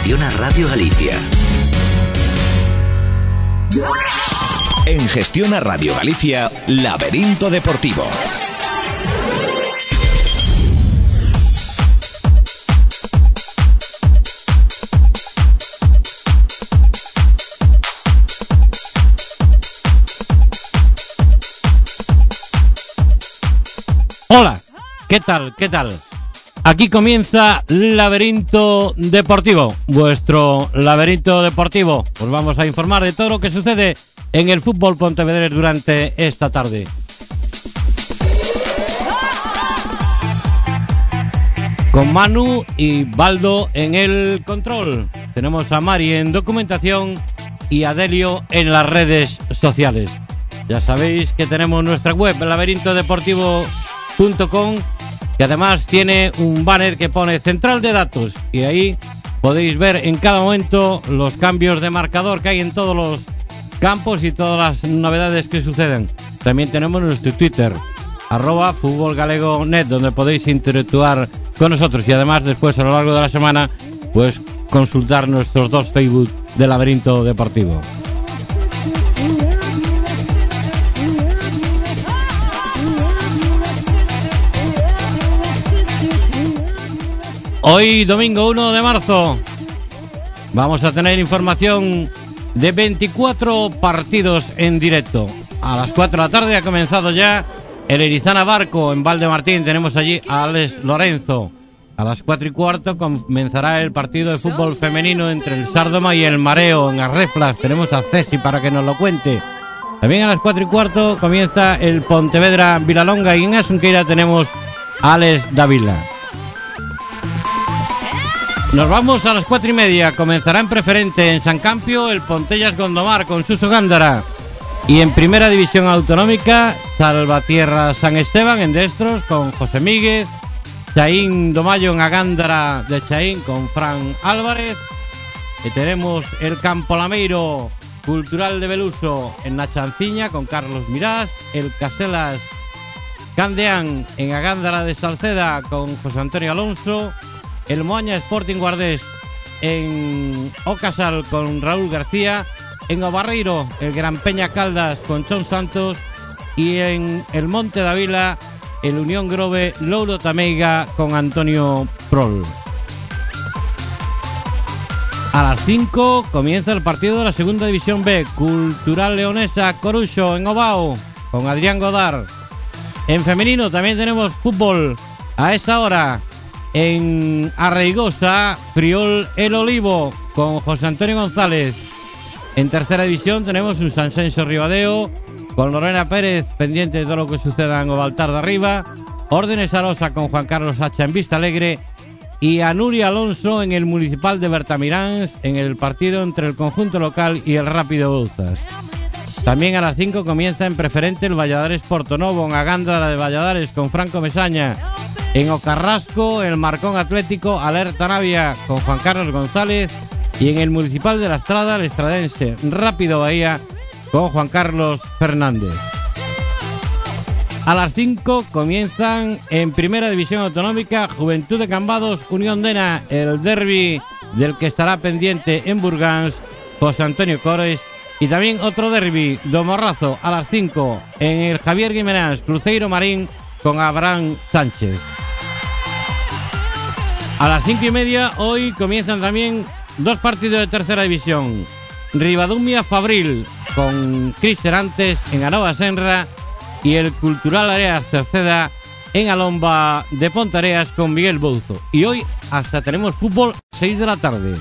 Gestiona Radio Galicia. En Gestiona Radio Galicia, Laberinto Deportivo. Hola, ¿qué tal? ¿Qué tal? Aquí comienza Laberinto Deportivo, vuestro laberinto deportivo. Os vamos a informar de todo lo que sucede en el fútbol pontevedrés durante esta tarde. Con Manu y Baldo en el control. Tenemos a Mari en documentación y a Delio en las redes sociales. Ya sabéis que tenemos nuestra web, laberintodeportivo.com, que además tiene un banner que pone central de datos y ahí podéis ver en cada momento los cambios de marcador que hay en todos los campos y todas las novedades que suceden. También tenemos nuestro Twitter, arroba Net, donde podéis interactuar con nosotros y además después a lo largo de la semana, pues consultar nuestros dos Facebook de Laberinto Deportivo. Hoy, domingo 1 de marzo, vamos a tener información de 24 partidos en directo. A las 4 de la tarde ha comenzado ya el Erizana Barco en Valdemartín. Tenemos allí a Alex Lorenzo. A las 4 y cuarto comenzará el partido de fútbol femenino entre el Sardoma y el Mareo en Arreflas. Tenemos a Cesi para que nos lo cuente. También a las 4 y cuarto comienza el Pontevedra Vilalonga y en Asunqueira tenemos a Alex Davila. Nos vamos a las cuatro y media. Comenzará en preferente en San Campio el Pontellas Gondomar con Suso Gándara. Y en primera división autonómica, Salvatierra San Esteban en Destros con José Míguez. Chaín Domayo en Agándara de Chaín con Fran Álvarez. Y tenemos el Campo Lameiro Cultural de Beluso en Nachanciña con Carlos Mirás. El Caselas Candeán en Agándara de Salceda con José Antonio Alonso el Moaña Sporting Guardés en Ocasal con Raúl García, en Obarreiro el Gran Peña Caldas con Chon Santos y en el Monte Davila el Unión Grove Louro Tameiga con Antonio Prol. A las 5 comienza el partido de la Segunda División B, Cultural Leonesa Corucho en Ovao con Adrián Godar. En femenino también tenemos fútbol a esa hora en Arreigosa, Friol El Olivo con José Antonio González. En tercera división tenemos un Sansenso Ribadeo con Lorena Pérez pendiente de todo lo que suceda en Ovaltar de arriba. Órdenes Arosa con Juan Carlos Hacha en Vista Alegre. Y a Nuria Alonso en el Municipal de Bertamiráns en el partido entre el conjunto local y el Rápido Bouzas. También a las 5 comienza en preferente el Valladares Portonovo en Agándara de Valladares con Franco Mesaña. En Ocarrasco, el Marcón Atlético Alerta Navia con Juan Carlos González. Y en el Municipal de la Estrada, el Estradense Rápido Bahía con Juan Carlos Fernández. A las 5 comienzan en Primera División Autonómica Juventud de Cambados, Unión Dena, el derby del que estará pendiente en Burgans, José Antonio Cores. Y también otro derby, Domorrazo, a las 5 en el Javier Guimerás, Cruzeiro Marín con Abraham Sánchez. A las cinco y media hoy comienzan también dos partidos de tercera división. Ribadumia Fabril con Cris Serantes en Anova Senra y el Cultural Areas Cerceda en Alomba de Pontareas con Miguel Bouzo. Y hoy hasta tenemos fútbol 6 de la tarde.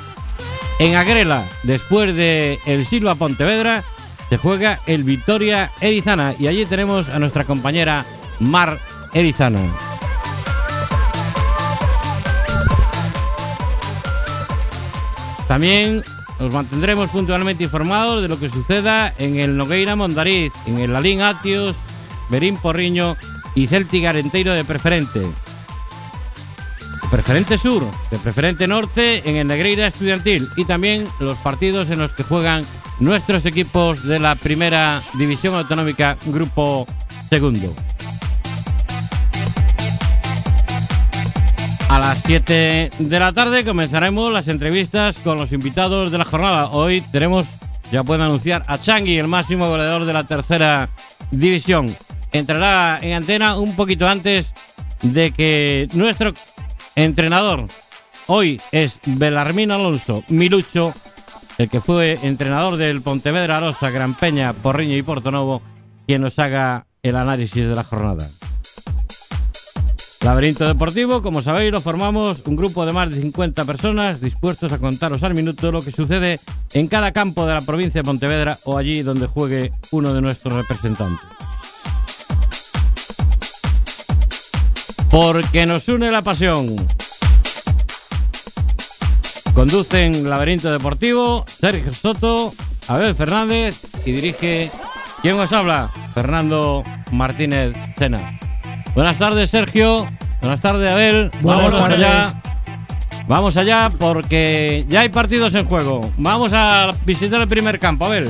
En Agrela, después de el Silva Pontevedra, se juega el Victoria Erizana y allí tenemos a nuestra compañera Mar Erizana. También os mantendremos puntualmente informados de lo que suceda en el Nogueira Mondariz, en el Lalín Atios, Berín Porriño y Celtic Arenteiro de Preferente. De Preferente Sur, de Preferente Norte en el Negreira Estudiantil y también los partidos en los que juegan nuestros equipos de la Primera División Autonómica Grupo Segundo. A las 7 de la tarde comenzaremos las entrevistas con los invitados de la jornada. Hoy tenemos, ya pueden anunciar, a Changui, el máximo goleador de la tercera división. Entrará en antena un poquito antes de que nuestro entrenador hoy es Belarmino Alonso Milucho, el que fue entrenador del Pontevedra Arosa, Gran Peña, Porriño y Portonovo, quien nos haga el análisis de la jornada. Laberinto Deportivo, como sabéis, lo formamos un grupo de más de 50 personas dispuestos a contaros al minuto lo que sucede en cada campo de la provincia de Pontevedra o allí donde juegue uno de nuestros representantes. Porque nos une la pasión. Conducen Laberinto Deportivo Sergio Soto, Abel Fernández y dirige ¿Quién os habla? Fernando Martínez Sena. Buenas tardes, Sergio. Buenas tardes, Abel. Buenas Vamos tardes. allá. Vamos allá porque ya hay partidos en juego. Vamos a visitar el primer campo, Abel.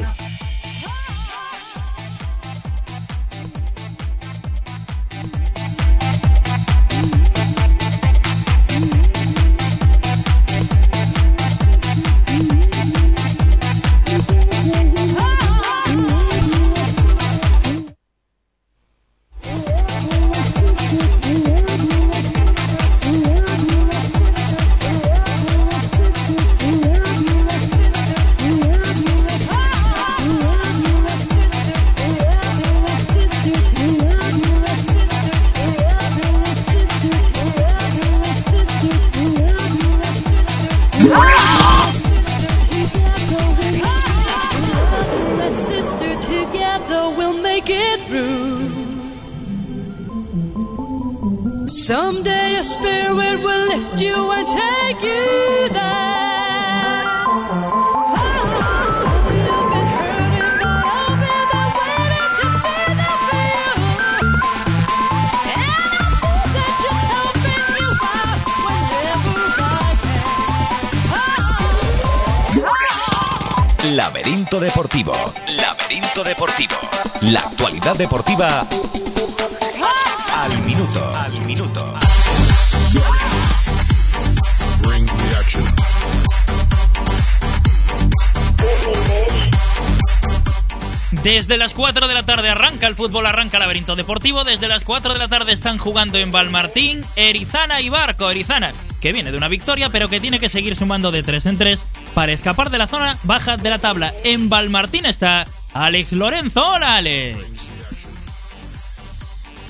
Fútbol, arranca laberinto deportivo. Desde las 4 de la tarde están jugando en Valmartín, Erizana y Barco. Erizana, que viene de una victoria, pero que tiene que seguir sumando de 3 en 3 para escapar de la zona baja de la tabla. En Valmartín está Alex Lorenzo. Hola, Alex.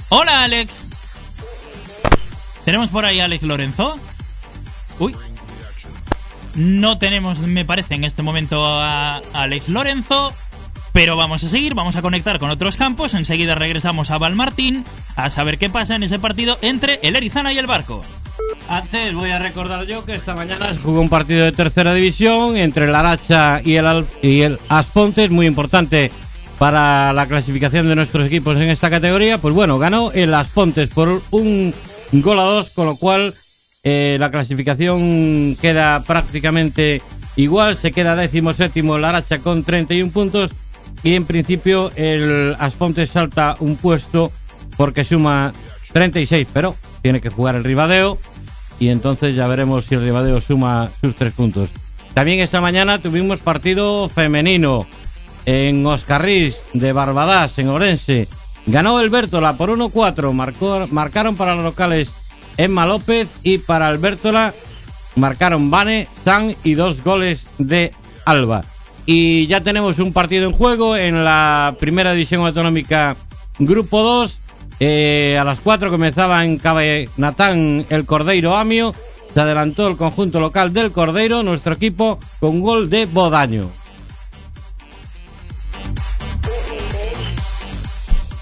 Hola, Alex. ¿Tenemos por ahí a Alex Lorenzo? Uy, no tenemos, me parece, en este momento a Alex Lorenzo. Pero vamos a seguir, vamos a conectar con otros campos. Enseguida regresamos a Valmartín a saber qué pasa en ese partido entre el Erizana y el Barco. Antes voy a recordar yo que esta mañana se jugó un partido de tercera división entre el Aracha y el, Al- y el Aspontes, muy importante para la clasificación de nuestros equipos en esta categoría. Pues bueno, ganó el Aspontes por un gol a dos, con lo cual eh, la clasificación queda prácticamente igual. Se queda décimo séptimo el Aracha con 31 puntos y en principio el Aspontes salta un puesto porque suma 36, pero tiene que jugar el Ribadeo y entonces ya veremos si el Ribadeo suma sus tres puntos. También esta mañana tuvimos partido femenino en Oscarrís de Barbadas, en Orense. Ganó el Bértola por 1-4, marcó, marcaron para los locales Emma López y para el Bértola marcaron Vane, San y dos goles de Alba. Y ya tenemos un partido en juego en la primera división autonómica Grupo 2. Eh, a las 4 comenzaba en Natán el Cordeiro Amio. Se adelantó el conjunto local del Cordeiro, nuestro equipo, con gol de Bodaño.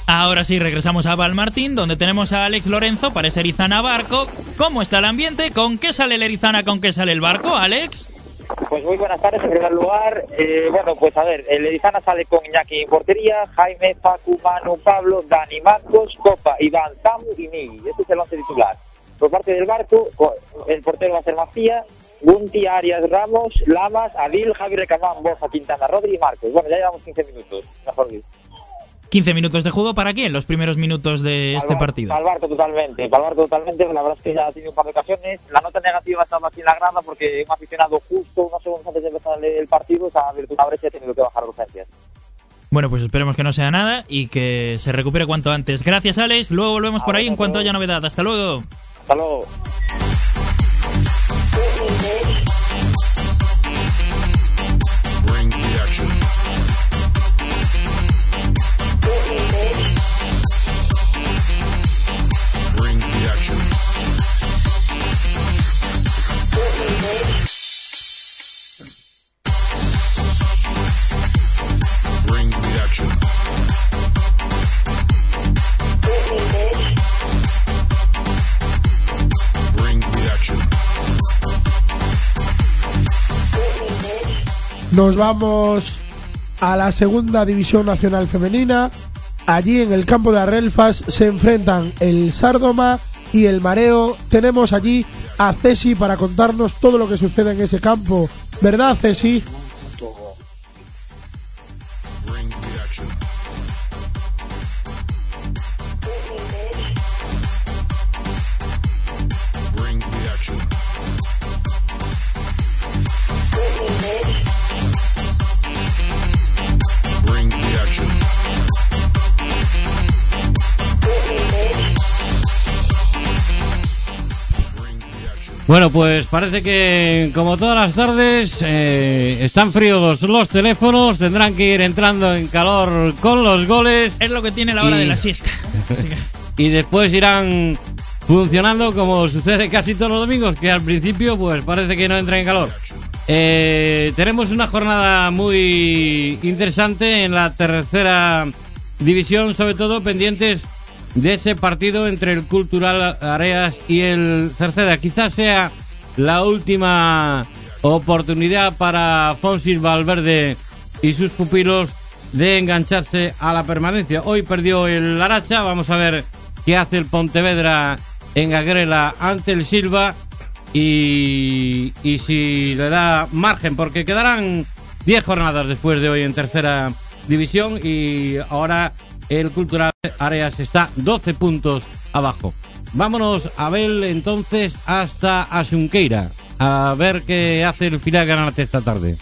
Ahora sí, regresamos a Valmartín, donde tenemos a Alex Lorenzo para ese Erizana Barco. ¿Cómo está el ambiente? ¿Con qué sale el Erizana? ¿Con qué sale el barco, Alex? Pues muy buenas tardes, en primer lugar. Eh, bueno, pues a ver, el Erizana sale con Iñaki en portería, Jaime, Facu, Manu, Pablo, Dani Marcos, Copa, Iván, Samu y Migi. Este es el once titular. Por parte del barco, co- el portero va a ser Macía, Gunti, Arias, Ramos, Lamas, Adil, Javi Recamán, Borja, Quintana, Rodri y Marcos. Bueno, ya llevamos 15 minutos, mejor dicho. 15 minutos de juego para quién, los primeros minutos de este Palbar- partido. Palbarto totalmente, Palbarto totalmente, la verdad es que ya ha tenido un par de ocasiones. La nota negativa ha estado aquí en la grada porque un aficionado justo unos segundos antes de empezar el partido se ha abierto una brecha y ha tenido que bajar urgencias. Bueno, pues esperemos que no sea nada y que se recupere cuanto antes. Gracias, Alex. Luego volvemos por ahí en cuanto haya novedad. Hasta luego. Hasta luego. Nos vamos a la segunda división nacional femenina. Allí en el campo de Arrelfas se enfrentan el Sardoma y el Mareo. Tenemos allí a Cesi para contarnos todo lo que sucede en ese campo. ¿Verdad, Cesi? Bueno, pues parece que como todas las tardes eh, están fríos los teléfonos, tendrán que ir entrando en calor con los goles Es lo que tiene la hora Y- de la siesta. y después irán funcionando como sucede casi todos los domingos, que al principio pues parece que no entra en calor. Eh, tenemos una jornada muy interesante en la tercera división, sobre todo pendientes de ese partido entre el Cultural Areas y el Cerceda. Quizás sea la última oportunidad para Fonsis Valverde y sus pupilos de engancharse a la permanencia. Hoy perdió el Aracha, vamos a ver qué hace el Pontevedra en Agrela ante el Silva y, si le da margen, porque quedarán 10 jornadas después de hoy en tercera división y ahora el Cultural Areas está 12 puntos abajo. Vámonos, Abel, entonces hasta Asunqueira a ver qué hace el final ganarte esta tarde.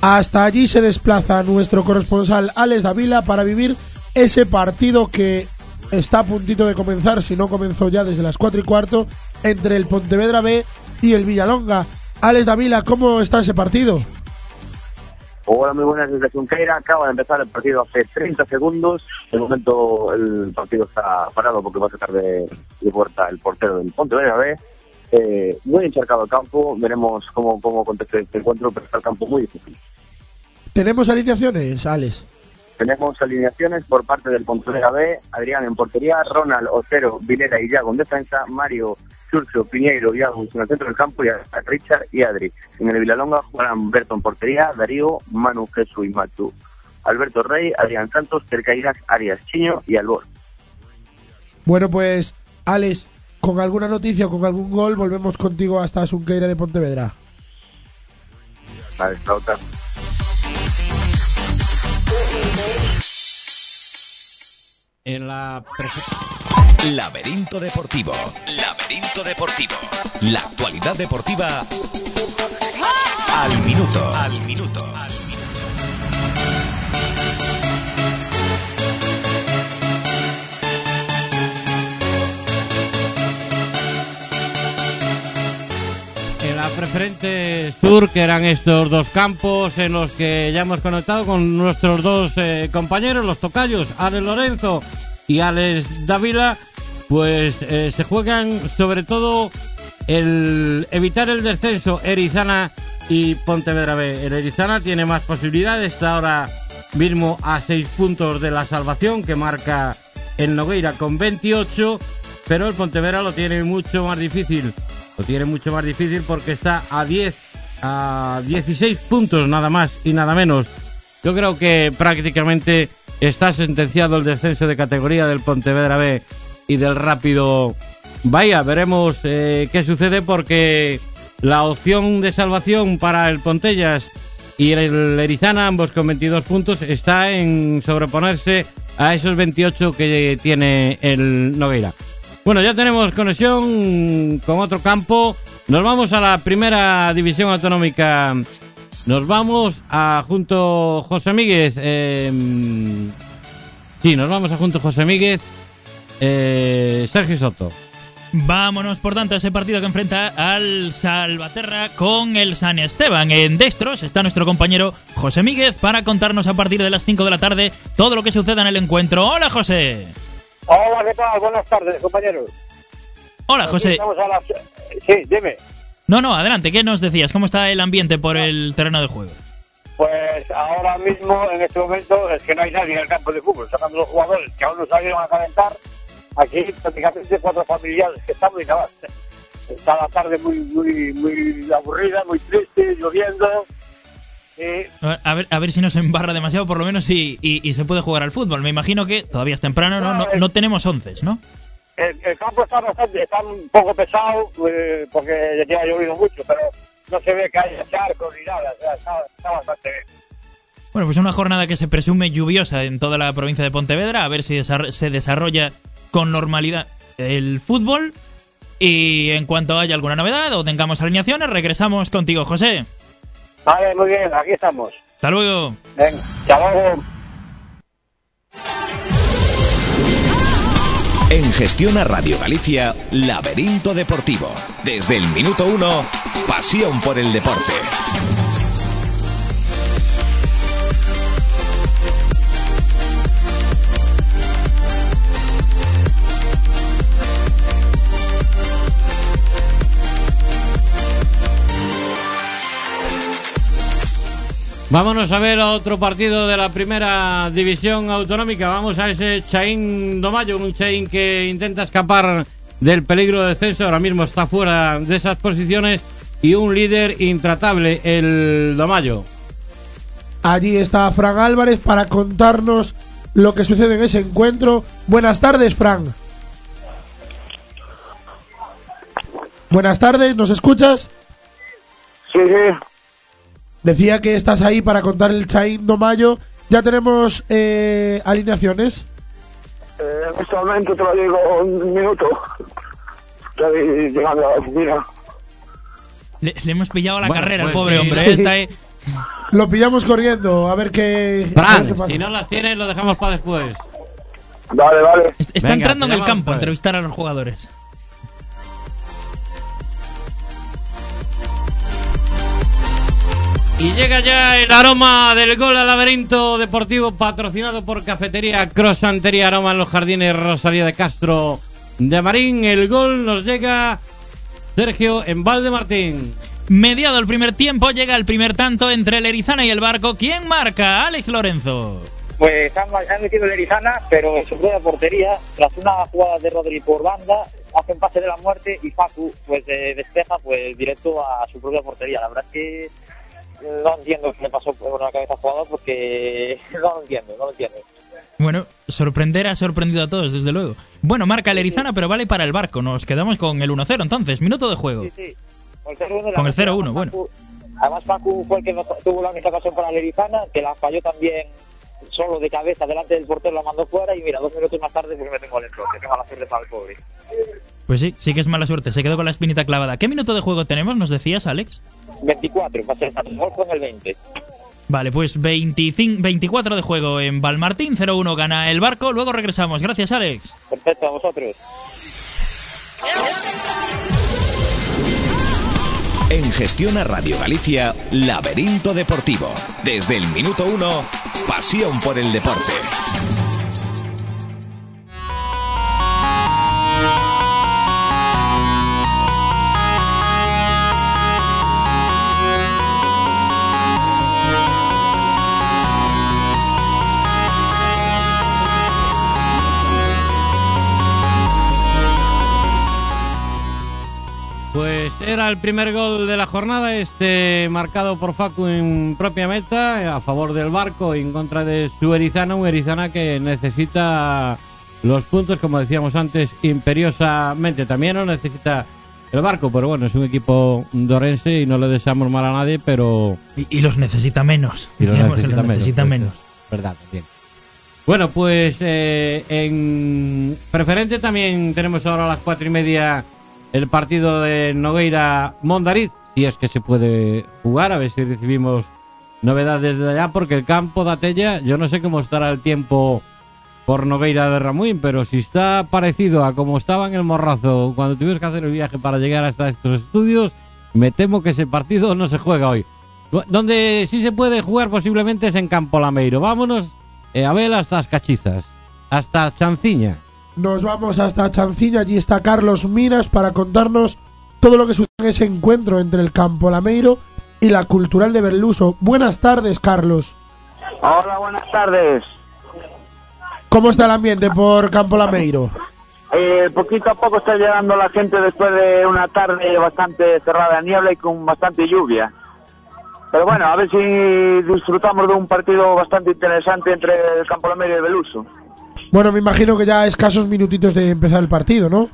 Hasta allí se desplaza nuestro corresponsal Alex Davila para vivir ese partido que está a puntito de comenzar, si no comenzó ya desde las 4 y cuarto, entre el Pontevedra B y el Villalonga. Alex Davila, ¿cómo está ese partido? Hola, muy buenas desde Junqueira. Acaba de empezar el partido hace 30 segundos. De momento el partido está parado porque va a sacar de, puerta el portero del Pontevedra B. Eh, muy encharcado el campo. Veremos cómo, cómo contesta este encuentro, pero está el campo muy difícil. ¿Tenemos alineaciones, Alex? Tenemos alineaciones por parte del Pontevedra B. Adrián en portería, Ronald, Otero, Vilera y Yago en defensa, Mario, Churcio, Piñeiro, Yago en el centro del campo y a Richard y Adri. En el Villalonga jugarán Berto en portería, Darío, Manu, Jesús y Matu. Alberto Rey, Adrián Santos, Tercairas, Arias Chiño y Albor. Bueno, pues, Alex, con alguna noticia o con algún gol, volvemos contigo hasta Asunqueira de Pontevedra. Vale, la otra. En la Laberinto Deportivo. Laberinto Deportivo. La actualidad deportiva al minuto. Al minuto. La preferente sur, que eran estos dos campos en los que ya hemos conectado con nuestros dos eh, compañeros, los tocayos, Alex Lorenzo y Alex Dávila, pues eh, se juegan sobre todo el evitar el descenso Erizana y Pontevedra B. El Erizana tiene más posibilidades, está ahora mismo a seis puntos de la salvación que marca el Nogueira con 28, pero el Pontevedra lo tiene mucho más difícil. Lo tiene mucho más difícil porque está a 10, a 16 puntos nada más y nada menos. Yo creo que prácticamente está sentenciado el descenso de categoría del Pontevedra B y del Rápido Vaya, veremos eh, qué sucede porque la opción de salvación para el Pontellas y el Erizana, ambos con 22 puntos, está en sobreponerse a esos 28 que tiene el Nogueira. Bueno, ya tenemos conexión con otro campo. Nos vamos a la primera división autonómica. Nos vamos a junto José Míguez. eh, sí, nos vamos a junto José Míguez. eh, Sergio Soto. Vámonos, por tanto, a ese partido que enfrenta al Salvaterra con el San Esteban. En Dextros está nuestro compañero José Míguez para contarnos a partir de las 5 de la tarde todo lo que suceda en el encuentro. Hola, José. Hola, ¿qué tal? Buenas tardes, compañeros. Hola, José. estamos a las- Sí, dime. No, no, adelante, ¿qué nos decías? ¿Cómo está el ambiente por el terreno de juego? Pues ahora mismo, en este momento, es que no hay nadie en el campo de fútbol, sacando los jugadores que aún no salieron a calentar. Aquí prácticamente cuatro familiares que estamos y nada. Está la tarde muy, muy, muy aburrida, muy triste, lloviendo. Y A ver, a ver si nos embarra demasiado, por lo menos, y, y- y se puede jugar al fútbol. Me imagino que todavía es temprano, no, no, no tenemos once, ¿no? el, el campo está bastante, está un poco pesado, eh, porque ya ha llovido mucho, pero no se ve que haya charcos ni nada, o sea, está, está bastante bien. Bueno, pues una jornada que se presume lluviosa en toda la provincia de Pontevedra, a ver si se desarrolla con normalidad el fútbol. Y en cuanto haya alguna novedad o tengamos alineaciones, regresamos contigo, José. Vale, muy bien, aquí estamos. Hasta luego. Venga, hasta luego. En Gestión a Radio Galicia, Laberinto Deportivo. Desde el minuto uno, pasión por el deporte. Vámonos a ver otro partido de la primera división autonómica. Vamos a ese Chaín Domayo, un Chaín que intenta escapar del peligro de descenso. Ahora mismo está fuera de esas posiciones y un líder intratable, el Domayo. Allí está Fran Álvarez para contarnos lo que sucede en ese encuentro. Buenas tardes, Fran. Buenas tardes, ¿nos escuchas? Sí, sí. Decía que estás ahí para contar el Chaín Domayo. Ya tenemos eh, alineaciones. Eh, en momento te lo digo un minuto. Estoy llegando a la oficina. Le, le hemos pillado la Bueno, carrera al pues, pobre sí. hombre. ¿eh? Está ahí. Lo pillamos corriendo, a ver qué, a ver qué Fran, pasa. si no las tienes, lo dejamos para después. Vale, vale. Est- Está Venga, entrando en el campo a entrevistar a los jugadores. Y llega ya el aroma del gol al laberinto deportivo patrocinado por Cafetería Crosantería Aroma en los Jardines Rosalía de Castro de Marín. El gol nos llega Sergio en Valdemartín. Mediado el primer tiempo, llega el primer tanto entre el Erizana y el Barco. ¿Quién marca? Alex Lorenzo. Pues han, han metido el Erizana, pero en su propia portería, tras una jugada de Rodri por banda, hacen pase de la muerte y Facu pues eh, despeja pues directo a su propia portería. La verdad es que no entiendo qué le pasó por la cabeza al jugador porque no lo entiendo, no lo entiendo. Bueno, sorprender ha sorprendido a todos, desde luego. Bueno, marca el Erizana, pero vale para el Barco. Nos quedamos con el 1-0 entonces. Minuto de juego. Sí, sí. Con el 0-1, Con el además, 0-1, bueno. Además Facu fue el que tuvo la única ocasión para la Erizana, que la falló también solo de cabeza delante del portero, la mandó fuera y mira, dos minutos más tarde pues me tengo el enroque, tengo la suerte para el pobre. Pues sí, sí que es mala suerte. Se quedó con la espinita clavada. ¿Qué minuto de juego tenemos? Nos decías, Alex. 24, va a ser el gol con el 20. Vale, pues 25, 24 de juego en Valmartín. 0-1 gana el Barco. Luego regresamos. Gracias, Alex. Perfecto, a vosotros. En Gestión a Radio Galicia, Laberinto Deportivo. Desde el minuto uno, pasión por el deporte. Era el primer gol de la jornada, este marcado por Facu en propia meta, a favor del barco y en contra de su Erizana, un Erizana que necesita los puntos, como decíamos antes, imperiosamente. También lo necesita el barco, pero bueno, es un equipo dorense y no le deseamos mal a nadie, pero Y, y los necesita menos. y necesita, los necesita menos. menos. pues, Verdad, también. Bueno, pues eh, en preferente también tenemos ahora a las cuatro y media el partido de Nogueira Mondariz, si es que se puede jugar, a ver si recibimos novedades de allá, porque el campo de Atella, yo no sé cómo estará el tiempo por Nogueira de Ramuín, pero si está parecido a como estaba en el Morrazo cuando tuvimos que hacer el viaje para llegar hasta estos estudios, me temo que ese partido no se juega hoy. Donde sí se puede jugar posiblemente es en Campo Lameiro. Vámonos, eh, Abel, hasta las cachizas, hasta Chanciña. Nos vamos hasta Chanciña, allí está Carlos Miras para contarnos todo lo que sucede en ese encuentro entre el Campo Lameiro y la Cultural de Berluso. Buenas tardes, Carlos. Hola, buenas tardes. ¿Cómo está el ambiente por Campo Lameiro? Eh, poquito a poco está llegando la gente después de una tarde bastante cerrada de niebla y con bastante lluvia. Pero bueno, a ver si disfrutamos de un partido bastante interesante entre el Campo Lameiro y el Beluso. Bueno, me imagino que ya escasos minutitos de empezar el partido, ¿no?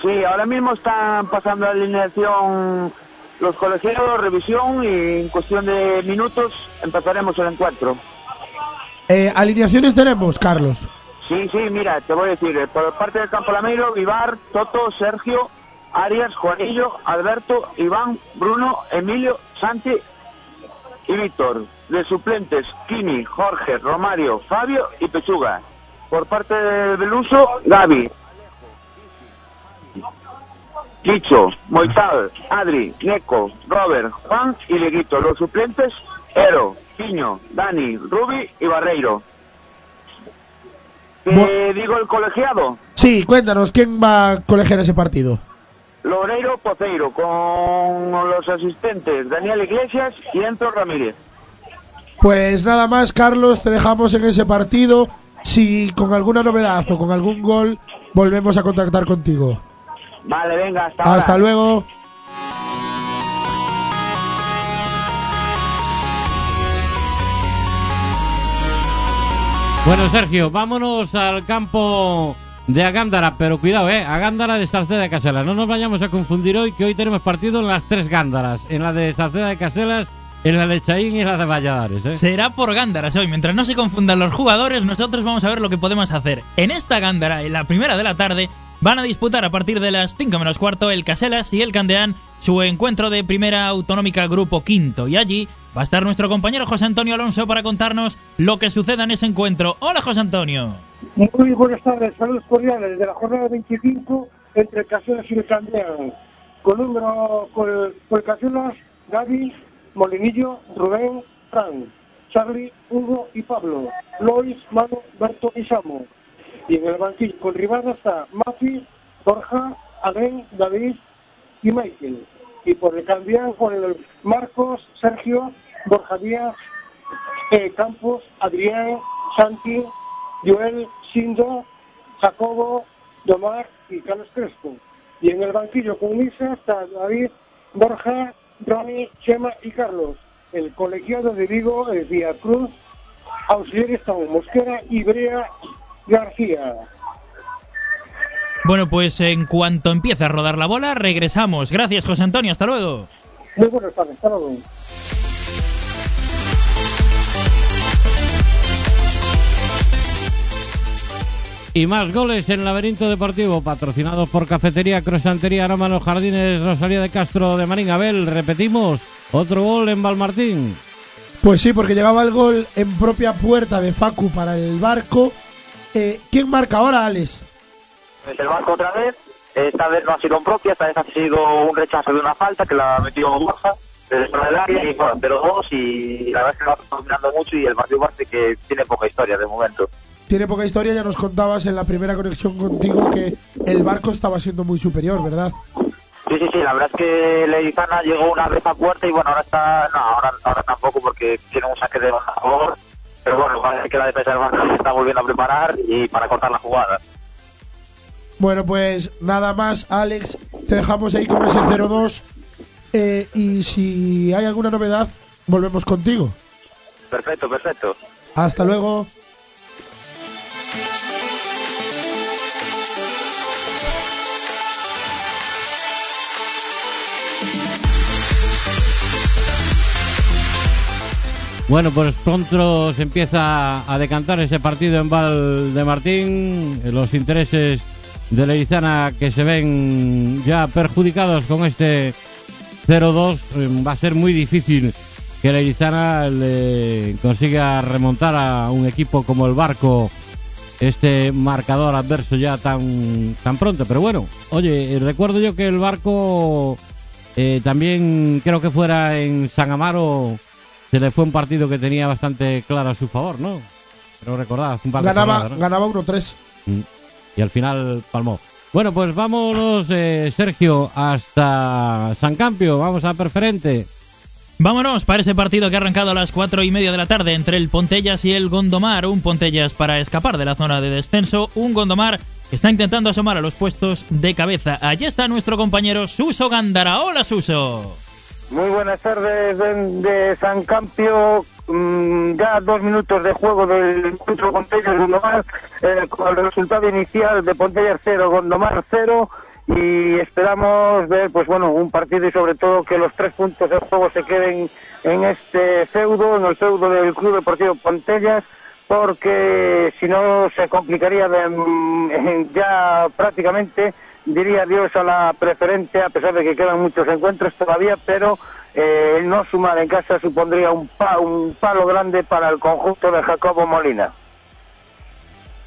Sí, ahora mismo están pasando la alineación los colegiados, revisión y en cuestión de minutos empezaremos el encuentro. Eh, alineaciones tenemos, Carlos. Sí, sí, mira, te voy a decir, eh, por parte del Campo Lameiro, Vivar, Toto, Sergio, Arias, Juanillo, Alberto, Iván, Bruno, Emilio, Santi y Víctor. De suplentes, Kini, Jorge, Romario, Fabio y Pechuga. Por parte del Beluso, Gaby. Quicho, Moital, Adri, Neco, Robert, Juan y Leguito. Los suplentes, Ero, Piño, Dani, Rubi y Barreiro. ¿Te Bu- digo el colegiado? Sí, cuéntanos, ¿quién va a colegiar ese partido? Loreiro Poceiro, con los asistentes Daniel Iglesias y Enzo Ramírez. Pues nada más, Carlos, te dejamos en ese partido. Si con alguna novedad o con algún gol, volvemos a contactar contigo. Vale, venga, hasta, ahora. Hasta luego. Bueno, Sergio, vámonos al campo de Agándara, pero cuidado, eh, Agándara de Salceda de Caselas. No nos vayamos a confundir hoy, que hoy tenemos partido en las tres Gándaras, en la de Salceda de Caselas, en la de Chaín y la de Valladares, eh. Será por Gándaras hoy. Mientras no se confundan los jugadores, nosotros vamos a ver lo que podemos hacer. En esta Gándara, en la primera de la tarde, van a disputar a partir de las 5 menos cuarto el Caselas y el Candeán su encuentro de primera autonómica Grupo Quinto. Y allí va a estar nuestro compañero José Antonio Alonso para contarnos lo que suceda en ese encuentro. Hola José Antonio. Muy buenas tardes, saludos cordiales de la jornada 25 entre Caselas y el Candeán. Con número, con, con Caselas, Gaby, Molinillo, Rubén, Fran, Charlie, Hugo y Pablo, Lois, Manu, Berto y Samu. Y en el banquillo con Rivada está Mafi, Borja, Adén, David y Michael. Y por el Candeán con el Marcos, Sergio, Borja Díaz, eh, Campos, Adrián, Santi, Joel, Sindo, Jacobo, Domar y Carlos Crespo. Y en el banquillo con Misa está David, Borja, Ronnie, Chema y Carlos. El colegiado de Vigo es Vía Cruz, auxiliares están Mosquera y Brea García. Bueno, pues en cuanto empiece a rodar la bola, regresamos. Gracias José Antonio, hasta luego. Muy buenas tardes, hasta luego. Y más goles en Laberinto Deportivo, patrocinados por Cafetería Crosantería Aroma los Jardines Rosalía de Castro de Marín Abel. Repetimos, otro gol en Valmartín. Pues sí, porque llegaba el gol en propia puerta de Facu para el barco. Eh, ¿Quién marca ahora, Alex? el barco otra vez. Esta vez no ha sido en propia, esta vez ha sido un rechazo de una falta que la ha metido Borja desde fuera del área y bueno, de los dos y la verdad es que lo está dominando mucho y el partido parece que tiene poca historia de momento. Tiene poca historia, ya nos contabas en la primera conexión contigo que el barco estaba siendo muy superior, ¿verdad? Sí, sí, sí, la verdad es que Leizana llegó una vez a puerta y bueno, ahora está, no, ahora, ahora tampoco porque tiene un saque de a favor, pero bueno, parece que la defensa del Barça se está volviendo a preparar y para cortar la jugada. Bueno, pues nada más, Alex. Te dejamos ahí con ese 0-2. eh, y si hay alguna novedad, volvemos contigo. Perfecto, perfecto. Hasta luego. Bueno, pues pronto se empieza a decantar ese partido en Val de Martín. Los intereses de Lerizana que se ven ya perjudicados con este 0-2. eh, Va a ser muy difícil que Lerizana le consiga remontar a un equipo como el Barco este marcador adverso ya tan, tan pronto. Pero bueno, oye, eh, recuerdo yo que el Barco eh, también creo que fuera en San Amaro se le fue un partido que tenía bastante claro a su favor, ¿no? Pero recordad, un par Ganaba, ¿no? ganaba 1-3. Mm. Y al final palmó. Bueno, pues vámonos, eh, Sergio, hasta San Campio. Vamos a Preferente. Vámonos para ese partido que ha arrancado a las cuatro y media de la tarde entre el Pontellas y el Gondomar. Un Pontellas para escapar de la zona de descenso. Un Gondomar que está intentando asomar a los puestos de cabeza. Allí está nuestro compañero Suso Gándara. Hola, Suso. Muy buenas tardes de, de San Campio. Mm, ya dos minutos de juego del encuentro Pontellas Gondomar eh, con el resultado inicial de Pontellas 0, Gondomar 0 y esperamos ver pues bueno un partido y sobre todo que los tres puntos del juego se queden en este feudo, en el feudo del Club Deportivo Pontellas porque si no se complicaría de, ya prácticamente diría adiós a la preferente a pesar de que quedan muchos encuentros todavía pero eh, el no sumar en casa supondría un, pa- un palo grande para el conjunto de Jacobo Molina.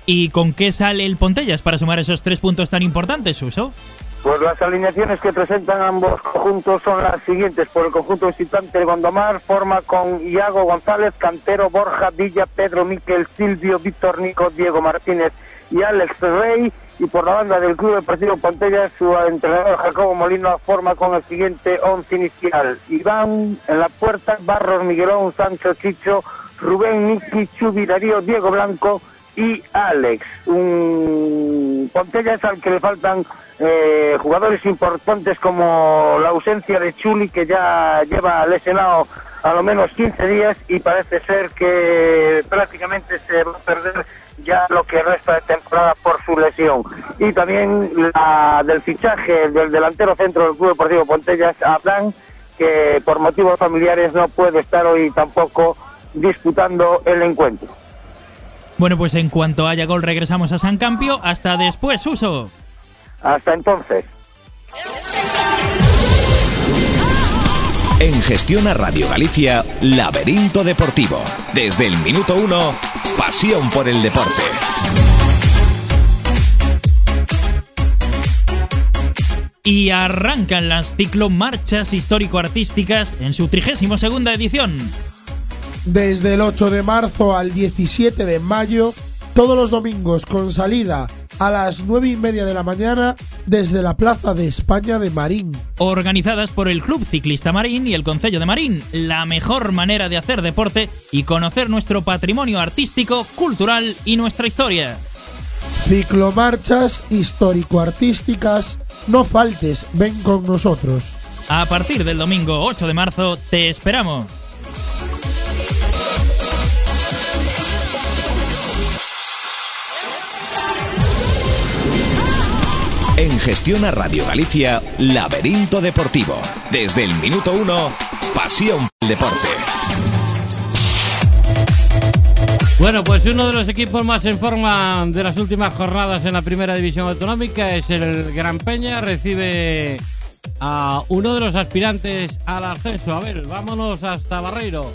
¿Y con qué sale el Pontellas para sumar esos tres puntos tan importantes, Suso? Pues las alineaciones que presentan ambos conjuntos son las siguientes. Por el conjunto visitante de Gondomar, forma con Iago González, Cantero, Borja, Villa, Pedro, Miquel, Silvio, Víctor Nico, Diego Martínez y Alex Rey. Y por la banda del Club Deportivo Pontellas, su entrenador Jacobo Molina forma con el siguiente once inicial. Iván en la puerta, Barros, Miguelón, Sancho, Chicho, Rubén, Niki, Chubi, Darío, Diego Blanco y Alex. Un Pontellas al que le faltan eh, jugadores importantes como la ausencia de Chuli que ya lleva lesionado a lo menos 15 días y parece ser que prácticamente se va a perder ya lo que resta de temporada por su lesión. Y también la del fichaje del delantero centro del Club Deportivo Pontellas, Abraham, que por motivos familiares no puede estar hoy tampoco disputando el encuentro. Bueno, pues en cuanto haya gol regresamos a San Campio. Hasta después, Suso. Hasta entonces. En Gestión a Radio Galicia, Laberinto Deportivo. Desde el minuto uno, pasión por el deporte. Y arrancan las ciclomarchas histórico-artísticas en su 32 segunda edición. Desde el 8 de marzo al 17 de mayo, todos los domingos con salida a las 9 y media de la mañana desde la Plaza de España de Marín. Organizadas por el Club Ciclista Marín y el Concello de Marín, la mejor manera de hacer deporte y conocer nuestro patrimonio artístico, cultural y nuestra historia. Ciclomarchas histórico-artísticas, no faltes, ven con nosotros. A partir del domingo 8 de marzo te esperamos. En Gestión a Radio Galicia, Laberinto Deportivo. Desde el minuto uno, pasión por el deporte. Bueno, pues uno de los equipos más en forma de las últimas jornadas en la primera división autonómica es el Gran Peña. Recibe a uno de los aspirantes al ascenso. A ver, vámonos hasta Barreiro.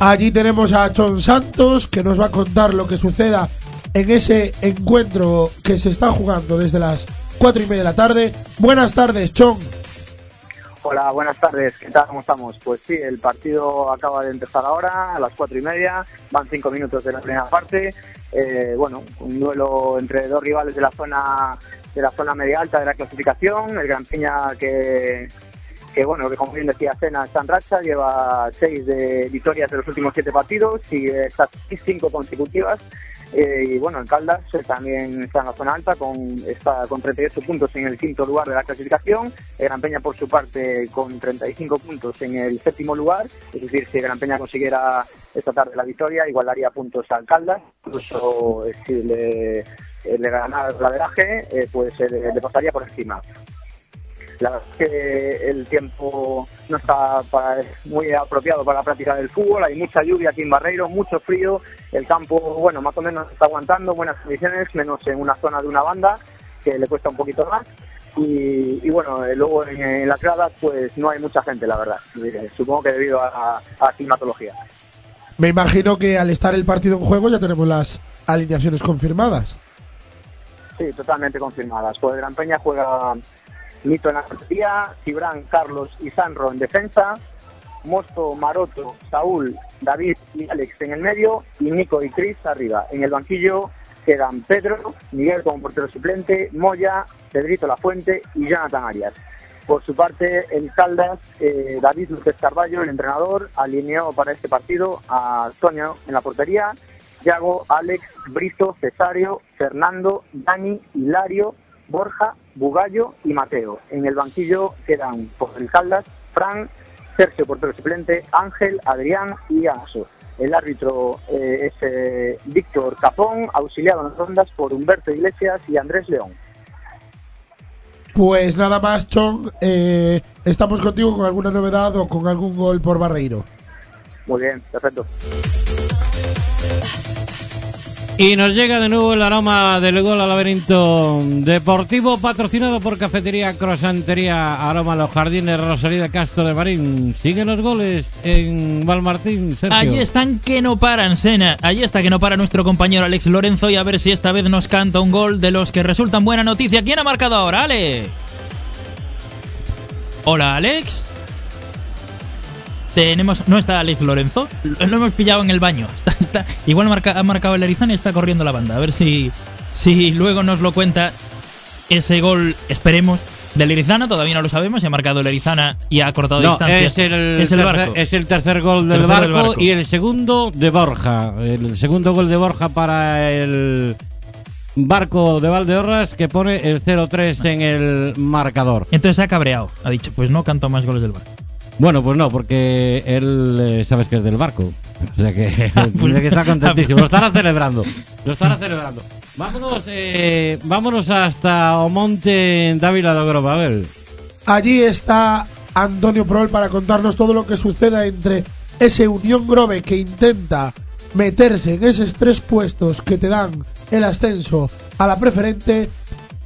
Allí tenemos a Chon Santos que nos va a contar lo que suceda en ese encuentro que se está jugando desde las 4 y media de la tarde. Buenas tardes, Chon. Hola, buenas tardes. ¿Qué tal? ¿Cómo estamos? Pues sí, el partido acaba de empezar ahora a las cuatro y media. Van cinco minutos de la primera parte. Eh, bueno, un duelo entre dos rivales de la zona de la zona media alta de la clasificación. El Gran Peña que que bueno, que como bien decía Sena, está en racha, lleva seis de victorias de los últimos siete partidos y estas cinco consecutivas. Eh, y bueno, el Caldas eh, también está en la zona alta, con, está con 38 puntos en el quinto lugar de la clasificación. El Gran Peña, por su parte, con 35 puntos en el séptimo lugar. Es decir, si Gran Peña consiguiera esta tarde la victoria, igualaría puntos al Caldas. Incluso eh, si le, eh, ganara el laveraje, eh, pues eh, le pasaría por encima. La verdad es que el tiempo no está para- muy apropiado para la práctica del fútbol, hay mucha lluvia aquí en Barreiro, mucho frío, el campo, bueno, más o menos está aguantando, buenas condiciones, menos en una zona de una banda que le cuesta un poquito más. Y, y bueno, eh, luego en, en las gradas pues no hay mucha gente, la verdad. Eh, Supongo que debido a, a- a climatología. Me imagino que al estar el partido en juego ya tenemos las alineaciones confirmadas. Sí, totalmente confirmadas. Pues Gran Peña juega Nito en la portería, Cibrán, Carlos y Sanro en defensa, Mosto, Maroto, Saúl, David y Alex en el medio y Nico y Cris arriba. En el banquillo quedan Pedro, Miguel como portero suplente, Moya, Pedrito La Fuente y Jonathan Arias. Por su parte, el Caldas, eh, David López Carballo, el entrenador, alineó para este partido a Antonio en la portería, Yago, Alex, Brito, Cesario, Fernando, Dani, Hilario, Borja, Bugallo y Mateo. En el banquillo quedan por el Caldas, Fran, Sergio, portero suplente, Ángel, Adrián y Anso. El árbitro eh, es eh, Víctor Capón, auxiliado en las rondas por Humberto Iglesias y Andrés León. Pues nada más, Chon. eh, estamos contigo con alguna novedad o con algún gol por Barreiro. Muy bien, perfecto. Y nos llega de nuevo el aroma del gol al laberinto deportivo patrocinado por Cafetería Crosantería Aroma Los Jardines Rosalía Castro de Marín. Siguen los goles en Valmartín, Sergio. Allí están que no paran, Sena. Allí está que no para nuestro compañero Alex Lorenzo y a ver si esta vez nos canta un gol de los que resultan buena noticia. ¿Quién ha marcado ahora, Alex? Hola, Alex. Tenemos, no está Alex Lorenzo, lo lo hemos pillado en el baño. Está- está- igual marca- ha marcado el Arizona y está corriendo la banda. A ver si, si luego nos lo cuenta ese gol, esperemos, del Erizana. Todavía no lo sabemos. Si ha marcado el Erizana y ha cortado No, distancia. es el, Es el tercer, barco. es el tercer gol del, barco, del barco. y el segundo de Borja. El segundo gol de Borja para el barco de Valdeorras que pone el 0-3 en el marcador. Entonces se ha cabreado. Ha dicho, pues no canto más goles del barco. Bueno, pues no, porque él eh, sabes que es del barco. O sea que pues- estar contentísimo. Lo estará celebrando. Lo estará celebrando. Vámonos, eh, vámonos hasta Omonte en Dávila de Grova, a ver. Allí está Antonio Prol para contarnos todo lo que suceda entre ese Unión Grove que intenta meterse en esos tres puestos que te dan el ascenso a la preferente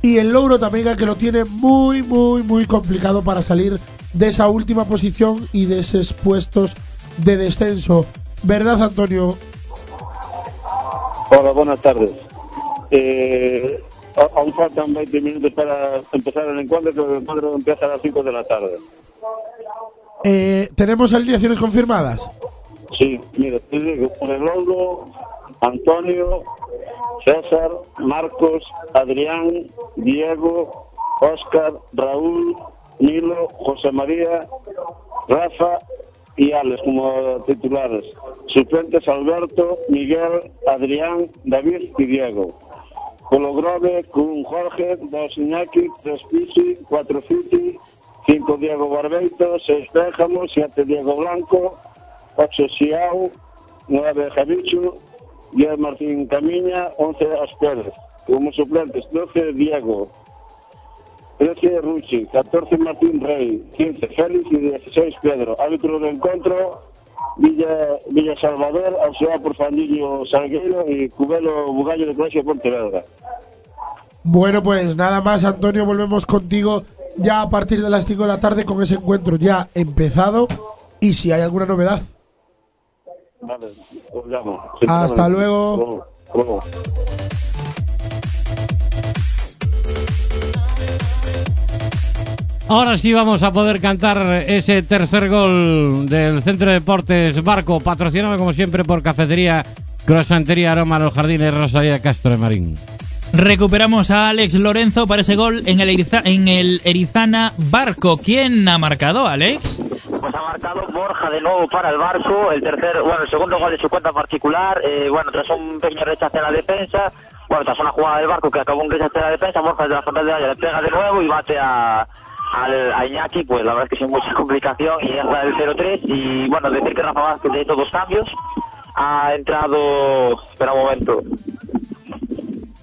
y el logro también que lo tiene muy, muy, muy complicado para salir de esa última posición y de esos puestos de descenso. ¿Verdad, Antonio? Hola, buenas tardes. Eh, aún faltan 20 minutos para empezar el encuentro, que el encuentro empieza a las 5 de la tarde. Eh, ¿Tenemos alineaciones confirmadas? Sí, mira, te digo, logro, Antonio, César, Marcos, Adrián, Diego, Oscar, Raúl, Nilo, José María, Rafa y Alex como titulares. Suplentes Alberto, Miguel, Adrián, David y Diego. Colo Grove con Jorge, dos Iñaki, tres Pisi, cuatro Fiti, cinco Diego Barbeito, seis Péjamo, siete Diego Blanco, ocho Xiao, nueve Javichu, diez Martín Camiña, once Asperes. Como suplentes, doce Diego, 13 Ruchi, 14 Martín Rey, 15 Félix y 16 Pedro. Árbitro del encuentro, Villa, Villa Salvador, auxiliado por Fandillo Salgueiro y Cubelo Bugallo de Colegio Pontevedra. Bueno, pues nada más, Antonio, volvemos contigo ya a partir de las 5 de la tarde con ese encuentro ya empezado y si hay alguna novedad. Vale, os llamo. Hasta luego. Hasta luego. Ahora sí vamos a poder cantar ese tercer gol del Centro de Deportes Barco, patrocinado como siempre por Cafetería Crosantería Aroma Los Jardines Rosalía de Castro de Marín. Recuperamos a Alex Lorenzo para ese gol en el, Eriza- en el Erizana Barco. ¿Quién ha marcado, Alex? Pues ha marcado Borja de nuevo para el barco, el tercer, bueno, el segundo gol de su cuenta particular, eh, bueno, tras un pequeño rechace en la defensa, bueno, tras una jugada del barco que acabó un rechace en la defensa, Borja desde la frontal de área le pega de nuevo y bate a, al, a Iñaki, pues la verdad es que sin mucha complicación y está el 0-3 y bueno, decir que Rafa Vázquez de estos dos cambios ha entrado, espera un momento,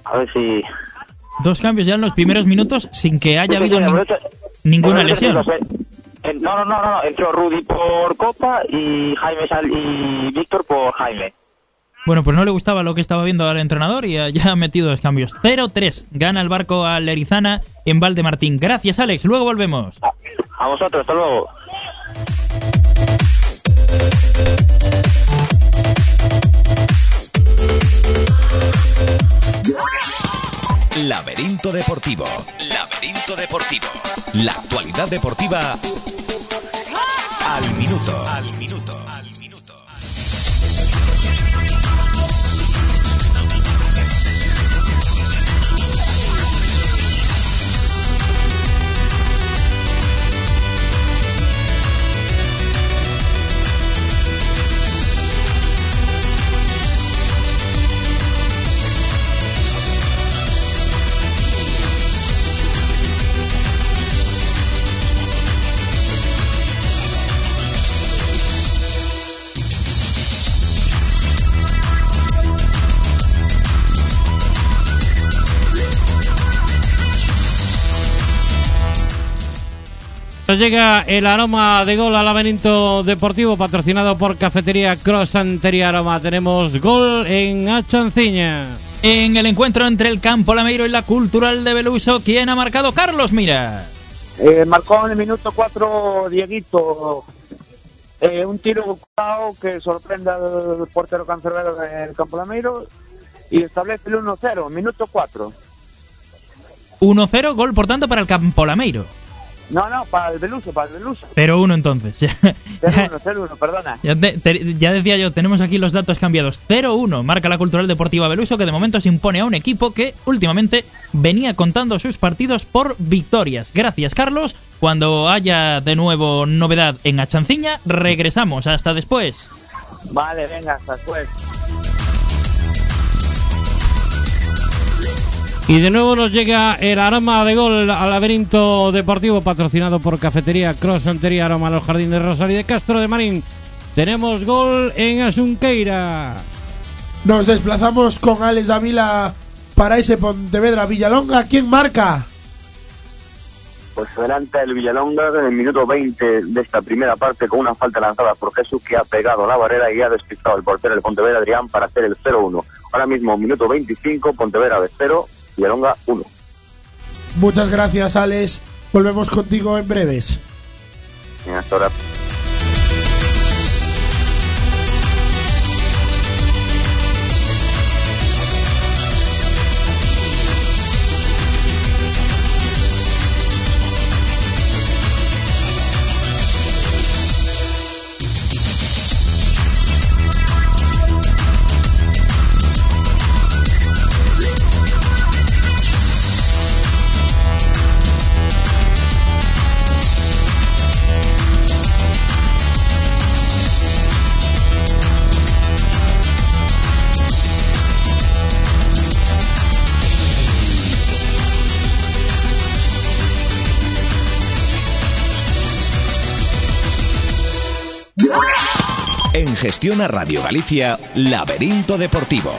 a ver si... Dos cambios ya en los primeros minutos sin que haya habido eso- ninguna lesión. No, no, no, no, no, entró Rudy por Copa y Jaime Sal y Víctor por Jaime. Bueno, pues no le gustaba lo que estaba viendo al entrenador y ya ha metido dos cambios. 0-3. Gana el barco al Erizana en Valdemartín. Gracias, Alex. Luego volvemos. A vosotros, hasta luego. Laberinto Deportivo. Laberinto Deportivo. La actualidad deportiva al minuto. Al minuto. Nos llega el aroma de gol al laberinto deportivo patrocinado por Cafetería Cross Santería Aroma. Tenemos gol en Achanciña. En el encuentro entre el Campo Lameiro y la Cultural de Beluso, ¿quién ha marcado? Carlos Mira. Eh, marcó en el minuto 4 Dieguito eh, un tiro buscado que sorprende al portero cancerbero del Campo Lameiro y establece el 1-0, minuto 4. 1-0, gol por tanto para el Campo Lameiro. No, no, para el Beluso, para el Beluso. Pero uno entonces. 0-1, 0-1, perdona. Ya, te- te- ya decía yo, tenemos aquí los datos cambiados. 0-1 marca la Cultural Deportiva Beluso, que de momento se impone a un equipo que últimamente venía contando sus partidos por victorias. Gracias, Carlos. Cuando haya de nuevo novedad en Achanciña, regresamos. Hasta después. Vale, venga, hasta después. Y de nuevo nos llega el aroma de gol al laberinto deportivo patrocinado por Cafetería Cross Santería Aroma Los Jardines Rosario de Castro de Marín. Tenemos gol en Asunqueira. Nos desplazamos con Alex Davila para ese Pontevedra Villalonga. ¿Quién marca? Pues adelanta el Villalonga en el minuto 20 de esta primera parte con una falta lanzada por Jesús que ha pegado la barrera y ha despistado el portero del Pontevedra Adrián para hacer el 0-1. Ahora mismo, minuto 25, Pontevedra de 0, Villalonga 1. Muchas gracias, Alex. Volvemos contigo en breves. Venga, Hasta ahora. En Gestión a Radio Galicia, Laberinto Deportivo.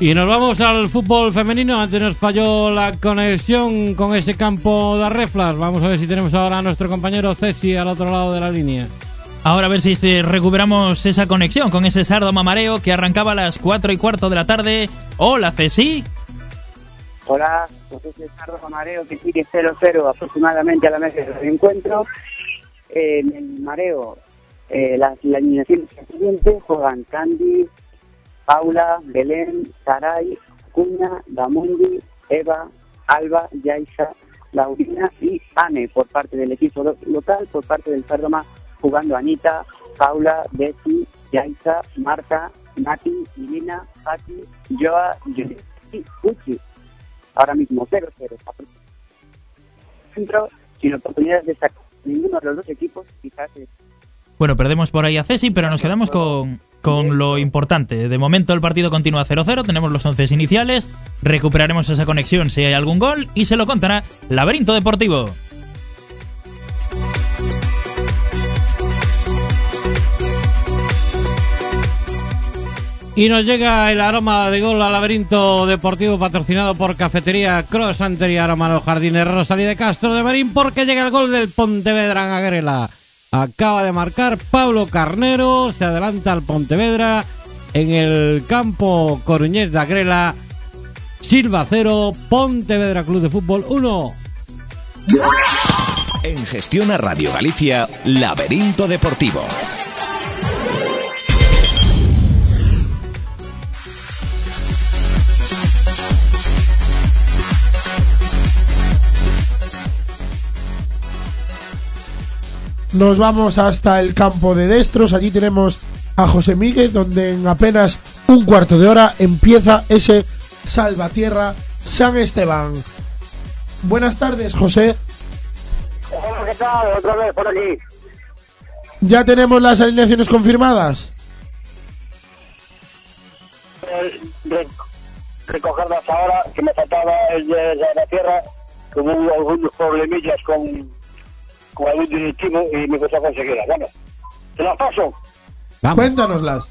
Y nos vamos al fútbol femenino. Antes nos falló la conexión con ese campo de reflas. Vamos a ver si tenemos ahora a nuestro compañero Ceci al otro lado de la línea. Ahora a ver si se- recuperamos esa conexión con ese sardo mamareo que arrancaba a las 4 y cuarto de la tarde. Hola, Ceci. Hola, pues es el Sardo Mareo que sigue 0-0 aproximadamente a la mesa del encuentro. Eh, en el mareo, eh, las, la alineación es la siguiente, juegan Candy, Paula, Belén, Saray, Cuña, Damundi, Eva, Alba, Yaisa, Laurina y Ane por parte del equipo lo- local, por parte del Sardoma jugando Anita, Paula, Betty, Yaisa, Marta, Nati, Irina, Pati, Joa, Juliet y Uchi ahora mismo 0-0. Centro, sin oportunidades de sacar ninguno de los dos equipos, quizás es Bueno, perdemos por ahí a Ceci, pero nos quedamos con, con lo importante. De momento el partido continúa 0-0, tenemos los 11 iniciales, recuperaremos esa conexión si hay algún gol y se lo contará Laberinto Deportivo. Y nos llega el aroma de gol al laberinto deportivo patrocinado por Cafetería Cross Antería Aroma Los Jardines Rosalía de Castro de Marín porque llega el gol del Pontevedra en Agrela. Acaba de marcar Pablo Carnero, se adelanta al Pontevedra en el campo Coruñés de Agrela. Silva 0, Pontevedra Club de Fútbol 1. En Gestión a Radio Galicia, Laberinto Deportivo. Nos vamos hasta el campo de Destros. Allí tenemos a José Miguel, donde en apenas un cuarto de hora empieza ese Salvatierra San Esteban. Buenas tardes, José. Hola, ¿qué tal? Otra vez por aquí. ¿Ya tenemos las alineaciones confirmadas? Re- recogerlas ahora, que me faltaba el de la tierra, hubo algunos problemillas con, con algún directivo y me costó conseguirlas. Vamos, te las paso. Cuéntanoslas.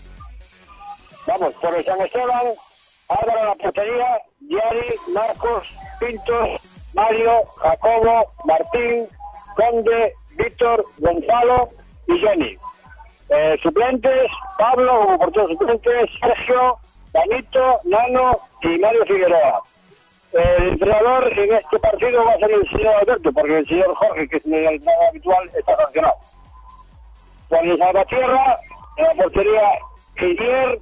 Vamos, por el San Esteban, Álvaro la portería, Yari, Marcos, Pintos, Mario, Jacobo, Martín, Conde, Víctor, Gonzalo y Johnny. Eh, suplentes, Pablo como portero suplente, Sergio, Danito, Nano y Mario Figueroa. El entrenador en este partido va a ser el señor Alberto, porque el señor Jorge, que es el entrenador habitual, está sancionado. Por el Salvatierra, en la portería, Guillier,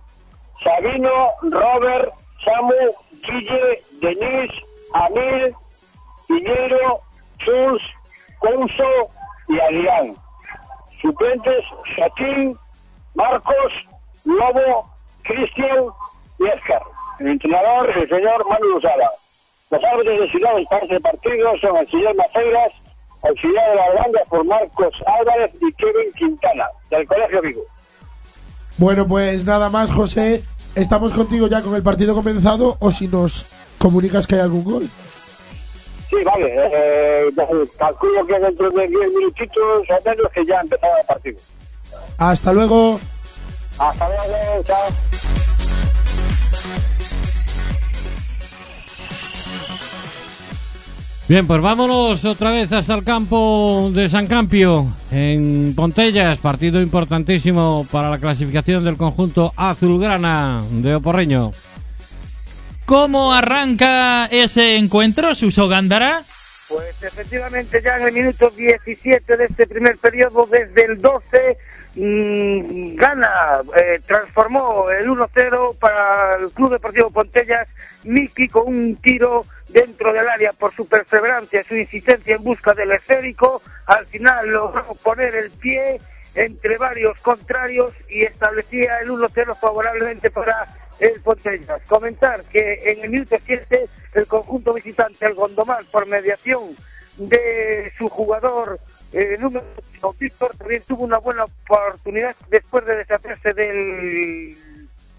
Sabino, Robert, Samu, Guille, Denis, Amil, Piñero, Chus, Conso y Adrián. Suplentes, Joaquín, Marcos, Lobo, Cristian y Edgar. El entrenador, el señor Manu Usala. Los árbitros designados para este partido son el señor Maceiras, auxiliar de las bandas por Marcos Álvarez y Kevin Quintana, del Colegio Vigo. Bueno, pues nada más, José. Estamos contigo ya con el partido comenzado o si nos comunicas que hay algún gol. Sí, vale. Eh, calculo que dentro de 10 minutitos o menos que ya empezaba el partido. Hasta luego. Hasta luego, chao. Bien, pues vámonos otra vez hasta el campo de San Campio, en Pontellas, partido importantísimo para la clasificación del conjunto azulgrana de Oporreño. ¿Cómo arranca ese encuentro, Suso Gándara? Pues efectivamente ya en el minuto 17 de este primer periodo, desde el 12, mm, gana, eh, transformó el 1-0 para el Club Deportivo Pontellas, Miki con un tiro dentro del área por su perseverancia su insistencia en busca del esférico, al final logró poner el pie entre varios contrarios y establecía el 1-0 favorablemente para el Pontellas. Comentar que en el minuto 7 el conjunto visitante, el Gondomar, por mediación de su jugador eh, número 8, Víctor, también tuvo una buena oportunidad después de deshacerse del,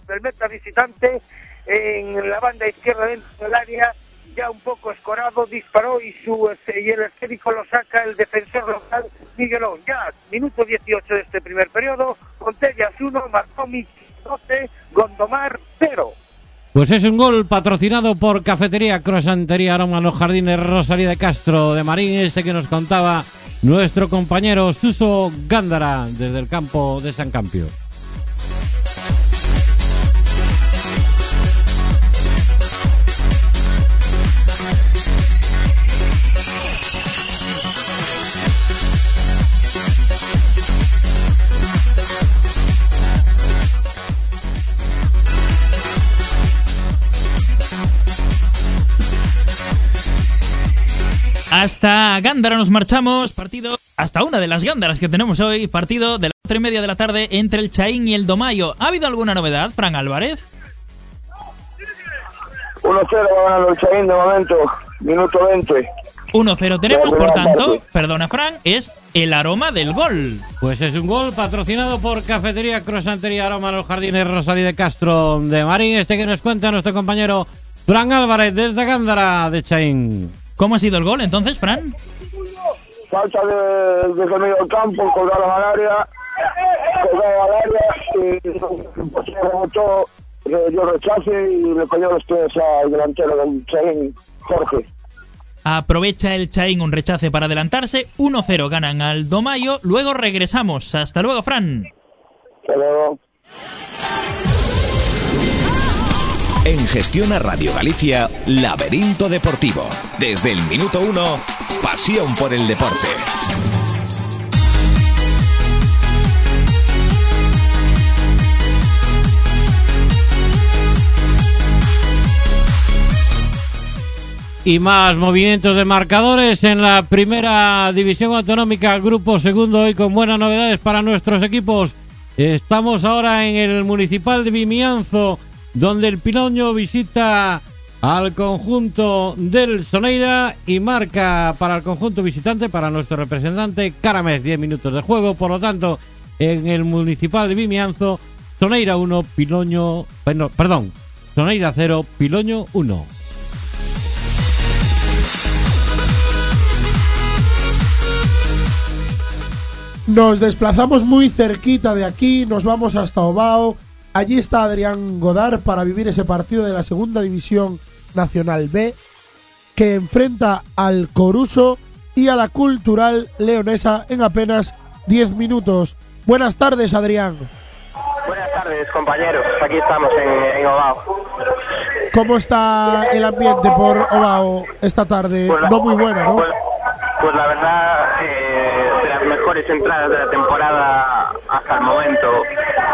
del meta visitante en la banda izquierda dentro del área, ya un poco escorado, disparó y, su, y el esférico lo saca el defensor local Miguelón. Ya, minuto 18 de este primer periodo, Pontellas 1, Marcomi 12, Gondomar 0. Pues es un gol patrocinado por Cafetería Crosantería Aroma Los Jardines Rosalía de Castro de Marín, este que nos contaba nuestro compañero Suso Gándara desde el campo de San Campio. Hasta Gándara nos marchamos, partido hasta una de las Gándaras que tenemos hoy, partido de las cuatro y media de la tarde entre el Chaín y el Domayo. ¿Ha habido alguna novedad, Fran Álvarez? 1-0 va ganando el Chaín de momento, minuto 20. 1-0 tenemos, por tanto, parte. perdona Fran, es el aroma del gol. Pues es un gol patrocinado por Cafetería Crosantería Aroma Los Jardines Rosalía de Castro de Marín, este que nos cuenta nuestro compañero Fran Álvarez desde Gándara de Chaín. ¿Cómo ha sido el gol entonces, Fran? Falta de, desde medio del campo, colgado al área, colgado al área, y pues, rebotó yo rechace y le cogió los pies al delantero del Chaín, Jorge. Aprovecha el Chain un rechace para adelantarse. 1-0 ganan al Domayo. Luego regresamos. Hasta luego, Fran. Hasta luego. En Gestión a Radio Galicia, Laberinto Deportivo. Desde el minuto uno, pasión por el deporte. Y más movimientos de marcadores en la primera división autonómica, grupo segundo, hoy con buenas novedades para nuestros equipos. Estamos ahora en el municipal de Vimianzo, donde el Piloño visita al conjunto del Soneira y marca para el conjunto visitante, para nuestro representante, Caramés, 10 minutos de juego. Por lo tanto, en el municipal de Vimianzo, Soneira 1, Piloño, bueno, perdón, Soneira 0, Piloño 1. Nos desplazamos muy cerquita de aquí, nos vamos hasta Obao. Allí está Adrián Godard para vivir ese partido de la Segunda División Nacional B que enfrenta al Coruso y a la Cultural Leonesa en apenas 10 minutos. Buenas tardes, Adrián. Buenas tardes, compañeros. Aquí estamos en, en Obao. ¿Cómo está el ambiente por Obao esta tarde? Pues la- No muy buena, ¿no? Pues, pues la verdad, eh, de las mejores entradas de la temporada hasta el momento.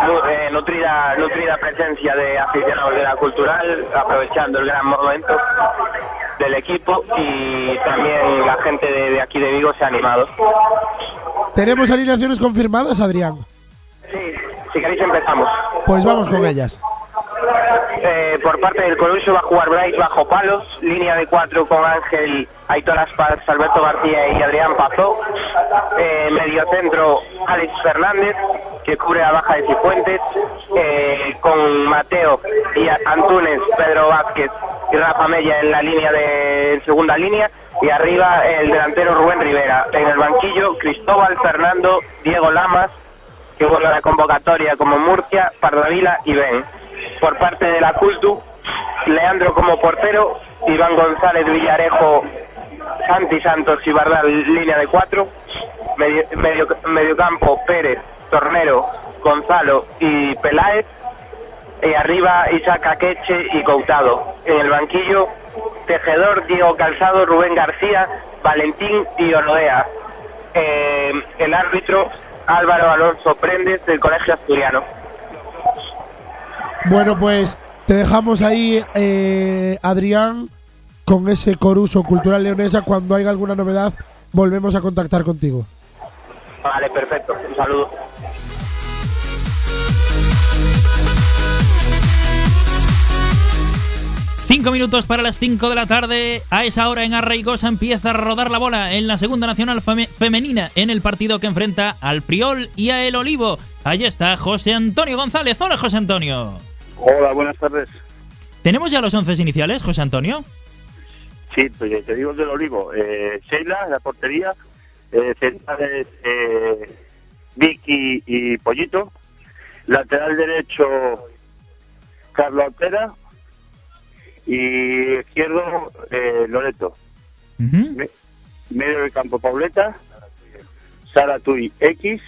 Eh, nutrida, nutrida presencia de aficionados de la cultural, aprovechando el gran momento del equipo y también la gente de, de aquí de Vigo se ha animado. ¿Tenemos alineaciones confirmadas, Adrián? Sí, si queréis empezamos. Pues vamos con ellas. Eh, por parte del Coruso va a jugar Bryce bajo palos, línea de cuatro con Ángel, Aitor Aspas, Alberto García y Adrián Pazó. Eh, medio centro Alex Fernández, que cubre la baja de Cifuentes, eh, con Mateo y Antunes, Pedro Vázquez y Rafa Mella en la línea de segunda línea. Y arriba el delantero Rubén Rivera. En el banquillo Cristóbal Fernando, Diego Lamas, que vuelve a la convocatoria como Murcia, Pardavila y Ben. Por parte de la Cultu, Leandro como portero, Iván González Villarejo, Santi Santos y Bardal, línea de cuatro, medio, medio, mediocampo Pérez, Tornero, Gonzalo y Peláez, y arriba Isaac Akeche y Coutado. En el banquillo, Tejedor, Diego Calzado, Rubén García, Valentín y Olodea. Eh, el árbitro, Álvaro Alonso Prendes, del Colegio Asturiano. Bueno, pues te dejamos ahí, eh, Adrián, con ese coruso cultural leonesa. Cuando haya alguna novedad, volvemos a contactar contigo. Vale, perfecto. Un saludo. Cinco minutos para las 5 de la tarde. A esa hora en Arraigosa empieza a rodar la bola en la segunda nacional feme- femenina en el partido que enfrenta al Priol y a El Olivo. Allí está José Antonio González. Hola, José Antonio. Hola, buenas tardes. ¿Tenemos ya los once iniciales, José Antonio? Sí, pues te digo el del Olivo. Eh, Sheila, la portería. Eh, centrales, eh, Vicky y Pollito. Lateral derecho, Carlos Altera. Y izquierdo, eh, Loreto. Me- medio del campo, Pauleta. Sara Tui X.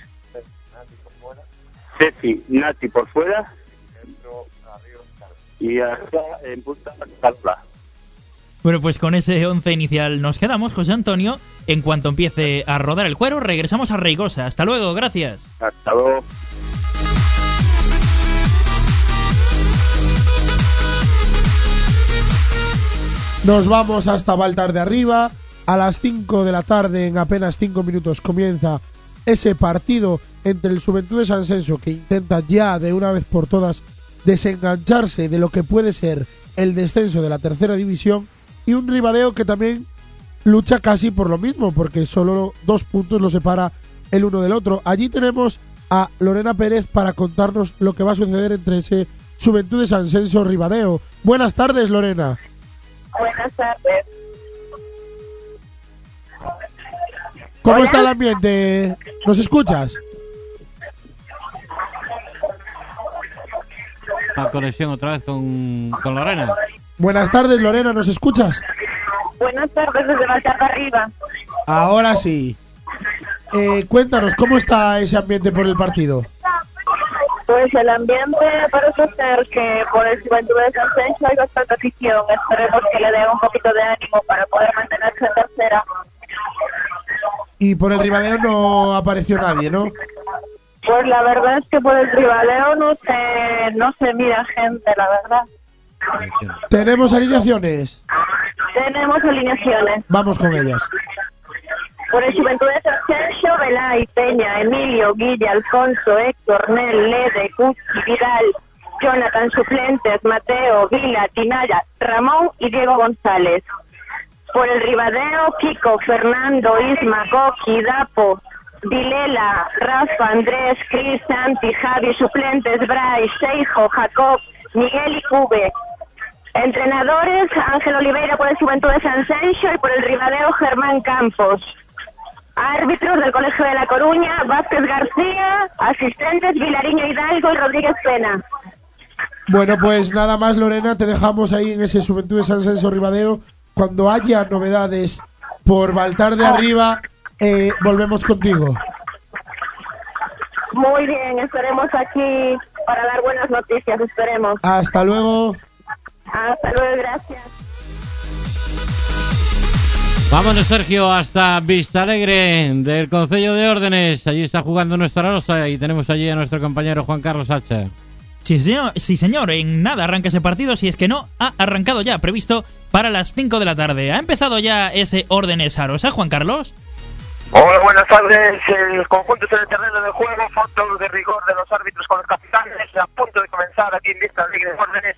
Ceci Nati por fuera. Y acá en punta, Carla. Bueno, pues con ese once inicial nos quedamos, José Antonio. En cuanto empiece a rodar el cuero, regresamos a Reigosa. Hasta luego, gracias. Hasta luego. Nos vamos hasta Baltar de Arriba. A las 5 de la tarde, en apenas 5 minutos, comienza ese partido entre el Juventud de San Senso que intenta ya de una vez por todas desengancharse de lo que puede ser el descenso de la tercera división y un Ribadeo que también lucha casi por lo mismo porque solo dos puntos lo separa el uno del otro. Allí tenemos a Lorena Pérez para contarnos lo que va a suceder entre ese Juventud de San Senso Ribadeo. Buenas tardes, Lorena. Buenas tardes. ¿Cómo Hola. está el ambiente? ¿Nos escuchas? la conexión otra vez con, con Lorena. Buenas tardes, Lorena, ¿nos escuchas? Buenas tardes desde Valtarta Arriba. Ahora sí. Eh, cuéntanos, ¿cómo está ese ambiente por el partido? Pues el ambiente parece ser que por el Juventud de San Sencho hay bastante afición. Esperemos que le den un poquito de ánimo para poder mantenerse en tercera. Y por el ribadeo no apareció nadie, ¿no? Pues la verdad es que por el rivaleo no se, no se mira gente, la verdad. Tenemos alineaciones. Tenemos alineaciones. Vamos con ellas. Por el Juventud de San Sencho, Belay, Peña, Emilio, Guilla, Alfonso, Héctor, Nel, Lede, Cuchi, Vidal, Jonathan, suplentes, Mateo, Vila, Tinaya, Ramón y Diego González. Por el Ribadeo, Kiko, Fernando, Isma, Coqui, Dapo, Vilela, Rafa, Andrés, Cris, Santi, Javi, suplentes, Bray, Seijo, Jacob, Miguel y Cube. Entrenadores, Ángel Oliveira por el Juventud de San Sencho y por el Ribadeo, Germán Campos. Árbitros del Colegio de La Coruña, Vázquez García, asistentes Vilariño Hidalgo y Rodríguez Pena. Bueno, pues nada más, Lorena, te dejamos ahí en ese Juventud de San Senso Ribadeo. Cuando haya novedades por Baltar de Arriba, eh, volvemos contigo. Muy bien, estaremos aquí para dar buenas noticias, esperemos. Hasta luego. Hasta luego, gracias. Vámonos, Sergio, hasta Vista Alegre del Concello de Órdenes. Allí está jugando nuestra rosa y tenemos allí a nuestro compañero Juan Carlos Hacha. Sí señor, sí, señor, en nada arranca ese partido, si es que no, ha arrancado ya, previsto para las 5 de la tarde. ¿Ha empezado ya ese órdenes Arosa, Juan Carlos? Hola, buenas tardes. El conjunto es en el terreno de juego, fotos de rigor de los árbitros con los capitanes. A punto de comenzar aquí en Vista Alegre de Órdenes,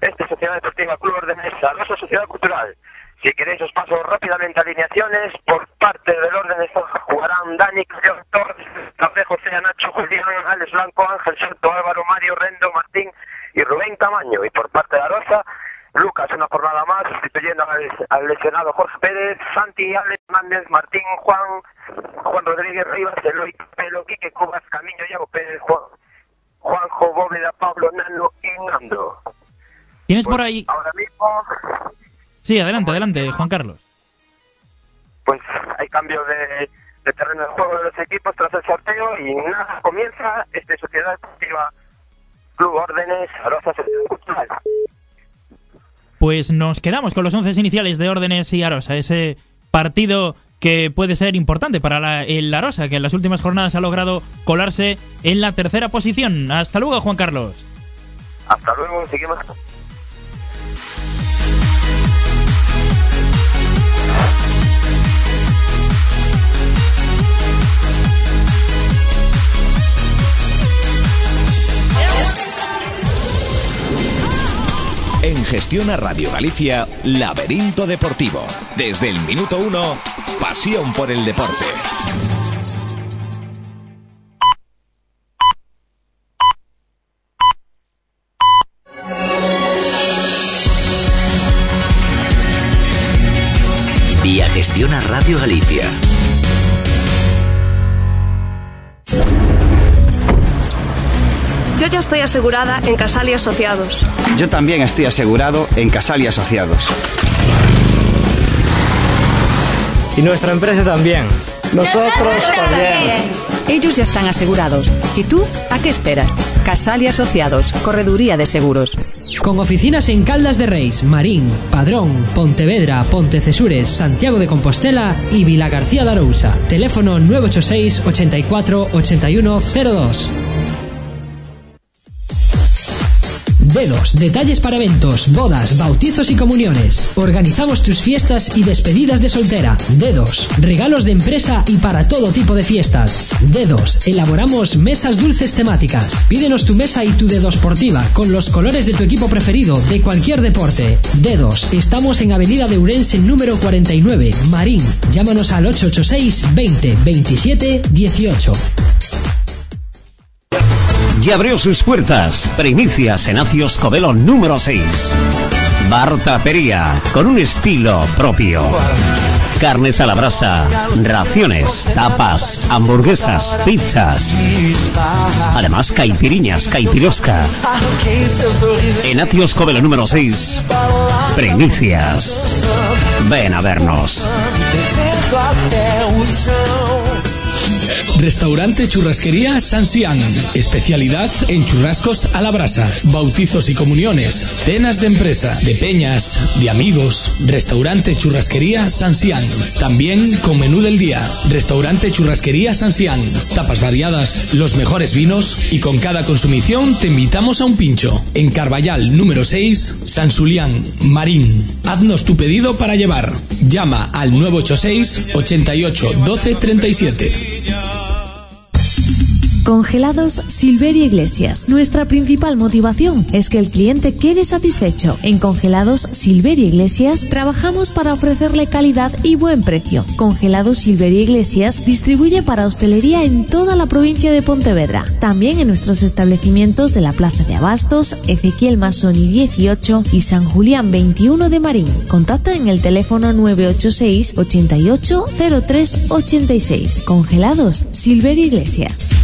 este Sociedad Deportiva Club Órdenes, nuestra Sociedad Cultural. Si queréis os paso rápidamente alineaciones. Por parte del Órdenes jugarán Dani, Carrión, Torres, Café, José, Nacho, Julián, Alex Blanco, Ángel Soto, Álvaro, Mario, Rendo, Martín y Rubén Tamaño. Y por parte de Arosa, Lucas, una jornada más, sustituyendo al, al lesionado Jorge Pérez, Santi, Alex Hernández, Martín, Juan, Juan Rodríguez Rivas, Eloy Pelo, Quique Cubas, Camino, Yago Pérez, Juan, Juanjo, Bóveda, Pablo, Nano y Nando. ¿Tienes por ahí? Ahora mismo, Sí, adelante, adelante, Juan Carlos. pues hay cambio de, de terreno de juego de los equipos tras el sorteo y nada, comienza este Sociedad Deportiva Club Órdenes, Arosa Sociedad Cultural. Pues nos quedamos con los once iniciales de Órdenes y Arosa, ese partido que puede ser importante para la, el Arosa, que en las últimas jornadas ha logrado colarse en la tercera posición. Hasta luego, Juan Carlos. Hasta luego, seguimos. En Gestión a Radio Galicia, Laberinto Deportivo. Desde el minuto uno, pasión por el deporte. Vía Gestiona Radio Galicia. Yo ya estoy asegurada en Casal y Asociados. Yo también estoy asegurado en Casal y Asociados. Y nuestra empresa también. Nosotros también. Ellos ya están asegurados. ¿Y tú? ¿A qué esperas? Casal y Asociados, Correduría de Seguros. Con oficinas en Caldas de Reis, Marín, Padrón, Pontevedra, Pontecesures, Santiago de Compostela y Vila García de Arousa. Teléfono 986 84 8102. Dedos, detalles para eventos, bodas, bautizos y comuniones. Organizamos tus fiestas y despedidas de soltera. Dedos, regalos de empresa y para todo tipo de fiestas. Dedos, elaboramos mesas dulces temáticas. Pídenos tu mesa y tu dedo esportiva con los colores de tu equipo preferido de cualquier deporte. Dedos, estamos en Avenida de Urense número 49, Marín. Llámanos al 886 20 27 18. Ya abrió sus puertas. Primicias en Acios Covelo número 6. Bar Tapería, con un estilo propio. carnes a la brasa, raciones, tapas, hamburguesas, pizzas. Además, caipiriñas, caipirosca. En Atios Covelo número 6, Primicias. Ven a vernos. Restaurante Churrasquería San Sian. Especialidad en churrascos a la brasa, bautizos y comuniones, cenas de empresa, de peñas, de amigos. Restaurante Churrasquería San Sian. También con menú del día. Restaurante Churrasquería San Sian. Tapas variadas, los mejores vinos y con cada consumición te invitamos a un pincho. En Carballal número 6, San Sulián, Marín. Haznos tu pedido para llevar. Llama al 986 88 12 37. Congelados Silveria Iglesias. Nuestra principal motivación es que el cliente quede satisfecho. En Congelados Silveria Iglesias trabajamos para ofrecerle calidad y buen precio. Congelados Silveria Iglesias distribuye para hostelería en toda la provincia de Pontevedra. También en nuestros establecimientos de la Plaza de Abastos, Ezequiel Masoni 18 y San Julián 21 de Marín. Contacta en el teléfono 986 88 03 86. Congelados Silveria Iglesias.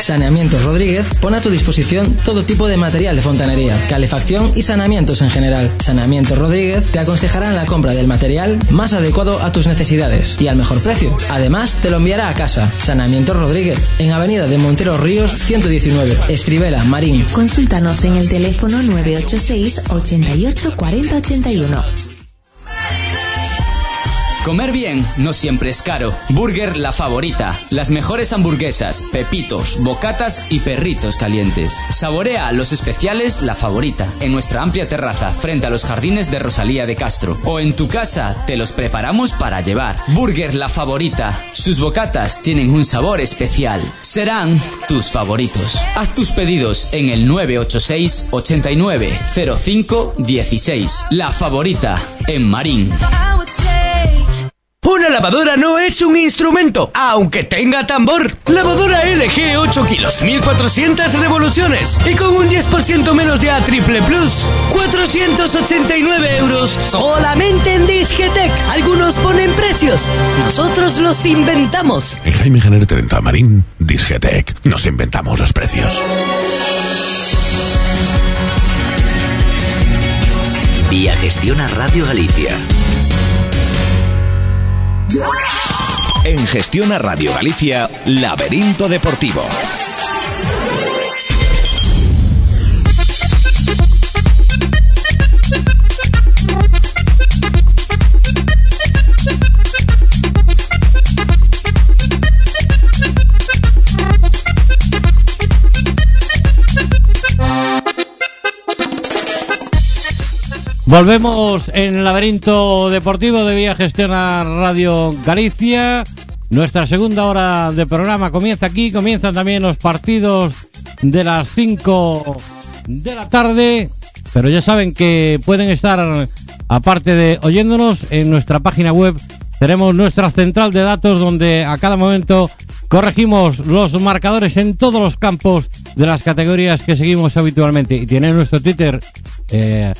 Saneamientos Rodríguez pone a tu disposición todo tipo de material de fontanería, calefacción y saneamientos en general. Saneamientos Rodríguez te aconsejarán la compra del material más adecuado a tus necesidades y al mejor precio. Además, te lo enviará a casa. Saneamientos Rodríguez, en Avenida de Monteros Ríos 119, Estribela, Marín. Consúltanos en el teléfono 986 88 40 81. Comer bien no siempre es caro. Burger La Favorita. Las mejores hamburguesas, pepitos, bocatas y perritos calientes. Saborea los especiales La Favorita en nuestra amplia terraza frente a los jardines de Rosalía de Castro. O en tu casa te los preparamos para llevar. Burger La Favorita. Sus bocatas tienen un sabor especial. Serán tus favoritos. Haz tus pedidos en el 986 89 05 16. La Favorita en Marín. Una lavadora no es un instrumento, aunque tenga tambor. Lavadora LG 8 kilos, 1400 revoluciones y con un 10% menos de A triple plus. 489 euros. Solamente en Disquetec. Algunos ponen precios. Nosotros los inventamos. En Jaime Janer 30 Marín, Disgetec. Nos inventamos los precios. Vía Gestiona Radio Galicia. En Gestiona Radio Galicia, Laberinto Deportivo. Volvemos en el laberinto deportivo de Vía Gestiona Radio Galicia. Nuestra segunda hora de programa comienza aquí. Comienzan también los partidos de las 5 de la tarde. Pero ya saben que pueden estar, aparte de oyéndonos, en nuestra página web. Tenemos nuestra central de datos donde a cada momento corregimos los marcadores en todos los campos de las categorías que seguimos habitualmente. Y tiene nuestro Twitter. Eh,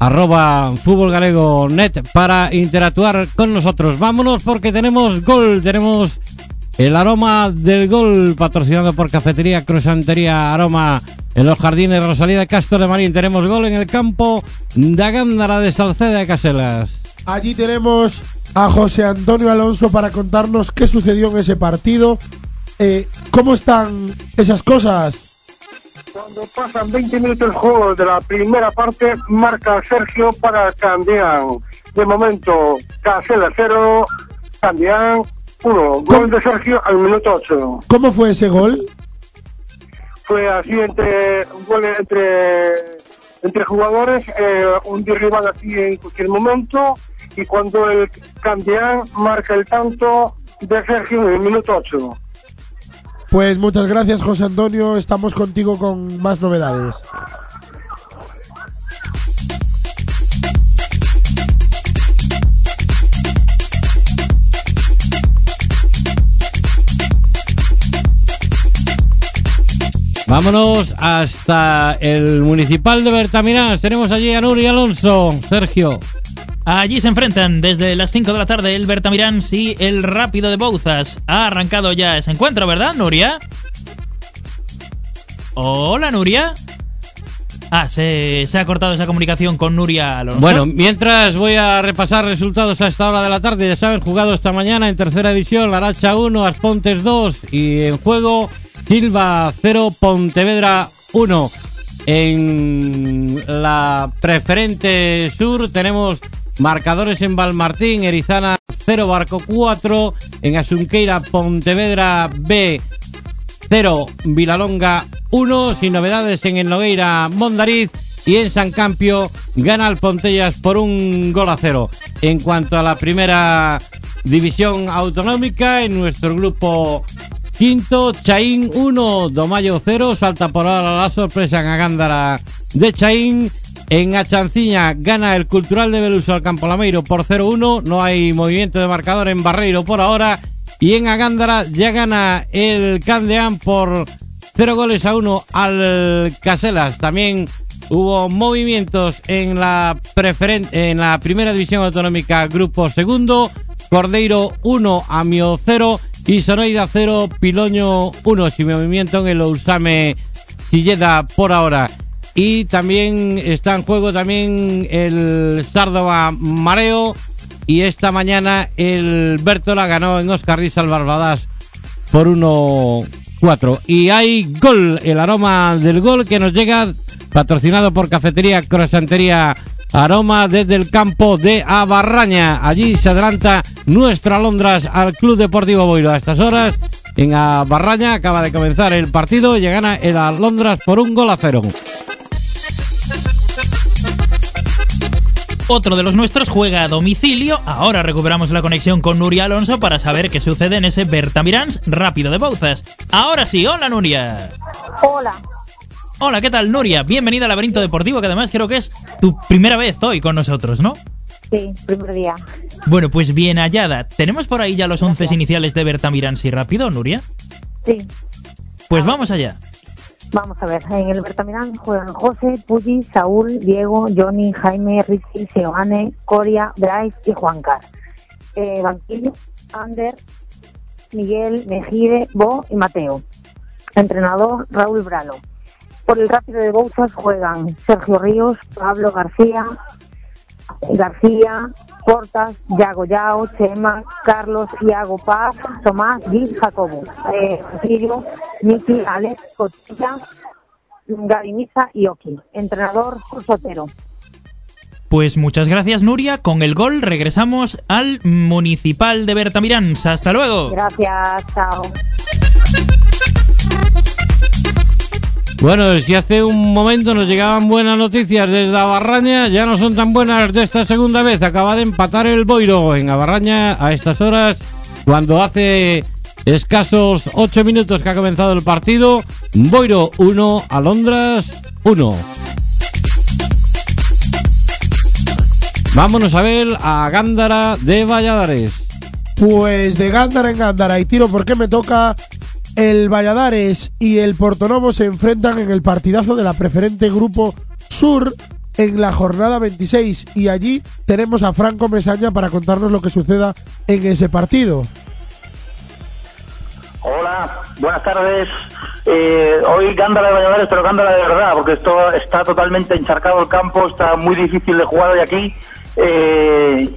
arroba fútbol galego net para interactuar con nosotros. Vámonos porque tenemos gol, tenemos el aroma del gol patrocinado por Cafetería Crusantería Aroma en los jardines Rosalía de Castro de Marín. Tenemos gol en el campo de Gándara de Salceda de Caselas. Allí tenemos a José Antonio Alonso para contarnos qué sucedió en ese partido. Eh, ¿Cómo están esas cosas? Cuando pasan 20 minutos del juego de la primera parte, marca Sergio para Candián. De momento, Casela 0, Candián 1. Gol de Sergio al minuto 8. ¿Cómo fue ese gol? Fue así entre, un gol entre, entre jugadores, eh, un rival así en cualquier momento. Y cuando el Candián marca el tanto de Sergio en el minuto 8. Pues muchas gracias, José Antonio. Estamos contigo con más novedades. Vámonos hasta el municipal de Bertamirán. Tenemos allí a Nuri Alonso. Sergio. Allí se enfrentan desde las 5 de la tarde el Bertamirán y el Rápido de Bouzas. Ha arrancado ya ese encuentro, ¿verdad, Nuria? Hola, Nuria. Ah, se, ha cortado esa comunicación con Nuria Alonso. Bueno, mientras voy a repasar resultados a esta hora de la tarde, ya saben, jugado esta mañana en tercera división, Laracha 1, Aspontes 2 y en juego Silva 0, Pontevedra 1. En la preferente sur tenemos marcadores en Valmartín, Erizana 0, Barco 4, en Asunqueira, Pontevedra B 0, Vilalonga 1, sin novedades en el Nogueira Mondariz y en San Campio gana el Pontellas por un gol a cero. En cuanto a la primera división autonómica, en nuestro grupo quinto, Chaín 1, Domayo 0, salta por ahora la sorpresa en Agándara de Chaín. En Achanciña gana el Cultural de Beluso al Campo Lameiro por 0-1, no hay movimiento de marcador en Barreiro por ahora. Y en Agándara ya gana el Candeán por 0 goles a 1 al Caselas. También hubo movimientos en la preferente en la primera división autonómica grupo segundo. Cordeiro 1 a Mio 0 y Sonoida 0 Piloño 1 sin movimiento en el Usame Silleda por ahora. Y también está en juego también el Sárdova Mareo y esta mañana el Bertola ganó en Oscar Rizal Barbadas por 1-4. Y hay gol, el aroma del gol que nos llega patrocinado por Cafetería Croissantería Aroma desde el campo de Abarraña. Allí se adelanta nuestra Londras al Club Deportivo Boiro. A estas horas en Abarraña acaba de comenzar el partido y gana el Alondras por un gol a cero. Otro de los nuestros juega a domicilio. Ahora recuperamos la conexión con Nuria Alonso para saber qué sucede en ese Bertamirans rápido de Bouzas. Ahora sí, hola Nuria. Hola. Hola, ¿qué tal Nuria? Bienvenida al Laberinto Deportivo, que además creo que es tu primera vez hoy con nosotros, ¿no? Sí, primer día. Bueno, pues bien hallada. ¿Tenemos por ahí ya los once iniciales de Bertamirans y rápido, Nuria? Sí. Pues vamos allá. Vamos a ver, en el Bertamirán juegan José, Pulli, Saúl, Diego, Johnny, Jaime, Ricky, Seoane, Coria, Bryce y Juancar. Eh, banquillo, Ander, Miguel, Mejide, Bo y Mateo. Entrenador, Raúl Bralo. Por el rápido de Bouzas juegan Sergio Ríos, Pablo García, García, Portas, Yago Yao, Chema, Carlos, Iago Paz, Tomás, Gil, Jacobo, eh, Miki, Alex, Cotilla, Gaby Misa y Oki. Entrenador, Sotero. Pues muchas gracias Nuria. Con el gol regresamos al Municipal de Bertamirans. Hasta luego. Gracias, chao. Bueno, si hace un momento nos llegaban buenas noticias desde Abarraña, ya no son tan buenas de esta segunda vez. Acaba de empatar el Boiro en Abarraña a estas horas, cuando hace escasos ocho minutos que ha comenzado el partido. Boiro 1, Alondras 1. Vámonos a ver a Gándara de Valladares. Pues de Gándara en Gándara y tiro porque me toca el Valladares y el Portonovo se enfrentan en el partidazo de la preferente Grupo Sur en la jornada 26 y allí tenemos a Franco Mesaña para contarnos lo que suceda en ese partido. Hola, buenas tardes. Eh, hoy Gándara de Valladares, pero Gándara de verdad, porque esto está totalmente encharcado el campo, está muy difícil de jugar hoy aquí. Eh,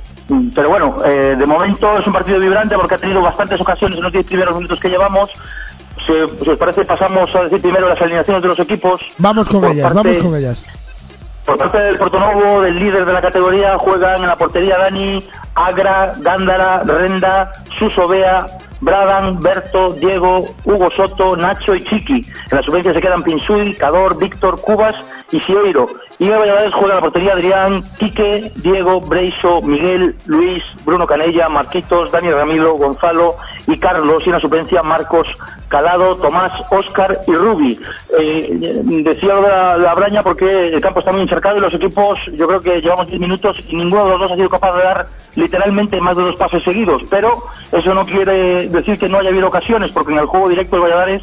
pero bueno, eh, de momento es un partido vibrante porque ha tenido bastantes ocasiones en los 10 primeros minutos que llevamos. Si, si os parece, pasamos a decir primero las alineaciones de los equipos. Vamos con Por ellas, parte- vamos con ellas. Por parte del Portonovo, del líder de la categoría, juegan en la portería Dani, Agra, Gándara, Renda, Suso Bea, Bradan, Berto, Diego, Hugo Soto, Nacho y Chiqui. En la sugerencia se quedan Pinsui, Cador, Víctor, Cubas y Sieiro. Y en Valladares juega la portería Adrián, Quique, Diego, Breiso, Miguel, Luis, Bruno Canella, Marquitos, Dani Ramiro, Gonzalo y Carlos. Y en la suplencia Marcos, Calado, Tomás, Óscar y Rubi. Eh, decía la, la braña porque el campo está muy encharcado y los equipos, yo creo que llevamos 10 minutos y ninguno de los dos ha sido capaz de dar literalmente más de dos pases seguidos. Pero eso no quiere decir que no haya habido ocasiones, porque en el juego directo de Valladares,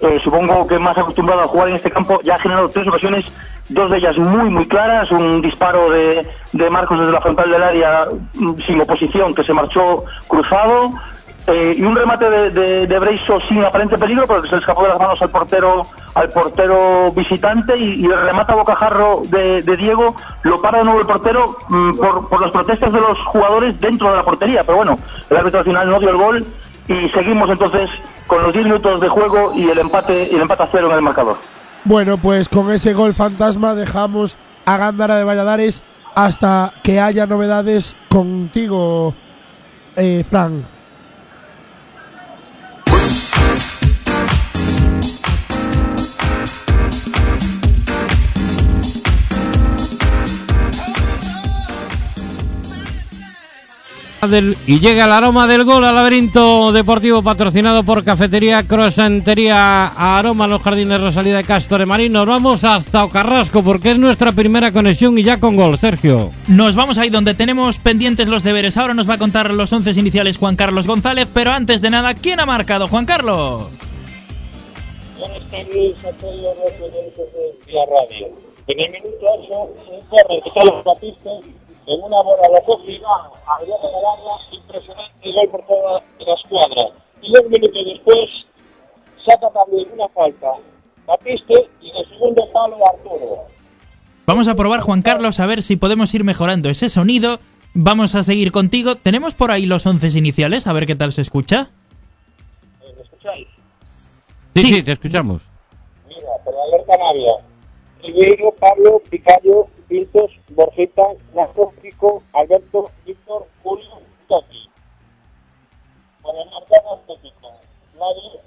eh, supongo que más acostumbrado a jugar en este campo, ya ha generado tres ocasiones dos de ellas muy, muy claras, un disparo de, de Marcos desde la frontal del área mm, sin oposición que se marchó cruzado, eh, y un remate de, de, de Breiso sin aparente peligro, pero que se le escapó de las manos al portero al portero visitante y, y el remate a bocajarro de, de Diego lo para de nuevo el portero mm, por, por las protestas de los jugadores dentro de la portería. Pero bueno, el árbitro al final no dio el gol y seguimos entonces con los 10 minutos de juego y el empate el empate a cero en el marcador. Bueno, pues con ese gol fantasma dejamos a Gándara de Valladares hasta que haya novedades contigo, eh, Fran. Del- y llega el aroma del gol al laberinto deportivo patrocinado por Cafetería Crosantería Aroma Los Jardines Rosalía de Castro de Marín. Nos vamos hasta Ocarrasco porque es nuestra primera conexión y ya con gol, Sergio. Nos vamos ahí donde tenemos pendientes los deberes. Ahora nos va a contar los once iniciales Juan Carlos González, pero antes de nada, ¿quién ha marcado? Juan Carlos. Buenas tardes a todos los de la radio. En el minuto 8, un corre que sale Batiste en una bola lo coge y va a del área, impresionante gol por toda la escuadra. Y dos minutos después, saca también una falta Batiste y de segundo palo Arturo. Vamos a probar, Juan Carlos, a ver si podemos ir mejorando ese sonido. Vamos a seguir contigo. ¿Tenemos por ahí los once iniciales? A ver qué tal se escucha. ¿Me escucháis? Sí, sí, te escuchamos. Mira, por la alerta Navia. Ribeiro, Pablo, Picayo, Pintos, Borjita, Nacho, Pico, Alberto, Víctor, Julio, Tati. Marcado Atlético, Nadie,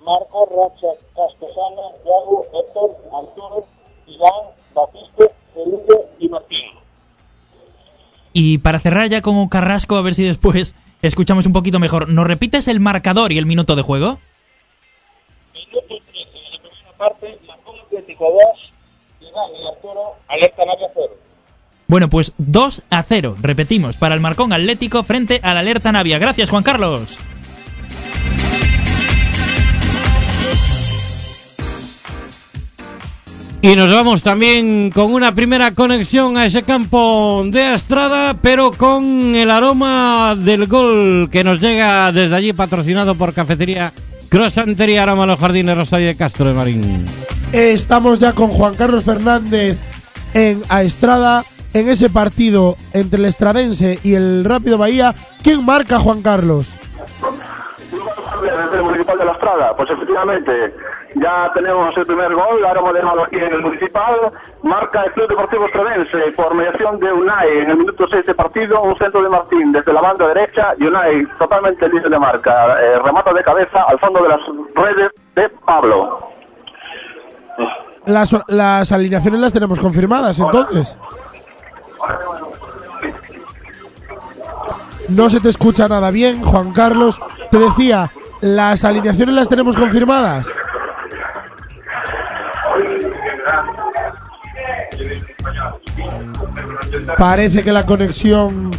Marco, Racha, Castosana, Yago, Héctor, Arturo, Iván, Batiste, Felipe y Martín. Y para cerrar ya con Carrasco, a ver si después escuchamos un poquito mejor. ¿Nos repites el marcador y el minuto de juego? Minuto 13 de la primera parte, Marcón Atlético 2, Iván y Arturo, alerta Navia 0. Bueno, pues 2 a 0. Repetimos, para el Marcón Atlético frente al Alerta Navia. Gracias, Juan Carlos. Y nos vamos también con una primera conexión a ese campo de Astrada, pero con el aroma del gol que nos llega desde allí, patrocinado por Cafetería Crosantería Aroma Los Jardines Rosario de Castro de Marín. Estamos ya con Juan Carlos Fernández en a Estrada en ese partido entre el Estradense y el Rápido Bahía. ¿Quién marca Juan Carlos? Desde el Municipal de La Estrada, pues efectivamente ya tenemos el primer gol, ahora hemos dejado aquí en el Municipal, marca el Club Deportivo Estradense por mediación de Unai en el minuto 6 de partido, un centro de Martín desde la banda derecha y Unai totalmente libre de marca, eh, remata de cabeza al fondo de las redes de Pablo. Las, las alineaciones las tenemos confirmadas, entonces. No se te escucha nada bien, Juan Carlos. Te decía, las alineaciones las tenemos confirmadas. Parece que la conexión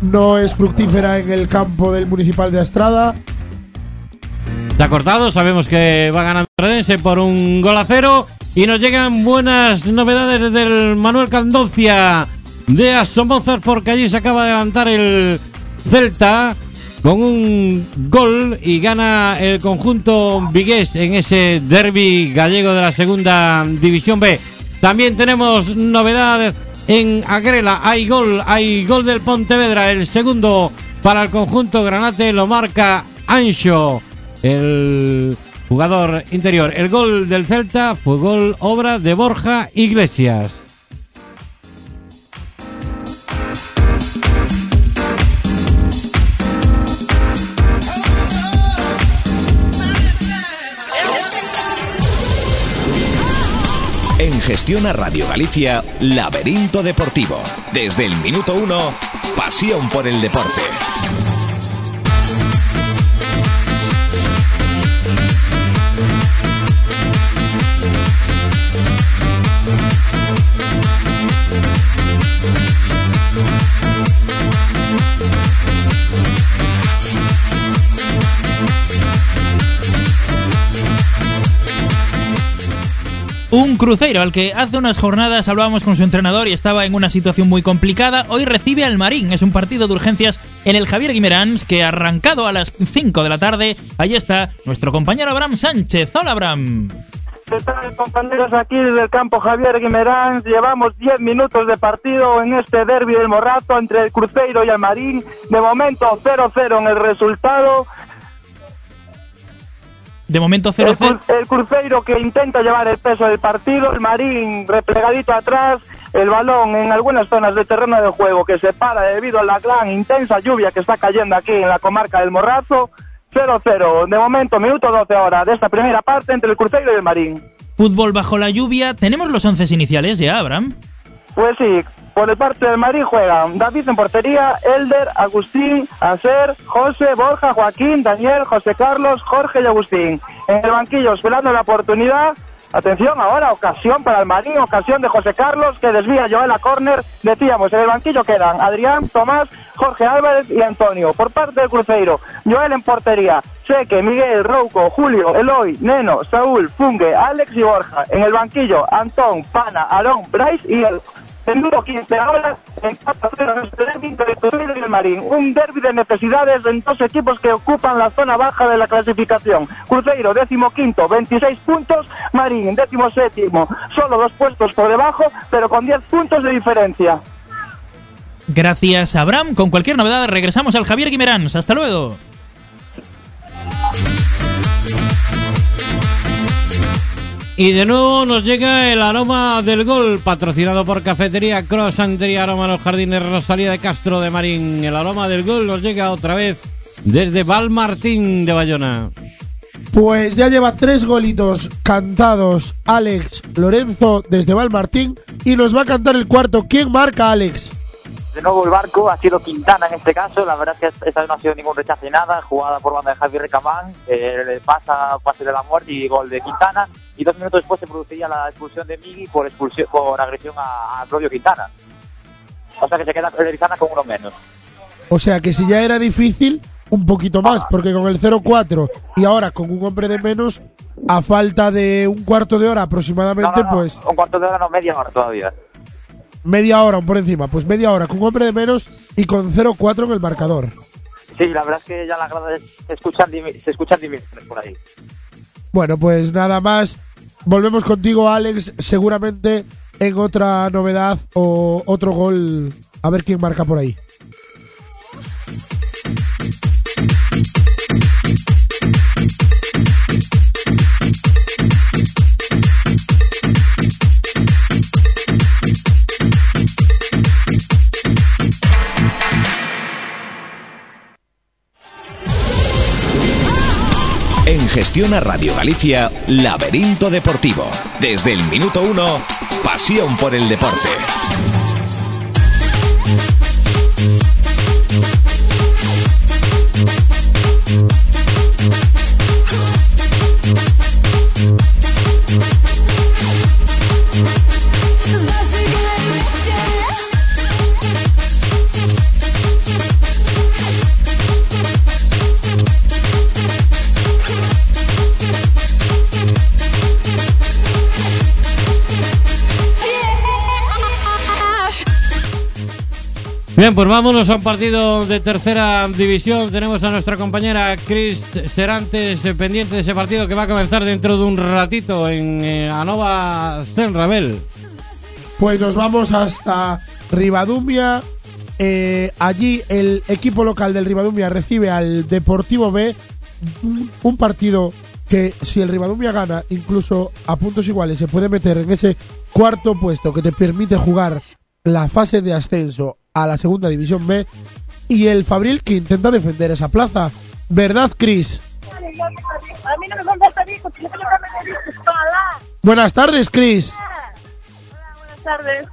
no es fructífera en el campo del Municipal de Astrada. Se ha cortado, sabemos que va ganando Estradense por un gol a cero. Y nos llegan buenas novedades del Manuel Candoncia de Asomozar, porque allí se acaba de adelantar el Celta con un gol y gana el conjunto vigués en ese derby gallego de la segunda división B. También tenemos novedades en Agrela. Hay gol, hay gol del Pontevedra. El segundo para el conjunto Granate lo marca Ancho, el jugador interior. El gol del Celta fue gol obra de Borja Iglesias. En Gestión a Radio Galicia, Laberinto Deportivo. Desde el minuto uno, pasión por el deporte. Un crucero al que hace unas jornadas hablábamos con su entrenador y estaba en una situación muy complicada, hoy recibe al Marín. Es un partido de urgencias en el Javier Guimerans que arrancado a las 5 de la tarde, ahí está nuestro compañero Abraham Sánchez. Hola Abraham. ¿Qué tal, compañeros? Aquí desde el campo Javier Guimerán llevamos 10 minutos de partido en este derby del Morrato entre el Cruzeiro y el Marín. De momento 0-0 en el resultado. De momento El, 0-0. Cru- el Cruzeiro que intenta llevar el peso del partido, el Marín replegadito atrás, el balón en algunas zonas del terreno de juego que se para debido a la gran intensa lluvia que está cayendo aquí en la comarca del Morrazo. 0-0, de momento, minuto 12 ahora de esta primera parte entre el Cruzeiro y el Marín. Fútbol bajo la lluvia. ¿Tenemos los once iniciales ya, Abraham? Pues sí, por el parte del Madrid juegan David en portería, Elder, Agustín, Acer, José, Borja, Joaquín, Daniel, José Carlos, Jorge y Agustín. En el banquillo esperando la oportunidad. Atención ahora, ocasión para el Madrid, ocasión de José Carlos que desvía Joel a córner. Decíamos, en el banquillo quedan Adrián, Tomás, Jorge Álvarez y Antonio. Por parte del Cruzeiro, Joel en portería, Seque, Miguel, Rouco, Julio, Eloy, Neno, Saúl, Fungue, Alex y Borja. En el banquillo, Antón, Pana, Arón, Bryce y el en duro 15 horas, empata este derbi entre el y el Marín. Un derbi de necesidades en dos equipos que ocupan la zona baja de la clasificación. Cruzeiro, décimo quinto, 26 puntos. Marín, décimo séptimo, solo dos puestos por debajo, pero con 10 puntos de diferencia. Gracias, Abraham. Con cualquier novedad regresamos al Javier Guimerans. Hasta luego. Y de nuevo nos llega el aroma del gol, patrocinado por Cafetería Cross, Santería Aroma Los Jardines Rosalía de Castro de Marín. El aroma del gol nos llega otra vez desde Valmartín de Bayona. Pues ya lleva tres golitos cantados Alex Lorenzo desde Valmartín y nos va a cantar el cuarto. ¿Quién marca Alex? De nuevo el barco ha sido Quintana en este caso, la verdad es que esta vez no ha sido ningún rechace ni nada, jugada por banda de Javier Recamán, eh, pasa pase de la muerte y gol de Quintana, y dos minutos después se produciría la expulsión de Migui por expulsión por agresión a, a Claudio Quintana. O sea que se queda Quintana con uno menos. O sea que si ya era difícil, un poquito más, porque con el 0-4 y ahora con un hombre de menos, a falta de un cuarto de hora aproximadamente, No, no, no, pues un cuarto de hora, no, media hora todavía. Media hora por encima, pues media hora con un hombre de menos y con 0-4 en el marcador. Sí, la verdad es que ya la grada se escuchan, se escuchan por ahí. Bueno, pues nada más. Volvemos contigo, Alex, seguramente en otra novedad o otro gol. A ver quién marca por ahí. En Gestión a Radio Galicia, Laberinto Deportivo. Desde el minuto uno, pasión por el deporte. Bien, pues vámonos a un partido de tercera división. Tenemos a nuestra compañera Cris Serantes eh, pendiente de ese partido que va a comenzar dentro de un ratito en eh, Anova Stenrabel. Pues nos vamos hasta Ribadumia. Eh, allí el equipo local del Ribadumia recibe al Deportivo B. Un, partido que si el Ribadumia gana, incluso a puntos iguales, se puede meter en ese cuarto puesto que te permite jugar la fase de ascenso a la segunda división B. Y el Fabril que intenta defender esa plaza. ¿Verdad, Cris? Hola. Buenas tardes, Cris. Buenas tardes.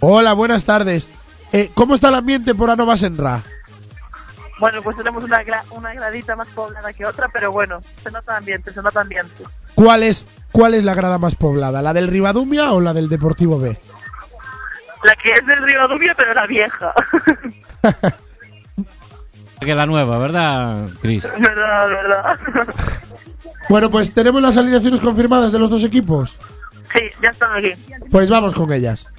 Hola, buenas tardes. Eh, ¿Cómo está el ambiente por Anova Senra? Bueno, pues tenemos una, gra- una gradita más poblada que otra, pero bueno, se nota ambiente, se nota ambiente. ¿Cuál es, ¿Cuál es la grada más poblada? ¿La del Ribadumia o la del Deportivo B? La que es del Rivadumia, pero la vieja. Que la nueva, ¿verdad, Cris? verdad, verdad. Bueno, pues tenemos las alineaciones confirmadas de los dos equipos. Sí, Ya están aquí. Pues vamos con ellas.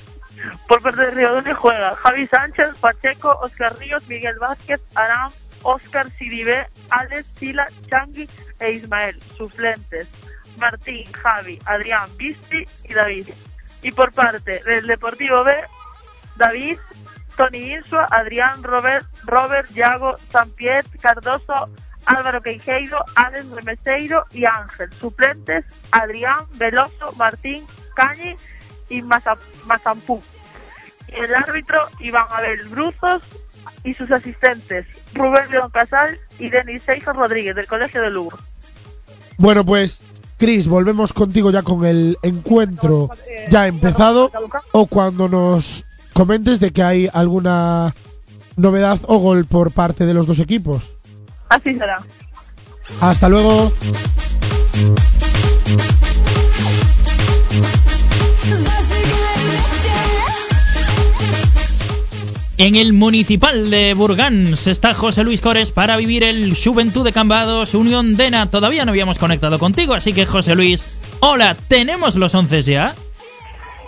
Por parte de Riodone juega Javi Sánchez, Pacheco, Oscar Ríos, Miguel Vázquez, Aram, Oscar Siribé, Alex, Sila, Changui e Ismael. Suplentes Martín, Javi, Adrián, Bisti y David. Y por parte del Deportivo B, David, Tony Insua, Adrián, Robert, Robert, Yago, Sampiet, Cardoso, Álvaro Queijeiro, Alex Remeseiro y Ángel. Suplentes Adrián, Veloso, Martín, Cañi y Maza- Mazampú. El árbitro Iván Abel Bruzos y sus asistentes Rubén León Casal y Denis Seijo Rodríguez del Colegio de Lugo. Bueno, pues, Chris, volvemos contigo ya con el encuentro ya empezado o cuando nos comentes de que hay alguna novedad o gol por parte de los dos equipos. Así será. Hasta luego. En el municipal de Burgans está José Luis Cores para vivir el Juventud de Cambados Unión Dena. Todavía no habíamos conectado contigo, así que José Luis, hola, ¿tenemos los once ya?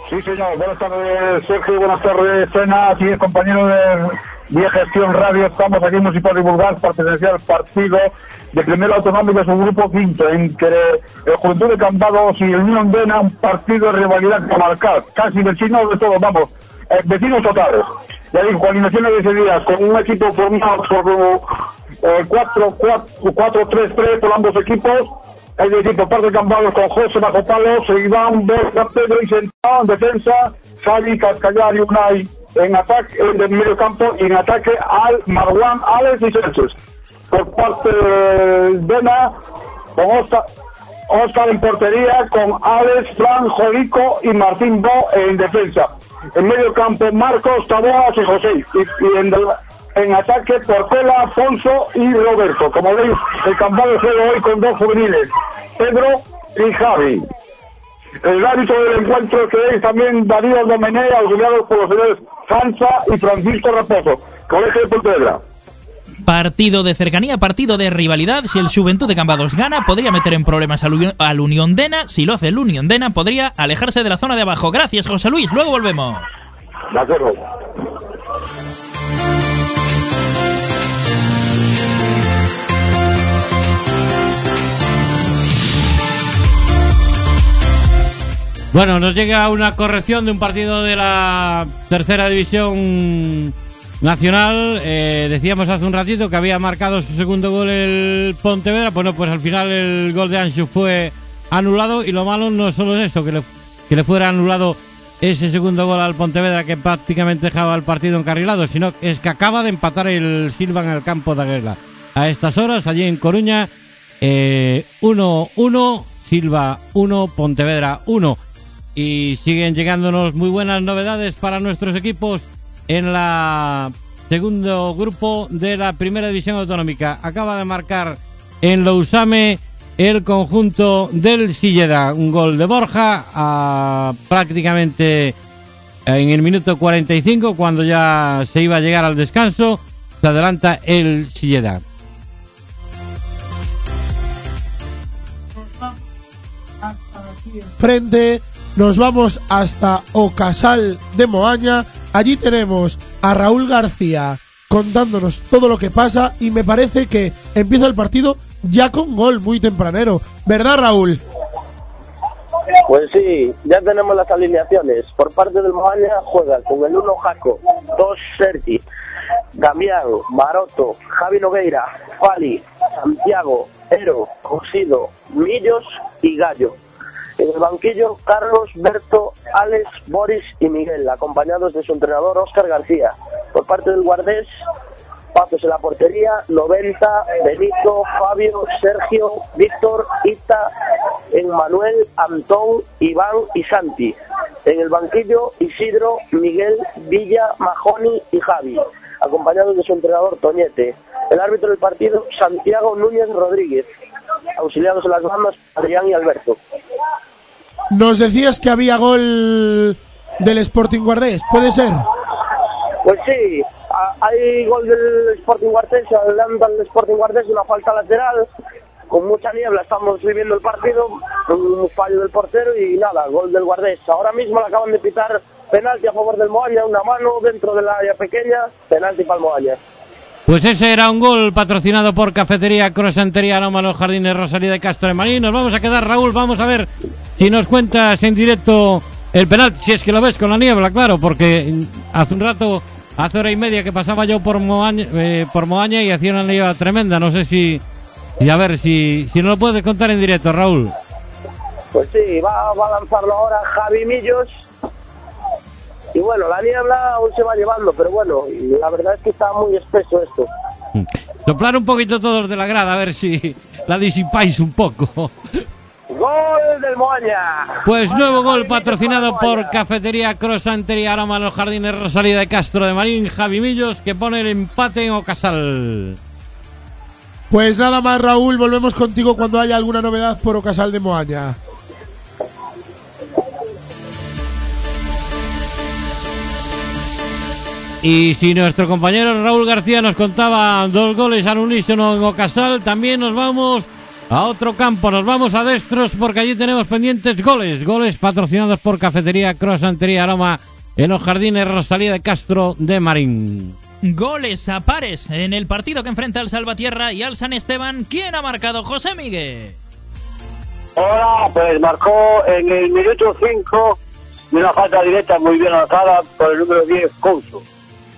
Sí, señor. Buenas tardes, Sergio. Buenas tardes, Sena. Aquí el compañero de Vía Gestión Radio. Estamos aquí en Municipal de Burgos para presenciar el partido de primero autonómico, es un grupo quinto, entre el Juventud de Cambados y el Unión Dena, un partido de rivalidad comarcal, casi vecinos de todos, vamos, eh, vecinos totales. Ya digo, coordinaciones decididas con un equipo formado por eh, 4-3-3 por ambos equipos. Es decir, por parte de Cambados con José bajo palos, Iván, Borja, Pedro y Sentado en defensa, Javi, Cascallar y Unai en ataque, en el medio campo y en ataque al Marwan, Alex y Sánchez. Por parte de Dena, con Oscar, Oscar en portería, con Alex, Fran, Jolico y Martín Bo en defensa. En medio campo, Marcos, Taboas y José. Y, en, en ataque, Portela, Afonso y Roberto. Como veis, el campado juega hoy con dos juveniles, Pedro y Javi. El árbitro del encuentro que es también Darío Domené, auxiliados por los señores Sansa y Francisco Raposo, Colegio de Pontevedra. Partido de cercanía, partido de rivalidad. Si el Juventud de Cambados gana, podría meter en problemas al, al Unión Dena. Si lo hace el Unión Dena, podría alejarse de la zona de abajo. Gracias, José Luis. Luego volvemos. De acuerdo. Bueno, nos llega una corrección de un partido de la tercera división nacional. Eh, decíamos hace un ratito que había marcado su segundo gol el Pontevedra. Bueno, pues al final el gol de Ansu fue anulado y lo malo no es solo eso, que le, que le fuera anulado ese segundo gol al Pontevedra que prácticamente dejaba el partido encarrilado, sino es que acaba de empatar el Silva en el campo de Aguela. A estas horas, allí en Coruña, 1-1, Silva 1, Pontevedra 1 y siguen llegándonos muy buenas novedades para nuestros equipos en la segundo grupo de la primera división autonómica. Acaba de marcar en Lousame el conjunto del Silleda, un gol de Borja a prácticamente en el minuto 45 cuando ya se iba a llegar al descanso, se adelanta el Silleda. frente. Nos vamos hasta Ocasal de Moaña. Allí tenemos a Raúl García contándonos todo lo que pasa y me parece que empieza el partido ya con gol muy tempranero. ¿Verdad, Raúl? Pues sí, ya tenemos las alineaciones. Por parte del Moaña juega con el 1 Jaco, 2 Sergi, Damián, Maroto, Javi Nogueira, Fali, Santiago, Ero, Cosido, Millos y Gallo. En el banquillo, Carlos, Berto, Alex, Boris y Miguel, acompañados de su entrenador Óscar García. Por parte del Guardés, Pazos en la portería, 90, Benito, Fabio, Sergio, Víctor, Ita, Manuel, Antón, Iván y Santi. En el banquillo, Isidro, Miguel, Villa, Majoni y Javi, acompañados de su entrenador Toñete. El árbitro del partido, Santiago Núñez Rodríguez, auxiliados en las bandas, Adrián y Alberto. Nos decías que había gol del Sporting Guardés, ¿puede ser? Pues sí, hay gol del Sporting Guardés, se adelanta el Sporting Guardés, una falta lateral con mucha niebla estamos viviendo el partido, un fallo del portero y nada, gol del guardés. Ahora mismo le acaban de pitar penalti a favor del Moaña, una mano dentro del área pequeña, penalti para el Moaña. Pues ese era un gol patrocinado por Cafetería Crosantería Aroma Los Jardines Rosalía de Castro de Marín. Nos vamos a quedar, Raúl, vamos a ver si nos cuentas en directo el penal, si es que lo ves con la niebla, claro, porque hace un rato, hace hora y media que pasaba yo por Moaña, eh, por Moaña y hacía una niebla tremenda. No sé si, y a ver si, si nos lo puedes contar en directo, Raúl. Pues sí, va a lanzarlo ahora Javi Millos. Y bueno, la niebla aún se va llevando, pero bueno, y la verdad es que está muy espeso esto. Soplar un poquito todos de la grada, a ver si la disipáis un poco. Gol del Moaña. Pues nuevo gol patrocinado por Cafetería Crosantería Aroma Los Jardines Rosalía de Castro de Marín, Javi Millos, que pone el empate en Ocasal. Pues nada más, Raúl, volvemos contigo cuando haya alguna novedad por Ocasal de Moaña. Y si nuestro compañero Raúl García nos contaba dos goles al unísono en Ocasal, también nos vamos a otro campo, nos vamos a Destros porque allí tenemos pendientes goles, goles patrocinados por Cafetería Crosantería Aroma en los jardines Rosalía de Castro de Marín. Goles a pares en el partido que enfrenta al Salvatierra y al San Esteban. ¿Quién ha marcado? José Miguel. Hola, pues marcó en el minuto 5 de una falta directa muy bien lanzada por el número 10, Couso.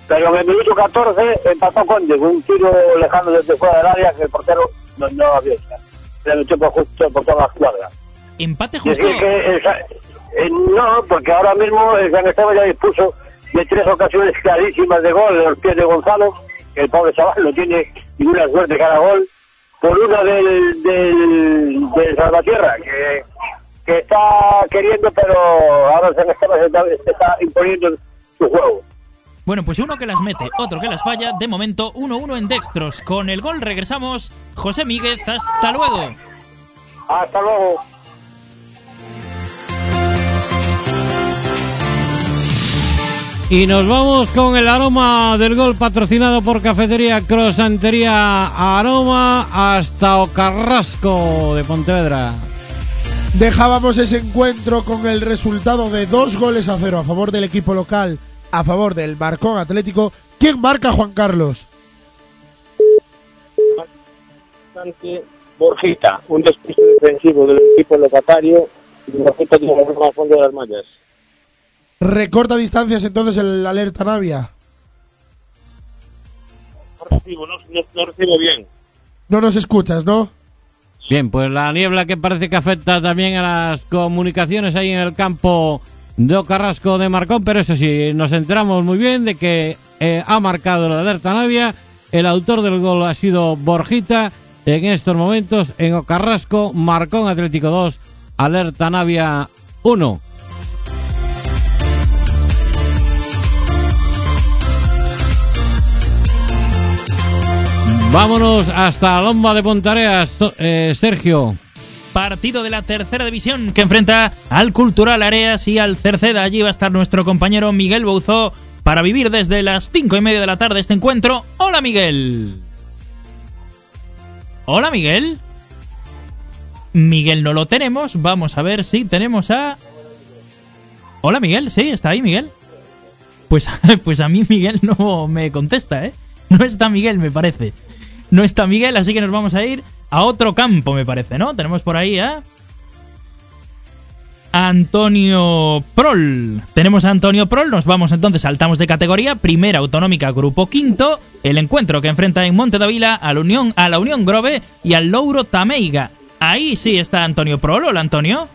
Pero en el minuto 14 empató Conde con un tiro lejano desde fuera del área que el portero no, no había hecho. Le metió por justo por toda la cuadra. Empate justo. que eh, no, porque ahora mismo el San Esteban ya dispuso de tres ocasiones clarísimas de gol de los pies de Gonzalo, que el pobre chaval no tiene ninguna suerte cada gol, por una del, del, del Salvatierra, que, que está queriendo, pero ahora San Esteban se está, se está imponiendo su juego. Bueno, pues uno que las mete, otro que las falla. De momento, 1-1 en Dextros. Con el gol regresamos. José Míguez, hasta luego. Hasta luego. Y nos vamos con el aroma del gol patrocinado por Cafetería Crosantería Aroma hasta Ocarrasco de Pontevedra. Dejábamos ese encuentro con el resultado de dos goles a cero a favor del equipo local, a favor del Marcón Atlético. ¿Quién marca Juan Carlos? Borjita, un despiste defensivo del equipo locatario, y Borjita tiene que al fondo de las mallas. Recorta distancias entonces el alerta Navia. No recibo, no, no- no recibo bien. No nos escuchas, ¿no? Bien, pues la niebla que parece que afecta también a las comunicaciones ahí en el campo de Ocarrasco de Marcón, pero eso sí, nos enteramos muy bien de que eh, ha marcado la alerta Navia. El autor del gol ha sido Borjita. En estos momentos en Ocarrasco, Marcón Atlético 2, alerta Navia 1. Vámonos hasta Lomba de Pontareas, eh, Sergio. Partido de la tercera división que enfrenta al Cultural Areas y al Cerceda. Allí va a estar nuestro compañero Miguel Bouzó para vivir desde las cinco y media de la tarde este encuentro. Hola Miguel. Hola Miguel. Miguel no lo tenemos. Vamos a ver si tenemos a... Hola Miguel, sí, está ahí Miguel. Pues, pues a mí Miguel no me contesta, ¿eh? No está Miguel, me parece. No está Miguel, así que nos vamos a ir a otro campo, me parece, ¿no? Tenemos por ahí a... Antonio Prol. Tenemos a Antonio Prol, nos vamos entonces, saltamos de categoría, primera autonómica, grupo quinto, el encuentro que enfrenta en Monte Davila a la Unión, a la Unión Grove y al Louro Tameiga. Ahí sí está Antonio Prol, hola Antonio.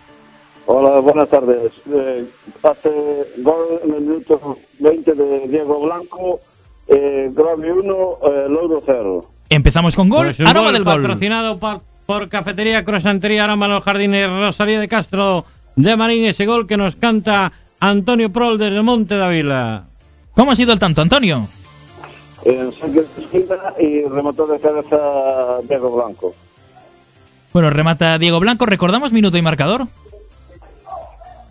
Hola, buenas tardes. Eh, hace gol en el minuto 20 de Diego Blanco, eh, Grove 1, eh, Logro 0. Empezamos con gol, Pues aroma gol del gol. patrocinado por, por Cafetería Crosantería Aroma Los Jardines Rosalía de Castro de Marín. Ese gol que nos canta Antonio Prol desde Monte Dávila. ¿Cómo ha sido el tanto, Antonio? Esquina y remató de cabeza Diego Blanco. Bueno, remata Diego Blanco, recordamos minuto y marcador.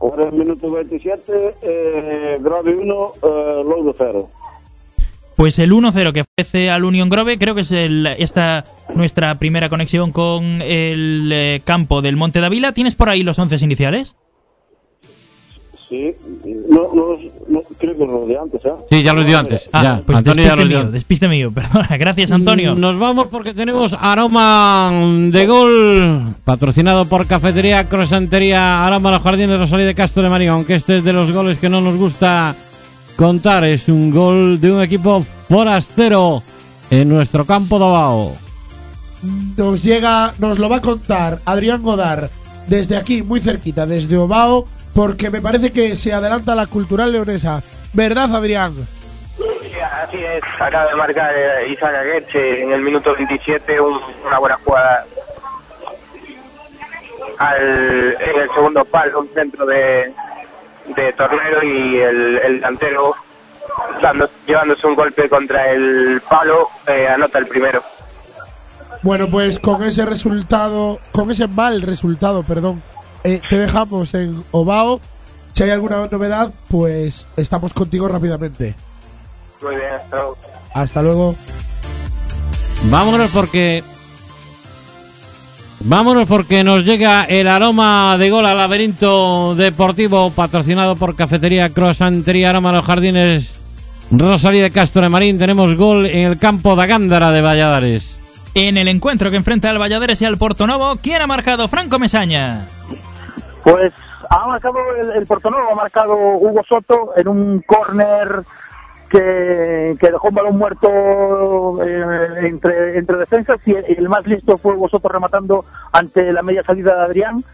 Ahora el minuto 27, eh, Grove 1, eh, Logro 0. Pues el 1-0 que ofrece al Union Grove, creo que es el, esta nuestra primera conexión con el eh, campo del Monte Davila. ¿Tienes por ahí los 11 iniciales? Sí, no, no, no, creo que los de antes, ¿eh? Sí, ya los dio antes. Ah, ya. pues Antonio ya despiste los dio mío, despiste mío, perdona. Gracias, Antonio. Nos vamos porque tenemos aroma de gol patrocinado por Cafetería Crosantería Aroma Los Jardines Rosalía de Castro de María. Aunque este es de los goles que no nos gusta contar, es un gol de un equipo forastero en nuestro campo de Abao. Nos llega, nos lo va a contar Adrián Godar desde aquí, muy cerquita, desde Obao, porque me parece que se adelanta la cultural leonesa. ¿Verdad, Adrián? Sí, así es, acaba de marcar eh, Isaac Aguerche en el minuto 27 un- una buena jugada al, en el segundo palo, un centro de, de Tornero y el, el delantero dando- llevándose un golpe contra el palo, eh, anota el primero. Bueno, pues con ese resultado, con ese mal resultado, perdón, eh, te dejamos en Obao. Si hay alguna novedad, pues estamos contigo rápidamente. Muy bien, hasta luego. Hasta luego. Vámonos porque. Vámonos porque nos llega el aroma de gol al laberinto deportivo patrocinado por Cafetería Crosantería Aroma Los Jardines Rosalía de Castro de Marín. Tenemos gol en el campo de Gándara de Valladares. En el encuentro que enfrenta al Valladares y al Portonovo, ¿quién ha marcado? Franco Mesaña. Pues ha marcado el, el Portonovo, ha marcado Hugo Soto en un córner que, dejó un balón muerto eh, entre, entre defensas y el, más listo fue Soto rematando ante la media salida de Adrián.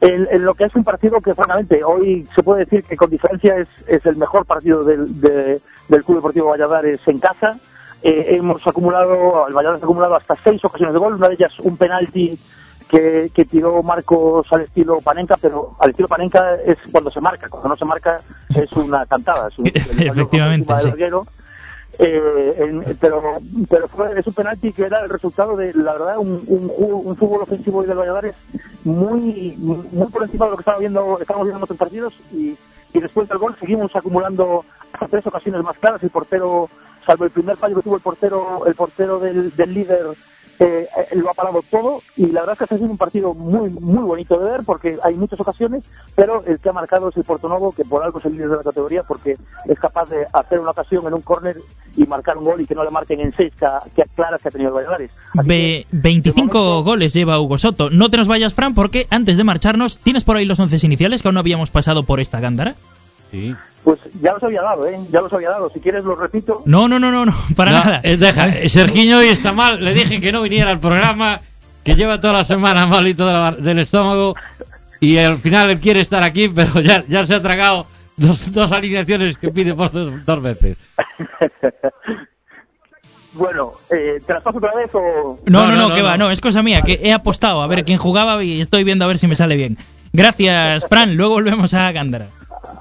En, lo que es un partido que, francamente, hoy se puede decir que con diferencia es, es el mejor partido del, de- del Club Deportivo Valladares en casa. Eh, hemos acumulado, el Valladares ha acumulado hasta seis ocasiones de gol, una de ellas un penalti que, que tiró Marcos al estilo Panenka, pero al estilo Panenka es cuando se marca, cuando no se marca es una cantada. Es un, Efectivamente, sí. larguero. Eh, en- pero pero fue, es un penalti que era el resultado de, la verdad, un, un, un fútbol ofensivo del Valladares muy, muy por encima de lo que estaba viendo, estábamos viendo en otros partidos y, y después del gol seguimos acumulando hasta tres ocasiones más claras. El portero, salvo el primer fallo que tuvo el portero, el portero del, del líder, eh, eh, lo ha parado todo y la verdad es que ha sido un partido muy muy bonito de ver porque hay muchas ocasiones, pero el que ha marcado es el Portonovo, que por algo es el líder de la categoría porque es capaz de hacer una ocasión en un córner y marcar un gol y que no le marquen en seis ca- que, claras que ha tenido el Valladares. Ve- 25 goles lleva Hugo Soto. No te nos vayas, Fran, porque antes de marcharnos, ¿tienes por ahí los 11 iniciales que aún no habíamos pasado por esta gándara? Sí. Pues ya los había dado, ¿eh? Ya los había dado. Si quieres los repito. No, no, no, no, no, para No, nada. eh, deja, Sergiño hoy está mal. Le dije que no viniera al programa, que lleva toda la semana malito de la- del estómago y al final él quiere estar aquí, pero ya, ya se ha tragado dos, dos alineaciones que pide por dos, dos veces. Bueno, eh, ¿te las paso otra vez o...? No, no, no, que va, no, es cosa mía, que he apostado a ver quién jugaba y estoy viendo a ver si me sale bien. Gracias, Fran. Luego volvemos a Gándara.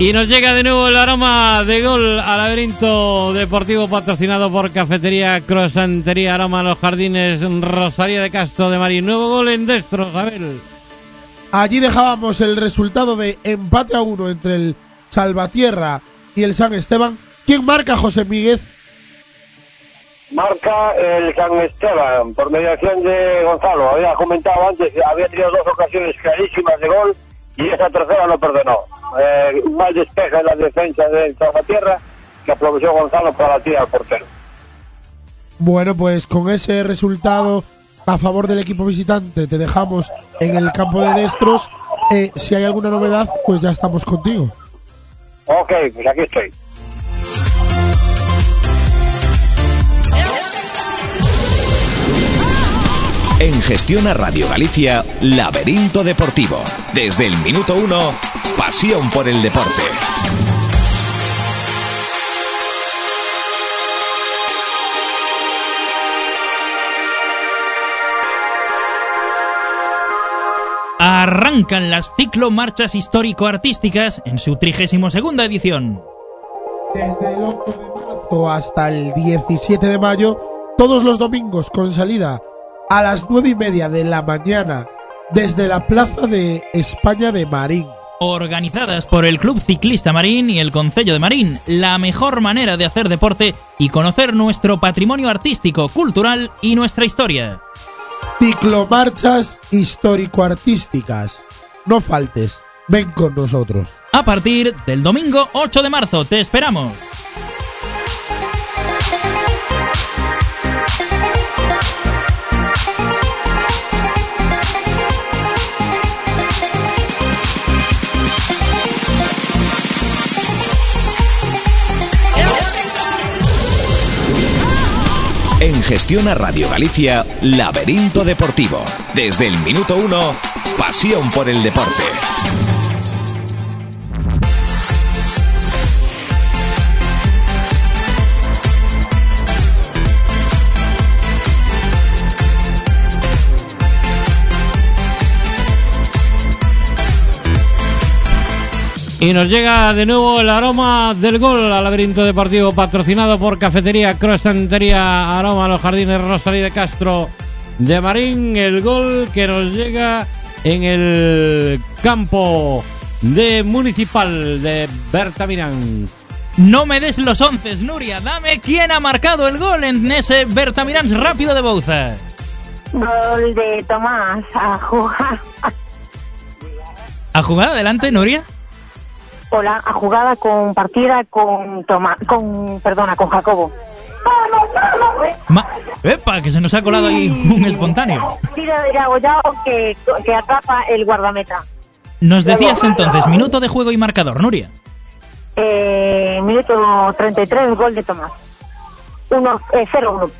Y nos llega de nuevo el aroma de gol al laberinto deportivo patrocinado por Cafetería Crosantería Aroma Los Jardines Rosalía de Castro de Marín. Nuevo gol en Destro, Abel. Allí dejábamos el resultado de empate a uno entre el Salvatierra y el San Esteban. ¿Quién marca José Miguel? Marca el San Esteban por mediación de Gonzalo. Había comentado antes que había tenido dos ocasiones clarísimas de gol y esa tercera no perdonó. Eh, un mal despeje en la defensa del Salvatierra que aprovechó Gonzalo para tirar al portero. Bueno, pues con ese resultado a favor del equipo visitante te dejamos en el campo de Destros. Eh, si hay alguna novedad, pues ya estamos contigo. Ok, pues aquí estoy. En Gestión a Radio Galicia, Laberinto Deportivo. Desde el minuto uno, pasión por el deporte. Arrancan las ciclomarchas histórico-artísticas en su 32 edición. Desde el 8 de marzo hasta el 17 de mayo, todos los domingos con salida a las 9 y media de la mañana desde la Plaza de España de Marín. Organizadas por el Club Ciclista Marín y el Concello de Marín, la mejor manera de hacer deporte y conocer nuestro patrimonio artístico, cultural y nuestra historia. Ciclomarchas histórico-artísticas. No faltes, ven con nosotros. A partir del domingo 8 de marzo, te esperamos. En Gestión a Radio Galicia, Laberinto Deportivo. Desde el minuto uno, pasión por el deporte. Y nos llega de nuevo el aroma del gol al laberinto deportivo patrocinado por Cafetería Croestantería Aroma Los Jardines Rosalí de Castro de Marín. El gol que nos llega en el campo de Municipal de Berta Mirán. No me des los once, Nuria. Dame quién ha marcado el gol en ese Berta Mirán rápido de Bouza. Gol de Tomás a jugar. ¿A jugar adelante, Nuria? Hola, a jugada compartida con Tomás, con, perdona, con Jacobo. Ma ¡Epa! Que se nos ha colado ahí un espontáneo. Tiro de Yagoyao que, que atrapa el guardameta. Nos decías entonces, minuto de juego y marcador, Nuria. Eh, minuto 33, gol de Tomás. Uno, eh, 0-1.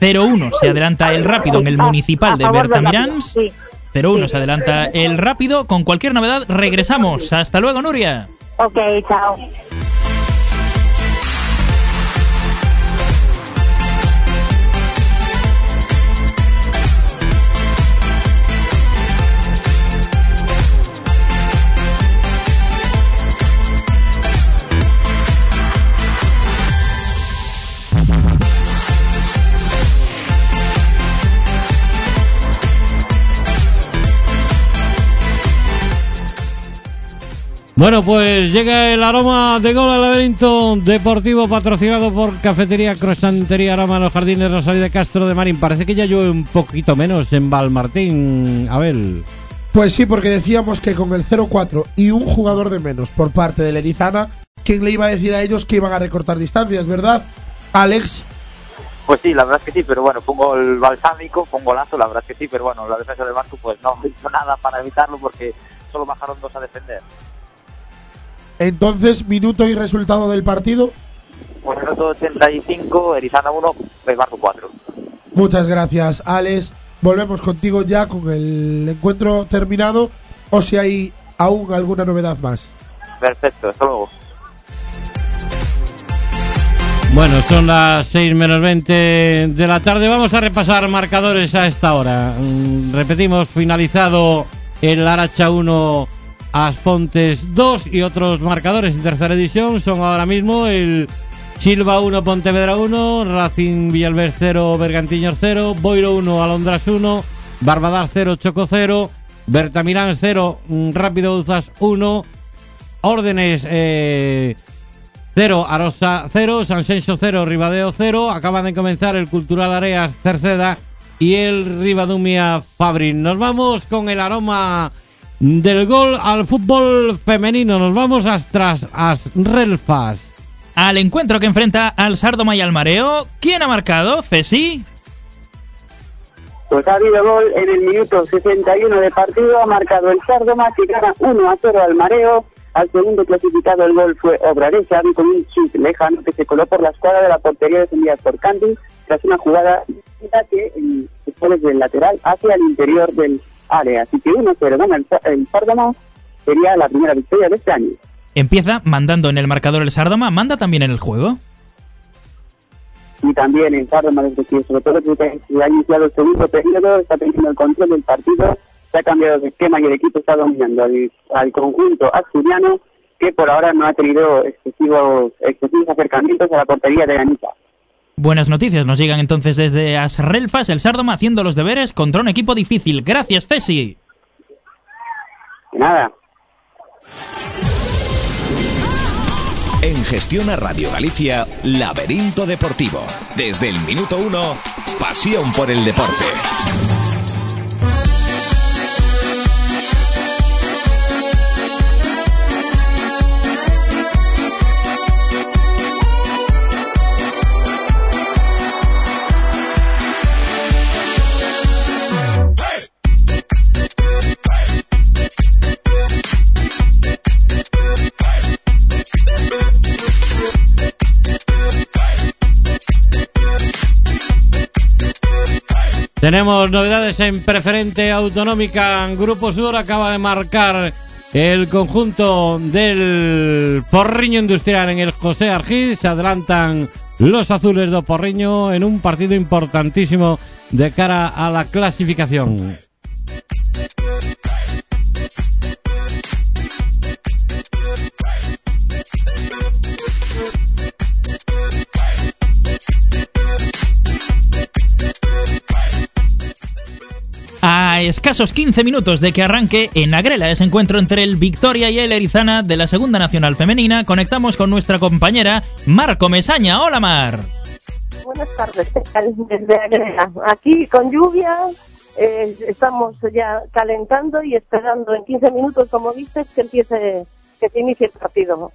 0-1 se adelanta el rápido en el municipal de Bertamirans. Sí. 0-1 se adelanta el rápido. Con cualquier novedad regresamos. Hasta luego, Nuria. Ok, chao. Bueno, pues llega el aroma de gol al laberinto deportivo patrocinado por Cafetería Croestantería Aroma Los Jardines Rosalía de Castro de Marín. Parece que ya llueve un poquito menos en Valmartín, Abel. Pues sí, porque decíamos que con el 0-4 y un jugador de menos por parte del Erizana, ¿quién le iba a decir a ellos que iban a recortar distancias, verdad? Alex. Pues sí, la verdad es que sí, pero bueno, fue un gol balsámico, fue un golazo, la verdad es que sí, pero bueno, la defensa de Vasco pues no hizo nada para evitarlo porque solo bajaron dos a defender. Entonces, minuto y resultado del partido. Pues minuto 85, Erizana 1, Vasco 4. Muchas gracias, Alex. Volvemos contigo ya con el encuentro terminado o si hay aún alguna novedad más. Perfecto, hasta luego. Bueno, son las 6 menos 20 de la tarde. Vamos a repasar marcadores a esta hora. Mm, Repetimos, finalizado el Aracha 1, Aspontes 2 y otros marcadores en tercera edición son ahora mismo el Silva 1, Pontevedra 1, Racing Villalbés 0, Bergantiños 0, Boiro 1, Alondras 1, Barbadas 0, Choco 0, Bertamirán 0, mm, Rápido Uzas 1, Órdenes eh, 0, Arosa 0, Sansenso 0, Ribadeo 0. Acaban de comenzar el Cultural Areas Cerceda y el Ribadumia Fabrin. Nos vamos con el aroma del gol al fútbol femenino. Nos vamos hasta as Relfas. Al encuentro que enfrenta al Sardoma y al Mareo, ¿quién ha marcado? Cesi. Pues ha habido gol en el minuto 61 de partido, ha marcado el Sardoma que gana 1 a 0 al Mareo. Al segundo clasificado el gol fue Obraresa con un chip lejano que se coló por la escuadra de la portería defendida por Candy tras una jugada que eh, se fue desde el lateral hacia el interior del área. Así que 1 0 gana el, el sería la primera victoria de este año. Empieza mandando en el marcador el Sardoma, manda también en el juego. y también en Sardoma desde que sobre todo desde que ha iniciado el segundo periodo está teniendo el control del partido se ha cambiado de esquema y el equipo está dominando al, al conjunto asturiano que por ahora no ha tenido excesivos, excesivos acercamientos a la portería de Anita. Buenas noticias nos llegan entonces desde Asrelfas, el Sardoma haciendo los deberes contra un equipo difícil. Gracias, Cesi. Nada. En Gestión a Radio Galicia, Laberinto Deportivo. Desde el minuto uno, pasión por el deporte. Tenemos novedades en preferente autonómica. Grupo Sur acaba de marcar el conjunto del Porriño Industrial en el José Argís. Se adelantan los azules de Porriño en un partido importantísimo de cara a la clasificación. A escasos 15 minutos de que arranque en Agrela ese encuentro entre el Victoria y el Erizana de la Segunda Nacional Femenina, conectamos con nuestra compañera Marco Mesaña. Hola Mar. Buenas tardes, desde Agrela. Aquí con lluvia, eh, estamos ya calentando y esperando en 15 minutos, como viste, que empiece, que se inicie el partido.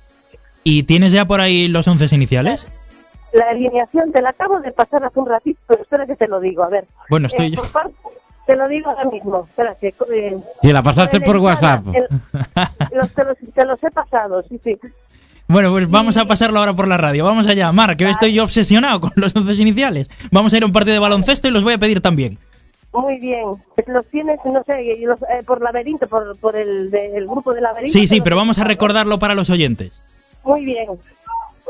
¿Y tienes ya por ahí los once iniciales? La alineación te la acabo de pasar hace un ratito, pero espera que te lo digo, a ver. Bueno, estoy Eh, yo. por parte- te lo digo ahora mismo, espera que... eh, Sí, la pasaste por WhatsApp. el- los, te, los, te los he pasado, sí, sí. Bueno, pues vamos a pasarlo ahora por la radio. Vamos allá, Mar, que estoy yo obsesionado con los once iniciales. Vamos a ir a un partido de baloncesto y los voy a pedir también. Muy bien. Los tienes, no sé, los, eh, por laberinto, por, por el, de- el grupo de laberinto. Sí, sí, pero vamos a recordarlo para los oyentes. Muy bien.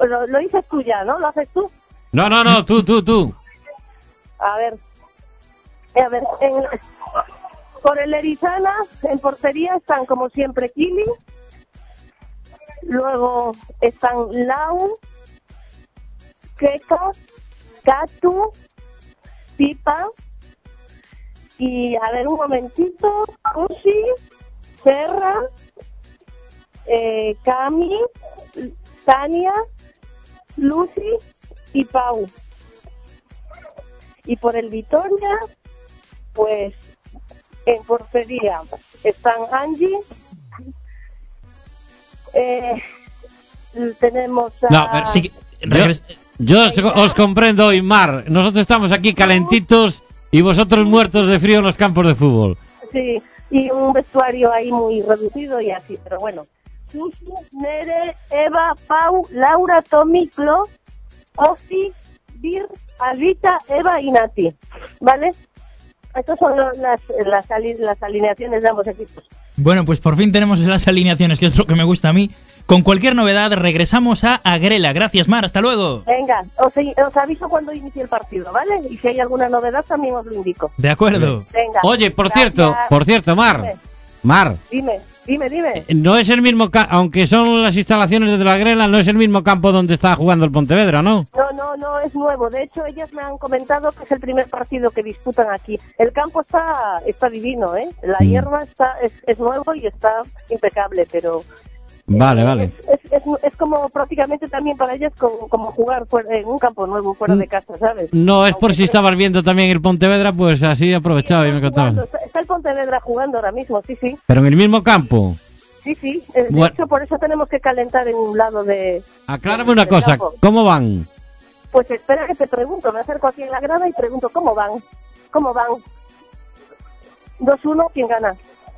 Lo, lo dices tú ya, ¿no? ¿Lo haces tú? No, no, no, tú, tú, tú. A ver. A ver, en- por el Erizana, en portería están como siempre Kili. Luego están Lau, Keka, Katu, Pipa. Y a ver un momentito, Kushi, Serra, eh, Cami, Tania, Lucy y Pau. Y por el Vitoria, pues en portería están Angie, eh, tenemos a... No, pero sí, Yo, yo os, os comprendo hoy, Mar. Nosotros estamos aquí calentitos y vosotros muertos de frío en los campos de fútbol. Sí, y un vestuario ahí muy reducido y así, pero bueno. Susi, Nere, Eva, Pau, Laura, Tommy, Clo, Ofi, Bir, Alita, Eva y Nati. ¿Vale? Estas son las, las, las alineaciones de ambos equipos. Bueno, pues por fin tenemos las alineaciones, que es lo que me gusta a mí. Con cualquier novedad, regresamos a Agrela. Gracias, Mar. Hasta luego. Venga, os, os aviso cuando inicie el partido, ¿vale? Y si hay alguna novedad también os lo indico. De acuerdo. Venga. Oye, por gracias. cierto, por cierto, Mar. Dime, Mar, Dime, dime, dime. no es el mismo, aunque son las instalaciones de la Grela, no es el mismo campo donde está jugando el Pontevedra, ¿no? No, no, no es nuevo. De hecho, ellas me han comentado que es el primer partido que disputan aquí. El campo está está divino, ¿eh? La Mm. hierba está es, es nuevo y está impecable, pero Vale, vale. es, es, es como prácticamente también para ellas como, como jugar fuera- en un campo nuevo fuera de casa, ¿sabes? No, es por si estabas viendo también el Pontevedra, pues así aprovechaba y me contabas. Está, está el Pontevedra jugando ahora mismo, sí, sí. Pero en el mismo campo. Sí, sí. Eh, De Bueno. hecho, por eso tenemos que calentar en un lado de... Aclárame una del cosa, campo. ¿cómo van? Pues espera que te pregunto, me acerco aquí en la grada y pregunto cómo van. ¿Cómo van? 2-1, ¿quién gana?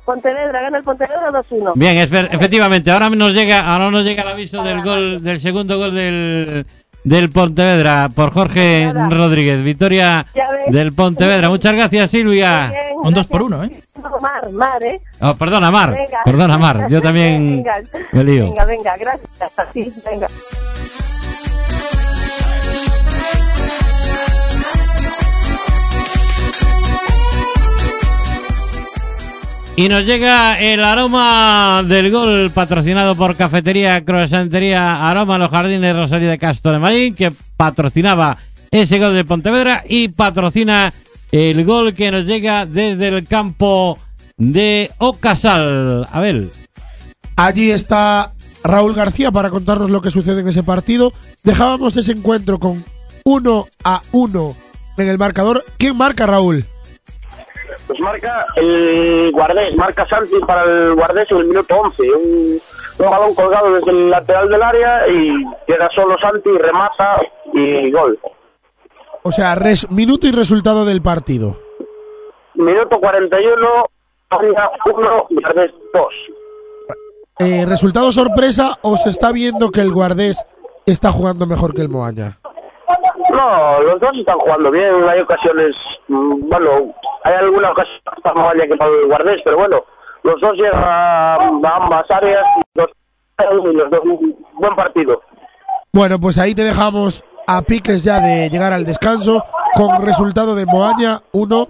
Pontevedra, gana el Pontevedra 2-1. Bien, efectivamente, ahora nos llega, ahora nos llega el aviso del gol, del segundo gol del, del Pontevedra por Jorge Rodríguez. Victoria del Pontevedra. Muchas gracias, Silvia. Bien, Un 2 por 1, ¿eh? Mar, Mar, ¿eh? Oh, perdona, Mar. Venga. Perdona, Mar. Yo también Venga, me lío. Venga, venga, gracias. Así, venga. Y nos llega el aroma del gol patrocinado por Cafetería Croissantería Aroma Los Jardines Rosario de Castro de Marín, que patrocinaba ese gol de Pontevedra y patrocina el gol que nos llega desde el campo de Ocasal. A ver. Allí está Raúl García para contarnos lo que sucede en ese partido. Dejábamos ese encuentro con 1 a 1 en el marcador. ¿Quién marca, Raúl? Pues marca el Guardés, marca Santi para el Guardés en el minuto 11. Un, un balón colgado desde el lateral del área y queda solo Santi, remata y gol. O sea, res- minuto y resultado del partido. Minuto 41, Anga 1, Guardés 2. Eh, ¿Resultado sorpresa o se está viendo que el Guardés está jugando mejor que el Moaña? No, los dos están jugando bien. Hay ocasiones, mm, bueno, hay alguna ocasión más Moaña que para el Guardés, pero bueno, los dos llegan a, ambas áreas y los, y los dos un buen partido. Bueno, pues ahí te dejamos a piques ya de llegar al descanso con resultado de Moaña 1,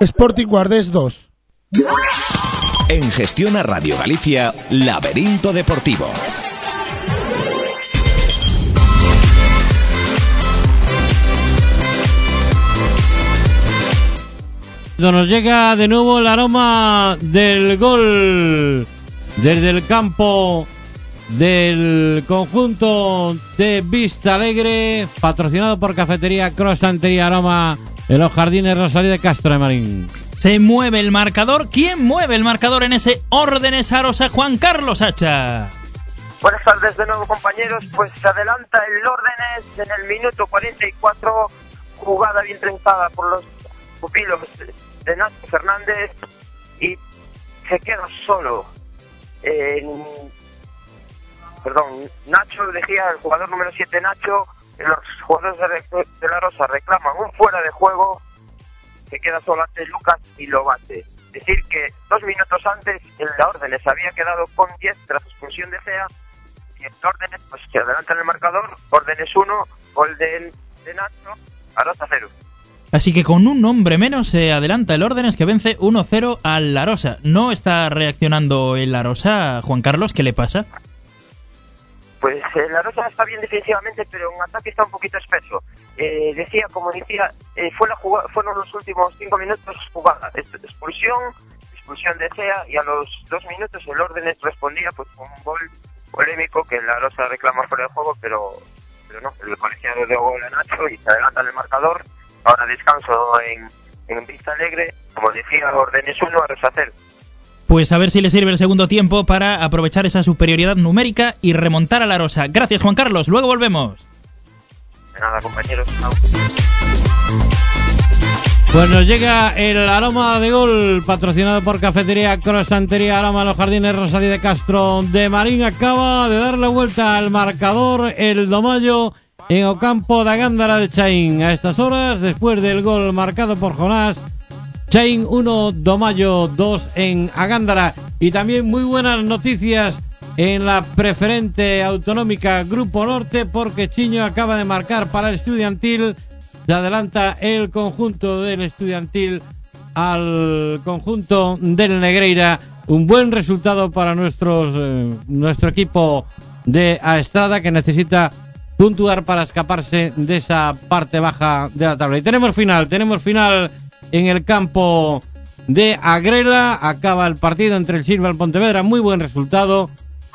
Sporting Guardés 2. En Gestión a Radio Galicia, Laberinto Deportivo. Nos llega de nuevo el aroma del gol desde el campo del conjunto de Vista Alegre, patrocinado por Cafetería Croissantería Aroma en los Jardines Rosario de Castro de Marín. Se mueve el marcador. ¿Quién mueve el marcador en ese órdenes Arosa? Juan Carlos Hacha. Buenas tardes de nuevo compañeros, pues se adelanta el órdenes en el minuto 44, jugada bien trenzada por los pupilos de Nacho Fernández y se queda solo. En- perdón, Nacho decía el jugador número 7 Nacho, los jugadores de, la Rosa reclaman un fuera de juego, se queda solo ante Lucas y lo bate. Decir que dos minutos antes el de órdenes había quedado con 10 tras expulsión de Cea y el órdenes pues se adelanta en el marcador, órdenes 1, gol de, de Nacho, Arosa 0. Así que con un hombre menos se adelanta el órdenes que vence 1-0 al Larosa. No está reaccionando el Larosa, Juan Carlos, ¿qué le pasa? Pues eh, la Rosa está bien defensivamente, pero en ataque está un poquito espeso. Eh, decía, como decía, eh, fue la fueron los últimos cinco minutos jugada, expulsión, expulsión de Cea, y a los dos minutos el Órdenes respondía pues con un gol polémico que la Rosa reclama fuera de juego, pero, pero no, el colegiado dio gol a Nacho y se adelanta en el marcador. Ahora descanso en, en Vista Alegre, como decía, Órdenes 1 a Rosa 0. Pues a ver si le sirve el segundo tiempo para aprovechar esa superioridad numérica y remontar a Larosa. Gracias, Juan Carlos. Luego volvemos. De nada, compañeros. chao. Pues nos llega el aroma de gol patrocinado por Cafetería Croissantería Aroma Los Jardines Rosario de Castro de Marín. Acaba de darle vuelta al marcador el Domayo en Ocampo da Gándara de Chaín. A estas horas, después del gol marcado por Jonás, Chain 1, Domayo 2 en Agándara. Y también muy buenas noticias en la preferente autonómica Grupo Norte porque Chiño acaba de marcar para el estudiantil. Se adelanta el conjunto del estudiantil al conjunto del Negreira. Un buen resultado para nuestros, eh, nuestro equipo de Aestrada que necesita puntuar para escaparse de esa parte baja de la tabla. Y tenemos final, tenemos final en el campo de Agrela. Acaba el partido entre el Silva y el Pontevedra. Muy buen resultado.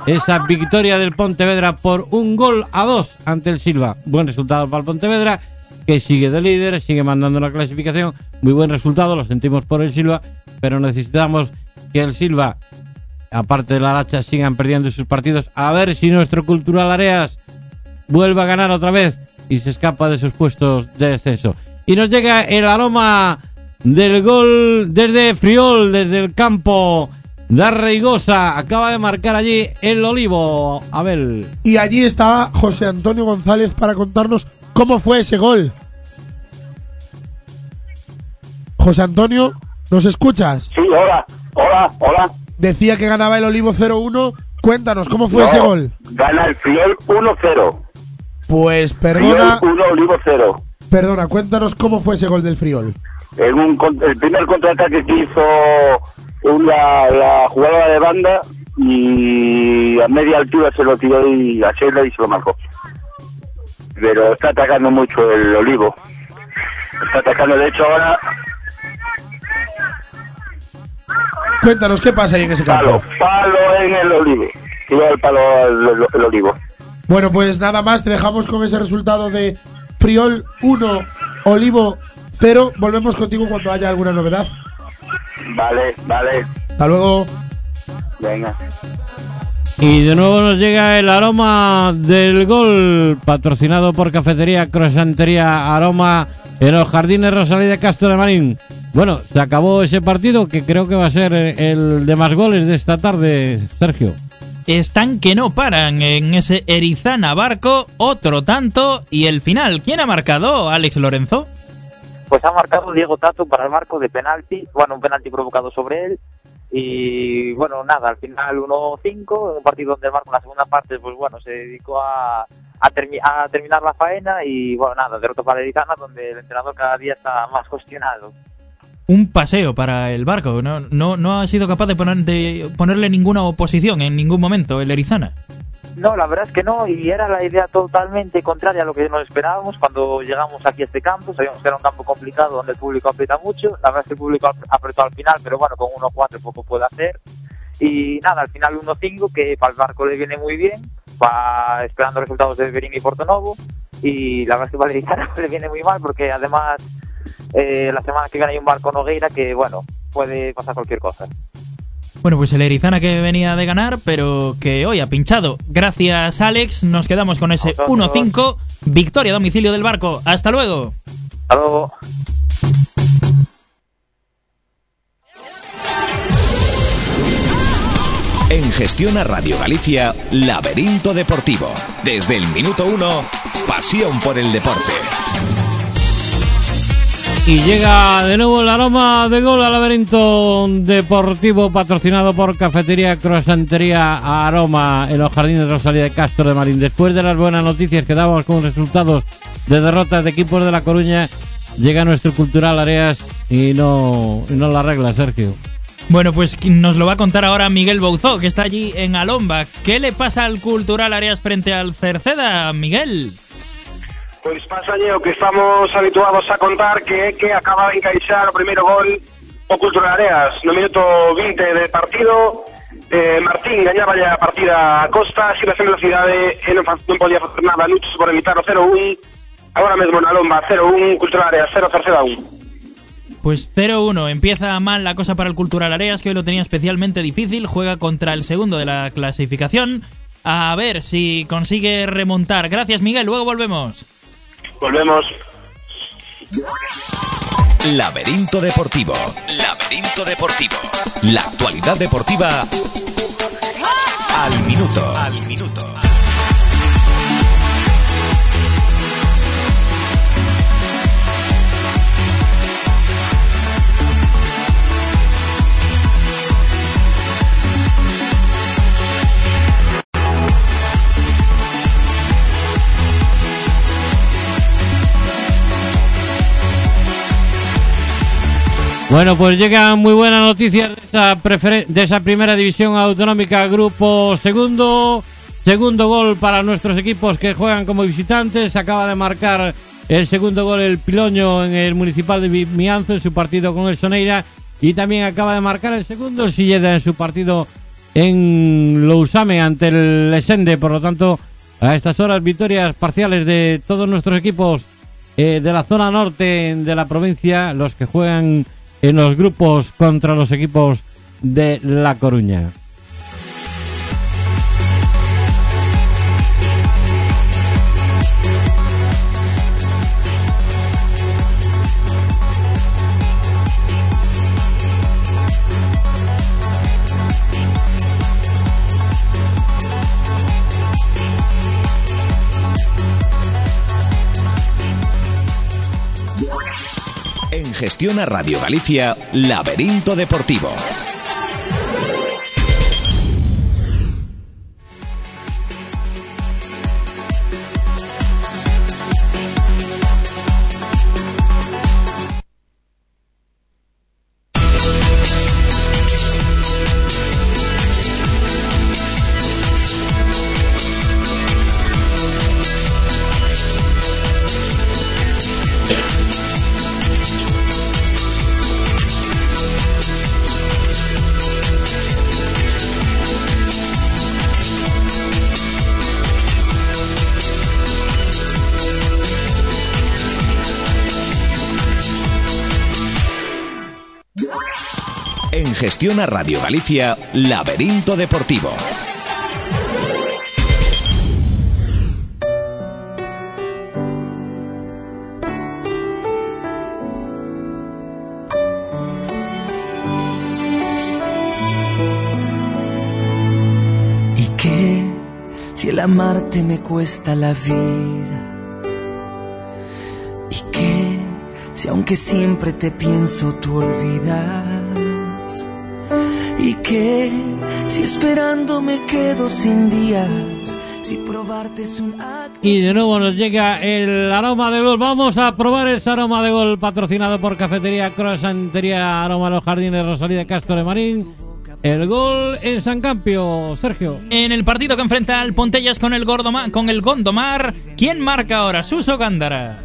Esa victoria del Pontevedra por un gol a dos ante el Silva. Buen resultado para el Pontevedra, que sigue de líder, sigue mandando una clasificación. Muy buen resultado, lo sentimos por el Silva, pero necesitamos que el Silva, aparte de la Lacha, sigan perdiendo sus partidos. A ver si nuestro Cultural Areas vuelve a ganar otra vez y se escapa de sus puestos de descenso. Y nos llega el aroma del gol desde Friol, desde el campo de Arreigosa. Acaba de marcar allí el Olivo. Abel. Y allí está José Antonio González para contarnos cómo fue ese gol. José Antonio, ¿nos escuchas? Sí, hola, hola, hola. Decía que ganaba el Olivo 0-1. Cuéntanos, ¿cómo fue No, ese gol? Gana el Friol 1-0. Pues perdona, Friol 1, Olivo 0. perdona, cuéntanos cómo fue ese gol del Friol. En un, el primer contraataque que hizo una la jugadora de banda y a media altura se lo tiró y a Sheila y se lo marcó. Pero está atacando mucho el olivo. Está atacando, de hecho ahora Cuéntanos qué pasa ahí en ese palo, campo. palo en el olivo. Tiró el palo al el olivo. Bueno, pues nada más, te dejamos con ese resultado de Friol 1, Olivo 0. Volvemos contigo cuando haya alguna novedad. Vale, vale. Hasta luego. Venga. Y de nuevo nos llega el aroma del gol, patrocinado por Cafetería Croissantería Aroma en los Jardines Rosalía de Castro de Marín. Bueno, se acabó ese partido que creo que va a ser el de más goles de esta tarde, Sergio. Están que no paran en ese Erizana Barco, otro tanto y el final. ¿Quién ha marcado, Alex Lorenzo? Pues ha marcado Diego Tato para el marco de penalti, bueno, un penalti provocado sobre él. Y bueno, nada, al final 1-5, un partido donde el marco en la segunda parte, pues bueno, se dedicó a, a, termi- a terminar la faena y bueno, nada, derrota para Erizana, donde el entrenador cada día está más cuestionado. Un paseo para el barco. No, no, no ha sido capaz de, poner, de ponerle ninguna oposición en ningún momento el Erizana. No, la verdad es que no, y era la idea totalmente contraria a lo que nos esperábamos cuando llegamos aquí a este campo. Sabíamos que era un campo complicado donde el público aprieta mucho. La verdad es que el público ap- apretó al final, pero bueno, con 1-4 poco puede hacer. Y nada, al final 1-5, que para el barco le viene muy bien, va esperando resultados de Berín y Portonovo. Y la verdad es que para el le viene muy mal, porque además eh, la semana que viene hay un barco Nogueira que, bueno, puede pasar cualquier cosa. Bueno, pues el Erizana que venía de ganar, pero que hoy ha pinchado. Gracias, Alex. Nos quedamos con ese 1-5. Victoria a domicilio del barco. Hasta luego. Hasta luego. En Gestión a Radio Galicia, Laberinto Deportivo. Desde el minuto uno, pasión por el deporte. Y llega de nuevo el aroma de gol al laberinto deportivo patrocinado por Cafetería Croissantería Aroma en los Jardines de Rosalía de Castro de Marín. Después de las buenas noticias que damos con resultados de derrotas de equipos de La Coruña, llega nuestro cultural Areas y no, y no la arregla, Sergio. Bueno, pues nos lo va a contar ahora Miguel Bouzó, que está allí en Alomba. ¿Qué le pasa al Cultural Areas frente al Cerceda, Miguel? Pois pasa o que estamos habituados a contar que é que acaba de encaixar o primeiro gol o Cultural Areas no minuto 20 de partido eh, Martín gañaba a partida a Costa sin en velocidade e non, non podía facer nada luchos por evitar o 0-1 agora mesmo na lomba 0-1 Cultural Areas 0 Cerceda 1 Pues 0-1. Empieza mal la cosa para el Cultural Areas, que hoy lo tenía especialmente difícil. Juega contra el segundo de la clasificación. A ver si consigue remontar. Gracias, Miguel. Luego volvemos. Volvemos. Laberinto Deportivo. Laberinto Deportivo. La actualidad deportiva al minuto. Al minuto. Bueno, pues llegan muy buenas noticias de esa, de esa primera división autonómica, grupo segundo. Segundo gol para nuestros equipos que juegan como visitantes. Acaba de marcar el segundo gol el Piloño en el Municipal de Mianzo en su partido con el Soneira. Y también acaba de marcar el segundo el Silleda en su partido en Lousame ante el Lesende. Por lo tanto, a estas horas, victorias parciales de todos nuestros equipos eh, de la zona norte de la provincia, los que juegan en los grupos contra los equipos de La Coruña. En Gestión a Radio Galicia, Laberinto Deportivo. En Gestión a Radio Galicia, Laberinto Deportivo. ¿Y qué si el amarte me cuesta la vida? ¿Y qué si aunque siempre te pienso tú olvidas? ¿Y qué si esperando me quedo sin días? Si probarte es un acto... Y de nuevo nos llega el aroma de gol. Vamos a probar ese aroma de gol patrocinado por Cafetería Croissantería Aroma Los Jardines Rosalía de Castro de Marín. El gol en San Campio, Sergio. En el partido que enfrenta al Pontellas con el, Gordoma- con el Gondomar, ¿quién marca ahora? Suso Gándara.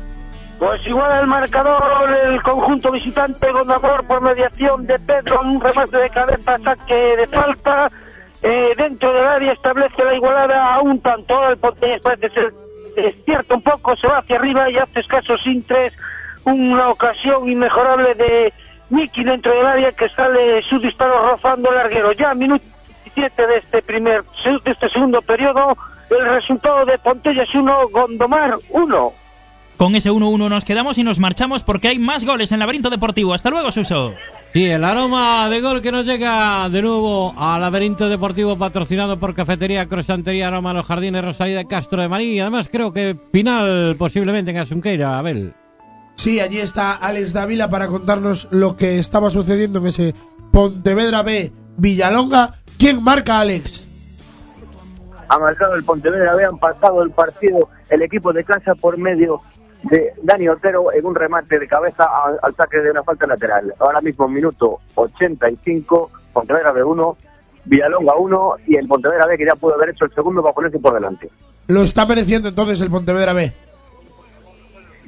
Pues igual el marcador el conjunto visitante Gondamor por mediación de Pedro un remate de cabeza, saque de falta. Eh, dentro del área establece la igualada a un tanto. El Ponteñas parece ser despierta un poco, se va hacia arriba y hace escasos sin tres. Una ocasión inmejorable de Miki dentro del área que sale su disparo rozando el larguero. Ya minuto 17 de este primer, de este segundo periodo, el resultado de Pontellas 1, Gondomar 1. Con ese 1-1 nos quedamos y nos marchamos porque hay más goles en Laberinto Deportivo. Hasta luego, Suso. Sí, el aroma de gol que nos llega de nuevo al laberinto deportivo patrocinado por Cafetería Croissantería Aroma Los Jardines Rosalía de Castro de Marín. Y además creo que final posiblemente en Asunqueira, Abel. Sí, allí está Alex Dávila para contarnos lo que estaba sucediendo en ese Pontevedra B Villalonga. ¿Quién marca, Alex? ha marcado el Pontevedra, habían pasado el partido el equipo de casa por medio Dani Otero en un remate de cabeza al, al saque de una falta lateral. Ahora mismo minuto 85, Pontevedra B1, Villalonga 1 y el Pontevedra B que ya pudo haber hecho el segundo para ponerse por delante. Lo está mereciendo entonces el Pontevedra B.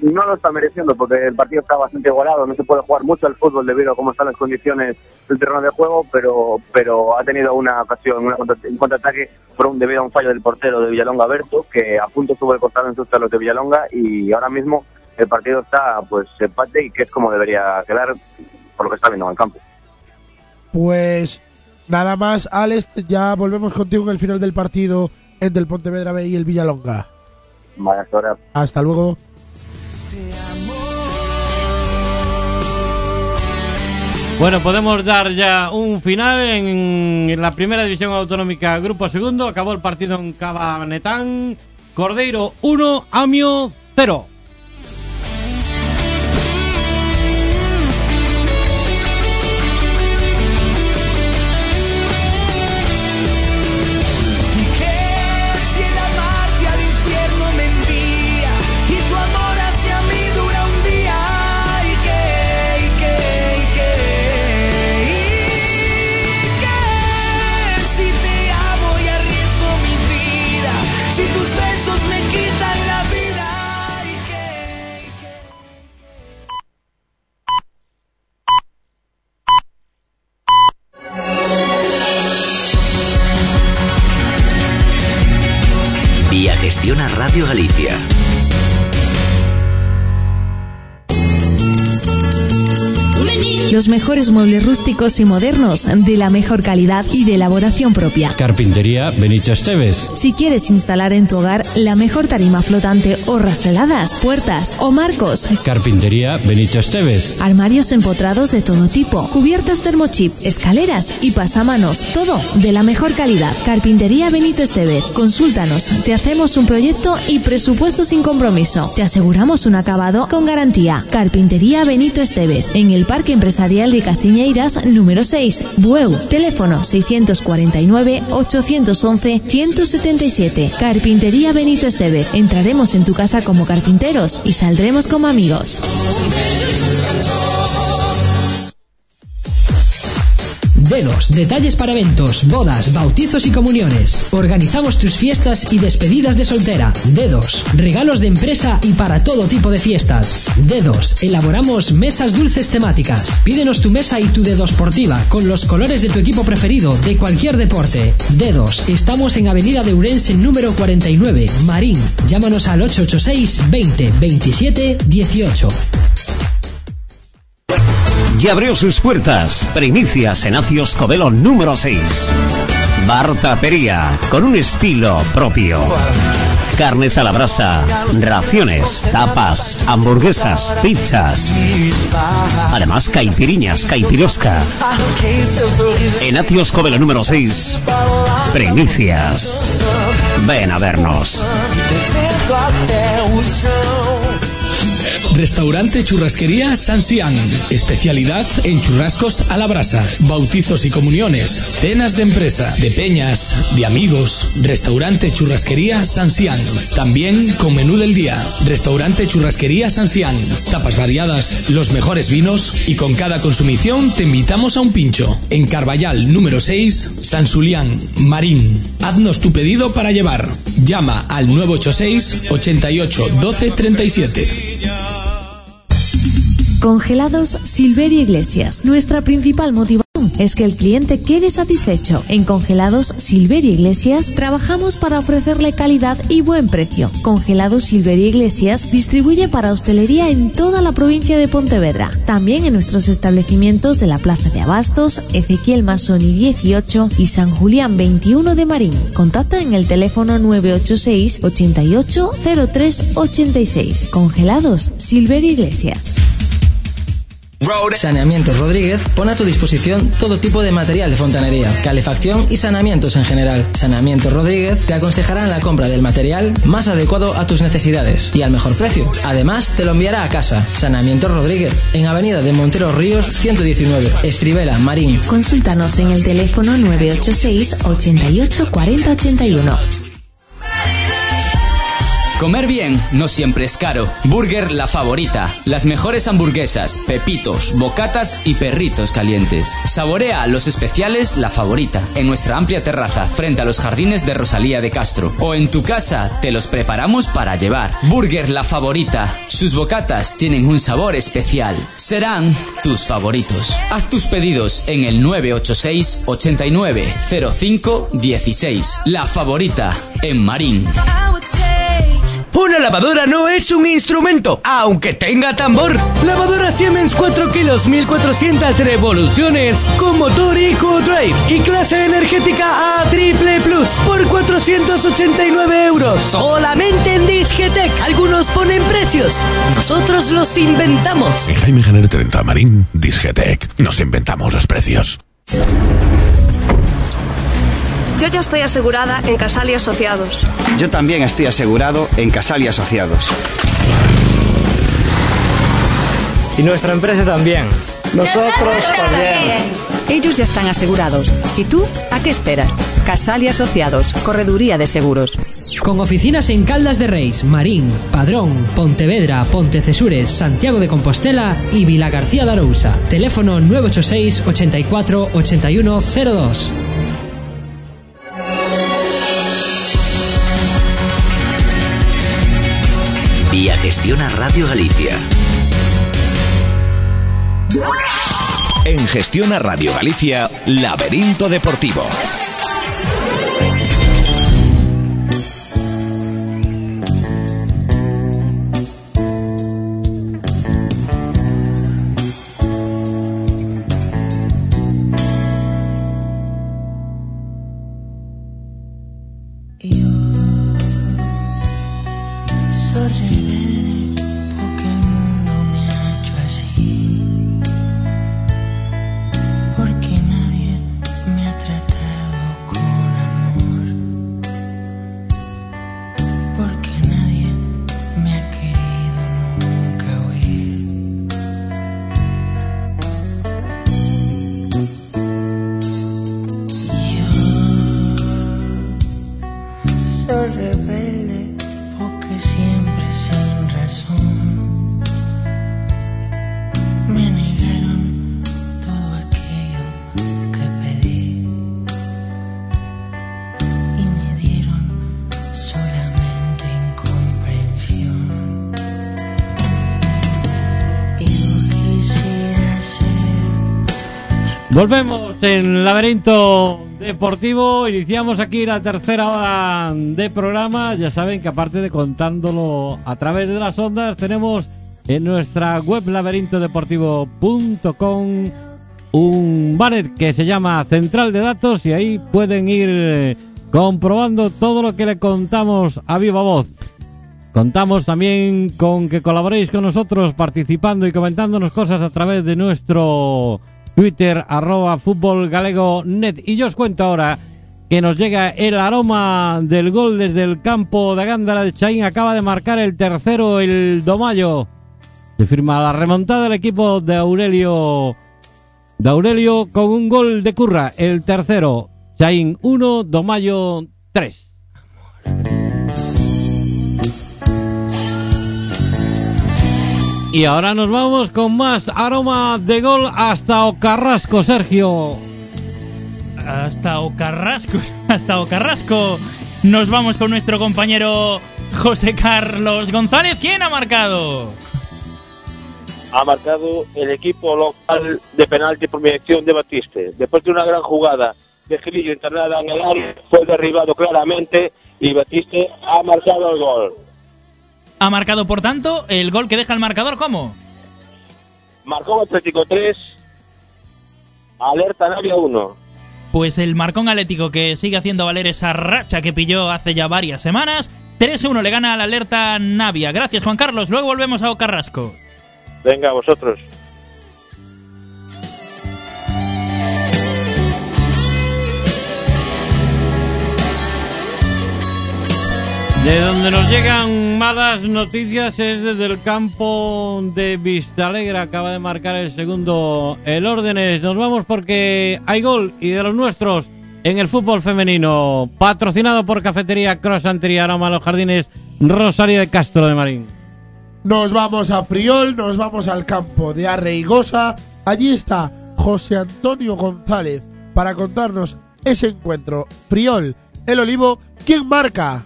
No lo está mereciendo porque el partido está bastante igualado, no se puede jugar mucho al fútbol debido a cómo están las condiciones del terreno de juego, pero pero ha tenido una ocasión, una contra- un contraataque por un, debido a un fallo del portero de Villalonga Berto, que a punto estuvo de costado en sus talos de Villalonga y ahora mismo el partido está pues empate y que es como debería quedar por lo que está viendo en el campo. Pues nada más, Alex, ya volvemos contigo en el final del partido entre el Pontevedra B y el Villalonga. Vaya, hasta ahora. Hasta luego. Bueno, podemos dar ya un final en la primera división autonómica Grupo Segundo. Acabó el partido en Cabanetán. Cordeiro 1, Amio 0. Gestiona Radio Galicia. Los mejores muebles rústicos y modernos de la mejor calidad y de elaboración propia. Carpintería Benito Esteves. Si quieres instalar en tu hogar la mejor tarima flotante o rastreladas, puertas o marcos, Carpintería Benito Esteves. armarios empotrados de todo tipo, cubiertas termochip, escaleras y pasamanos, todo de la mejor calidad. Carpintería Benito Estevez. Consúltanos, te hacemos un proyecto y presupuesto sin compromiso. Te aseguramos un acabado con garantía. Carpintería Benito Estevez, en el Parque Empresarial de Castiñeiras, número 6, Bueu. Teléfono 649-811-177. Carpintería Benito Estevez. Entraremos en tu casa como carpinteros y saldremos como amigos. Dedos, detalles para eventos, bodas, bautizos y comuniones. Organizamos tus fiestas y despedidas de soltera. Dedos, regalos de empresa y para todo tipo de fiestas. Dedos, elaboramos mesas dulces temáticas. Pídenos tu mesa y tu dedo esportiva con los colores de tu equipo preferido de cualquier deporte. Dedos, estamos en Avenida de Urense número 49, Marín. Llámanos al 886 20 27 18. Ya abrió sus puertas. Primicias en Acios Covelo número 6. Bar Tapería, con un estilo propio. Carnes a la brasa, raciones, tapas, hamburguesas, pizzas. Además, caipiriñas, caipirosca. En Atios Covelo número 6, Primicias. Ven a vernos. Restaurante Churrasquería San Sian. Especialidad en churrascos a la brasa, bautizos y comuniones, cenas de empresa, de peñas, de amigos. Restaurante Churrasquería San Sian. También con menú del día. Restaurante Churrasquería San Sian. Tapas variadas, los mejores vinos y con cada consumición te invitamos a un pincho. En Carballal número 6, San Sulián, Marín. Haznos tu pedido para llevar. Llama al 986 88 12 37. Congelados Silveria Iglesias. Nuestra principal motivación es que el cliente quede satisfecho. En Congelados Silveria Iglesias trabajamos para ofrecerle calidad y buen precio. Congelados Silveria Iglesias distribuye para hostelería en toda la provincia de Pontevedra. También en nuestros establecimientos de la Plaza de Abastos, Ezequiel Masoni 18 y San Julián 21 de Marín. Contacta en el teléfono 986 88 03 86. Congelados Silveria Iglesias. Saneamientos Rodríguez pone a tu disposición todo tipo de material de fontanería, calefacción y saneamientos en general. Saneamientos Rodríguez te aconsejarán la compra del material más adecuado a tus necesidades y al mejor precio. Además, te lo enviará a casa. Saneamientos Rodríguez, en Avenida de Monteros Ríos 119, Estribela, Marín. Consúltanos en el teléfono 986 88 40 81. Comer bien no siempre es caro. Burger La Favorita. Las mejores hamburguesas, pepitos, bocatas y perritos calientes. Saborea los especiales La Favorita en nuestra amplia terraza frente a los jardines de Rosalía de Castro. O en tu casa te los preparamos para llevar. Burger La Favorita. Sus bocatas tienen un sabor especial. Serán tus favoritos. Haz tus pedidos en el 986 89 05 16. La Favorita en Marín. Una lavadora no es un instrumento, aunque tenga tambor. Lavadora Siemens 4 kilos 1400 revoluciones con motor EcoDrive y clase energética A triple plus por 489 euros. Solamente en Disgetec. Algunos ponen precios. Nosotros los inventamos. En Jaime Gener 30 Marín, Disgetec. Nos inventamos los precios. Yo ya estoy asegurada en Casal y Asociados. Yo también estoy asegurado en Casal y Asociados. Y nuestra empresa también. Nosotros también. Ellos ya están asegurados. ¿Y tú? ¿A qué esperas? Casal y Asociados, Correduría de Seguros. Con oficinas en Caldas de Reis, Marín, Padrón, Pontevedra, Pontecesures, Santiago de Compostela y Vila García de Arousa. Teléfono 986 84 81 02. Vía Gestiona Radio Galicia. En Gestiona Radio Galicia, Laberinto Deportivo. Sin razón me negaron todo aquello que pedí y me dieron solamente incomprensión. Yo quisiera ser Volvemos en Laberinto Deportivo. Iniciamos aquí la tercera hora de programa. Ya saben que aparte de contándolo a través de las ondas, tenemos en nuestra web laberintodeportivo.com un banner que se llama Central de Datos y ahí pueden ir eh, comprobando todo lo que le contamos a viva voz. Contamos también con que colaboréis con nosotros participando y comentándonos cosas a través de nuestro Twitter arroba fútbol galego net. Y yo os cuento ahora que nos llega el aroma del gol desde el campo de Gándara de Chaín. Acaba de marcar el tercero el Domayo. Se firma la remontada del equipo de Aurelio. De Aurelio con un gol de curra. El tercero. Chaín 1, Domayo 3. Y ahora nos vamos con más aroma de gol hasta Ocarrasco, Sergio. Hasta Ocarrasco, hasta Ocarrasco. Nos vamos con nuestro compañero José Carlos González. ¿Quién ha marcado? ha marcado el equipo local de penalti por mediación de Batiste. Después de una gran jugada de Gilillo internada en el área, fue derribado claramente y Batiste ha marcado el gol. Ha marcado, por tanto, el gol que deja el marcador, ¿cómo? Marcó Atlético 3, alerta Navia 1. Pues el Marcón Atlético que sigue haciendo valer esa racha que pilló hace ya varias semanas. 3-1 le gana al alerta Navia. Gracias, Juan Carlos. Luego volvemos a Ocarrasco. Venga, vosotros. De donde nos llegan malas noticias es desde el campo de Vistalegre. Acaba de marcar el segundo el órdenes. Nos vamos porque hay gol y de los nuestros en el fútbol femenino. Patrocinado por Cafetería Crosantería Aroma Los Jardines Rosario de Castro de Marín. Nos vamos a Friol, nos vamos al campo de Arreigosa. Allí está José Antonio González para contarnos ese encuentro. Friol, el Olivo, ¿quién marca?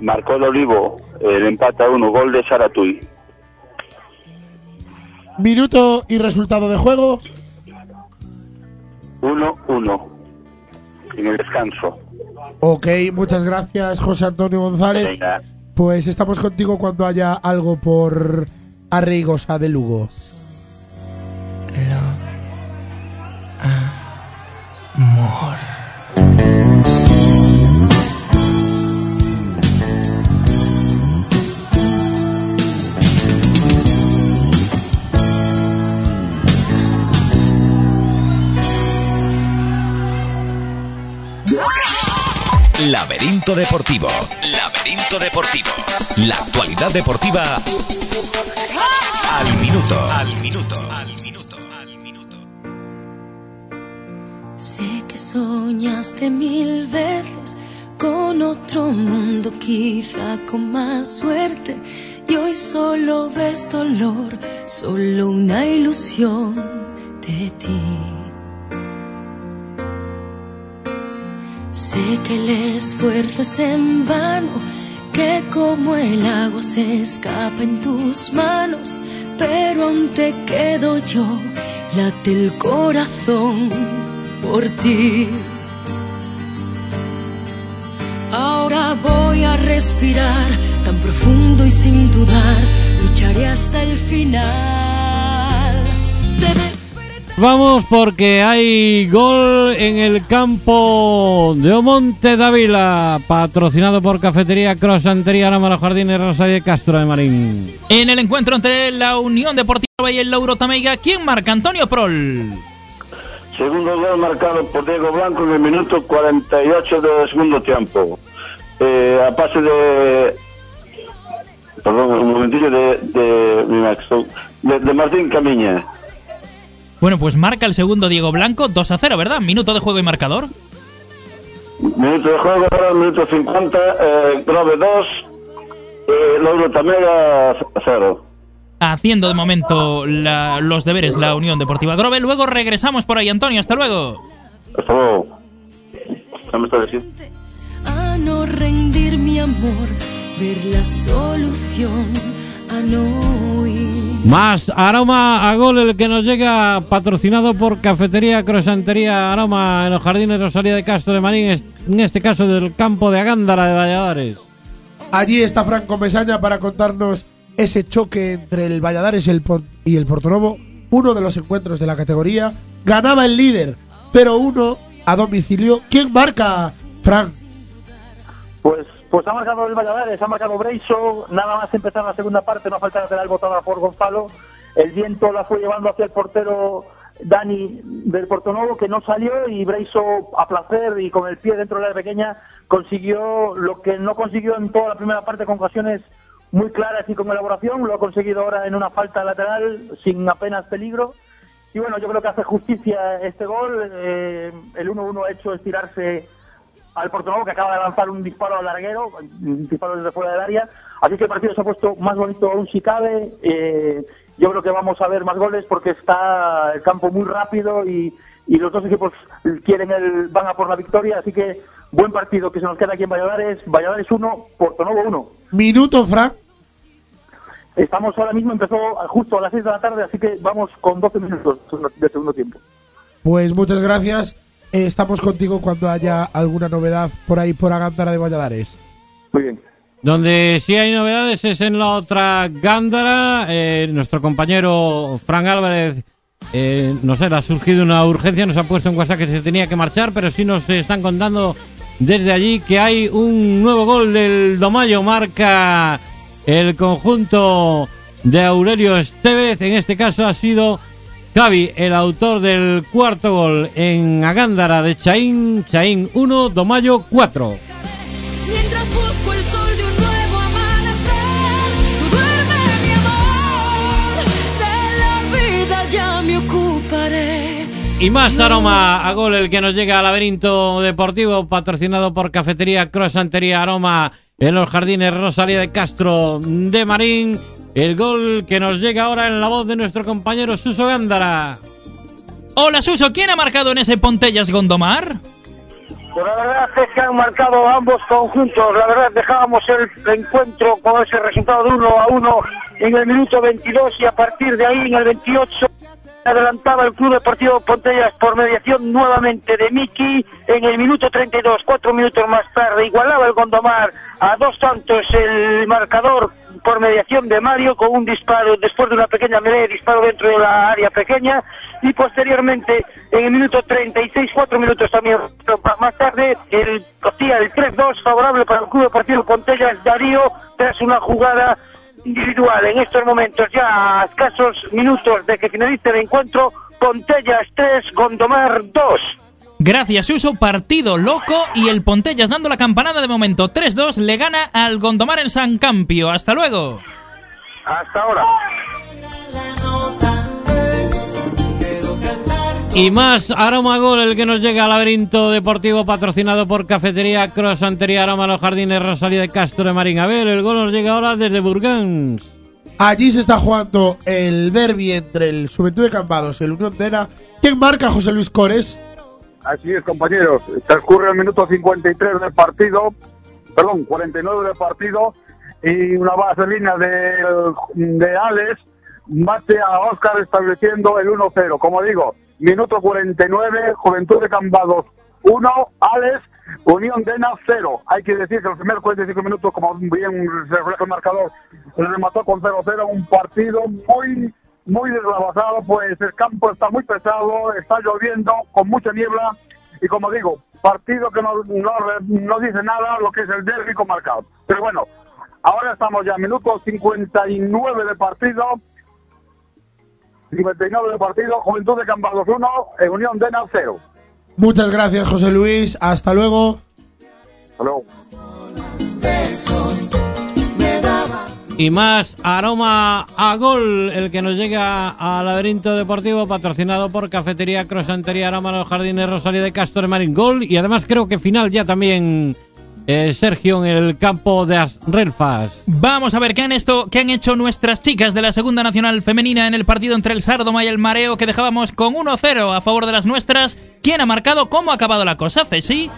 Marcó el Olivo, el empate a uno, gol de Saratui. Minuto y resultado de juego. 1-1 en el descanso. Ok, muchas gracias José Antonio González. Venga. Pues estamos contigo cuando haya algo por Arreigosa de Lugo. Amor. Laberinto Deportivo. Laberinto Deportivo. La actualidad deportiva al minuto. Al minuto. Sé que soñaste mil veces con otro mundo, quizá con más suerte. Y hoy solo ves dolor, solo una ilusión de ti. Sé que el esfuerzo es en vano, que como el agua se escapa en tus manos, pero aún te quedo yo, late el corazón por ti. Ahora voy a respirar tan profundo y sin dudar, lucharé hasta el final. Vamos porque hay gol en el campo de Omonte Dávila, patrocinado por Cafetería Crosantería Los Jardines Rosario Castro de Marín. En el encuentro entre la Unión Deportiva y el Lauro Tameiga, ¿quién marca? Antonio Prol. Segundo gol marcado por Diego Blanco en el minuto 48 del segundo tiempo. Eh, a pase de. Perdón, un momentillo de. de, mi Max, de, de Martín Camiña. Bueno, pues marca el segundo Diego Blanco 2 a 0, ¿verdad? Minuto de juego y marcador. Minuto de juego, ahora minuto 50, eh, Grove 2, eh, Lauro Tamega 0. Haciendo de momento la- los deberes la Unión Deportiva Grove. Luego regresamos por ahí, Antonio. Hasta luego. Hasta luego. ¿Qué me está diciendo? a no rendir mi amor, ver la solución a no huir. Más aroma a gol el que nos llega patrocinado por Cafetería Crosantería Aroma en los Jardines Rosario de Castro de Marín, en este caso del campo de Agándara de Valladares. Allí está Franco Mesaña para contarnos ese choque entre el Valladares y el, y el Portonovo, uno de los encuentros de la categoría. Ganaba el líder 0-1 a domicilio. ¿Quién marca, Fran? Pues, pues ha marcado el Valladares, ha marcado Breiso, nada más empezar la segunda parte, no falta lateral botada por Gonzalo, el viento la fue llevando hacia el portero Dani del Portonovo que no salió y Breiso a placer y con el pie dentro de la pequeña consiguió lo que no consiguió en toda la primera parte con ocasiones muy claras y con elaboración, lo ha conseguido ahora en una falta lateral sin apenas peligro. Y bueno, yo creo que hace justicia este gol. eh, el 1-1 ha hecho estirarse al Portonovo que acaba de lanzar un disparo al larguero, un disparo desde fuera del área. Así que el partido se ha puesto más bonito aún si cabe. Eh, yo creo que vamos a ver más goles porque está el campo muy rápido y, y los dos equipos quieren el, van a por la victoria. Así que buen partido que se nos queda aquí en Valladares. Valladares 1, Portonovo 1. Minuto, Fran. Estamos ahora mismo, empezó justo a las 6 de la tarde, así que vamos con 12 minutos de segundo tiempo. Pues muchas gracias. Eh, estamos contigo cuando haya alguna novedad por ahí por Agándara de Valladares. Muy bien. Donde sí hay novedades es en la otra Gándara. Eh, nuestro compañero Fran Álvarez, eh, no sé, le ha surgido una urgencia, nos ha puesto en WhatsApp que se tenía que marchar, pero sí nos están contando desde allí que hay un nuevo gol del Domayo. Marca el conjunto de Aurelio Estevez. En este caso ha sido Javi, el autor del cuarto gol en Agándara de Chaín. Chaín 1, Domayo 4. Mientras busco el sol de un nuevo amanecer, tú duerme mi amor, de la vida ya me ocuparé. Y más aroma a gol el que nos llega al laberinto deportivo patrocinado por Cafetería Crosantería Aroma en los jardines Rosalía de Castro de Marín. El gol que nos llega ahora en la voz de nuestro compañero Suso Gándara. Hola Suso, ¿quién ha marcado en ese Pontellas Gondomar? Pues la verdad es que han marcado ambos conjuntos. La verdad dejábamos el encuentro con ese resultado de 1 a 1 en el minuto 22 y a partir de ahí en el 28 adelantaba el Club Deportivo Pontellas por mediación nuevamente de Miki en el minuto 32, cuatro minutos más tarde igualaba el Gondomar a dos tantos el marcador por mediación de Mario con un disparo después de una pequeña melee, disparo dentro de la área pequeña y posteriormente en el minuto 36, cuatro minutos también más tarde el hacía el 3-2 favorable para el Club Deportivo Pontellas Darío tras una jugada individual. En estos momentos ya a escasos minutos de que finalice el encuentro Pontellas 3, Gondomar 2 Gracias, Suso. Partido loco y el Pontellas dando la campanada de momento. 3-2 le gana al Gondomar en San Campio. Hasta luego. hasta ahora Y más aroma gol el que nos llega al laberinto deportivo patrocinado por Cafetería Crosantería Aroma Los Jardines Rosalía de Castro de Marín. A ver, el gol nos llega ahora desde Burgans. Allí se está jugando el derby entre el Juventud de Cambados y el Unión Dena. ¿Quién marca José Luis Cores? Así es, compañeros. Transcurre el minuto 53 del partido, perdón, 49 del partido, y una vaselina de, de Alex bate a Oscar estableciendo el 1-0. Como digo, minuto 49, Juventud de Cambados 1, Alex, Unión Dena 0. Hay que decir que los primeros 45 minutos, como bien refleja el marcador, se remató con 0-0, un partido muy muy deslavazado, pues el campo está muy pesado, está lloviendo, con mucha niebla, y como digo, partido que no, no, no dice nada lo que es el derby marcado. Pero bueno, ahora estamos ya, minuto 59 de partido, 59 de partido, Juventud de Cambados 1, Unión Dena 0. Muchas gracias, José Luis. Hasta luego. Hasta luego. Y más aroma a gol, el que nos llega al laberinto deportivo patrocinado por Cafetería Crosantería Aroma Los Jardines Rosalía de Castro de Marín. Gol y además creo que final ya también eh, Sergio en el campo de As Relfas. Vamos a ver qué han, esto, qué han hecho nuestras chicas de la Segunda Nacional Femenina en el partido entre el Sardoma y el Mareo que dejábamos con 1-0 a favor de las nuestras. ¿Quién ha marcado? ¿Cómo ha acabado la cosa, Ceci?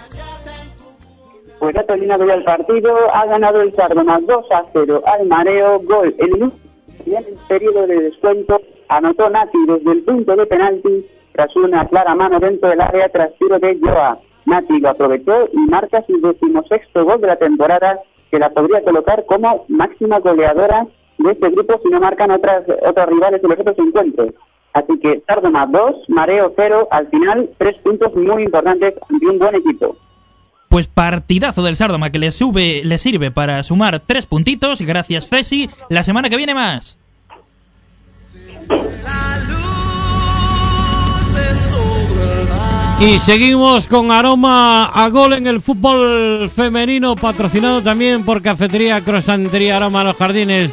Pues ya terminado ya el partido, ha ganado el Sardoma 2 a 0 al Mareo, gol el, en el periodo de descuento, anotó Nati desde el punto de penalti tras una clara mano dentro del área tras tiro de Joa. Nati lo aprovechó y marca su decimosexto gol de la temporada que la podría colocar como máxima goleadora de este grupo si no marcan otras, otros rivales en los otros encuentros. Así que Sardoma 2, Mareo 0, al final tres puntos muy importantes ante un buen equipo. Pues partidazo del Sardoma que le sube, le sirve para sumar tres puntitos. Gracias, Cesi. La semana que viene más. Y seguimos con aroma a gol en el fútbol femenino, patrocinado también por Cafetería Crosantería Aroma a los Jardines.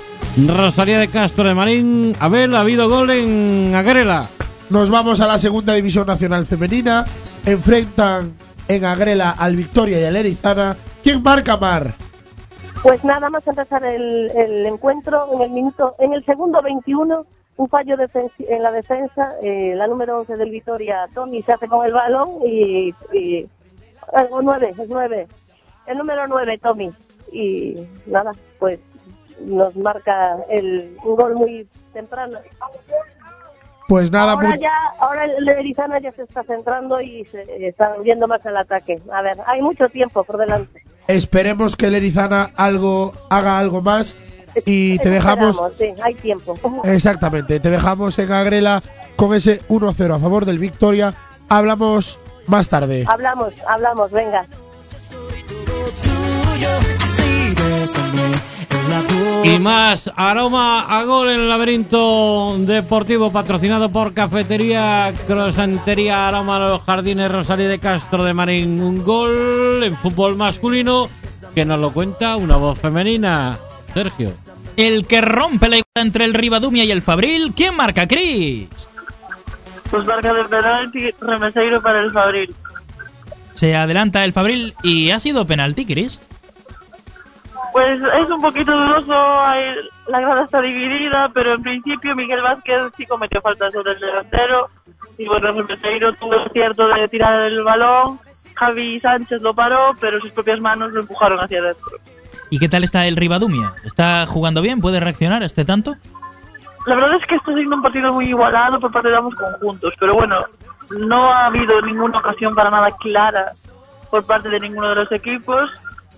Rosalía de Castro de Marín. Abel, ha habido gol en Agrela. Nos vamos a la segunda división nacional femenina. Enfrentan en Agrela al Victoria y al Erizana. ¿Quién marca Mar? Pues nada más empezar el, el encuentro en el minuto, en el segundo 21, un fallo en la defensa, eh, la número 11 del Vitoria, Tommy se hace con el balón y, y o 9, es 9, el número 9, Tommy, y nada, pues nos marca el, un gol muy temprano. Pues nada, ahora mu- ya, ahora el Erizana ya se está centrando y se está viendo más el ataque. A ver, hay mucho tiempo por delante. esperemos que el Erizana algo, haga algo más. Y te dejamos. Sí, hay tiempo. Exactamente, te dejamos en Agrela con ese 1-0 a favor del Victoria. Hablamos más tarde. Hablamos, hablamos, venga. Y más aroma a gol en el laberinto deportivo patrocinado por Cafetería Crosantería Aroma a los Jardines Rosalía de Castro de Marín. Un gol en fútbol masculino que nos lo cuenta una voz femenina. Sergio. El que rompe la igualdad entre el Ribadumia y el Fabril. ¿Quién marca, Cris? Pues marca de penalti, Remeseiro para el Fabril. Se adelanta el Fabril y ha sido penalti, Cris. Pues es un poquito dudoso, la grada está dividida, pero en principio Miguel Vázquez sí cometió falta sobre el delantero. Y bueno, Remeseiro tuvo el cierto de tirar el balón, Javi Sánchez lo paró, pero sus propias manos lo empujaron hacia adentro. ¿Y qué tal está el Ribadumia? ¿Está jugando bien? ¿Puede reaccionar a este tanto? La verdad es que está siendo un partido muy igualado por parte de ambos conjuntos, pero bueno, no ha habido ninguna ocasión para nada clara por parte de ninguno de los equipos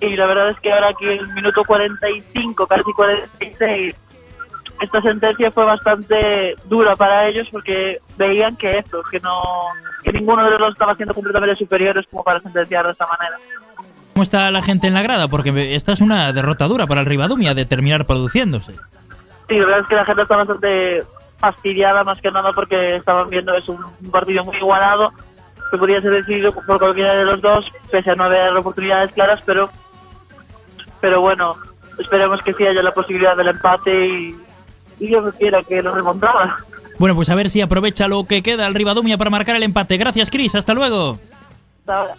y la verdad es que ahora aquí en el minuto 45, casi 46, esta sentencia fue bastante dura para ellos porque veían que eso, que no que ninguno de los dos estaba siendo completamente superiores como para sentenciar de esta manera. ¿Cómo está la gente en la grada? Porque esta es una derrota dura para el Ribadumia de terminar produciéndose. Sí, la verdad es que la gente está bastante fastidiada más que nada porque estaban viendo es un, un partido muy igualado que podría ser decidido por cualquiera de los dos pese a no haber oportunidades claras pero pero bueno esperemos que sí haya la posibilidad del empate y, y Dios quiera que lo remontara Bueno, pues a ver si aprovecha lo que queda el Ribadumia para marcar el empate. Gracias, Cris. Hasta luego. Hasta ahora.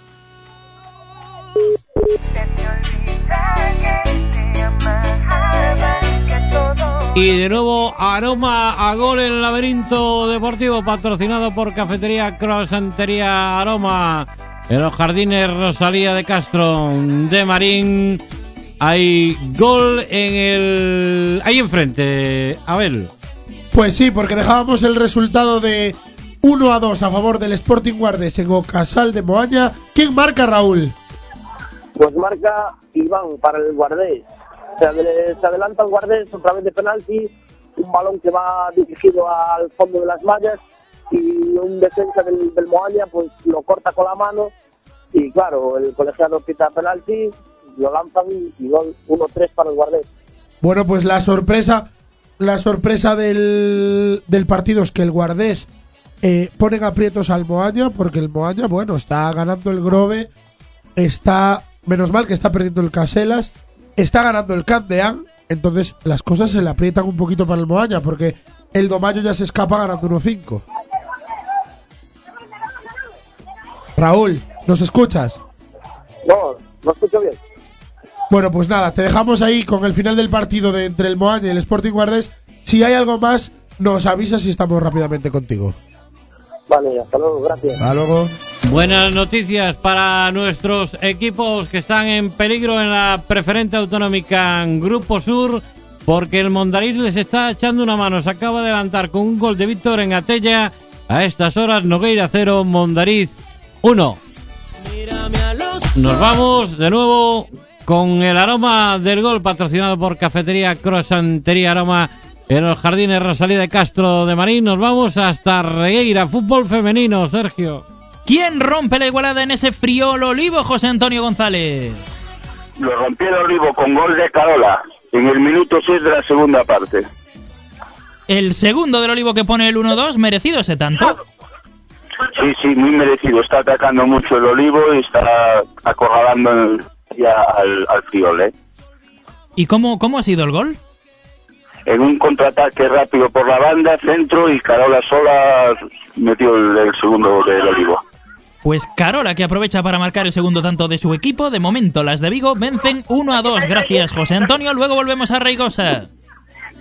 Y de nuevo aroma a gol en el laberinto deportivo patrocinado por Cafetería Crosantería Aroma en los jardines Rosalía de Castro de Marín. Hay gol en el... ahí enfrente, Abel. Pues sí, porque dejábamos el resultado de 1 a 2 a favor del Sporting Guardes en Ocasal de Moaña. ¿Quién marca, Raúl? Pues marca Iván para el Guardés. Se, adelanta el Guardés otra vez de penalti, un balón que va dirigido al fondo de las mallas y un defensa del, del Moaña pues lo corta con la mano y claro, el colegiado pita penalti, lo lanzan y gol 1-3 para el Guardés. Bueno, pues la sorpresa, la sorpresa del, del partido es que el Guardés eh, ponen aprietos al Moaña, porque el Moaña, bueno, está ganando el Grove, está, menos mal que está perdiendo el Caselas, está ganando el Candean, entonces las cosas se le aprietan un poquito para el Moaña, porque el Domayo ya se escapa ganando 1-5. Raúl, ¿nos escuchas? No, no escucho bien. Bueno, pues nada, te dejamos ahí con el final del partido de entre el Moaña y el Sporting Guardés. Si hay algo más, nos avisas y estamos rápidamente contigo. Vale, hasta luego, gracias. Hasta luego. Buenas noticias para nuestros equipos que están en peligro en la preferente autonómica en Grupo Sur, porque el Mondariz les está echando una mano. Se acaba de adelantar con un gol de Víctor en Atella. A estas horas, Nogueira 0, Mondariz 1. Nos vamos de nuevo con el aroma del gol patrocinado por Cafetería Crosantería Aroma en los jardines Rosalía de Castro de Marín. Nos vamos hasta Regueira, fútbol femenino, Sergio. ¿Quién rompe la igualada en ese friol olivo, José Antonio González? Lo rompió el Olivo con gol de Carola en el minuto 6 de la segunda parte. El segundo del olivo que pone el 1-2, merecido ese tanto. Sí, sí, muy merecido. Está atacando mucho el Olivo y está acorralando el- al, al Friol, ¿eh? ¿Y cómo, cómo ha sido el gol? En un contraataque rápido por la banda, centro y Carola sola metió el, el segundo del Olivo. Pues Carola, que aprovecha para marcar el segundo tanto de su equipo. De momento, las de Vigo vencen 1 a 2. Gracias, José Antonio. Luego volvemos a Reigosa.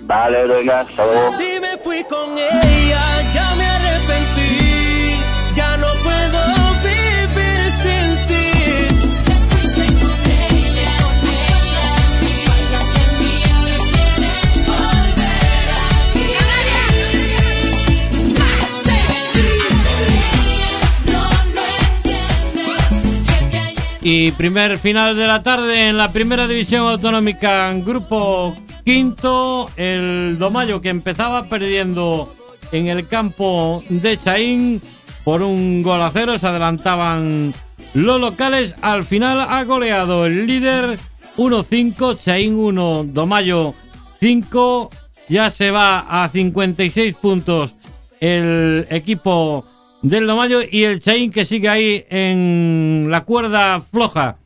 Vale, venga, hasta luego. Si me fui con ella, ya me arrepentí. Ya no Y primer final de la tarde en la primera división autonómica, en grupo quinto, el Domayo que empezaba perdiendo en el campo de Chaín por un gol a cero, se adelantaban los locales, al final ha goleado el líder 1-5, Chaín 1, Domayo 5, ya se va a 56 puntos el equipo del Domayo y el Chaín que sigue ahí en la cuerda floja.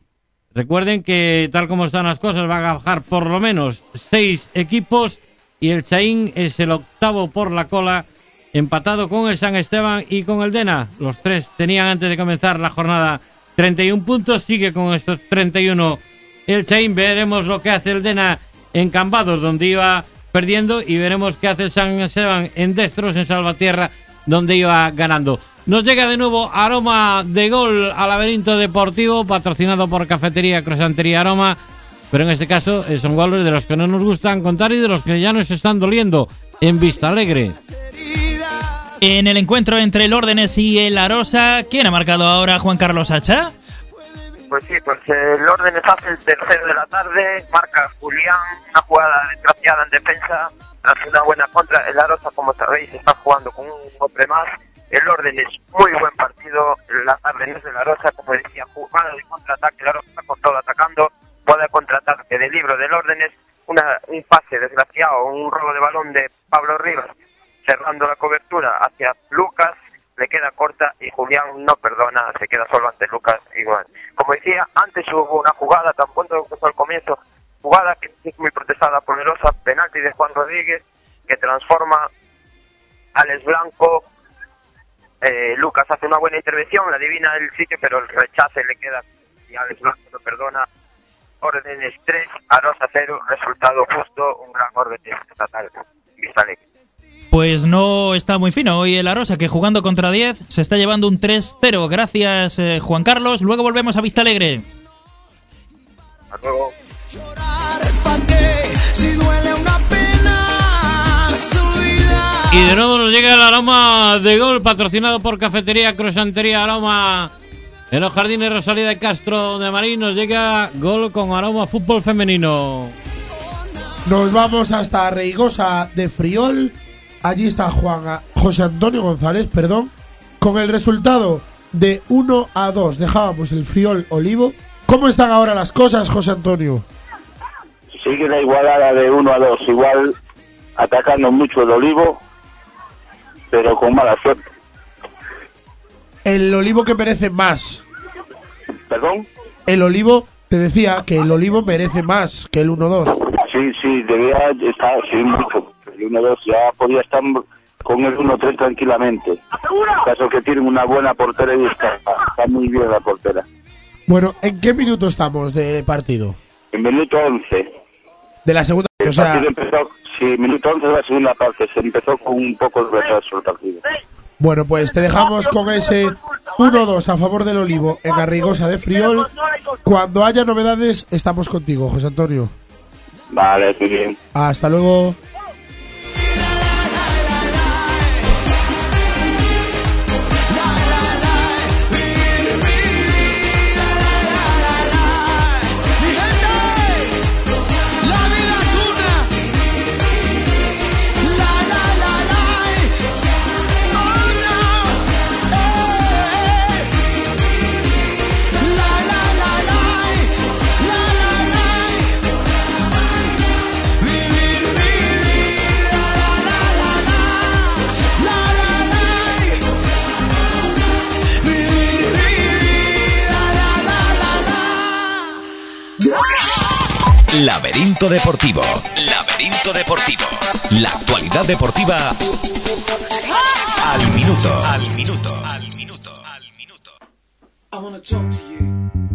Recuerden que tal como están las cosas van a bajar por lo menos seis equipos y el Chaín es el octavo por la cola empatado con el San Esteban y con el Dena. Los tres tenían antes de comenzar la jornada 31 puntos, sigue con estos 31 el Chaín. Veremos lo que hace el Dena en Cambados donde iba perdiendo y veremos qué hace el San Esteban en Destros, en Salvatierra donde iba ganando. Nos llega de nuevo aroma de gol al laberinto deportivo, patrocinado por Cafetería Crosantería Aroma. Pero en este caso eh, son goles de los que no nos gustan contar y de los que ya nos están doliendo en Vista Alegre. En el encuentro entre el Órdenes y el Arosa, ¿quién ha marcado ahora Juan Carlos Hacha? Pues sí, pues el orden es hace el tercero de la tarde, marca Julián, una jugada desgraciada en defensa, tras una buena contra, el Arosa, como sabéis, está jugando con un hombre más, el orden es muy buen partido, la tarde es del Arosa, como decía, jugada de contraataque, el Arosa está con todo atacando, jugada de contraataque del libro del orden. Es una, un pase desgraciado, un robo de balón de Pablo Rivas, cerrando la cobertura hacia Lucas, le queda corta y Julián no perdona, se queda solo ante Lucas igual. Como decía, antes hubo una jugada, tan pronto empezó al comienzo, jugada que es muy protestada por el Osa, penalti de Juan Rodríguez, que transforma a Alex Blanco, eh, Lucas hace una buena intervención, la adivina el sitio, pero el rechace le queda y Alex Blanco no perdona. Órdenes 3, Arosa 0, resultado justo, un gran orden estatal. Vista Alegre. Pues no está muy fino hoy el Arosa, que jugando contra 10 se está llevando un 3-0. Gracias, eh, Juan Carlos. Luego volvemos a Vista Alegre. Hasta luego. Y de nuevo nos llega el aroma de gol patrocinado por Cafetería Crosantería Aroma en los jardines Rosalía de Castro de Marín. Nos llega gol con aroma fútbol femenino. Nos vamos hasta Reigosa de Friol. Allí está Juan José Antonio González, perdón, con el resultado de 1 a 2. Dejábamos el Friol Olivo. ¿Cómo están ahora las cosas, José Antonio? Sigue la igualada de 1 a 2, igual atacando mucho el Olivo, pero con mala suerte. El Olivo que merece más. ¿Perdón? El Olivo, te decía que el Olivo merece más que el 1-2. Sí, sí, debía estar, sí, mucho. El 1-2 ya podía estar con el 1-3 tranquilamente. Caso que tienen una buena portera y está, está muy bien la portera. Bueno, ¿en qué minuto estamos de partido? En minuto 11. De la segunda. El O sea, empezó, sí, minuto 11 de la segunda parte. Se empezó con un poco de retraso el partido. bueno, pues te dejamos con ese 1-2 a favor del Olivo en Arrigosa de Friol. Cuando haya novedades, estamos contigo, José Antonio. Vale, muy bien. Hasta luego. Laberinto Deportivo. Laberinto Deportivo. La actualidad deportiva al minuto. Al minuto. I want to talk to you.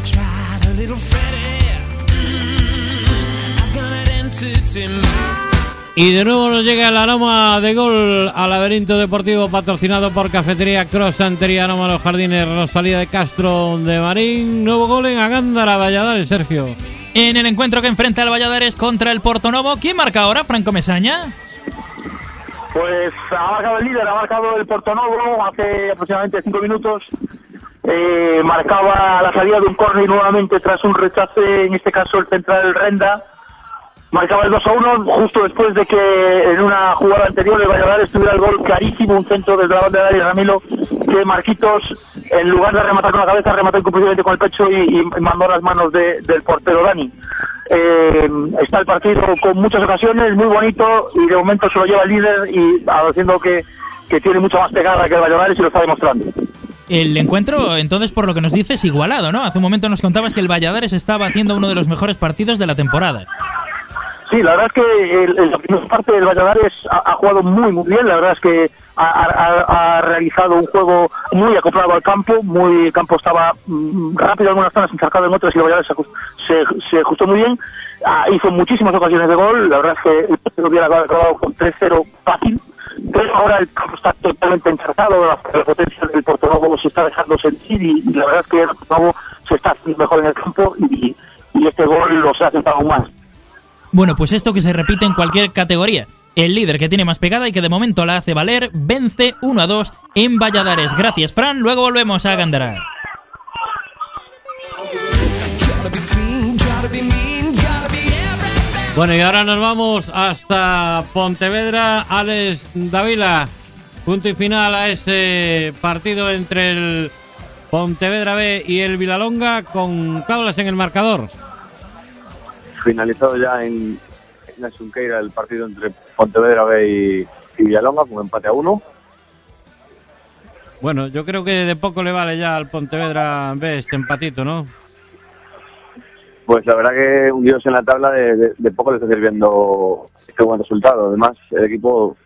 I tried a little Freddie. Mm, I've got an entity mind. Y de nuevo nos llega el aroma de gol al laberinto deportivo patrocinado por Cafetería Cross Santería Aroma Los Jardines Rosalía de Castro de Marín. Nuevo gol en Agándara, Valladares, Sergio. En el encuentro que enfrenta al Valladares contra el Portonovo, ¿quién marca ahora? Franco Mesaña. Pues ha marcado el líder, ha marcado el Portonovo hace aproximadamente cinco minutos. Eh, marcaba la salida de un córner nuevamente tras un rechace, en este caso el central Renda. Marcaba el 2 a 1 justo después de que en una jugada anterior el Valladolid estuviera el gol clarísimo, un centro desde la banda de Dani Ramilo, que Marquitos, en lugar de rematar con la cabeza, remató incumplidamente con el pecho y, y mandó las manos de- del portero Dani. Eh, está el partido con muchas ocasiones, muy bonito, y de momento se lo lleva el líder y haciendo que, que tiene mucha más pegada que el Valladolid y lo está demostrando. El encuentro, entonces, por lo que nos dices, igualado, ¿no? Hace un momento nos contabas que el Valladares estaba haciendo uno de los mejores partidos de la temporada. Sí, la verdad es que la primera parte del Valladares ha, jugado muy muy bien, la verdad es que ha, realizado un juego muy acoplado al campo, muy el campo estaba mm, rápido en algunas zonas, encharcado en otras y el Valladares se, se, ajustó muy bien, Ah, hizo muchísimas ocasiones de gol, la verdad es que el hubiera acabado con 3-0 fácil, pero ahora el campo está totalmente encharcado, la, potencia del Portonovo se está dejando sentir y, y la verdad es que el Portonovo se está haciendo mejor en el campo y, y este gol los ha acertado aún más. Bueno, pues esto que se repite en cualquier categoría. El líder que tiene más pegada y que de momento la hace valer vence 1 a 2 en Valladares. Gracias, Fran. Luego volvemos a Gándara. Bueno, y ahora nos vamos hasta Pontevedra. Alex Davila, punto y final a ese partido entre el Pontevedra B y el Vilalonga con Caulas en el marcador. finalizado ya en, en la Xunqueira el partido entre Pontevedra B y, y Villalonga con empate a uno. Bueno, yo creo que de poco le vale ya al Pontevedra B este empatito, ¿no? Pues la verdad que hundidos en la tabla de, de- poco le está sirviendo este buen resultado. Además, el equipo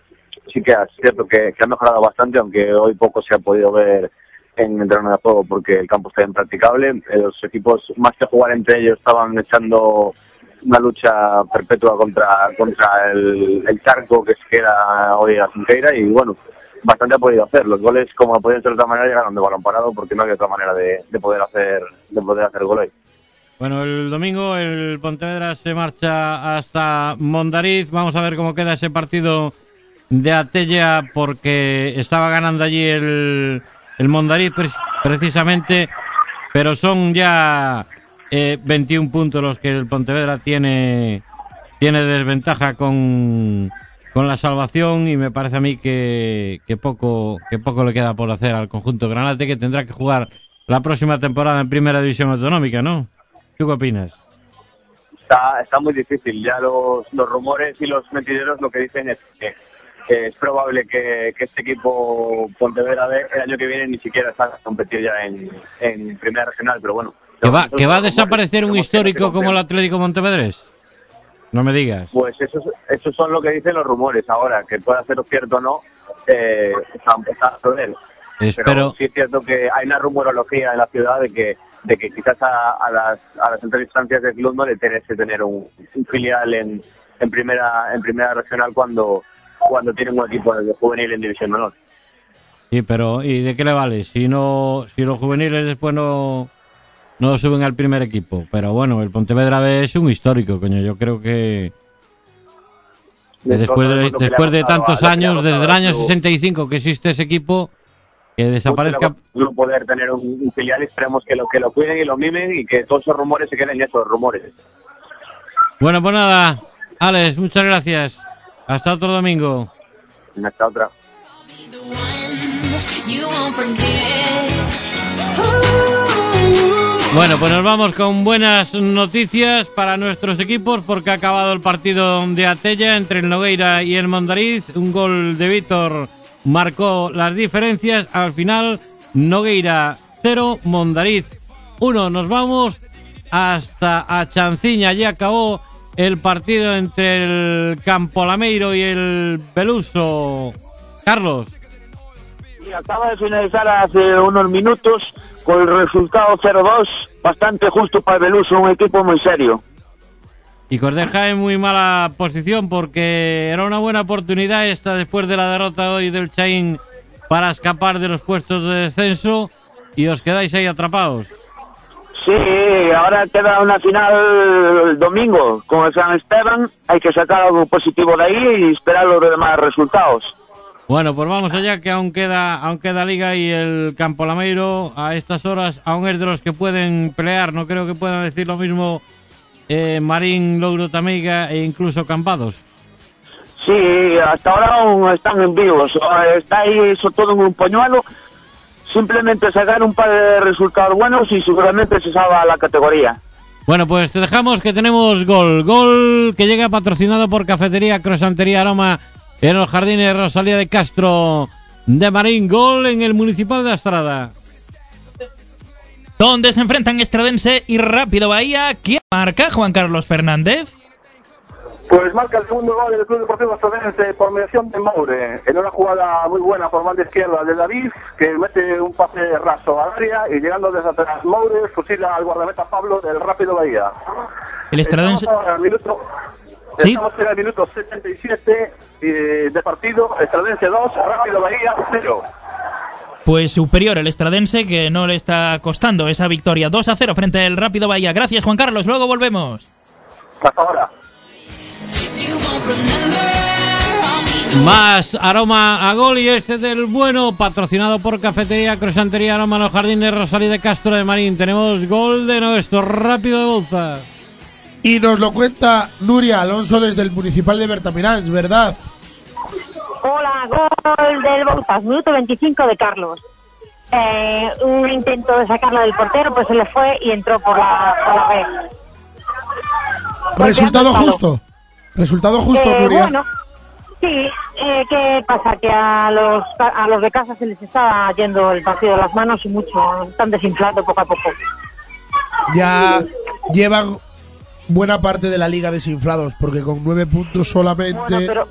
sí que es cierto que, ha mejorado bastante, aunque hoy poco se ha podido ver en el terreno de juego porque el campo está impracticable. Eh, Los equipos, más que jugar entre ellos, estaban echando una lucha perpetua contra contra el, el charco que se queda hoy a Junqueira y bueno, bastante ha podido hacer. Los goles, como podían ser de otra manera, llegaron de balón parado porque no había otra manera de, de poder hacer de poder hacer gol hoy. Bueno, el domingo el Pontevedra se marcha hasta Mondariz. Vamos a ver cómo queda ese partido de Atella porque estaba ganando allí el, el Mondariz pre- precisamente, pero son ya eh, 21 puntos los que el Pontevedra tiene, tiene desventaja con, con la salvación y me parece a mí que, que, poco, que poco le queda por hacer al conjunto Granate que tendrá que jugar la próxima temporada en Primera División Autonómica, ¿no? ¿Tú qué opinas? está, está muy difícil. Ya los, los rumores y los mentideros lo que dicen es que, que es probable que, que este equipo Pontevedra el año que viene ni siquiera está a competir ya en, en primera regional, pero bueno. ¿Que va, que va a desaparecer un histórico como el. Atlético Montevedrés? No me digas. Pues esos, esos son lo que dicen los rumores. Ahora, que pueda ser cierto o no, eh, está, a. Espero- Pero sí es cierto que hay una rumorología en la ciudad de que de que quizás a, a las a las otras instancias del club no le interese tener un, un filial en, en primera en primera regional cuando cuando tienen un equipo de juvenil en división menor. Sí, pero ¿y de qué le vale? Si no, si los juveniles después no, no suben al primer equipo. Pero bueno, el Pontevedra B es un histórico, coño. Yo creo que, que después de, que después de tantos que años, desde el año al club. 65 que existe ese equipo, que desaparezca. No poder tener un, filial, esperemos que lo que lo cuiden y lo mimen y que todos esos rumores se queden esos rumores. Bueno, pues nada, Alex, muchas gracias. Hasta otro domingo. Hasta otra. Bueno, pues nos vamos con buenas noticias para nuestros equipos porque ha acabado el partido de Atella entre el Nogueira y el Mondariz. Un gol de Víctor marcó las diferencias. Al final, Nogueira 0, Mondariz 1. Nos vamos hasta a Chanciña. Ya acabó el partido entre el Campolameiro y el Beluso. Carlos. Y acaba de finalizar hace unos minutos con el resultado 0-2, bastante justo para el Beluso, un equipo muy serio. Y que os deja en muy mala posición porque era una buena oportunidad esta después de la derrota hoy del Chain para escapar de los puestos de descenso y os quedáis ahí atrapados. Sí, ahora queda una final el domingo con el San Esteban, hay que sacar algo positivo de ahí y esperar los demás resultados. Bueno, pues vamos allá que aún queda, aún queda liga y el Campo Lameiro a estas horas aún es de los que pueden pelear. No creo que puedan decir lo mismo eh, Marín, Louro Tameiga e incluso Campados. Sí, hasta ahora aún están en vivos, está ahí sobre todo en un pañuelo, simplemente sacar un par de resultados buenos y seguramente se salva la categoría. Bueno, pues te dejamos que tenemos gol. Gol que llega patrocinado por Cafetería Crosantería Aroma en los jardines Rosalía de Castro de Marín. Gol en el Municipal de Astrada. Donde se enfrentan Estradense y Rápido Bahía. ¿Quién marca? Juan Carlos Fernández. Pues marca el segundo gol del Club Deportivo Asturiense por mediación de Moure, en una jugada muy buena por banda izquierda de David, que mete un pase raso al área y llegando desde atrás Moure fusila al guardameta Pablo del Rápido Bahía. El Estradense... Minuto, ¿Sí? estamos en el minuto 77 eh, de partido, Estradense 2, Rápido Bahía 0. Pues superior el Estradense que no le está costando esa victoria 2 a 0 frente al Rápido Bahía. Gracias Juan Carlos, luego volvemos. Hasta ahora. Más aroma a gol y este del bueno, patrocinado por Cafetería Crosantería Aroma Los Jardines Rosalía de Castro de Marín. Tenemos gol de nuestro rápido de Bolsa. Y nos lo cuenta Nuria Alonso desde el Municipal de Bertamirans, ¿verdad? Hola, gol del Bouzas, minuto 25 de Carlos. Eh, un intento de sacarla del portero, pues se le fue y entró por la, por la red. Resultado Golpeando el justo. Resultado justo, Eh. Bueno, sí, eh, ¿qué pasa? Que a los, a los de casa se les está yendo el partido de las manos y mucho, están desinflando poco a poco. Ya llevan buena parte de la liga desinflados, porque con nueve puntos solamente. Bueno, pero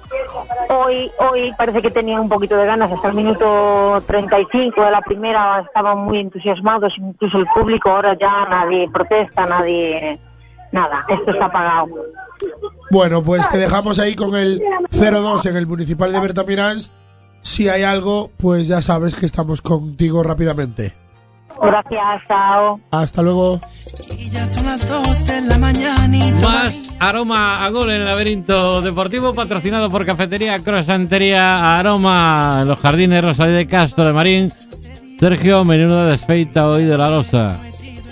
hoy, hoy parece que tenían un poquito de ganas. Hasta el minuto 35 de la primera estaban muy entusiasmados, incluso el público. Ahora ya nadie protesta, nadie. Nada, esto está apagado. Bueno, pues te dejamos ahí con el 0-2 en el Municipal de Bertamirans. Si hay algo, pues ya sabes que estamos contigo rápidamente. Gracias, chao. Hasta luego. Ya son las 2 de la mañana Más aroma a gol en el laberinto deportivo, patrocinado por Cafetería Crosantería Aroma en Los Jardines Rosalía de Castro de Marín. Sergio, menuda desfeita hoy de la losa.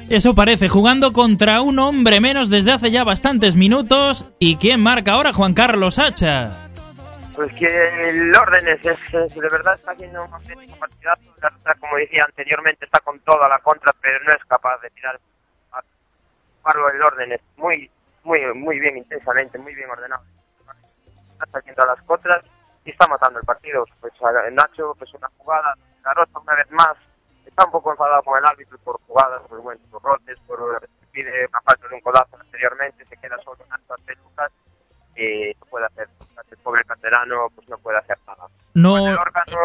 Eso parece, jugando contra un hombre menos desde hace ya bastantes minutos. ¿Y quién marca ahora? Juan Carlos Hacha. Pues que el orden es, es- de verdad está haciendo un partidazo. La Rosa, como decía anteriormente, está con toda la contra, pero no es capaz de tirar a el orden. Es muy, muy, muy bien, intensamente, muy bien ordenado. Está haciendo las contras y está matando el partido. Pues a Nacho, pues una jugada, la Rosa una vez más está un poco enfadado con el árbitro por jugadas, por, bueno, por rotes, por pide una falta de un codazo anteriormente, se queda solo Nacho ante Lucas y no puede hacer, pobre canterano pues no puede hacer nada. No, Gol del órgano,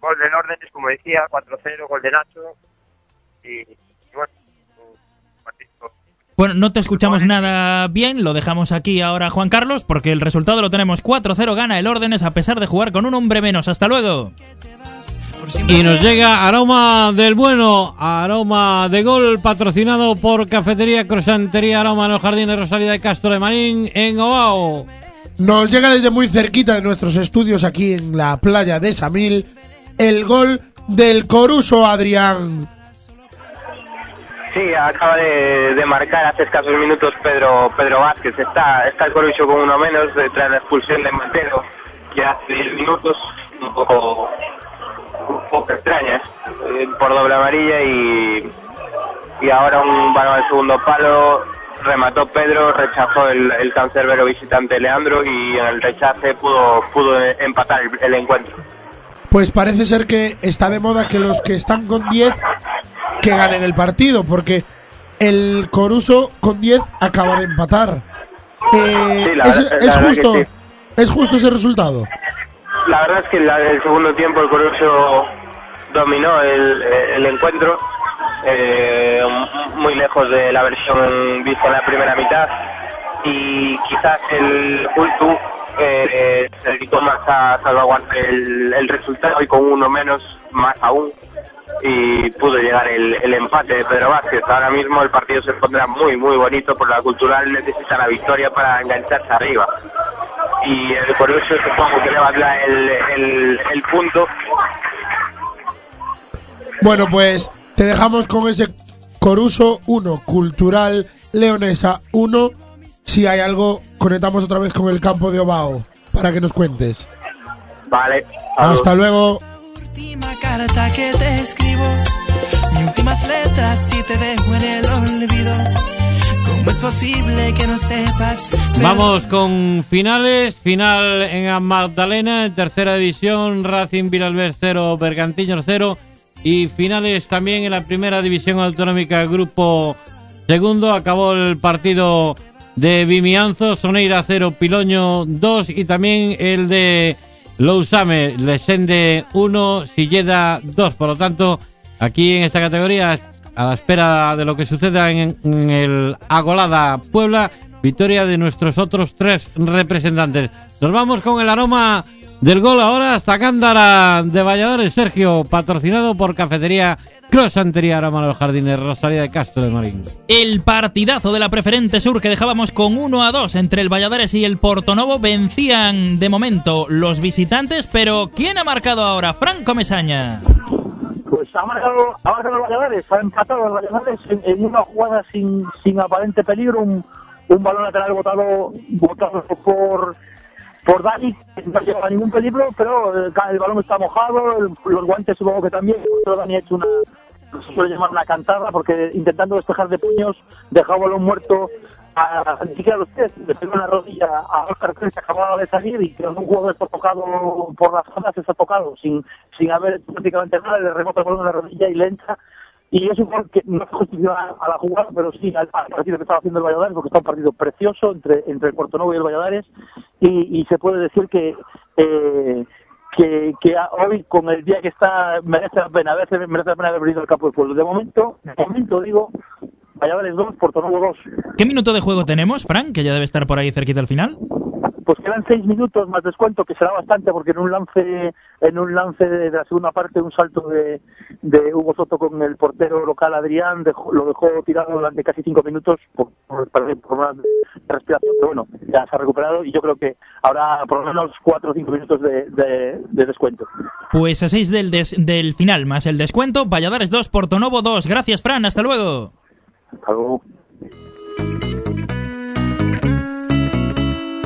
gol del orden, es como decía, 4-0, gol de Nacho y, y bueno, un bueno, no te escuchamos nada bien, lo dejamos aquí ahora Juan Carlos, porque el resultado lo tenemos 4-0, gana el Órdenes a pesar de jugar con un hombre menos. Hasta luego. Y nos llega aroma del bueno, aroma de gol, patrocinado por Cafetería Crosantería Aroma en Los Jardines Rosalía de Castro de Marín en Obao. Nos llega desde muy cerquita de nuestros estudios aquí en la playa de Samil el gol del Coruso, Adrián. Sí, acaba de, marcar hace escasos minutos Pedro Pedro Vázquez. Está, está el Corucho con uno menos tras la expulsión de Mateo, que hace 10 minutos, un poco, un poco extrañas, eh, por doble amarilla y, y ahora un balón al segundo palo. Remató Pedro, rechazó el, el cancerbero visitante Leandro y en el rechace pudo, pudo empatar el, el encuentro. Pues parece ser que está de moda que los que están con 10 que ganen el partido, porque el Coruso con 10 acaba de empatar. Eh, Sí, la es, verdad- es la verdad que justo, sí. es justo ese resultado. La verdad es que en el segundo tiempo el Corucho dominó el, el encuentro, eh, muy lejos de la versión vista en la primera mitad. Y quizás el Cultu eh, se dedicó más a salvaguardar el, el resultado y con uno menos más aún y pudo llegar el, el empate de Pedro Vázquez. Ahora mismo el partido se pondrá muy muy bonito porque la cultural necesita la victoria para engancharse arriba. Y el Corucho supongo que le va a dar el, el punto. Bueno, pues te dejamos con ese Coruso 1, Cultural Leonesa 1. Si hay algo, conectamos otra vez con el campo de Obao para que nos cuentes. Vale. Hasta luego. última carta que te escribo, mis últimas letras y te dejo en el olvido. ¿Cómo es posible que no sepas? Vamos con finales. Final en Magdalena, en tercera división, Racing Viralbés 0, Bergantiños 0. Y finales también en la primera división autonómica, grupo segundo. Acabó el partido de Vimianzo, Soneira 0, Piloño 2. Y también el de Lousame, Lesende 1, Silleda 2. Por lo tanto, aquí en esta categoría, a la espera de lo que suceda en, en el Agolada Puebla, victoria de nuestros otros tres representantes. Nos vamos con el aroma del gol ahora hasta Cándara de Valladolid, Sergio, patrocinado por Cafetería Cross Santería los Jardines, Rosalía de Castro de Marín. El partidazo de la preferente sur que dejábamos con 1 a 2 entre el Valladares y el Portonovo vencían de momento los visitantes, pero ¿quién ha marcado ahora? Franco Mesaña. Pues ha marcado, ha marcado el Valladares, ha empatado el Valladares en, en una jugada sin, sin aparente peligro, un, un balón lateral botado, botado por por Dani, no lleva ningún peligro, pero el, ca- el balón está mojado, el- los guantes supongo que también, pero Dani ha hecho una, suele llamar una cantada, porque intentando despejar de puños, dejaba balón muerto a, ni siquiera los pies, le pegó en la rodilla a Oscar Cruz que acababa de salir y que un jugador está tocado por las zonas, está tocado sin, sin haber prácticamente nada, le rebota en la rodilla y le entra. Y es un gol que no se justifica a, a la jugada, pero sí al, partido que estaba haciendo el Valladares, porque está un partido precioso entre, entre el Puerto Nuevo y el Valladares, y, y se puede decir que, eh, que, que a- hoy, con el día que está, merece la pena, merece, merece la pena haber venido al campo del pueblo. De momento, de momento digo, Valladares 2, Puerto Nuevo 2. ¿Qué minuto de juego tenemos, Frank? Que ya debe estar por ahí cerquita al final. Pues quedan seis minutos más descuento, que será bastante, porque en un lance en un lance de la segunda parte, un salto de, de Hugo Soto con el portero local Adrián, dejó- lo dejó tirado durante casi cinco minutos por, por, por problemas de respiración, pero bueno, ya se ha recuperado y yo creo que habrá por lo menos cuatro o cinco minutos de, de- de descuento. Pues a 6 del, des- del final más el descuento, Valladares 2, Portonovo 2. Gracias, Fran, hasta luego. Hasta luego.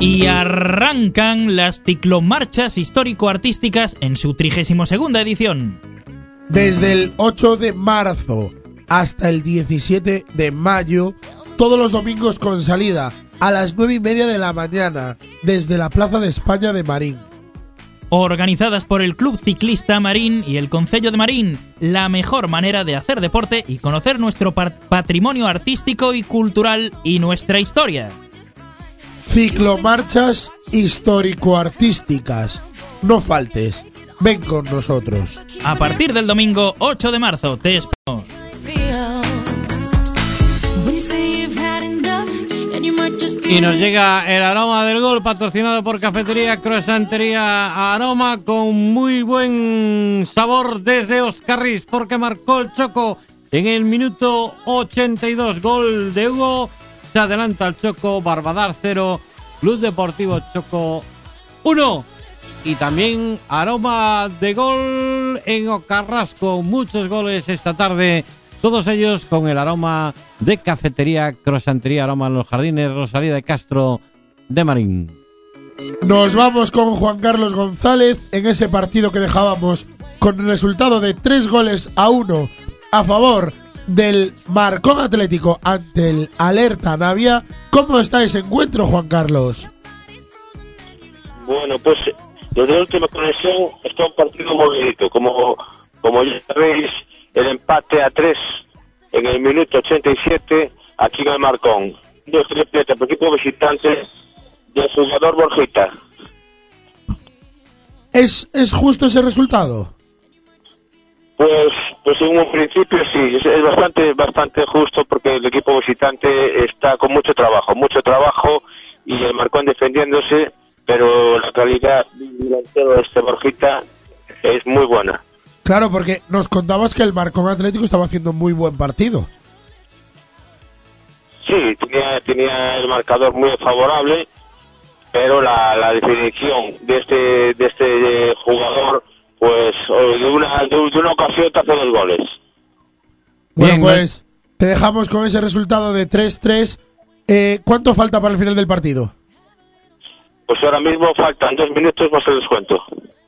Y arrancan las ciclomarchas histórico-artísticas en su 32 edición. Desde el 8 de marzo hasta el 17 de mayo, todos los domingos con salida a las 9 y media de la mañana desde la Plaza de España de Marín. Organizadas por el Club Ciclista Marín y el Concello de Marín, la mejor manera de hacer deporte y conocer nuestro patrimonio artístico y cultural y nuestra historia. Ciclomarchas histórico-artísticas. No faltes. Ven con nosotros. A partir del domingo 8 de marzo, te esperamos. Y nos llega el aroma del gol patrocinado por Cafetería Croissantería Aroma con muy buen sabor desde Oscarris porque marcó el Choco en el minuto 82. Gol de Hugo. Se adelanta el Choco. Barbadar 0. Club Deportivo Choco 1. Y también aroma de gol en Ocarrasco. Muchos goles esta tarde, todos ellos con el aroma de cafetería, crosantería, aroma en los jardines, Rosalía de Castro de Marín. Nos vamos con Juan Carlos González en ese partido que dejábamos con el resultado de tres goles a uno a favor del Marcón Atlético ante el Alerta Navia. ¿Cómo está ese encuentro, Juan Carlos? Bueno, pues desde la última conexión está un partido movidito. Como, como ya sabéis, el empate a 3 en el minuto 87 aquí en el Marcón. Dos tripletes por equipo visitante del jugador Borjita. ¿Es, ¿Es justo ese resultado? Pues, pues en un principio sí, es, es bastante, bastante justo porque el equipo visitante está con mucho trabajo, mucho trabajo y el Marcón defendiéndose, pero la calidad delantero de este Borjita es muy buena. Claro, porque nos contabas que el Marcón Atlético estaba haciendo un muy buen partido. Sí, tenía, tenía el marcador muy favorable, pero la, la definición de este, de este jugador, pues de una, de una ocasión te hace dos goles. Bueno, pues te dejamos con ese resultado de 3-3. Eh, ¿Cuánto falta para el final del partido? Pues ahora mismo faltan dos minutos más el descuento.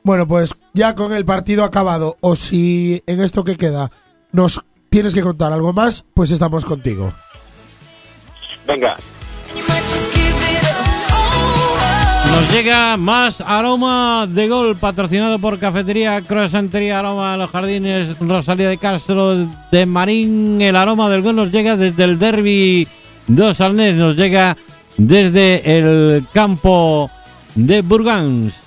Bueno, pues ya con el partido acabado, o si en esto que queda nos tienes que contar algo más, pues estamos contigo. Venga, Nos llega más aroma de gol patrocinado por Cafetería Croissantería Aroma de los Jardines Rosalía de Castro de Marín. El aroma del gol nos llega desde el derby dos Arnés, nos llega desde el campo de Burgans.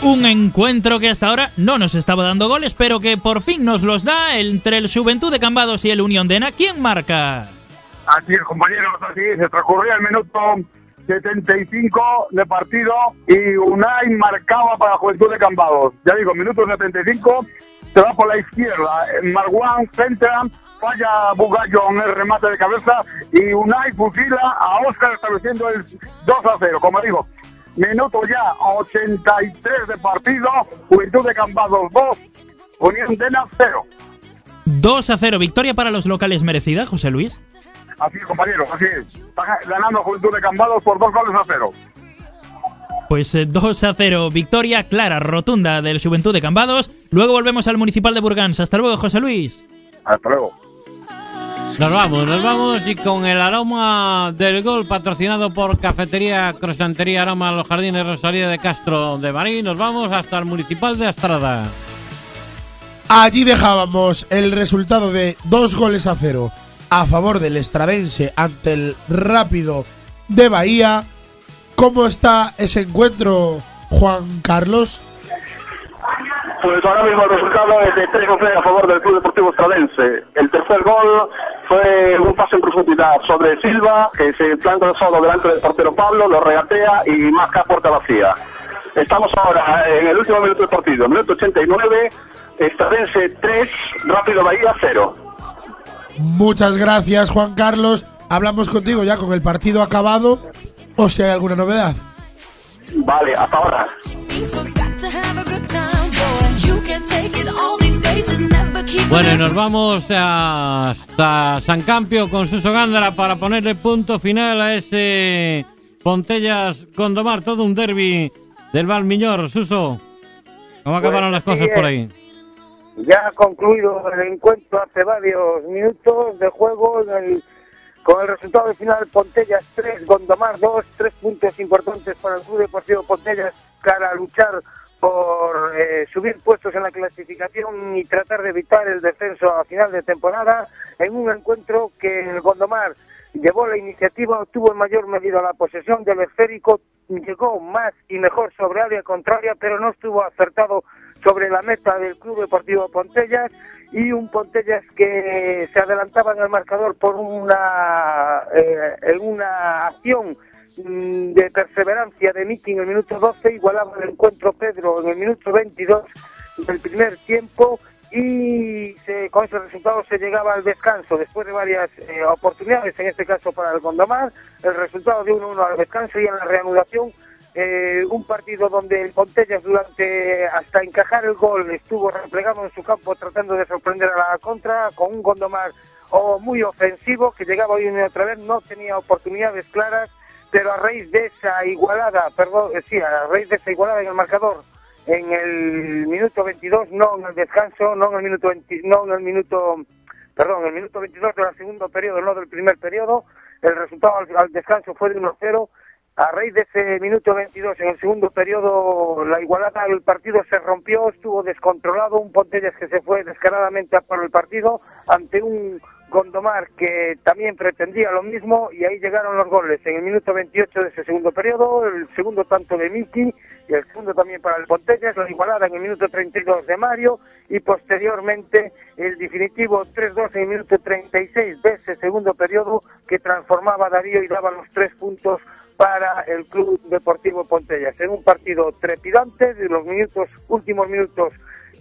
Un encuentro que hasta ahora no nos estaba dando goles, pero que por fin nos los da entre el Juventud de Cambados y el Unión Dena. ¿Quién marca? Así es, compañeros, así. Se transcurría el minuto 75 de partido y Unai marcaba para Juventud de Cambados. Ya digo, minuto 75, se va por la izquierda. Marwan centra, falla Bugallo en el remate de cabeza y Unai fusila a Oscar estableciendo el 2 a 0. Como digo, minuto ya 83 de partido, Juventud de Cambados 2, Unión Dena 0. 2 a 0. Victoria para los locales merecida, José Luis. Así es, compañeros, así es. Está ganando Juventud de Cambados por dos goles a cero. Pues eh, 2 a 0. Victoria clara, rotunda del Juventud de Cambados. Luego volvemos al Municipal de Burgans. Hasta luego, José Luis. Hasta luego. Nos vamos, nos vamos y con el aroma del gol patrocinado por Cafetería Crosantería Aroma Los Jardines Rosalía de Castro de Marín, nos vamos hasta el Municipal de Astrada. Allí dejábamos el resultado de dos goles a cero a favor del Estradense ante el Rápido de Bahía. ¿Cómo está ese encuentro, Juan Carlos? Pues ahora mismo el resultado es de 3 a favor del Club Deportivo Estradense. El tercer gol fue un pase en profundidad sobre Silva, que se planta solo delante del portero Pablo, lo regatea y marca puerta vacía. Estamos ahora en el último minuto del partido, minuto 89, Estradense 3, Rápido Bahía 0. Muchas gracias, Juan Carlos. Hablamos contigo ya con el partido acabado o si hay alguna novedad. Vale, hasta ahora. Bueno, y nos vamos hasta San Campio con Suso Gándara para ponerle punto final a ese Pontellas Condomar, todo un derby del Valmiñor. Suso, ¿cómo acabaron las cosas por es. ahí? Ya ha concluido el encuentro hace varios minutos de juego en el- con el resultado final Pontellas 3, Gondomar 2, tres puntos importantes para el Club Deportivo Pontellas cara a luchar por eh, subir puestos en la clasificación y tratar de evitar el descenso a final de temporada en un encuentro que el Gondomar llevó la iniciativa, obtuvo en mayor medida la posesión del esférico, llegó más y mejor sobre área contraria, pero no estuvo acertado sobre la meta del Club Deportivo Pontellas y un Pontellas que se adelantaba en el marcador por una eh, una acción de perseverancia de Miki en el minuto 12, igualaba el encuentro Pedro en el minuto 22 del primer tiempo y se- con ese resultado se llegaba al descanso después de varias eh, oportunidades, en este caso para el Gondomar, el resultado de 1-1 al descanso y en la reanudación eh, un partido donde el Pontellas durante hasta encajar el gol estuvo replegado en su campo tratando de sorprender a la contra con un Gondomar o muy ofensivo que llegaba hoy y otra vez, no tenía oportunidades claras, pero a raíz de esa igualada, perdón, eh, sí, a raíz de esa igualada en el marcador en el minuto 22, no en el descanso, no en el minuto 20, no en el minuto, perdón, en el minuto 22 del segundo periodo, no del primer periodo, el resultado al, descanso fue de 1-0. A raíz de ese minuto 22 en el segundo periodo, la igualada del partido se rompió, estuvo descontrolado, un Pontellas que se fue descaradamente a por el partido ante un Gondomar que también pretendía lo mismo y ahí llegaron los goles en el minuto 28 de ese segundo periodo, el segundo tanto de Miki y el segundo también para el Pontellas, la igualada en el minuto 32 de Mario y posteriormente el definitivo 3-2 en el minuto 36 de ese segundo periodo que transformaba a Darío y daba los tres puntos para el Club Deportivo Pontellas. En un partido trepidante, de los minutos, últimos minutos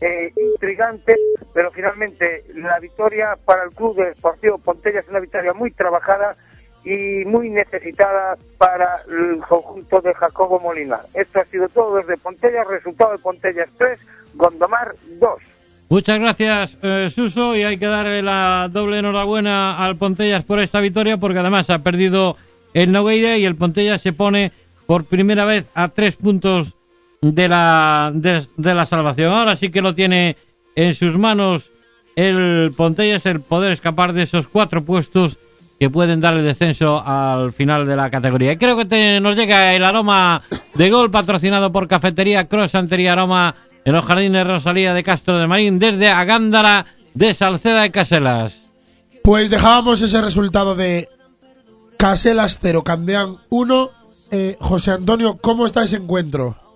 eh, intrigante, pero finalmente la victoria para el Club Deportivo Pontellas es una victoria muy trabajada y muy necesitada para el conjunto de Jacobo Molina. Esto ha sido todo desde Pontellas, resultado de Pontellas 3, Gondomar 2. Muchas gracias, eh, Suso, y hay que darle la doble enhorabuena al Pontellas por esta victoria, porque además ha perdido el Nogueira y el Pontellas se pone por primera vez a tres puntos de la, de, la salvación. Ahora sí que lo tiene en sus manos el Pontellas el poder escapar de esos cuatro puestos que pueden darle descenso al final de la categoría. Y creo que nos llega el aroma de gol patrocinado por Cafetería Cross Santería Aroma en los jardines Rosalía de Castro de Marín desde Agándara de Salceda de Caselas. Pues dejábamos ese resultado de Caselas 0, Candeán 1. Eh, José Antonio, ¿cómo está ese encuentro?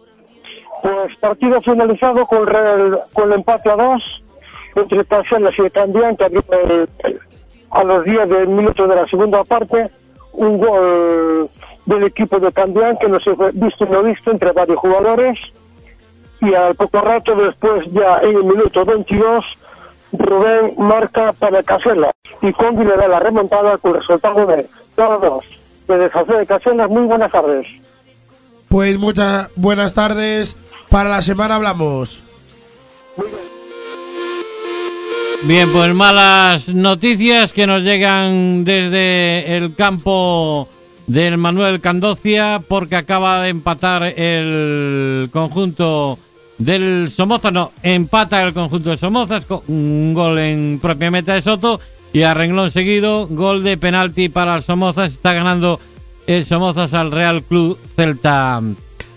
Pues partido finalizado con, el, con el empate a dos entre Caselas y el- a los 10 del minuto de la segunda parte un gol del equipo de Candián que no se fue visto y no visto entre varios jugadores y al poco rato después ya en el minuto 22 Rubén marca para Caselas y Condi le da la remontada con resultado de 2-2. Desde José de Caselas, muy buenas tardes. Pues muchas buenas tardes. Para la semana hablamos. Bien, pues malas noticias que nos llegan desde el campo del Manuel Candocia porque acaba de empatar el conjunto del Somoza, no, empata el conjunto de Somozas con un gol en propia meta de Soto y a renglón seguido, gol de penalti para el Somozas, está ganando el Somozas al Real Club Celta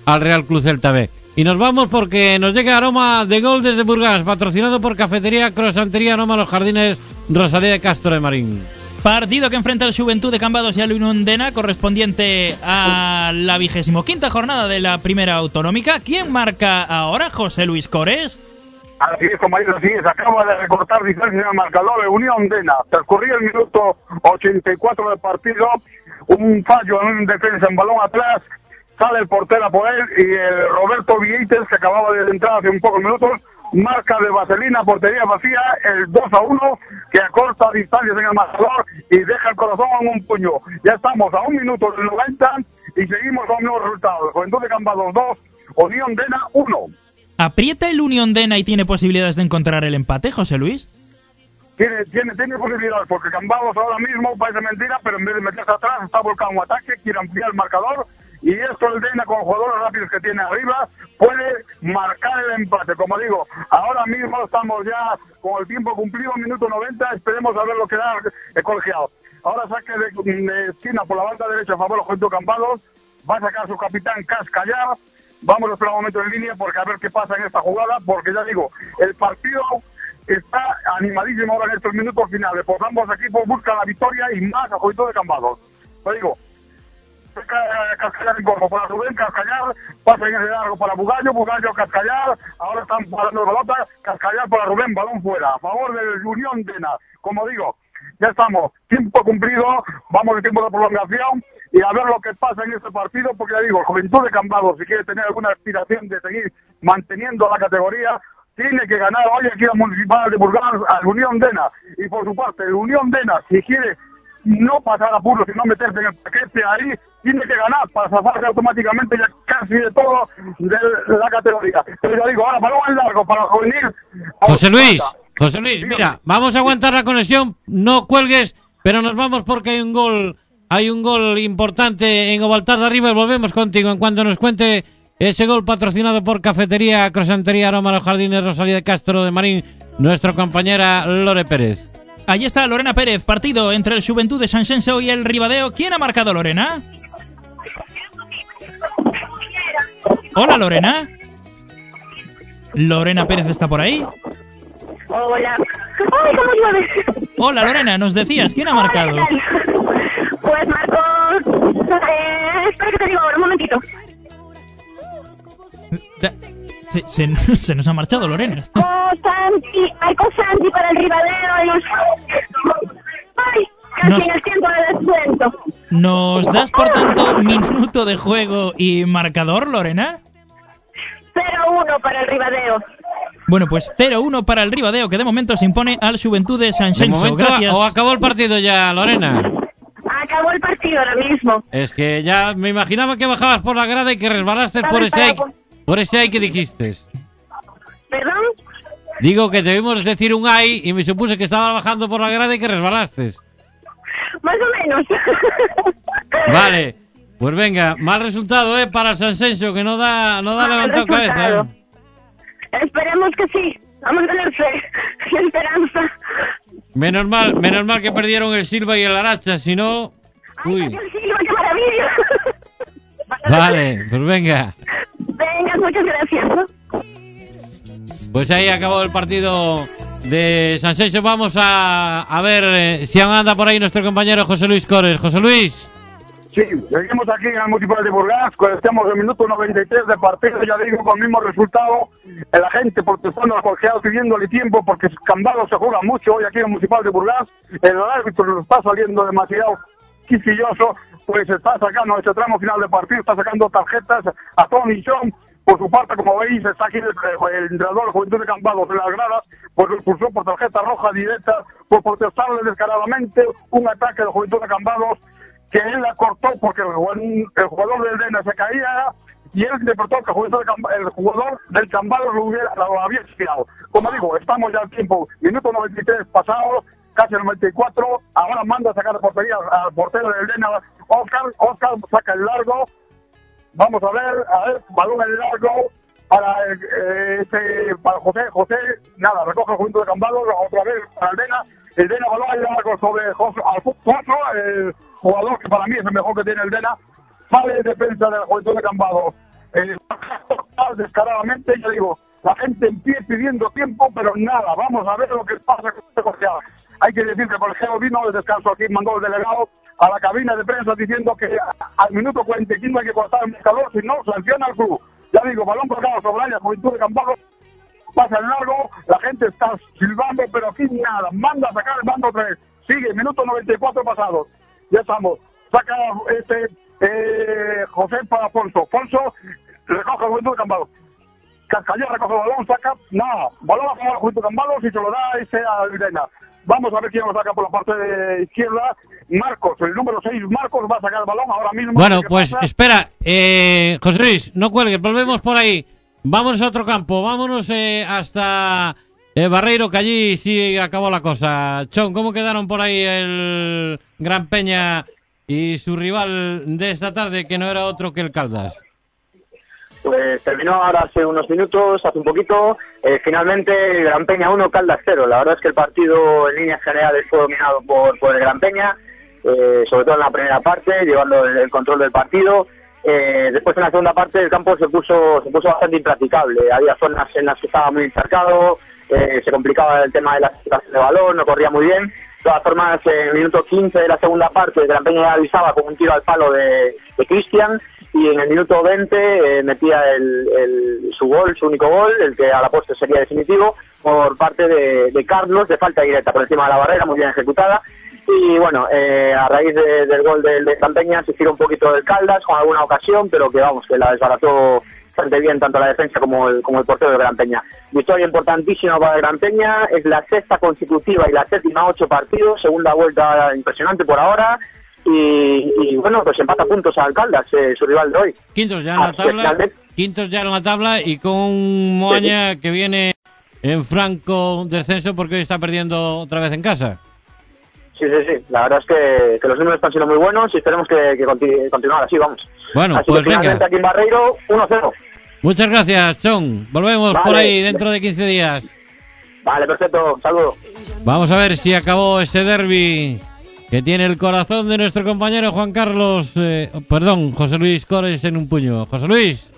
al Real Club Celta B. Y nos vamos porque nos llega aroma de gol desde Burgas, patrocinado por Cafetería Crosantería Aroma Los Jardines Rosalía de Castro de Marín. Partido que enfrenta el Juventud de Cambados y al Unondena, correspondiente a la vigésimo quinta jornada de la primera autonómica. ¿Quién marca ahora? José Luis Cores. Así es, compañero, así es. Acaba de recortar distancia en el marcador de Unión Dena. Transcurría el minuto 84 del partido. Un fallo en un defensa en balón atrás. Sale el portero a por él y el Roberto Villaites, que acababa de entrar hace un pocos minutos, marca de vaselina, portería vacía, el 2 a 1, que acorta distancias en el marcador y deja el corazón en un puño. Ya estamos a un minuto del 90 y seguimos con los resultados. Juventud de Cambados 2, Unión Dena 1. ¿Aprieta el Uniondena y tiene posibilidades de encontrar el empate, José Luis? Tiene, tiene, tiene posibilidades, porque Cambados ahora mismo parece mentira, pero en vez de meterse atrás, está volcando un ataque, quiere ampliar el marcador, y esto el Dena con jugadores rápidos que tiene arriba puede marcar el empate. Como digo, ahora mismo estamos ya con el tiempo cumplido, minuto 90, esperemos a ver lo que da el colegiado. Ahora saque de, de esquina por la banda derecha a favor del Juventud Cambados, va a sacar a su capitán Cascallar, vamos a esperar un momento en línea porque a ver qué pasa en esta jugada, porque ya digo, el partido está animadísimo ahora en estos minutos finales, pues ambos equipos buscan la victoria y más a Juventud de Cambados. Lo digo, Cascallar en corto para Rubén, Cascallar, pasa en ese largo para Bugallo, Bugallo, Cascallar, ahora están parando de pelota, Cascallar para Rubén, balón fuera, a favor del Unión Dena, como digo, ya estamos, tiempo cumplido, vamos de tiempo de prolongación y a ver lo que pasa en este partido, porque ya digo, el Juventud de Cambados, si quiere tener alguna aspiración de seguir manteniendo la categoría, tiene que ganar hoy aquí al Municipal de Burgos al Unión Dena. Y por su parte, el Unión Dena, si quiere no pasar apuros, sino meterse en el paquete ahí, tiene que ganar para zafarse automáticamente ya casi de todo de la categoría. Pero ya digo, ahora balón en largo para juvenil. José Luis, José Luis, mira, vamos a aguantar la conexión, no cuelgues, pero nos vamos porque hay un gol, hay un gol importante en Ovaltar de arriba y volvemos contigo en cuanto nos cuente ese gol patrocinado por Cafetería Crosantería Aroma Los Jardines Rosalía de Castro de Marín, nuestra compañera Lore Pérez. Ahí está Lorena Pérez, partido entre el Juventud de Sanxenxo y el Ribadeo. ¿Quién ha marcado Lorena? Hola Lorena. Lorena Pérez está por ahí. Hola. Ay, cómo llueve. Hola Lorena, nos decías, ¿quién ha marcado? Pues marcó... Eh, espera que te digo ahora, un momentito. Se, se- se nos ha marchado Lorena. Oh, Santi, marcó Santi para el Ribadeo. Ay, casi Nos- en el tiempo de descuento. ¿Nos das por tanto minuto de juego y marcador, Lorena? 0-1 para el Ribadeo. Bueno, pues 0-1 para el Ribadeo, que de momento se impone al Juventud de De Sanxenxo. momento, Gracias. o acabó el partido ya, Lorena. Acabó el partido ahora mismo. Es que ya me imaginaba que bajabas por la grada y que resbalaste por ese por ese ay que dijiste. ¿Perdón? Digo que debimos decir un ay y me supuse que estaba bajando por la grada y que resbalaste. Más o menos. Vale, pues venga, mal resultado, ¿eh? Para Sansenso, que no da, no da levantado cabeza. ¿eh? Esperemos que sí. Vamos a tener fe y esperanza. Menos mal, menos mal que perdieron el Silva y el Aracha, si no... Uy, Silva, qué maravilla. vale, pues venga. Venga, muchas gracias. Pues ahí acabó el partido de Sansenso. Vamos a, a ver eh, si aún anda por ahí nuestro compañero José Luis Cores. José Luis. Sí, seguimos aquí en el Municipal de Burgas, cuando estamos en el minuto 93 de partido, ya digo, con el mismo resultado, la gente protestando al colegiado pidiéndole tiempo porque Cambado se juega mucho hoy aquí en el Municipal de Burgas, el árbitro lo está saliendo demasiado quisquilloso, pues está sacando este tramo final de partido, está sacando tarjetas a Tony John, por su parte, como veis, está aquí el, el entrenador de Juventud de Cambados en las gradas, pues lo expulsó por tarjeta roja directa, por protestarle descaradamente un ataque de Juventud de Cambados que él la cortó porque el el jugador del Dena se caía y él interpretó que el jugador del, Cambados lo, hubiera, lo había expirado. Como digo, estamos ya al tiempo, minuto 93 pasado, casi el 94, ahora manda a sacar de portería al portero del Dena, Oscar, Oscar saca el largo, vamos a ver, a ver, balón el largo para eh, este, para José, José, nada, recoge el juventud de Cambados, otra vez para el Dena, el Dena balón en largo sobre José Alfonso, el jugador que para mí es el mejor que tiene el Dena, sale en defensa de la de Cambados, eh, descaradamente, yo digo, la gente en pie pidiendo tiempo, pero nada, vamos a ver lo que pasa con este colegiado. Hay que decir que colegiado vino de descanso aquí, mandó el delegado a la cabina de prensa diciendo que al minuto 45 hay que cortar el marcador, si no, sanciona al club. Ya digo, balón colgado sobre la juventud de Cambados, pasa el largo, la gente está silbando, pero aquí nada, manda a sacar el mando otra vez. Sigue, minuto 94 pasados. Ya estamos. Saca este eh, José para Alfonso. Alfonso recoge el juventud de Cambados. Cascallé recoge el balón, saca, nada, balón a jugar junto con Cambados y se lo da ese a Videna. Vamos a ver quién lo saca por la parte de izquierda. Marcos, el número 6, Marcos va a sacar el balón ahora mismo. Bueno, ¿Qué pues pasa? espera, eh, José Luis, no cuelgues, volvemos por ahí. Vámonos a otro campo, vámonos eh, hasta eh, Barreiro, que allí sí acabó la cosa. Chon, ¿cómo quedaron por ahí el Gran Peña y su rival de esta tarde, que no era otro que el Caldas? Pues terminó ahora hace unos minutos, hace un poquito. Eh, finalmente, Gran Peña 1, Caldas 0. La verdad es que el partido en líneas generales fue dominado por, por el Gran Peña, eh, sobre todo en la primera parte, llevando el, el control del partido. Eh, después en la segunda parte el campo se puso, se puso bastante impracticable. Había zonas en las que estaba muy encharcado, eh, se complicaba el tema de la situación de balón, no corría muy bien. De todas formas, en el minuto 15 de la segunda parte, el Gran Peña avisaba con un tiro al palo de, de Cristian y en el minuto 20 eh, metía el, su gol, su único gol, el que a la postre sería definitivo, por parte de, Carlos, de falta directa por encima de la barrera, muy bien ejecutada. Y bueno, eh, a raíz de- del gol del de Campeña se tiró un poquito del Caldas con alguna ocasión, pero que vamos, que la desbarató bastante bien tanto la defensa como el, como el portero de Gran Peña. Victoria importantísima para Gran Peña, es la sexta consecutiva y la séptima ocho partidos, segunda vuelta impresionante por ahora. Y, y, bueno, pues empata puntos a Caldas, eh, su rival de hoy. Quintos ya en la tabla. Quintos ya en la tabla y con un Moaña que viene en franco descenso porque hoy está perdiendo otra vez en casa. Sí, sí, sí. La verdad es que, que los números están siendo muy buenos y esperemos que, que conti- continuar así, vamos. Bueno, así pues que venga. aquí en Barreiro, 1-0. Muchas gracias, John. Volvemos Vale. por ahí dentro de 15 días. Vale, perfecto. Saludos. Vamos a ver si acabó este derby que tiene el corazón de nuestro compañero Juan Carlos, eh, perdón, José Luis Cores en un puño. José Luis.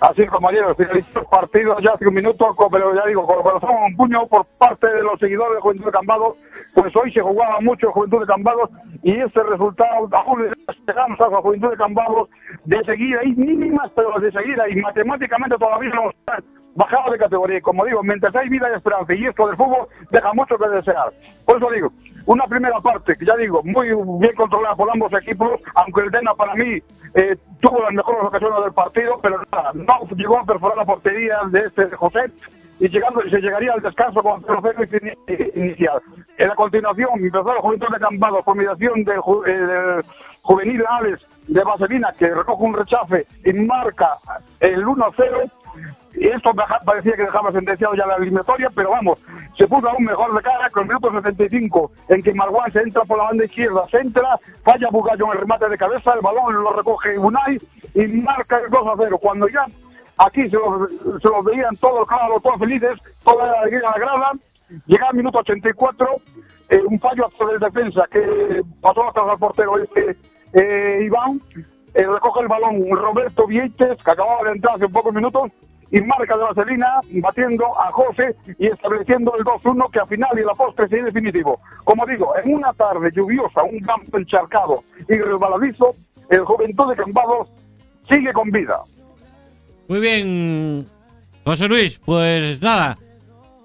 Así, compañeros, finalizó el partido ya hace un minuto, pero ya digo, con corazón un puño por parte de los seguidores de Juventud de Cambados, pues hoy se jugaba mucho Juventud de Cambados y ese resultado aún le da esperanzas a Juventud de Cambados de seguir ahí mínimas, pero de seguir ahí matemáticamente todavía no están bajado de categoría. Como digo, mientras hay vida y esperanza y esto del fútbol deja mucho que desear. Por eso digo, una primera parte, que ya digo, muy bien controlada por ambos equipos, aunque el Dena para mí eh, tuvo las mejores ocasiones del partido, pero no llegó a perforar la portería de este de José y llegando se llegaría al descanso con 0-0 ini- inicial. En la continuación, empezó la Juventud de mediación del, ju- eh, del juvenil Alex de Vaselina, que recoge un rechace y marca el 1-0. Esto parecía que dejaba sentenciado ya la eliminatoria, pero vamos, se puso aún mejor de cara con el minuto 75, en que Marwan se entra por la banda izquierda, se entra, falla Bugallo en el remate de cabeza, el balón lo recoge Unai y marca el 2 a 0. Cuando ya aquí se los, se los veían todos claros, todos felices, toda la alegría la grada, llega el minuto 84, eh, un fallo el defensa que pasó atrás al portero este eh, Iván, eh, recoge el balón Roberto Vieites, que acababa de entrar hace pocos minutos, y marca de Vaselina, batiendo a José y estableciendo el 2-1 que al final y a la postre sería definitivo. Como digo, en una tarde lluviosa, un campo encharcado y resbaladizo, el Juventud de Cambados sigue con vida. Muy bien, José Luis. Pues nada,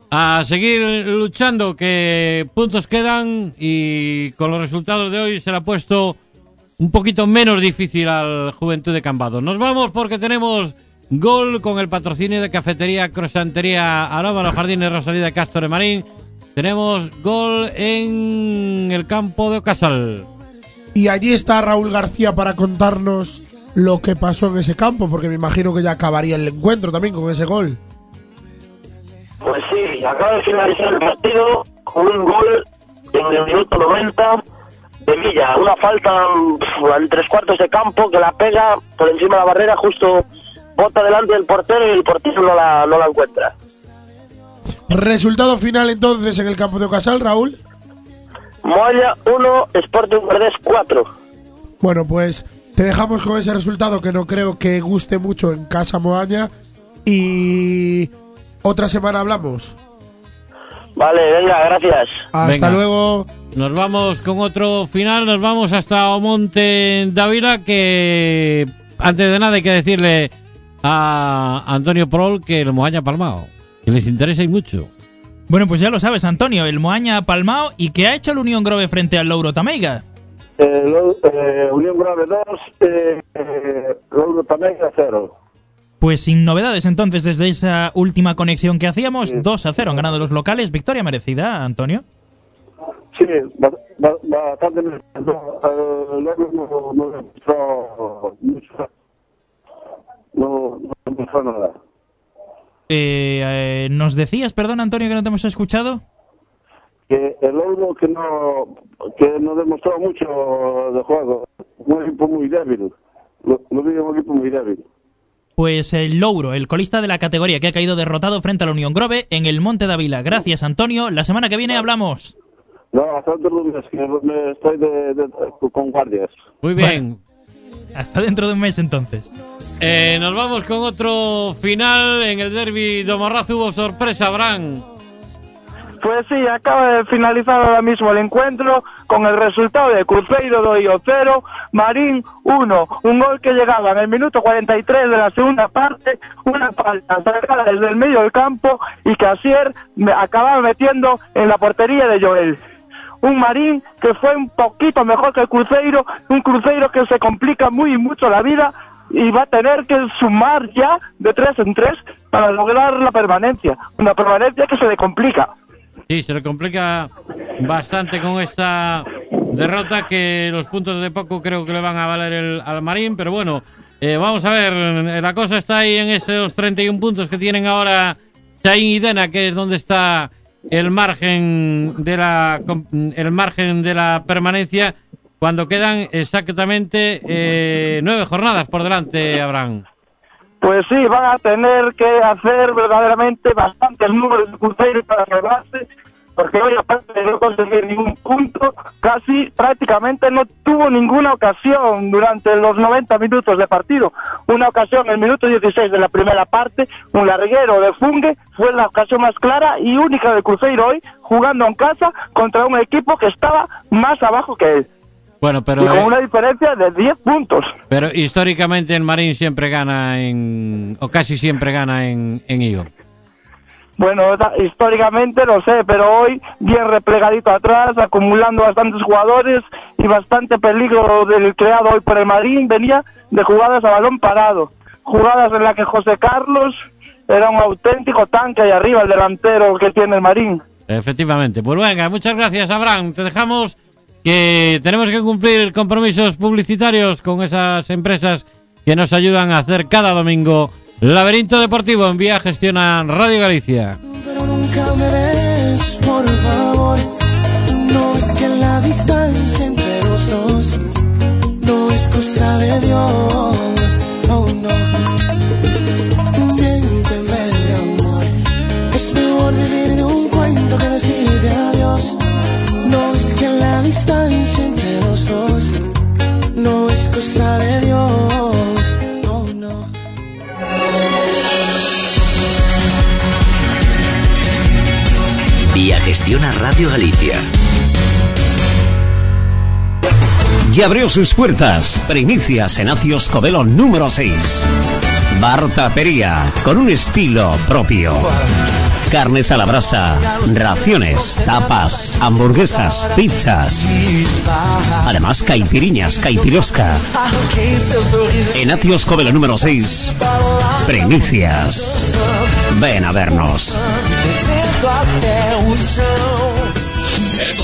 a seguir luchando, que puntos quedan y con los resultados de hoy se le ha puesto un poquito menos difícil al Juventud de Cambados. Nos vamos porque tenemos gol con el patrocinio de Cafetería Crosantería Aroma, los Jardines Rosalía de Castro de Marín. Tenemos gol en el campo de Ocasal. Y allí está Raúl García para contarnos lo que pasó en ese campo, porque me imagino que ya acabaría el encuentro también con ese gol. Pues sí, acaba de finalizar el partido con un gol en el minuto 90 de Villa. Una falta pf, en tres cuartos de campo que la pega por encima de la barrera, justo bota delante del portero y el portero no la, no la encuentra. Resultado final entonces en el campo de Ocasal, Raúl. Moya 1, Sporting Verdes 4. Bueno, pues te dejamos con ese resultado que no creo que guste mucho en Casa Moaña. Y otra semana hablamos. Vale, venga, gracias. Hasta Venga. luego. Nos vamos con otro final, nos vamos hasta Omonte Dávila, que antes de nada hay que decirle a Antonio Prol que el Moaña ha palmado, que les interesa y mucho. Bueno, pues ya lo sabes, Antonio, el Moaña ha palmado y que ha hecho el Unión Grove frente al Louro Tameiga. Eh, lo- eh, Unión Grave 2, eh, eh, Louro también a 0. Pues sin novedades entonces desde esa última conexión que hacíamos, 2 a 0 han ganado los locales, victoria merecida, Antonio. Sí, ba- ba- bastante bien. No, eh, luego no, no demostró mucho. No, no demostró nada. Eh, eh, ¿Nos decías, perdón Antonio, que no te hemos escuchado? Que el Louro que no, que no demostró mucho de juego. Un equipo muy débil. Lo, lo un equipo muy débil. Pues el Louro, el colista de la categoría que ha caído derrotado frente a la Unión Grove en el Monte Dávila. Gracias, Antonio. La semana que viene hablamos. No, hasta otro lunes, que me estoy de, de- con guardias. Muy bien. Hasta dentro de un mes entonces. Eh, nos vamos con otro final en el derby Domorrazo. Hubo sorpresa, Bran. Pues sí, acaba de finalizar ahora mismo el encuentro con el resultado de Cruzeiro 2 0, Marín 1. Un gol que llegaba en el minuto 43 de la segunda parte, una falta sacada desde el medio del campo y que Asier me- acababa metiendo en la portería de Joel. Un Marín que fue un poquito mejor que el Cruzeiro, un Cruzeiro que se complica muy mucho la vida y va a tener que sumar ya de tres en tres para lograr la permanencia, una permanencia que se le complica. Sí, se le complica bastante con esta derrota que los puntos de poco creo que le van a valer el, al Marín, pero bueno, eh, vamos a ver, eh, la cosa está ahí en esos 31 puntos que tienen ahora Chaín y Dena, que es donde está el margen de la el margen de la permanencia cuando quedan exactamente eh, nueve jornadas por delante, Abraham. Pues sí, van a tener que hacer verdaderamente bastantes números de Cruzeiro para salvarse, porque hoy aparte de no conseguir ningún punto, casi prácticamente no tuvo ninguna ocasión durante los 90 minutos de partido. Una ocasión en el minuto 16 de la primera parte, un larguero de Fungue, fue la ocasión más clara y única de Cruzeiro hoy, jugando en casa contra un equipo que estaba más abajo que él. Bueno, pero y con eh, una diferencia de 10 puntos. pero históricamente el Marín siempre gana en o casi siempre gana en en. Bueno, históricamente no sé, pero hoy bien replegadito atrás, acumulando bastantes jugadores y bastante peligro del creado hoy por el Marín. Venía de jugadas a balón parado, jugadas en las que José Carlos era un auténtico tanque ahí arriba, el delantero que tiene el Marín. Efectivamente. Pues venga, muchas gracias, Abraham. Te dejamos que tenemos que cumplir compromisos publicitarios con esas empresas que nos ayudan a hacer cada domingo Laberinto Deportivo en vía gestiona Radio Galicia. Pero nunca me ves, por favor. No es que la distancia entre los dos no es cosa de Dios. Oh no. Miénteme, mi amor. Es mejor vivir de un cuento que decirte adiós. No es que la distancia entre los dos no es cosa de Gestiona Radio Galicia. Ya abrió sus puertas. Primicias en Acios Covelo número 6. Bar Tapería, con un estilo propio. Carnes a la brasa, raciones, tapas, hamburguesas, pizzas. Además, caipiriñas, caipirosca. En Acios Covelo número 6. Primicias. Ven a vernos.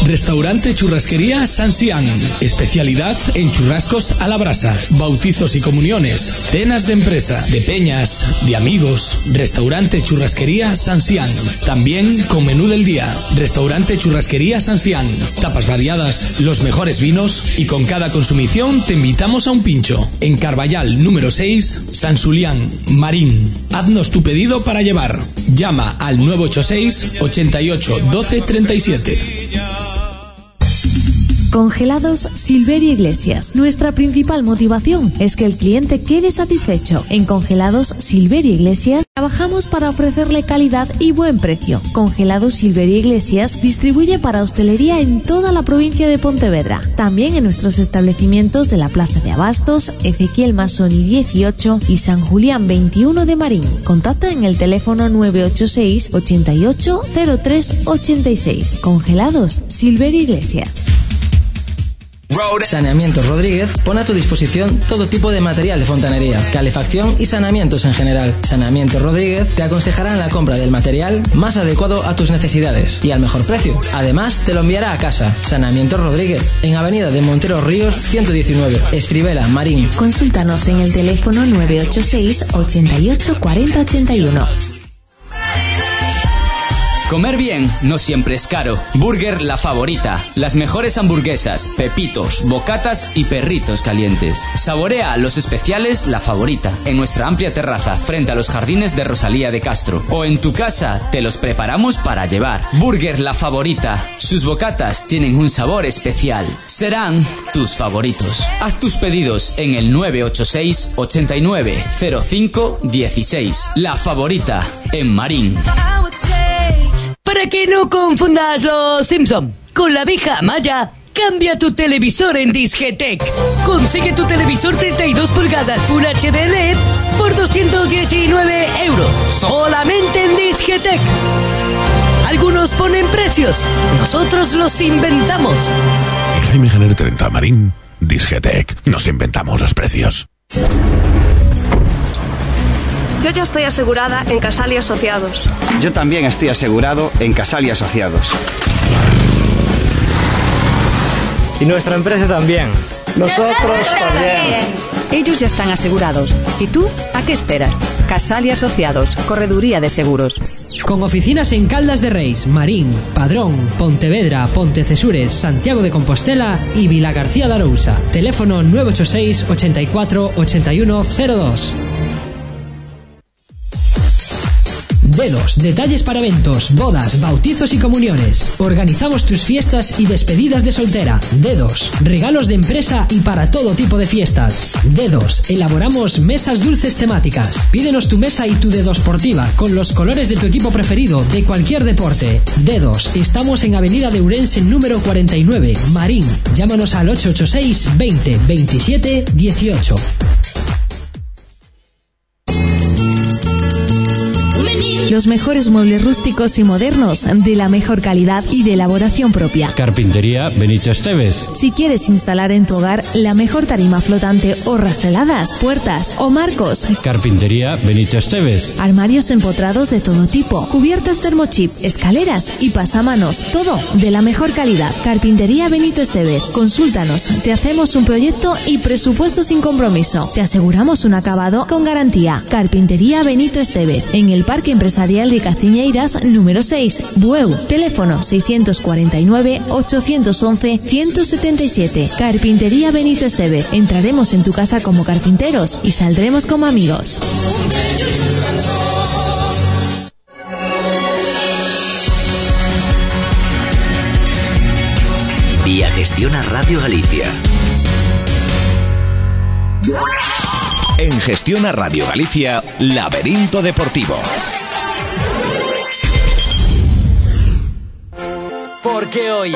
Restaurante Churrasquería San Sian. Especialidad en churrascos a la brasa, bautizos y comuniones, cenas de empresa, de peñas, de amigos. Restaurante Churrasquería San Sian. También con menú del día. Restaurante Churrasquería San Sian. Tapas variadas, los mejores vinos y con cada consumición te invitamos a un pincho. En Carballal número 6, San Sulián, Marín. Haznos tu pedido para llevar. Llama al 986 88 12 37. Congelados Silveria Iglesias. Nuestra principal motivación es que el cliente quede satisfecho. En Congelados Silveria Iglesias trabajamos para ofrecerle calidad y buen precio. Congelados Silveria Iglesias distribuye para hostelería en toda la provincia de Pontevedra. También en nuestros establecimientos de la Plaza de Abastos, Ezequiel Masoni 18 y San Julián 21 de Marín. Contacta en el teléfono 986 88 03 86. Congelados Silveria Iglesias. Saneamientos Rodríguez pone a tu disposición todo tipo de material de fontanería, calefacción y saneamientos en general. Saneamientos Rodríguez te aconsejarán la compra del material más adecuado a tus necesidades y al mejor precio. Además, te lo enviará a casa. Saneamientos Rodríguez, en Avenida de Monteros Ríos 119, Esprivela, Marín. Consúltanos en el teléfono 986 88 40 81. Comer bien no siempre es caro. Burger La Favorita. Las mejores hamburguesas, pepitos, bocatas y perritos calientes. Saborea los especiales La Favorita en nuestra amplia terraza frente a los jardines de Rosalía de Castro. O en tu casa te los preparamos para llevar. Burger La Favorita. Sus bocatas tienen un sabor especial. Serán tus favoritos. Haz tus pedidos en el 986 89 05 16. La Favorita en Marín. Para que no confundas los Simpson con la vieja Maya, cambia tu televisor en Disgetec. Consigue tu televisor 32 pulgadas Full HD LED por 219 euros. Solamente en Disgetec. Algunos ponen precios, nosotros los inventamos. En Jaime Janer 30 Marín, Disgetec. Nos inventamos los precios. Yo ya estoy asegurada en Casal y Asociados. Yo también estoy asegurado en Casal y Asociados. Y nuestra empresa también. Nosotros también. Ellos ya están asegurados. ¿Y tú? ¿A qué esperas? Casal y Asociados, Correduría de Seguros. Con oficinas en Caldas de Reis, Marín, Padrón, Pontevedra, Pontecesures, Santiago de Compostela y Vila García de Arousa. Teléfono 986 84 8102. Dedos, detalles para eventos, bodas, bautizos y comuniones. Organizamos tus fiestas y despedidas de soltera. Dedos, regalos de empresa y para todo tipo de fiestas. Dedos, elaboramos mesas dulces temáticas. Pídenos tu mesa y tu dedo sportiva con los colores de tu equipo preferido de cualquier deporte. Dedos, estamos en Avenida de Urense número 49, Marín. Llámanos al 886 20 27 18. Los mejores muebles rústicos y modernos de la mejor calidad y de elaboración propia. Carpintería Benito Esteves. Si quieres instalar en tu hogar la mejor tarima flotante o rasteladas, puertas o marcos, Carpintería Benito Esteves. armarios empotrados de todo tipo, cubiertas termochip, escaleras y pasamanos, todo de la mejor calidad. Carpintería Benito Estevez. Consúltanos, te hacemos un proyecto y presupuesto sin compromiso. Te aseguramos un acabado con garantía. Carpintería Benito Estevez, en el Parque Empresarial de Castiñeiras, número 6, Bueu. Teléfono 649-811-177. Carpintería Benito Estevez. Entraremos en tu casa como carpinteros y saldremos como amigos. Vía Gestiona Radio Galicia. En Gestiona Radio Galicia, Laberinto Deportivo. Porque hoy,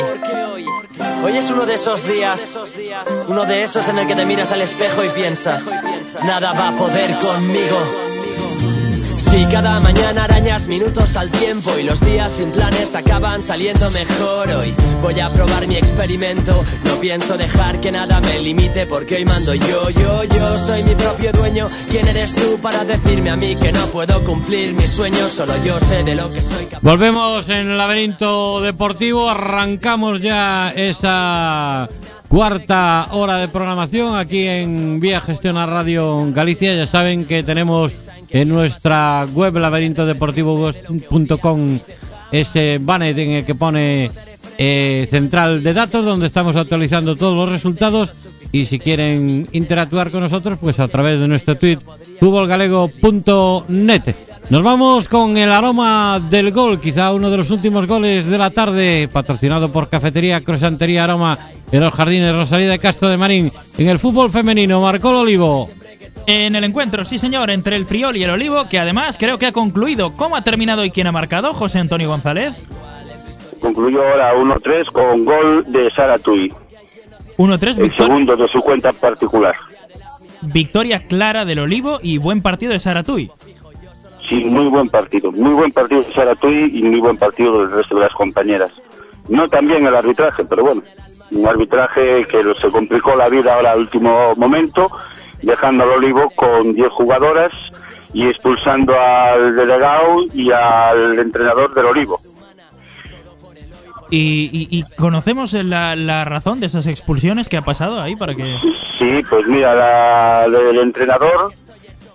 hoy es uno de esos días, uno de esos en el que te miras al espejo y piensas, nada va a poder conmigo. Si cada mañana arañas minutos al tiempo y los días sin planes acaban saliendo mejor hoy, voy a probar mi experimento. No pienso dejar que nada me limite porque hoy mando yo, yo, yo soy mi propio dueño. ¿Quién eres tú para decirme a mí que no puedo cumplir mis sueños? Solo yo sé de lo que soy capaz. Volvemos en el laberinto deportivo, arrancamos ya esa cuarta hora de programación aquí en Vía Gestión a Radio Galicia. Ya saben que tenemos en nuestra web laberintodeportivo.com ese banner en el que pone eh, central de datos donde estamos actualizando todos los resultados y si quieren interactuar con nosotros pues a través de nuestro tweet futbolgalego.net nos vamos con el aroma del gol, quizá uno de los últimos goles de la tarde, patrocinado por Cafetería Crosantería Aroma de los Jardines Rosalía de Castro de Marín. En el fútbol femenino, marcó el Olivo. En el encuentro, sí señor, entre el Friol y el Olivo, que además creo que ha concluido. ¿Cómo ha terminado y quién ha marcado? José Antonio González. Concluyó ahora 1-3 con gol de Sara Tui. 1-3, El victoria, segundo de su cuenta particular. victoria clara del Olivo y buen partido de Saratui. Sí, muy buen partido. Muy buen partido de Sara Tui y muy buen partido del resto de las compañeras. No también el arbitraje, pero bueno, un arbitraje que se complicó la vida ahora al último momento, dejando al Olivo con 10 jugadoras y expulsando al delegado y al entrenador del Olivo. Y, y- y conocemos la, la razón de esas expulsiones que ha pasado ahí para que... Sí, pues mira, la del entrenador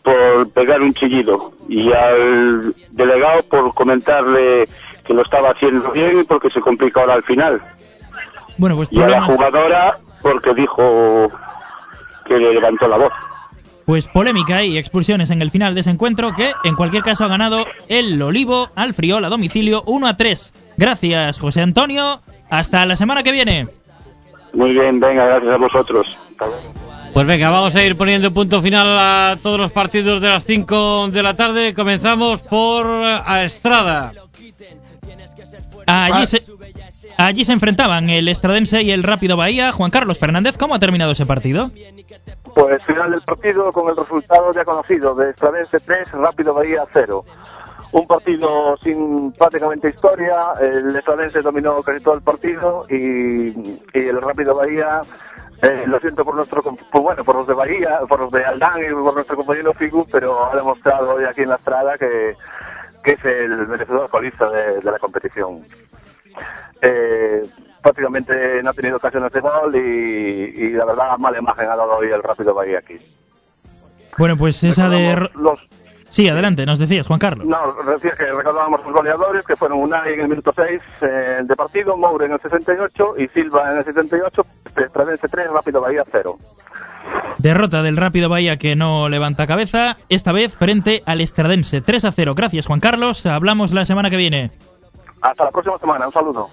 por pegar un chillido y al delegado por comentarle que lo estaba haciendo bien y porque se complica ahora al final. Bueno, pues Y a la jugadora porque dijo que le levantó la voz. Pues polémica y expulsiones en el final de ese encuentro que en cualquier caso ha ganado el Olivo al Friol a domicilio 1 a 3. Gracias, José Antonio. Hasta la semana que viene. Muy bien, venga, gracias a vosotros. Pues venga, vamos a ir poniendo punto final a todos los partidos de las 5 de la tarde. Comenzamos por a Estrada. Allí se, allí se enfrentaban el Estradense y el Rápido Bahía. Juan Carlos Fernández, ¿cómo ha terminado ese partido? Pues final del partido con el resultado ya conocido de Estradense 3, Rápido Bahía 0. un partido sin prácticamente historia, el Estradense dominó casi todo el partido y, y el Rápido Bahía, eh, lo siento por nuestro, por, bueno, por los de Bahía, por los de Aldán y por nuestro compañero Figu, pero ha demostrado hoy aquí en la Estrada que, es el merecedor colista de la competición. Eh, prácticamente no ha tenido ocasiones de gol y, y la verdad mala imagen ha dado hoy el Rápido Bahía aquí. Bueno, pues esa de... Los Sí, adelante, nos decías, Juan Carlos. No, decía que recordábamos los goleadores, que fueron Unai en el minuto 6 eh, de partido, Moure en el 68 y Silva en el 78, Estradense 3, Rápido Bahía 0. Derrota del Rápido Bahía que no levanta cabeza, esta vez frente al Estradense 3 a 0. Gracias, Juan Carlos. Hablamos la semana que viene. Hasta la próxima semana, un saludo.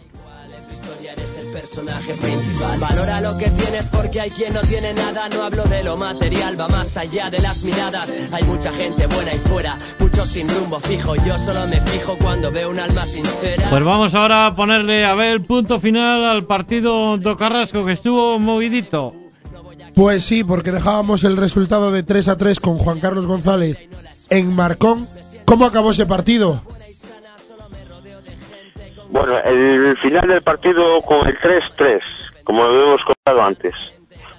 personaje principal. Valora lo que tienes porque hay quien no tiene nada. No hablo de lo material, va más allá de las miradas. Hay mucha gente buena y fuera, muchos sin rumbo fijo. Yo solo me fijo cuando veo un alma sincera. Pues vamos ahora a ponerle a ver el punto final al partido do Carrasco que estuvo movidito. Pues sí, porque dejábamos el resultado de 3 a 3 con Juan Carlos González en Marcón. ¿Cómo acabó ese partido? Bueno, el final del partido con el 3-3, como lo habíamos contado antes.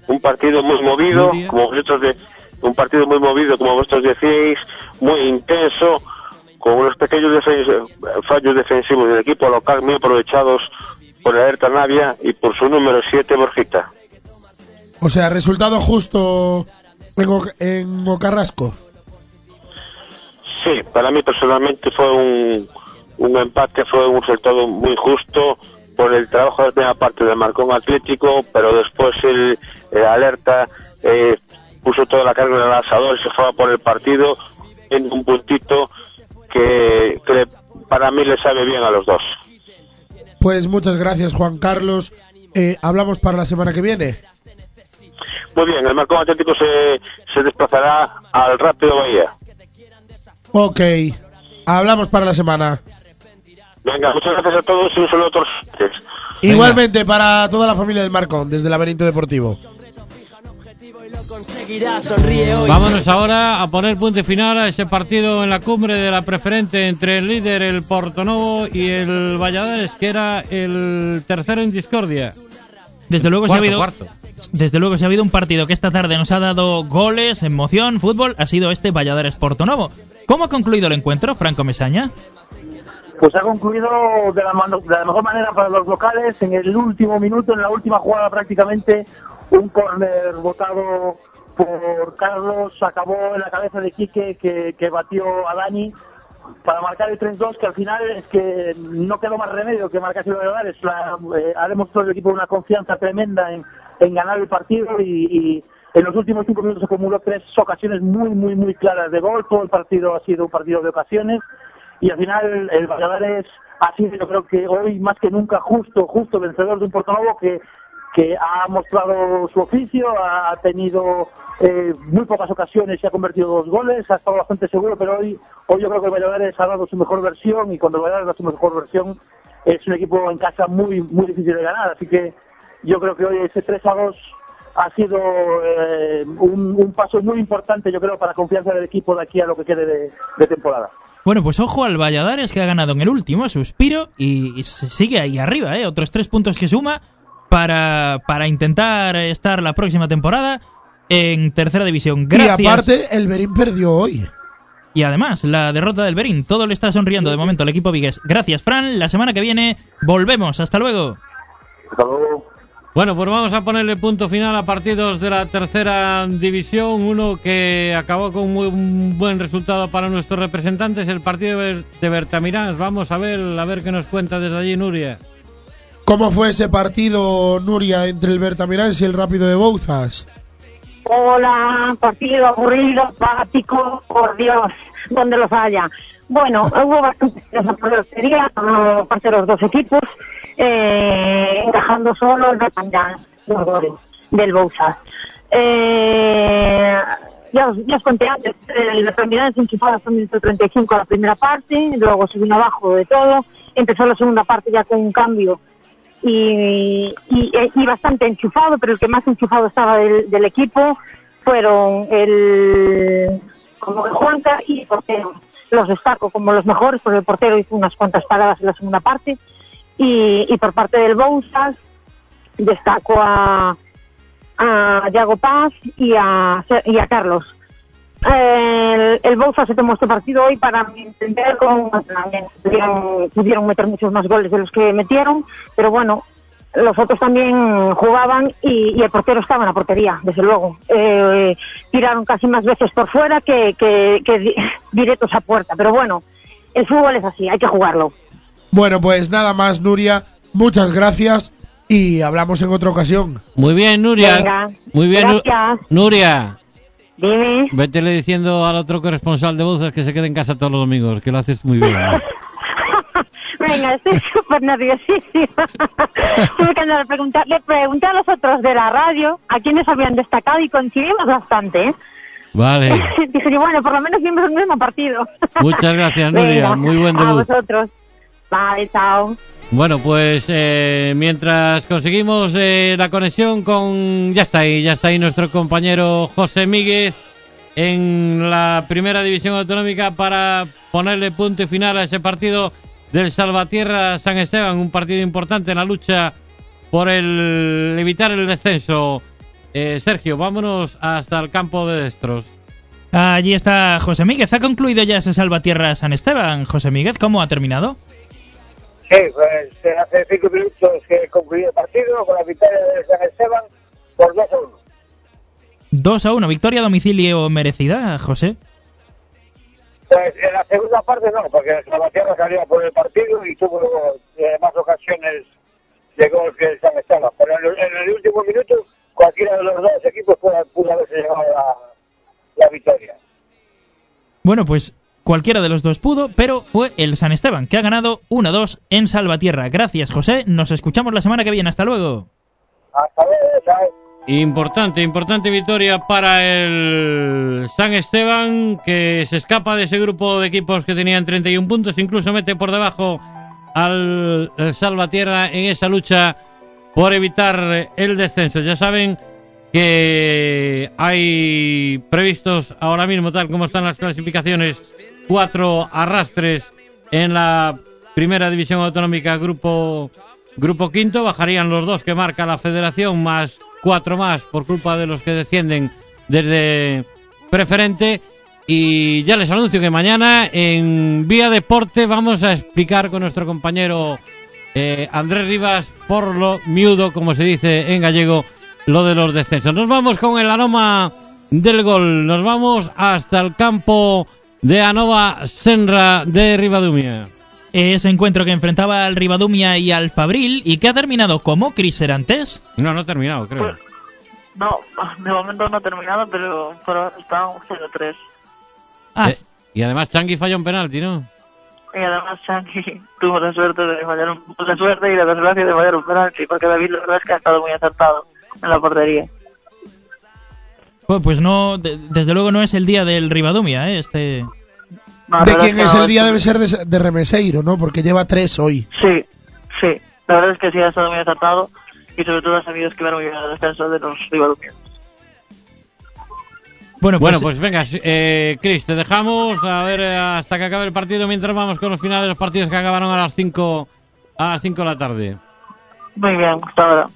Un partido muy movido, como vosotros de, un partido muy movido, como vosotros decíais, muy intenso, con unos pequeños defen- fallos defensivos del equipo local muy aprovechados por Alerta Navia y por su número 7, Borjita. O sea, resultado justo en, O- en Ocarrasco. Sí, para mí personalmente fue un, un empate, fue un resultado muy justo por el trabajo de la primera parte del Marcón Atlético, pero después el, el Alerta eh, puso toda la carga en el asador y se fue a por el partido en un puntito que, que le- para mí le sabe bien a los dos. Pues muchas gracias, Juan Carlos. Eh, hablamos para la semana que viene. Muy bien, el Marcón Atlético se, se desplazará al Rápido Bahía. Ok. Hablamos para la semana. Venga, muchas gracias a todos y un saludo a todos. Igualmente para toda la familia del Marcón, desde el Laberinto Deportivo. Vámonos ahora a poner punto final a ese partido en la cumbre de la preferente entre el líder, el Portonovo, y el Valladares, que era el tercero en discordia. Desde luego, se ha Cuarto, habido, cuarto. desde luego, si ha habido un partido que esta tarde nos ha dado goles, emoción, fútbol, ha sido este Valladares Portonovo. ¿Cómo ha concluido el encuentro, Franco Mesaña? Pues ha concluido de la, de la mejor manera para los locales. En el último minuto, en la última jugada prácticamente, un córner votado por Carlos acabó en la cabeza de Quique que, que batió a Dani para marcar el 3-2 que al final es que no quedó más remedio que marcarse los. La- eh, ha demostrado el equipo una confianza tremenda en, en ganar el partido y, y en los últimos cinco minutos acumuló tres ocasiones muy, muy, muy claras de gol. Todo el partido ha sido un partido de ocasiones y al final el Valladares ha sido yo creo que hoy más que nunca justo, justo vencedor de un Portonovo que que ha mostrado su oficio, ha tenido eh, muy pocas ocasiones y ha convertido dos goles, ha estado bastante seguro, pero hoy, hoy yo creo que el Valladares ha dado su mejor versión y cuando el Valladares da su mejor versión es un equipo en casa muy muy difícil de ganar, así que yo creo que hoy ese 3 a 2 ha sido eh, un, paso muy importante, yo creo, para confianza del equipo de aquí a lo que quede de, de temporada. Bueno, pues ojo al Valladares que ha ganado en el último, suspiro, y, sigue ahí arriba, ¿eh? Otros tres puntos que suma para, para intentar estar la próxima temporada en tercera división. Gracias. Y aparte, el Berín perdió hoy. Y además, la derrota del Berín. Todo le está sonriendo de momento al equipo Vigues. Gracias, Fran. La semana que viene volvemos. Hasta luego. Bueno, pues vamos a ponerle punto final a partidos de la tercera división. Uno que acabó con muy, un buen resultado para nuestros representantes, el partido de Ber- de Bertamirán. Vamos a ver, a ver qué nos cuenta desde allí Nuria. ¿Cómo fue ese partido, Nuria, entre el Bertamirans y el Rápido de Bouzas? Hola, partido aburrido, apático, por Dios, donde los haya. Bueno, hubo bastante portería por parte de los dos equipos, eh, encajando solo el Bertangán, los goles del Bouzas. Eh, ya, os, conté antes, el Bertangán se enchufó hasta el minuto 35 a la primera parte, luego se abajo de todo, empezó la segunda parte ya con un cambio y, y, bastante enchufado, pero el que más enchufado estaba del, del equipo fueron el como Juanca y portero. Los destaco como los mejores, porque el portero hizo unas cuantas paradas en la segunda parte. Y, y por parte del Bouzas, destaco a, a Yago Paz y a, y a Carlos. El, el se tomó este partido hoy para entender con pudieron, pudieron meter muchos más goles de los que metieron, pero bueno, los otros también jugaban y, y el portero estaba en la portería, desde luego. Eh, tiraron casi más veces por fuera que, que, que di- directos a puerta, pero bueno, el fútbol es así, hay que jugarlo. Bueno, pues nada más, Nuria. Muchas gracias y hablamos en otra ocasión. Muy bien, Nuria. Venga, Muy bien, gracias. Nuria. Dime. Vétele diciendo al otro corresponsal de voces que se quede en casa todos los domingos, que lo haces muy bien. Venga, estoy súper nerviosísima. Tuve que andar a preguntar, le pregunté a los otros de la radio a quienes habían destacado y coincidimos bastante. ¿eh? Vale. Dije yo, bueno, por lo menos vimos el mismo partido. Muchas gracias, Nuria. Venga, Muy buen A debut. vosotros. Vale, chao. Bueno, pues eh, mientras conseguimos eh, la conexión con... Ya está ahí, ya está ahí nuestro compañero José Míguez en la primera división autonómica para ponerle punto y final a ese partido del Salvatierra San Esteban, un partido importante en la lucha por el evitar el descenso. Eh, Sergio, vámonos hasta el campo de Destros. Allí está José Míguez. ¿Ha concluido ya ese Salvatierra San Esteban? José Míguez, ¿cómo ha terminado? Sí, pues eh, hace cinco minutos que concluyó el partido con la victoria de San Esteban por 2 a 1. 2 a 1. Victoria a domicilio merecida, José. Pues en la segunda parte no, porque Salvatierra salía por el partido y tuvo eh, más ocasiones de gol que el San Esteban. Pero en el, en el último minuto, cualquiera de los dos equipos pudo, pudo haberse llevado la, la victoria. Bueno, pues cualquiera de los dos pudo, pero fue el San Esteban, que ha ganado 1-2 en Salvatierra. Gracias, José. Nos escuchamos la semana que viene. Hasta luego. Hasta luego. Importante, importante victoria para el San Esteban, que se escapa de ese grupo de equipos que tenían 31 puntos, incluso mete por debajo al, al Salvatierra en esa lucha por evitar el descenso. Ya saben que hay previstos ahora mismo, tal como están las clasificaciones, cuatro arrastres en la primera división autonómica, grupo, grupo quinto. Bajarían los dos que marca la federación, más cuatro más por culpa de los que descienden desde preferente. Y ya les anuncio que mañana en Vía Deporte vamos a explicar con nuestro compañero eh, Andrés Rivas por lo miudo, como se dice en gallego, lo de los descensos. Nos vamos con el aroma del gol. Nos vamos hasta el campo de Anova Senra de Ribadumia. Ese encuentro que enfrentaba al Ribadumia y al Fabril y que ha terminado como Cris antes. No, no ha terminado, creo. No, de momento no ha terminado, pero está un 0-3. Ah, Eh, y además Changi falló un penalti, ¿no? Y además Changi tuvo la suerte de fallar un, la suerte y la desgracia de fallar un penalti, porque David la verdad es que ha estado muy acertado en la portería. Pues, pues no, de- desde luego no es el día del Ribadumia, ¿eh? Este... De que es el día debe ser de, de Remeseiro, ¿no? Porque lleva tres hoy. Sí, sí. La verdad es que sí ha estado muy acertado y sobre todo ha sabido esquivar muy bien el descenso de los rivalumios. Bueno, Bueno, pues venga, eh, Chris, te dejamos a ver eh, hasta que acabe el partido mientras vamos con los finales de los partidos que acabaron a las 5 a las 5 de la tarde. Muy bien, hasta ahora.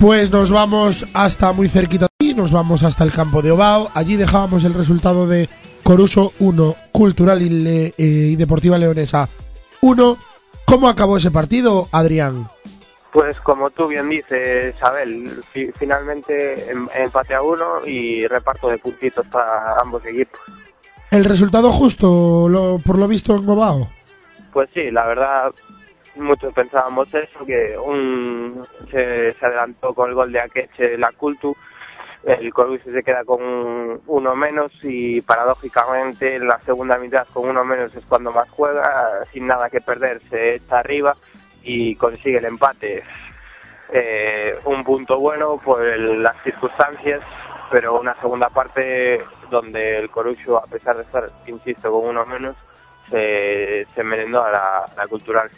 Pues nos vamos hasta muy cerquita de aquí, nos vamos hasta el campo de Obao. Allí dejábamos el resultado de Coruso 1, Cultural y, Le- eh, y Deportiva Leonesa 1. ¿Cómo acabó ese partido, Adrián? Pues como tú bien dices, Abel, fi- finalmente em- empate a uno y reparto de puntitos para ambos equipos. ¿El resultado justo, lo- por lo visto, en Obao? Pues sí, la verdad, muchos pensábamos eso, que un se, adelantó con el gol de Akeche la Cultu, el Coruso se queda con uno menos y paradójicamente en la segunda mitad con uno menos es cuando más juega, sin nada que perder, se echa arriba y consigue el empate. Eh, un punto bueno por las circunstancias, pero una segunda parte donde el Corucho, a pesar de estar, insisto, con uno menos, se, se merendó a la, a la cultural.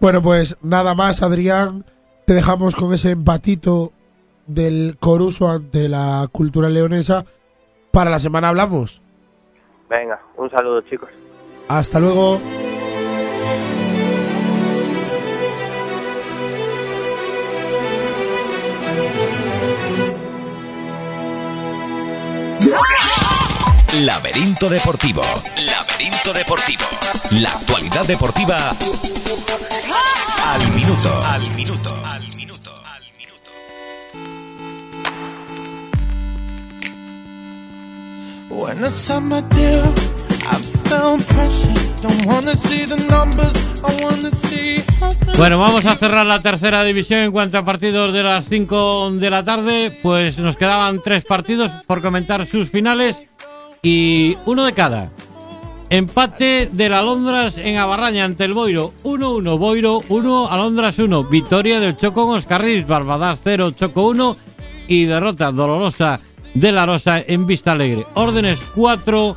Bueno, pues nada más, Adrián. Te dejamos con ese empatito del Coruso ante la cultura leonesa. Para la semana hablamos. Venga, un saludo chicos. Hasta luego. Laberinto Deportivo. Laberinto Deportivo. La actualidad deportiva al minuto. Al minuto. Al minuto. When the summer deal, I felt pressure. Don't wanna see the numbers, I wanna see heaven. Bueno, vamos a cerrar la tercera división en cuanto a partidos de las 5 de la tarde. Pues nos quedaban tres partidos por comentar sus finales y uno de cada. Empate del Alondras en Abarraña ante el Boiro. 1-1 Boiro, 1 Alondras 1. Victoria del Choco en Oscarris, Barbadas 0, Choco 1. Y derrota dolorosa de la Rosa en Vista Alegre. Órdenes 4,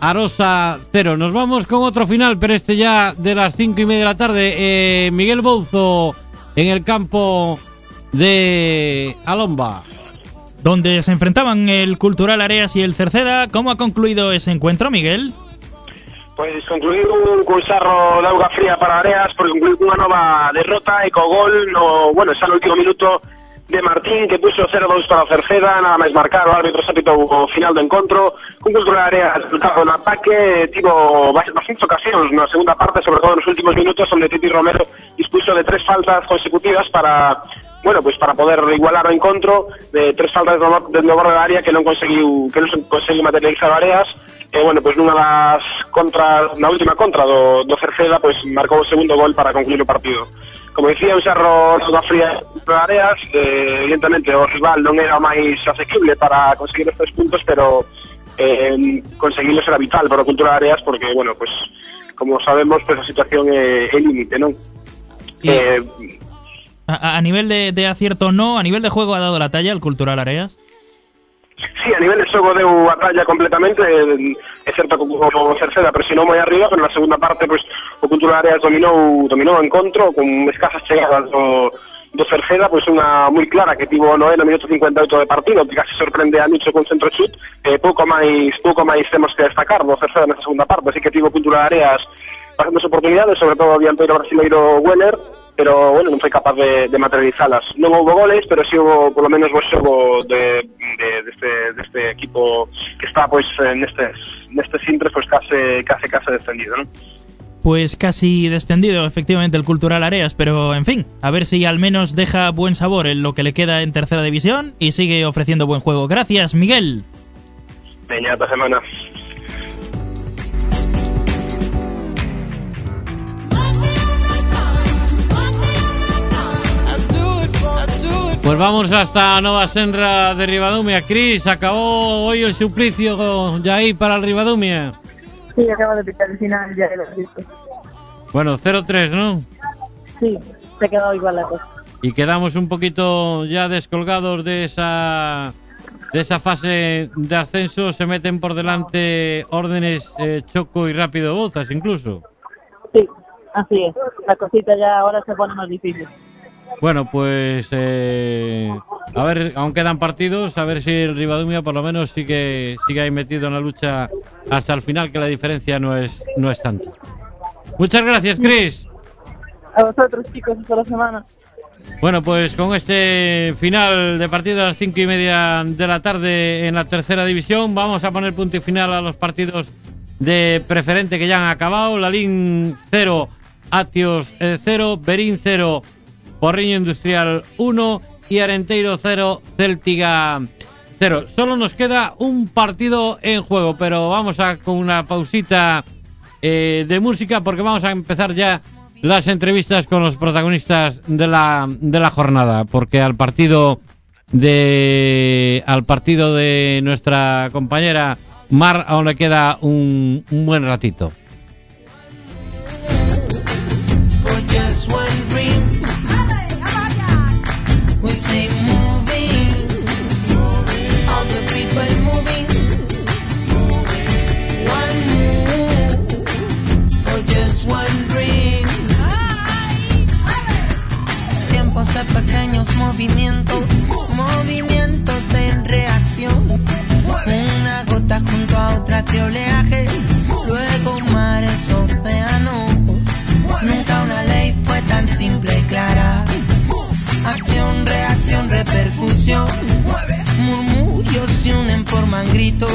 Arosa 0. Nos vamos con otro final, pero este ya de las 5 y media de la tarde. Eh, Miguel Bouzo en el campo de Alomba. Donde se enfrentaban el Cultural Areas y el Cerceda. ¿Cómo ha concluido ese encuentro, Miguel? Pois concluir un cunxarro de auga fría para Areas porque concluir unha nova derrota e co gol no, bueno, xa no último minuto de Martín que puxo 0-2 para Cerceda nada máis marcar, o árbitro xa pitou o final do encontro un cultural Areas resultado no ataque tivo bastantes ocasións na segunda parte, sobre todo nos últimos minutos onde Titi Romero dispuso de tres faltas consecutivas para bueno, pues para poder igualar o encontro de tres faltas do, dentro do bordo da área que non conseguiu que non conseguiu materializar Areas e bueno, pues nunha das contra na última contra do, do Cerceda pues marcou o segundo gol para concluir o partido como dicía un xarro da Fría de Areas eh, evidentemente o rival non era o máis asequible para conseguir estes puntos pero eh, conseguirlos era vital para o cultura de Areas porque bueno, pues como sabemos pues a situación é, é límite, non? Eh, A, a nivel de, de acierto no, a nivel de juego ha dado la talla el Cultural Areas. Sí, a nivel de xogo deu a talla completamente, é certo que o Cerceda presionou moi arriba, pero na segunda parte pues, o Cultura Areas dominou, dominou o encontro con escasas chegadas do, do Cerceda, pois unha moi clara que tivo no no minuto 58 de partido, que casi sorprende a Nicho con centro chut, eh, pouco máis pouco máis temos que destacar do Cerceda nesa segunda parte, así que tivo Cultura Areas bastantes oportunidades, sobre todo o dianteiro brasileiro Weller, pero bueno, non foi capaz de, de materializalas. Non houve goles, pero si sí houve polo menos bo xogo de, de, deste, deste equipo que está pois nestes, nestes intres pois case, case, case descendido, non? Pues casi descendido, efectivamente, el Cultural Areas, pero en fin, a ver si al menos deja buen sabor en lo que le queda en tercera división y sigue ofreciendo buen juego. Gracias, Miguel. Esta semana. Pues vamos hasta Nova Senra de Ribadumia. Cris, acabó hoy el suplicio ya ahí para el Ribadumia. Sí, acabo de pitar el final, ya lo has visto. Bueno, 0-3, ¿no? Sí, se ha quedado igual la cosa. Y quedamos un poquito ya descolgados de esa de esa fase de ascenso. Se meten por delante órdenes eh, Choco y Rápido Bozas incluso. Sí, así es. La cosita ya ahora se pone más difícil. Bueno, pues eh, a ver, aún quedan partidos, a ver si el Ribadumia por lo menos sigue, sigue ahí metido en la lucha hasta el final, que la diferencia no es, no es tanto. Muchas gracias, Chris. A vosotros, chicos, hasta la semana. Bueno, pues con este final de partido a las cinco y media de la tarde en la tercera división, vamos a poner punto y final a los partidos de preferente que ya han acabado. Lalín 0, Atios 0, Berín 0, Porriño Industrial 1 y Arenteiro 0, Céltiga 0. Solo nos queda un partido en juego, pero vamos a con una pausita eh, de música porque vamos a empezar ya las entrevistas con los protagonistas de la, de la jornada, porque al partido de al partido de nuestra compañera Mar aún le queda un, un buen ratito. Junto a otra que oleaje, luego mares, océanos. Nunca una ley fue tan simple y clara. Acción, reacción, repercusión. Murmullos se unen, forman gritos.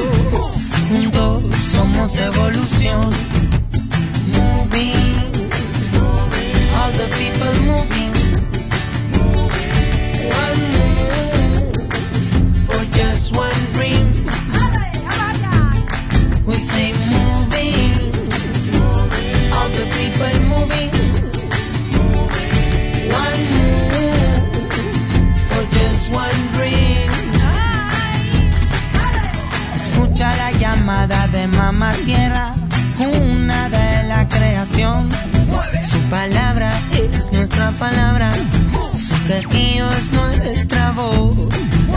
Juntos somos evolución. Moving, all the people moving. Mamá tierra, una de la creación. Su palabra es nuestra palabra, su quejío es nuestra voz.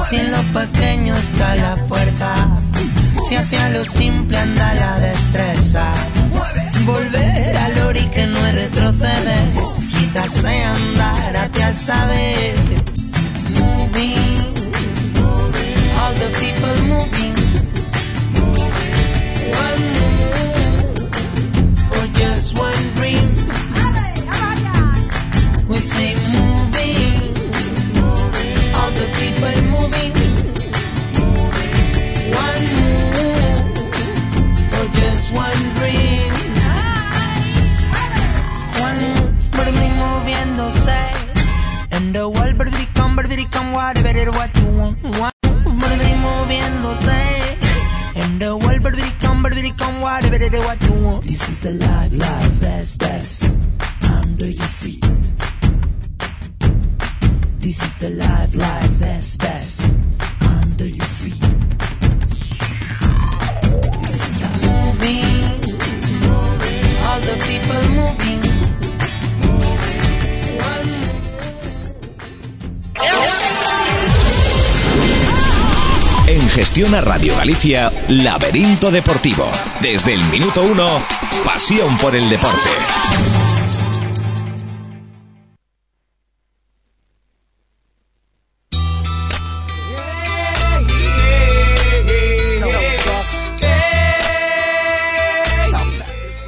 Si en lo pequeño está la fuerza, si hacia lo simple anda la destreza. Volver al ori que no quizás sea andar hacia el saber. Moving, all the people moving. Whatever it what you want. Move, baby, moviéndose. And the world, baby, come, baby, come, whatever it what you want. This is the life, life, best, best. Under your feet. This is the life, life, best, best. Under your En Gestión a Radio Galicia, Laberinto Deportivo. Desde el minuto uno, pasión por el deporte.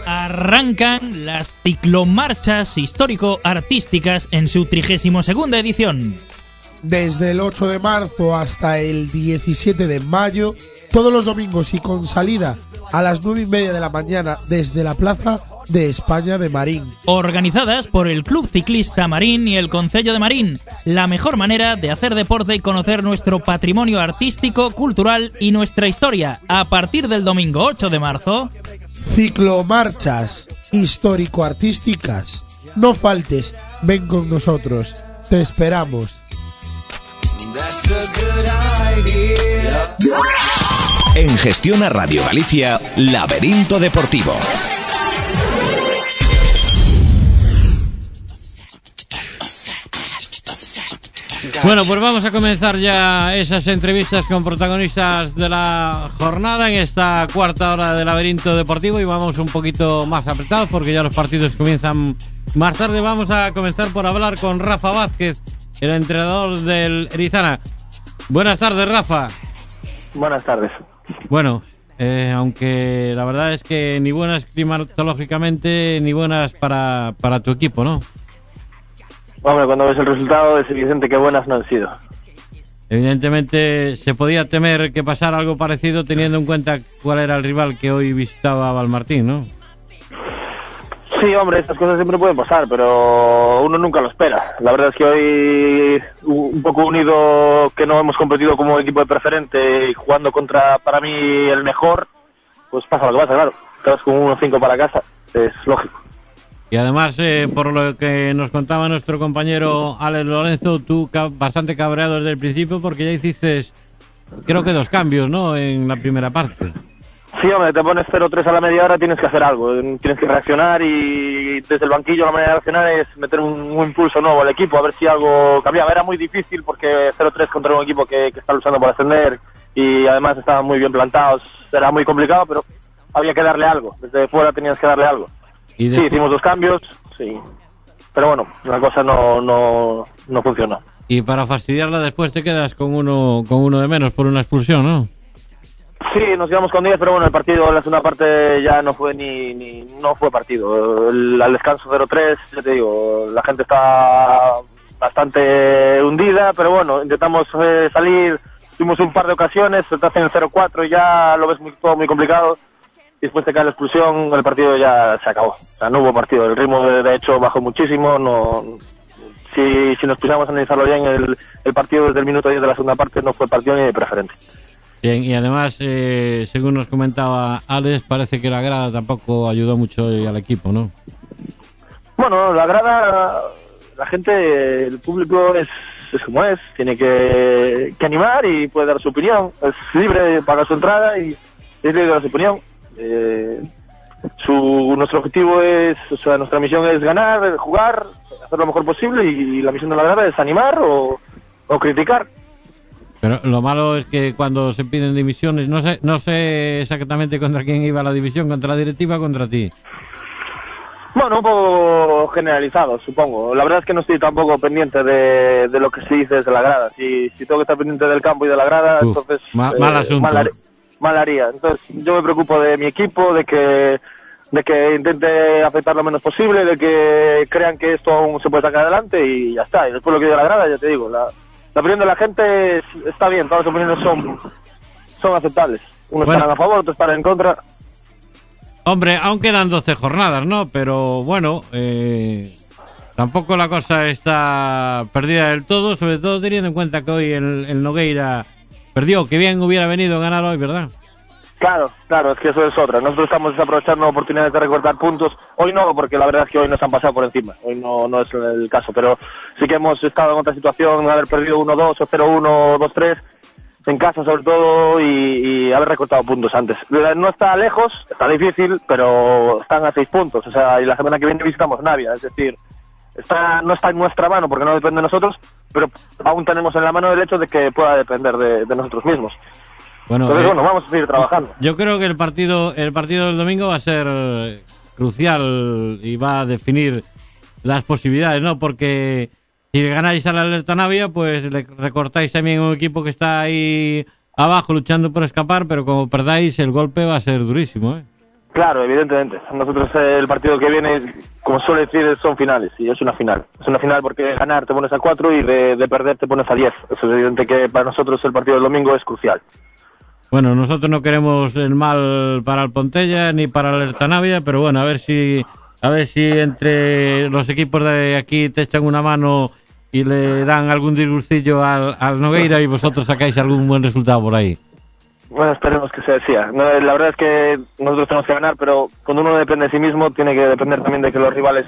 Arrancan las ciclomarchas histórico-artísticas en su 32 edición. Desde el 8 de marzo hasta el 17 de mayo, todos los domingos y con salida a las 9 y media de la mañana desde la Plaza de España de Marín. Organizadas por el Club Ciclista Marín y el Concello de Marín. La mejor manera de hacer deporte y conocer nuestro patrimonio artístico, cultural y nuestra historia. A partir del domingo 8 de marzo. Ciclomarchas histórico-artísticas. No faltes, ven con nosotros. Te esperamos. En Gestión a Radio Galicia, Laberinto Deportivo. Bueno, pues vamos a comenzar ya esas entrevistas con protagonistas de la jornada en esta cuarta hora de laberinto deportivo y vamos un poquito más apretados porque ya los partidos comienzan más tarde. Vamos a comenzar por hablar con Rafa Vázquez, el entrenador del Erizana. Buenas tardes, Rafa. Buenas tardes. Bueno, eh, aunque la verdad es que ni buenas climatológicamente ni buenas para, para tu equipo, ¿no? Hombre, cuando ves el resultado es evidente que buenas no han sido. Evidentemente se podía temer que pasara algo parecido teniendo en cuenta cuál era el rival que hoy visitaba Valmartín, ¿no? Sí, hombre, estas cosas siempre pueden pasar, pero uno nunca lo espera. La verdad es que hoy, un poco unido que no hemos competido como equipo de preferente y jugando contra, para mí, el mejor, pues pasa lo que pasa, claro. Te vas con 1-5 para casa, es lógico. Y además, eh, por lo que nos contaba nuestro compañero Alex Lorenzo, tú bastante cabreado desde el principio porque ya hiciste, creo que dos cambios, ¿no? En la primera parte. Sí, hombre, te pones 0-3 a la media hora, tienes que hacer algo, tienes que reaccionar y desde el banquillo la manera de reaccionar es meter un, un impulso nuevo al equipo, a ver si algo cambiaba. Era muy difícil porque 0-3 contra un equipo que, que está luchando por ascender y además estaban muy bien plantados, era muy complicado, pero había que darle algo, desde fuera tenías que darle algo. ¿Y Sí, hicimos dos cambios, sí. Pero bueno, la cosa no, no, no funcionó. y para fastidiarla después te quedas con uno con uno de menos por una expulsión, ¿no? Sí, nos quedamos con 10, pero bueno, el partido en la segunda parte ya no fue ni, ni no fue partido. El- al descanso 0-3, ya te digo, la gente está bastante hundida, pero bueno, intentamos eh, salir, tuvimos un par de ocasiones, te hacen el 0-4 y ya lo ves muy, todo muy complicado. Y después te cae la expulsión, el partido ya se acabó. O sea, no hubo partido. El ritmo, de, hecho, bajó muchísimo. No, si, si nos pusiéramos a analizarlo bien, el, el partido desde el minuto 10 de la segunda parte no fue partido ni de preferente. Bien, y además, eh, según nos comentaba Alex, parece que la grada tampoco ayudó mucho al equipo, ¿no? Bueno, la grada, la gente, el público es, es como es, tiene que, que animar y puede dar su opinión. Es libre, paga su entrada y es libre de dar su opinión. Eh, su, nuestro objetivo es, o sea, nuestra misión es ganar, jugar, hacer lo mejor posible y, la misión de la grada es animar o criticar. Pero lo malo es que cuando se piden dimisiones, no sé, no sé exactamente contra quién iba la división, contra la directiva o contra ti. Bueno, un poco generalizado, supongo. La verdad es que no estoy tampoco pendiente de, de lo que se dice desde la grada. Si, si tengo que estar pendiente del campo y de la grada, Uf, entonces... ma- mal asunto. Mal, har- mal haría. Entonces, yo me preocupo de mi equipo, de que de que intente afectar lo menos posible, de que crean que esto aún se puede sacar adelante y ya está. Y después lo que diga la grada, ya te digo, la, la opinión de la gente es- está bien, todas las opiniones son, son aceptables. Unos Bueno. estarán a favor, otros estarán en contra. Hombre, aún quedan 12 jornadas, ¿no? Pero bueno, eh, tampoco la cosa está perdida del todo, sobre todo teniendo en cuenta que hoy el, el Nogueira perdió, que bien hubiera venido a ganar hoy, ¿verdad? Claro, claro, es que eso es otra. Nosotros estamos desaprovechando oportunidades de recortar puntos. Hoy no, porque la verdad es que hoy nos han pasado por encima. Hoy no, no es el caso, pero sí que hemos estado en otra situación, haber perdido 1-2 o 0-1 2-3 en casa sobre todo y, haber recortado puntos antes. No está lejos, está difícil, pero están a seis puntos. O sea, y la semana que viene visitamos Navia, es decir, está no está en nuestra mano porque no depende de nosotros, pero aún tenemos en la mano el hecho de que pueda depender de, de nosotros mismos. Bueno, Entonces, eh, bueno, vamos a seguir trabajando. Yo creo que el partido, el partido del domingo va a ser crucial y va a definir las posibilidades, ¿no? Porque si ganáis a la Alerta Navia, pues le recortáis también un equipo que está ahí abajo luchando por escapar, pero como perdáis, el golpe va a ser durísimo, ¿eh? Claro, evidentemente. Nosotros eh, el partido que viene, como suele decir, son finales y es una final. Es una final porque de ganar te pones a 4 y de, de perder te pones a 10. Es evidente que para nosotros el partido del domingo es crucial. Bueno, nosotros no queremos el mal para el Pontella ni para la Alerta Navia, pero bueno, a ver si a ver si entre los equipos de aquí te echan una mano y le dan algún disgustillo al, al Nogueira y vosotros sacáis algún buen resultado por ahí. Bueno, esperemos que se decía. No, la verdad es que nosotros tenemos que ganar, pero cuando uno depende de sí mismo, tiene que depender también de que los rivales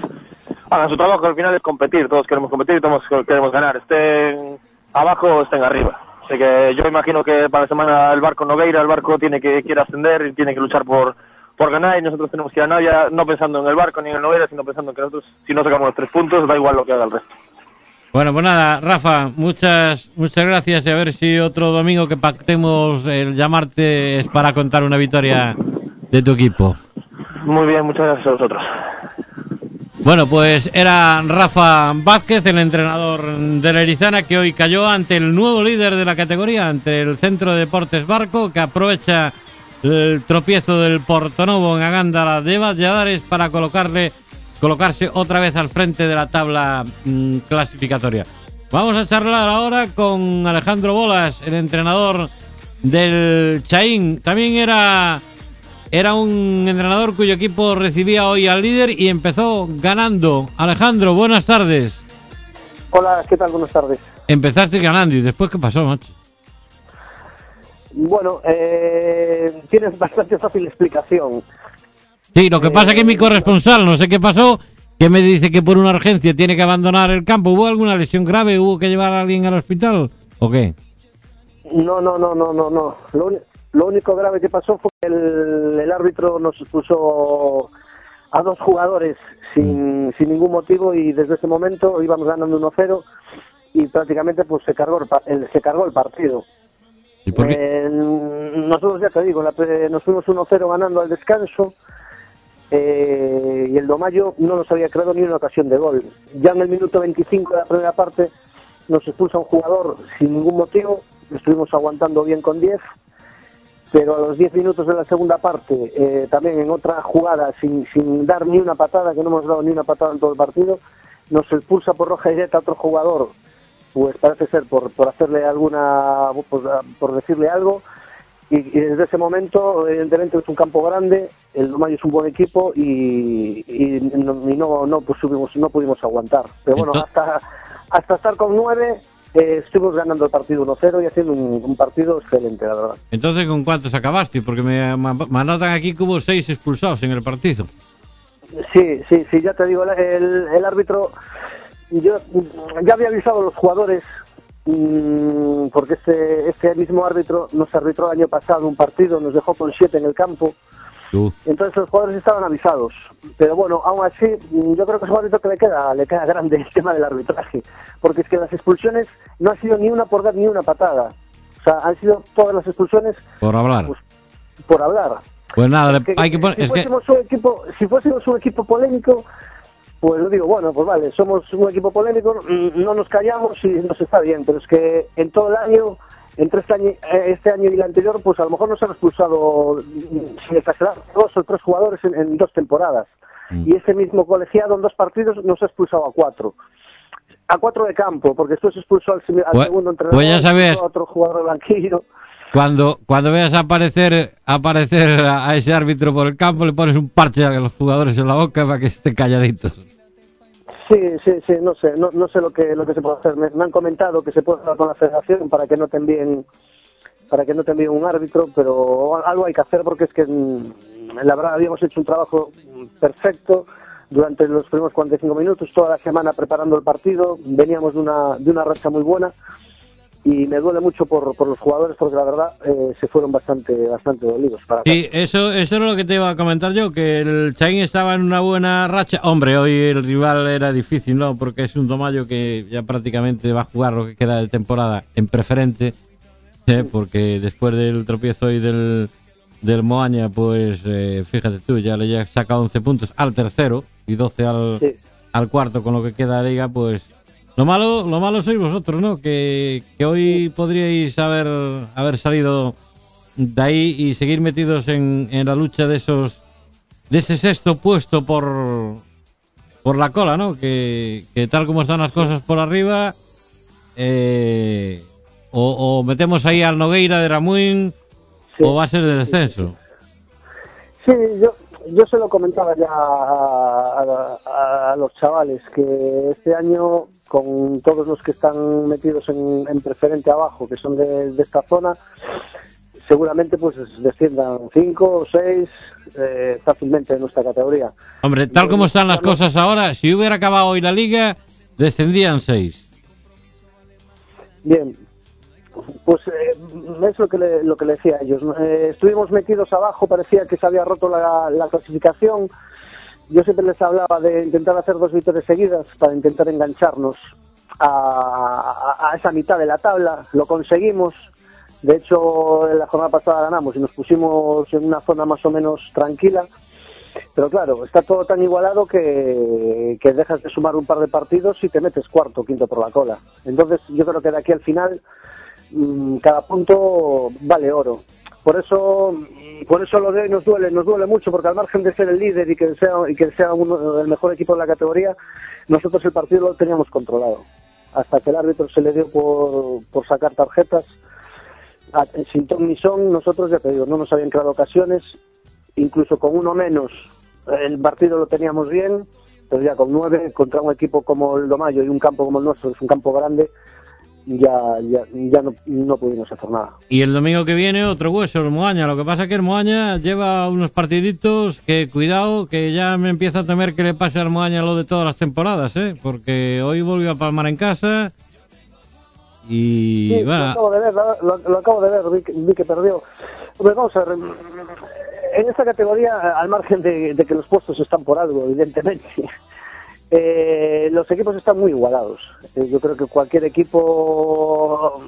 hagan su trabajo. Al final es competir. Todos queremos competir, todos queremos ganar. Estén abajo o estén arriba. Así que yo imagino que para la semana el barco Nogueira, el barco tiene que quiere ascender y tiene que luchar por por ganar y nosotros tenemos que ganar ya no pensando en el barco ni en el Nogueira, sino pensando en que nosotros si no sacamos los tres puntos da igual lo que haga el resto. Bueno, pues nada, Rafa, muchas muchas gracias y a ver si otro domingo que pactemos el llamarte es para contar una victoria de tu equipo. Muy bien, muchas gracias a vosotros. Bueno, pues era Rafa Vázquez, el entrenador de la Erizana, que hoy cayó ante el nuevo líder de la categoría, ante el Centro de Deportes Barco, que aprovecha el tropiezo del Portonovo en Agándara de Valladares para colocarle, colocarse otra vez al frente de la tabla mm, clasificatoria. Vamos a charlar ahora con Alejandro Bolas, el entrenador del Chaín. También era era un entrenador cuyo equipo recibía hoy al líder y empezó ganando. Alejandro, buenas tardes. Hola, ¿qué tal? Buenas tardes. Empezaste ganando y después qué pasó, macho. Bueno, eh, tienes bastante fácil explicación. Sí, lo que pasa es que mi corresponsal, no sé qué pasó, que me dice que por una urgencia tiene que abandonar el campo. ¿Hubo alguna lesión grave? ¿Hubo que llevar a alguien al hospital? ¿O qué? No, no, no, no, no, no. Lo, lo único grave que pasó fue que el, el árbitro nos puso a dos jugadores sin, sin ningún motivo y desde ese momento íbamos ganando 1-0 y prácticamente pues se cargó el, se cargó el partido. ¿Y por qué? Eh, nosotros ya te digo, la pre- nos fuimos 1-0 ganando al descanso eh, y el Domayo no nos había creado ni una ocasión de gol. Ya en el minuto 25 de la primera parte nos expulsa un jugador sin ningún motivo, estuvimos aguantando bien con 10, pero a los 10 minutos de la segunda parte, eh, también en otra jugada, sin, sin dar ni una patada, que no hemos dado ni una patada en todo el partido, nos expulsa por roja directa a otro jugador, pues parece ser por, por hacerle alguna, por, por decirle algo, y, y desde ese momento, evidentemente es un campo grande, el Lomayo es un buen equipo y, y no, y no, no, pues, subimos, no pudimos aguantar. Pero bueno, hasta, hasta estar con 9 eh, estuvimos ganando el partido 1-0 y haciendo un, un partido excelente, la verdad. Entonces, ¿con cuántos acabaste? Porque me, me me anotan aquí que hubo seis expulsados en el partido. Sí, sí, sí, ya te digo, el, árbitro, yo ya había avisado a los jugadores, mm, porque este, este mismo árbitro nos arbitró el año pasado un partido, nos dejó con siete en el campo. Entonces los jugadores estaban avisados. Pero bueno, aún así, mm, yo creo que es un árbitro que le queda, le queda grande el tema del arbitraje, porque es que las expulsiones no ha sido ni una por dar ni una patada. O sea, han sido todas las expulsiones Por hablar. por hablar. Pues nada, le- que- hay que poner. si Es que, fuésemos un equipo si fuésemos un equipo polémico pues lo digo bueno pues vale somos un equipo polémico mm, no nos callamos y nos está bien pero es que en todo el año entre este año, eh, este año y el anterior pues a lo mejor nos han expulsado mm, sin exagerar dos o tres jugadores en, en dos temporadas Mm. y ese mismo colegiado en dos partidos nos ha expulsado a cuatro a cuatro de campo porque después expulsó al, Pues- segundo entrenador pues ya sabes. a otro jugador de banquillo cuando, cuando veas aparecer, aparecer a a ese árbitro por el campo, le pones un parche a los jugadores en la boca para que estén calladitos. Sí, sí, sí, no sé, no, no sé lo que lo que se puede hacer. Me, han comentado que se puede hablar con la Federación para que no te envíen para que no te envíen un árbitro, pero algo hay que hacer porque es que mm, la verdad habíamos hecho un trabajo mm, perfecto durante los primeros 45 minutos, toda la semana preparando el partido, veníamos de una de una racha muy buena y me duele mucho por, por los jugadores porque la verdad eh, se fueron bastante bastante dolidos para Sí, eso, eso era lo que te iba a comentar yo, que el Chain estaba en una buena racha. Hombre, hoy el rival era difícil, ¿no? Porque es un Tomayo que ya prácticamente va a jugar lo que queda de temporada en preferente, ¿eh? porque después del tropiezo hoy del, del Moaña, pues eh, fíjate tú, ya le ha sacado 11 puntos al tercero y 12 al, al cuarto con lo que queda de liga, pues lo malo, lo malo sois vosotros, ¿no? Que, que hoy podríais haber, haber salido de ahí y seguir metidos en, en la lucha de esos, de ese sexto puesto por, por la cola, ¿no? Que, que tal como están las cosas por arriba, eh, o, o metemos ahí al Nogueira de Ramuín, o va a ser de descenso. Sí, yo, yo se lo comentaba ya a, a- a los chavales que este año, con todos los que están metidos en, en preferente abajo, que son de, de esta zona, seguramente pues desciendan cinco o seis eh, fácilmente en nuestra categoría. Hombre, tal como están las cosas ahora, si hubiera acabado hoy la liga, descendían seis. Bien, pues eh, es lo que le, lo que le decía a ellos. Eh, estuvimos metidos abajo, parecía que se había roto la, la clasificación. Yo siempre les hablaba de intentar hacer dos victorias seguidas para intentar engancharnos a, a- esa mitad de la tabla. Lo conseguimos. De hecho, en la jornada pasada ganamos y nos pusimos en una zona más o menos tranquila. Pero claro, está todo tan igualado que, que dejas de sumar un par de partidos y te metes cuarto o quinto por la cola. Entonces yo creo que de aquí al final mm, cada punto vale oro. Por eso, mm, por eso lo de hoy nos duele, nos duele mucho, porque al margen de ser el líder y que sea, y que sea uno, el mejor equipo de la categoría, nosotros el partido lo teníamos controlado. Hasta que el árbitro se le dio por, por sacar tarjetas, sin ton ni son, nosotros ya te digo, no nos habían creado ocasiones, incluso con uno menos, el partido lo teníamos bien, pero ya con nueve, contra un equipo como el Domayo y un campo como el nuestro, es un campo grande, ya, ya, ya no, no pudimos hacer nada. Y el domingo que viene otro hueso, el Moaña. Lo que pasa es que el Moaña lleva unos partiditos que, cuidado, que ya me empiezo a temer que le pase al Moaña lo de todas las temporadas, ¿eh? Porque hoy volvió a palmar en casa y, Sí, lo acabo de ver, lo, acabo de ver, vi que, vi que perdió. Vamos a ver, en esta categoría, al margen de, de que los puestos están por algo, evidentemente, eh, los equipos están muy igualados. Eh, yo creo que cualquier equipo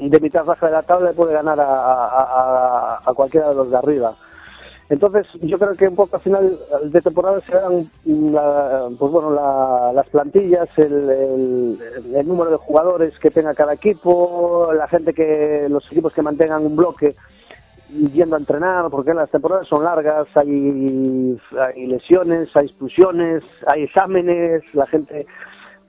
de mitad baja de la tabla puede ganar a, cualquiera de los de arriba. Entonces, yo creo que un poco al final de temporada serán la, pues bueno, la- las plantillas, el, el- el número de jugadores que tenga cada equipo, la gente que, los equipos que mantengan un bloque yendo a entrenar, porque las temporadas son largas, hay, hay lesiones, hay expulsiones, hay exámenes, la gente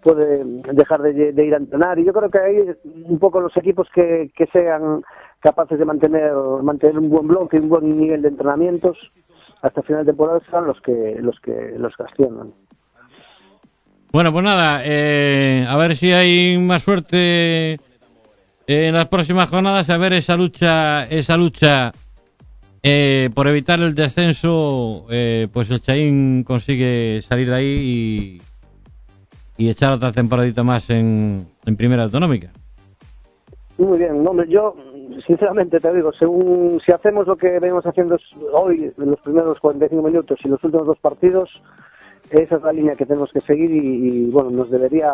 puede dejar de, ir a entrenar y yo creo que hay un poco los equipos que, que sean capaces de mantener mantener un buen bloque, un buen nivel de entrenamientos hasta final de temporada serán los que los que los que. Bueno, pues nada, eh, a ver si hay más suerte en las próximas jornadas, a ver esa lucha, esa lucha eh, por evitar el descenso, eh, pues el Chaín consigue salir de ahí y, echar otra temporadita más en, en primera autonómica. Muy bien, hombre, yo sinceramente te digo, según si hacemos lo que venimos haciendo hoy, en los primeros 45 minutos y los últimos dos partidos, esa es la línea que tenemos que seguir y, y, bueno, nos debería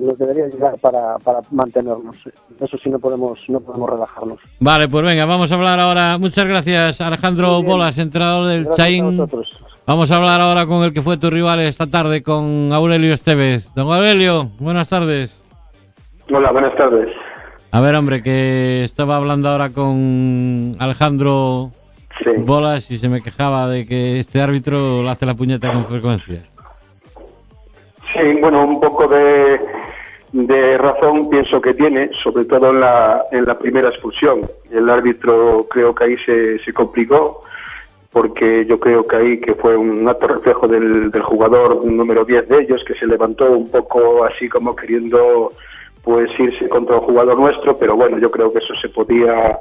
nos debería llegar para, para mantenernos. Eso sí no podemos no podemos relajarnos. Vale, pues venga, vamos a hablar ahora. Muchas gracias, Alejandro. Bolas, entrenador del Gracias a Chaín. vosotros. Vamos a hablar ahora con el que fue tu rival esta tarde, con Aurelio Estevez. Don Aurelio, buenas tardes. Hola, buenas tardes. A ver, hombre, que estaba hablando ahora con Alejandro Bolas y se me quejaba de que este árbitro le hace la puñeta con frecuencia. Sí, bueno, un poco de, de razón pienso que tiene, sobre todo en la, en la primera expulsión. El árbitro creo que ahí se, se complicó, porque yo creo que ahí que fue un acto reflejo del, del jugador número 10 de ellos, que se levantó un poco así como queriendo pues irse contra un jugador nuestro, pero bueno, yo creo que eso se podía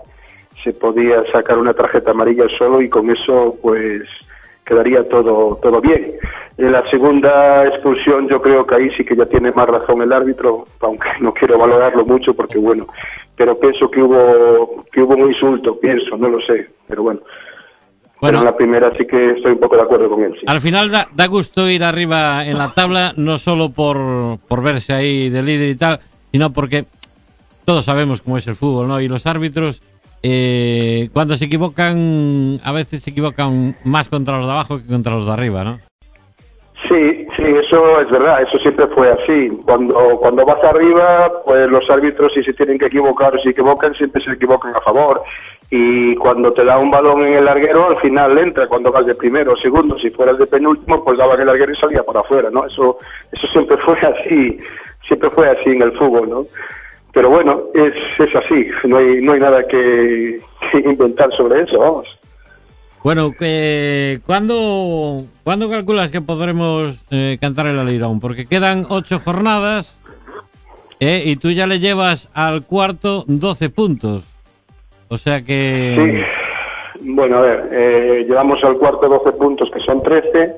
se podía sacar una tarjeta amarilla solo y con eso pues quedaría todo todo bien. En la segunda expulsión yo creo que ahí sí que ya tiene más razón el árbitro, aunque no quiero valorarlo mucho porque bueno, pero pienso que hubo que hubo un insulto, pienso, no lo sé, pero bueno. Pero en la primera sí que estoy un poco de acuerdo con él. sí. Al final da, da gusto ir arriba en la tabla, no solo por, por verse ahí de líder y tal, sino porque todos sabemos cómo es el fútbol, ¿no? Y los árbitros, eh, cuando se equivocan, a veces se equivocan más contra los de abajo que contra los de arriba, ¿no? Sí, sí, eso es verdad, eso siempre fue así. Cuando, cuando vas arriba, pues los árbitros si se tienen que equivocar o se equivocan, siempre se equivocan a favor. Y cuando te da un balón en el larguero, al final entra, cuando vas de primero o segundo. Si fueras de penúltimo, pues daba en el larguero y salía por afuera, ¿no? Eso, eso siempre fue así, siempre fue así en el fútbol, ¿no? Pero bueno, es, es así, no hay, no hay nada que, que inventar sobre eso, vamos. Bueno, que ¿cuándo, ¿cuándo calculas que podremos eh, cantar el alirón? Porque quedan ocho jornadas eh, y tú ya le llevas al cuarto 12 puntos. O sea que... Sí. Bueno, a ver, eh, llevamos al cuarto 12 puntos, que son 13,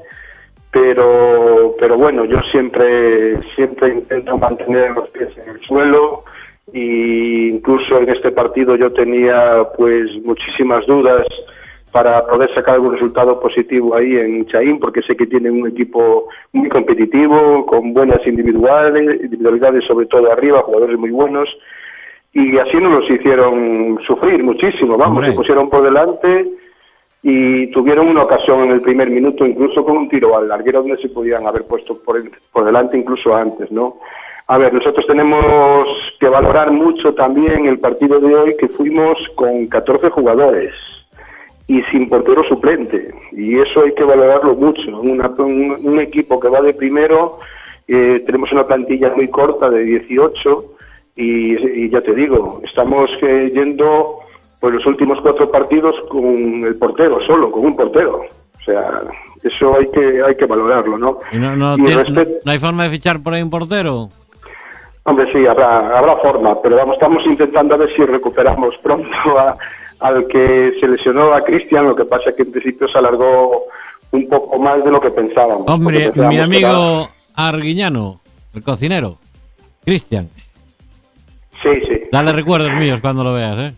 pero, pero bueno, yo siempre, siempre intento mantener los pies en el suelo y incluso en este partido yo tenía pues muchísimas dudas para poder sacar algún resultado positivo ahí en Chaín, porque sé que tienen un equipo muy competitivo, con buenas individuales, individualidades sobre todo arriba, jugadores muy buenos, y así nos los hicieron sufrir muchísimo, vamos, Hombre. se pusieron por delante y tuvieron una ocasión en el primer minuto, incluso con un tiro al larguero donde se podían haber puesto por, el- por delante incluso antes, ¿no? A ver, nosotros tenemos que valorar mucho también el partido de hoy que fuimos con 14 jugadores y sin portero suplente. Y eso hay que valorarlo mucho. Una- un, un equipo que va de primero, eh, tenemos una plantilla muy corta de 18 y, y ya te digo, estamos eh, yendo pues los últimos cuatro partidos con el portero solo, con un portero. O sea, eso hay que hay que valorarlo, ¿no? ¿Y no, no, Y tiene- respecto- no- no hay forma de fichar por ahí un portero? Hombre, sí, habrá, habrá forma, pero vamos, estamos intentando a ver si recuperamos pronto a- al que se lesionó a Cristian, lo que pasa es que en principio se alargó un poco más de lo que pensábamos. Hombre, pensábamos mi que era- amigo Arguiñano, el cocinero, Cristian. Sí, sí, Dale recuerdos míos cuando lo veas, ¿eh?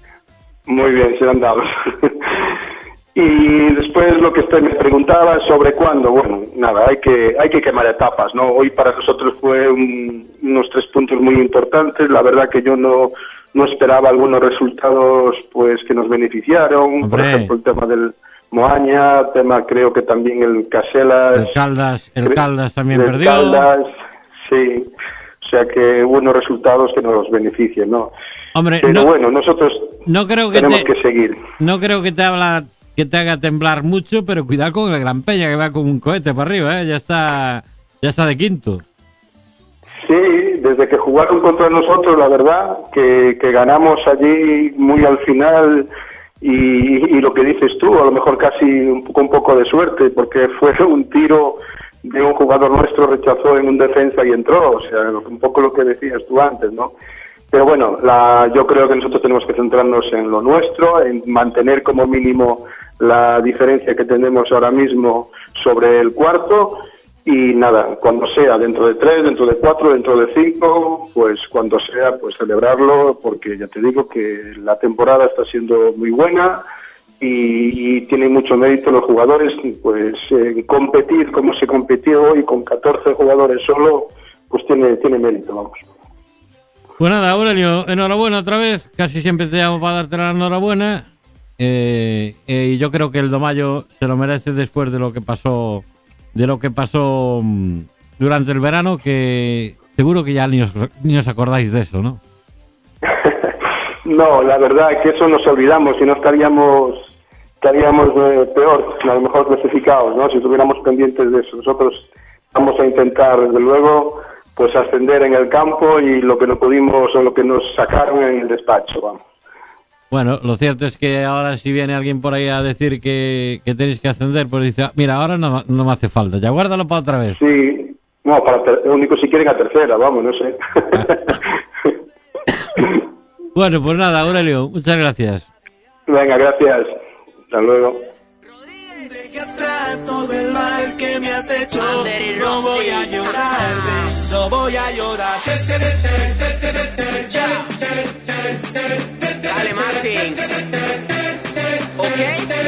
muy bien, se han dado. Y después lo que usted me preguntaba sobre cuándo, bueno, nada, hay que hay que quemar etapas, ¿no? Hoy para nosotros fue un- unos tres puntos muy importantes, la verdad que yo no no esperaba algunos resultados pues que nos beneficiaron, por ejemplo el tema del Moaña, tema creo que también el Caselas. El Caldas, el Caldas también el perdió. Caldas, sí. O sea que hubo unos resultados que nos benefician, ¿no? Hombre, Pero no, bueno, nosotros no creo que tenemos te, que seguir. no creo que te habla que te haga temblar mucho, pero cuidado con el Gran Peña que va con un cohete para arriba, ¿eh? Ya está, ya está de quinto. Sí, desde que jugaron contra nosotros, la verdad, que, que ganamos allí muy al final y, y lo que dices tú, a lo mejor casi un, poco- un poco de suerte, porque fue un tiro de un jugador nuestro, rechazó en un defensa y entró, o sea, un poco lo que decías tú antes, ¿no? Pero bueno, la, yo creo que nosotros tenemos que centrarnos en lo nuestro, en mantener como mínimo la diferencia que tenemos ahora mismo sobre el cuarto y nada, cuando sea, dentro de tres, dentro de cuatro, dentro de cinco, pues cuando sea, pues celebrarlo, porque ya te digo que la temporada está siendo muy buena y, y tienen mucho mérito los jugadores, pues eh, competir como se compitió hoy con 14 jugadores solo, pues tiene, tiene mérito, vamos. Pues nada, Aurelio, enhorabuena otra vez. Casi siempre te llamo para darte la enhorabuena. Eh, eh, y yo creo que el Domayo se lo merece después de lo que pasó, de lo que pasó mm, durante el verano, que seguro que ya ni os, ni os acordáis de eso, ¿no? No, la verdad es que eso nos olvidamos y no estaríamos estaríamos eh, peor, a lo mejor clasificados, ¿no? Si estuviéramos pendientes de eso. Nosotros vamos a intentar, desde luego, pues ascender en el campo y lo que no pudimos o lo que nos sacaron en el despacho, vamos. Bueno, lo cierto es que ahora si viene alguien por ahí a decir que, que tenéis que ascender, pues dice, "Ah, mira, ahora no, no me hace falta, ya guárdalo para otra vez. Sí, no, para ter- único si quieren a tercera, vamos, no sé. Bueno, pues nada, Aurelio, muchas gracias. Venga, gracias. Hasta luego. Todo el mal que me has hecho. No voy a llorar, no voy a llorar. Dale, Martín.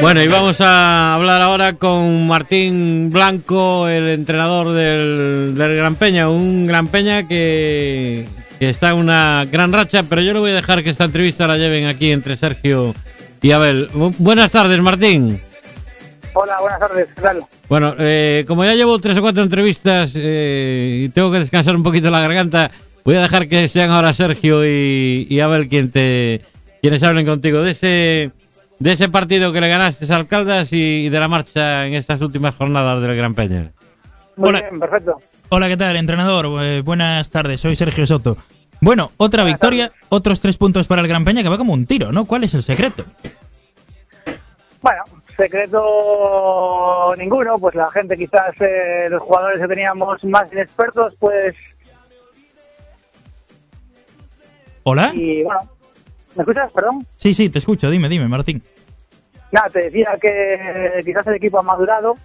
Bueno, y vamos a hablar ahora con Martín Blanco, el entrenador del, del Gran Peña. Un Gran Peña que, que está en una gran racha, pero yo le voy a dejar que esta entrevista la lleven aquí entre Sergio y Abel. Bu- buenas tardes, Martín. Hola, buenas tardes, ¿qué tal? Bueno, eh, como ya llevo tres o cuatro entrevistas eh, y tengo que descansar un poquito la garganta, voy a dejar que sean ahora Sergio y, y Abel quien te, quienes hablen contigo de ese, de ese partido que le ganaste a Alcaldas y, y de la marcha en estas últimas jornadas del Gran Peña. Muy Hola. bien, perfecto. Hola, ¿qué tal, entrenador? Eh, buenas tardes, soy Sergio Soto. Bueno, otra victoria, otros tres puntos para el Gran Peña que va como un tiro, ¿no? ¿Cuál es el secreto? Bueno, secreto ninguno, pues la gente quizás, eh, los jugadores que teníamos más inexpertos, pues... ¿Hola? Y bueno, ¿me escuchas? Perdón. Sí, sí, te escucho, dime, dime, Martín. Nada, te decía que quizás el equipo ha madurado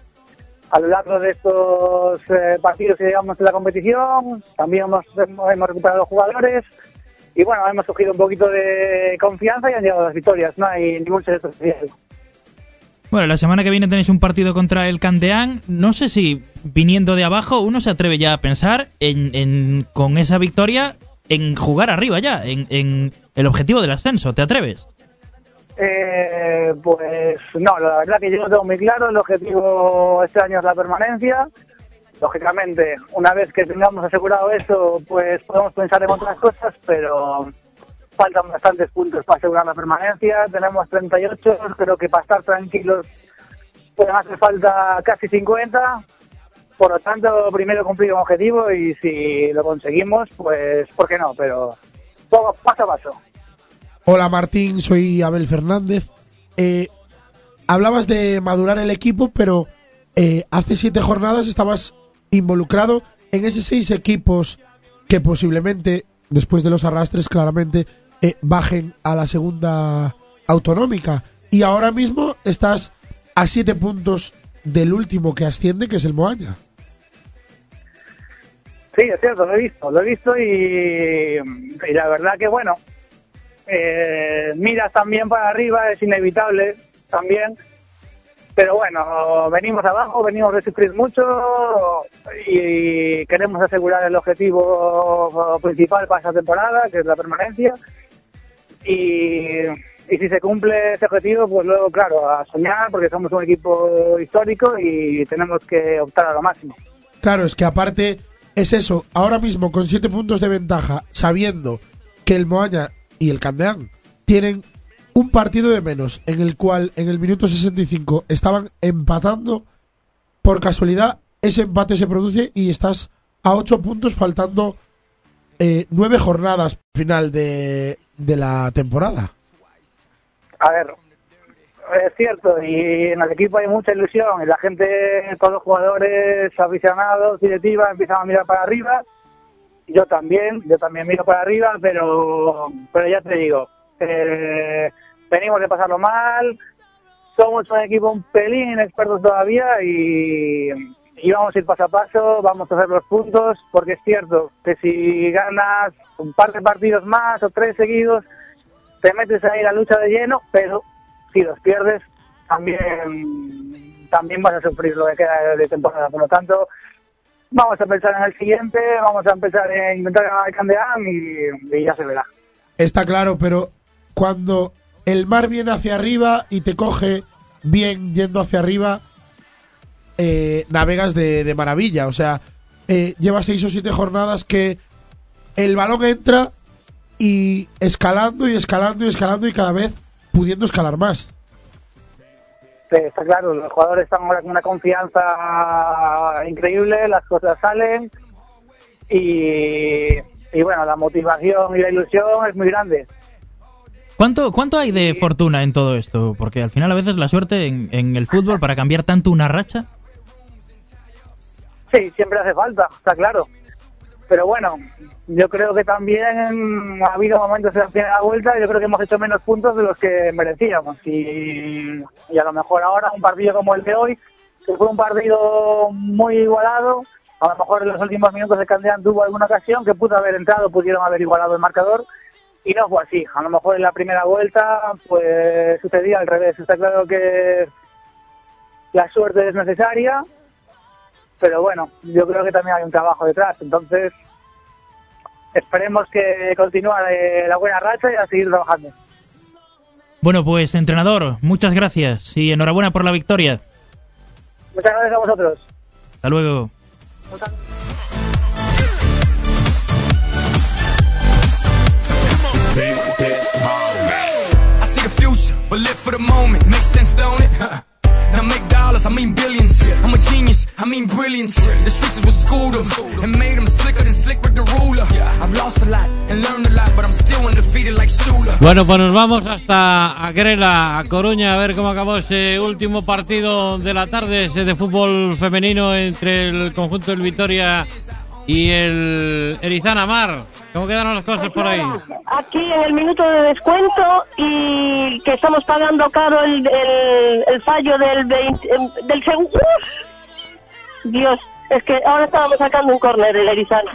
a lo largo de estos eh, partidos que llevamos en la competición. También hemos, hemos recuperado jugadores y bueno, hemos cogido un poquito de confianza y han llegado las victorias. No hay ningún secreto especial. Bueno, la semana que viene tenéis un partido contra el Candeán. No sé si viniendo de abajo uno se atreve ya a pensar en, en- con esa victoria en jugar arriba ya, en, en el objetivo del ascenso. ¿Te atreves? Eh, pues no, la verdad que yo lo tengo muy claro. El objetivo este año es la permanencia. Lógicamente, una vez que tengamos asegurado eso, pues podemos pensar en otras cosas, pero faltan bastantes puntos para asegurar la permanencia. Tenemos 38, creo que para estar tranquilos pueden hacer falta casi 50. Por lo tanto, primero cumplir un objetivo y si lo conseguimos, pues, ¿por qué no? Pero poco, paso a paso. Hola Martín, soy Abel Fernández. Eh, hablabas de madurar el equipo, pero eh, hace siete jornadas estabas involucrado en esos seis equipos que posiblemente, después de los arrastres, claramente eh, bajen a la segunda autonómica. Y ahora mismo estás a siete puntos del último que asciende, que es el Moaña. Sí, es cierto, lo he visto, lo he visto y, y la verdad que bueno, eh, miras también para arriba, es inevitable también, pero bueno, venimos abajo, venimos de sufrir mucho y queremos asegurar el objetivo principal para esta temporada, que es la permanencia. Y, si se cumple ese objetivo, pues luego, claro, a soñar, porque somos un equipo histórico y tenemos que optar a lo máximo. Claro, es que aparte es eso, ahora mismo con siete puntos de ventaja, sabiendo que el Moaña y el Candeán tienen un partido de menos, en el cual en el minuto 65 estaban empatando, por casualidad ese empate se produce y estás a ocho puntos faltando eh, nueve jornadas final de, de la temporada. A ver, es cierto, y en el equipo hay mucha ilusión, y la gente, todos los jugadores, aficionados, directiva, empiezan a mirar para arriba. Yo también, yo también miro para arriba, pero, pero ya te digo, eh, venimos de pasarlo mal, somos un equipo un pelín inexpertos todavía y, y vamos a ir paso a paso, vamos a hacer los puntos, porque es cierto que si ganas un par de partidos más o tres seguidos, te metes ahí la lucha de lleno, pero si los pierdes, también, también vas a sufrir lo que queda de temporada. Por lo tanto, vamos a pensar en el siguiente, vamos a empezar en intentar ganar el Candeán y, y ya se verá. Está claro, pero cuando el mar viene hacia arriba y te coge bien yendo hacia arriba, eh, navegas de, de maravilla. O sea, eh, lleva seis o siete jornadas que el balón entra y escalando y escalando y escalando y cada vez pudiendo escalar más. Sí, está claro, los jugadores están ahora con una confianza increíble, las cosas salen y, y bueno, la motivación y la ilusión es muy grande. ¿Cuánto, ¿Cuánto hay de fortuna en todo esto? Porque al final a veces la suerte en, en el fútbol para cambiar tanto una racha. Sí, siempre hace falta, está claro. Pero bueno, yo creo que también ha habido momentos en la primera vuelta y yo creo que hemos hecho menos puntos de los que merecíamos. Y, a lo mejor ahora un partido como el de hoy, que fue un partido muy igualado, a lo mejor en los últimos minutos de Candeán tuvo alguna ocasión que pudo haber entrado, pudieron haber igualado el marcador y no fue así. A lo mejor en la primera vuelta pues sucedía al revés. Está claro que la suerte es necesaria, pero bueno, yo creo que también hay un trabajo detrás. Entonces, esperemos que continúe eh, la buena racha y a seguir trabajando. Bueno, pues entrenador, muchas gracias y enhorabuena por la victoria. Muchas gracias a vosotros. Hasta luego. I it? Now make dollars, I mean billions. I'm a genius, I mean brilliance. The streets is what schooled them and made them slicker than slick with the ruler. I've lost a lot and learned a lot, but I'm still undefeated like Shula. Bueno, pues nos vamos hasta Agrela, a Coruña, a ver cómo acabó ese último partido de la tarde, ese de fútbol femenino entre el conjunto del Vitoria y el Erizana Mar. ¿Cómo quedaron las cosas por ahí? Aquí en el minuto de descuento y que estamos pagando caro el, el, el fallo del 20, em, del segundo. Dios, es que ahora estábamos sacando un córner el Erizana.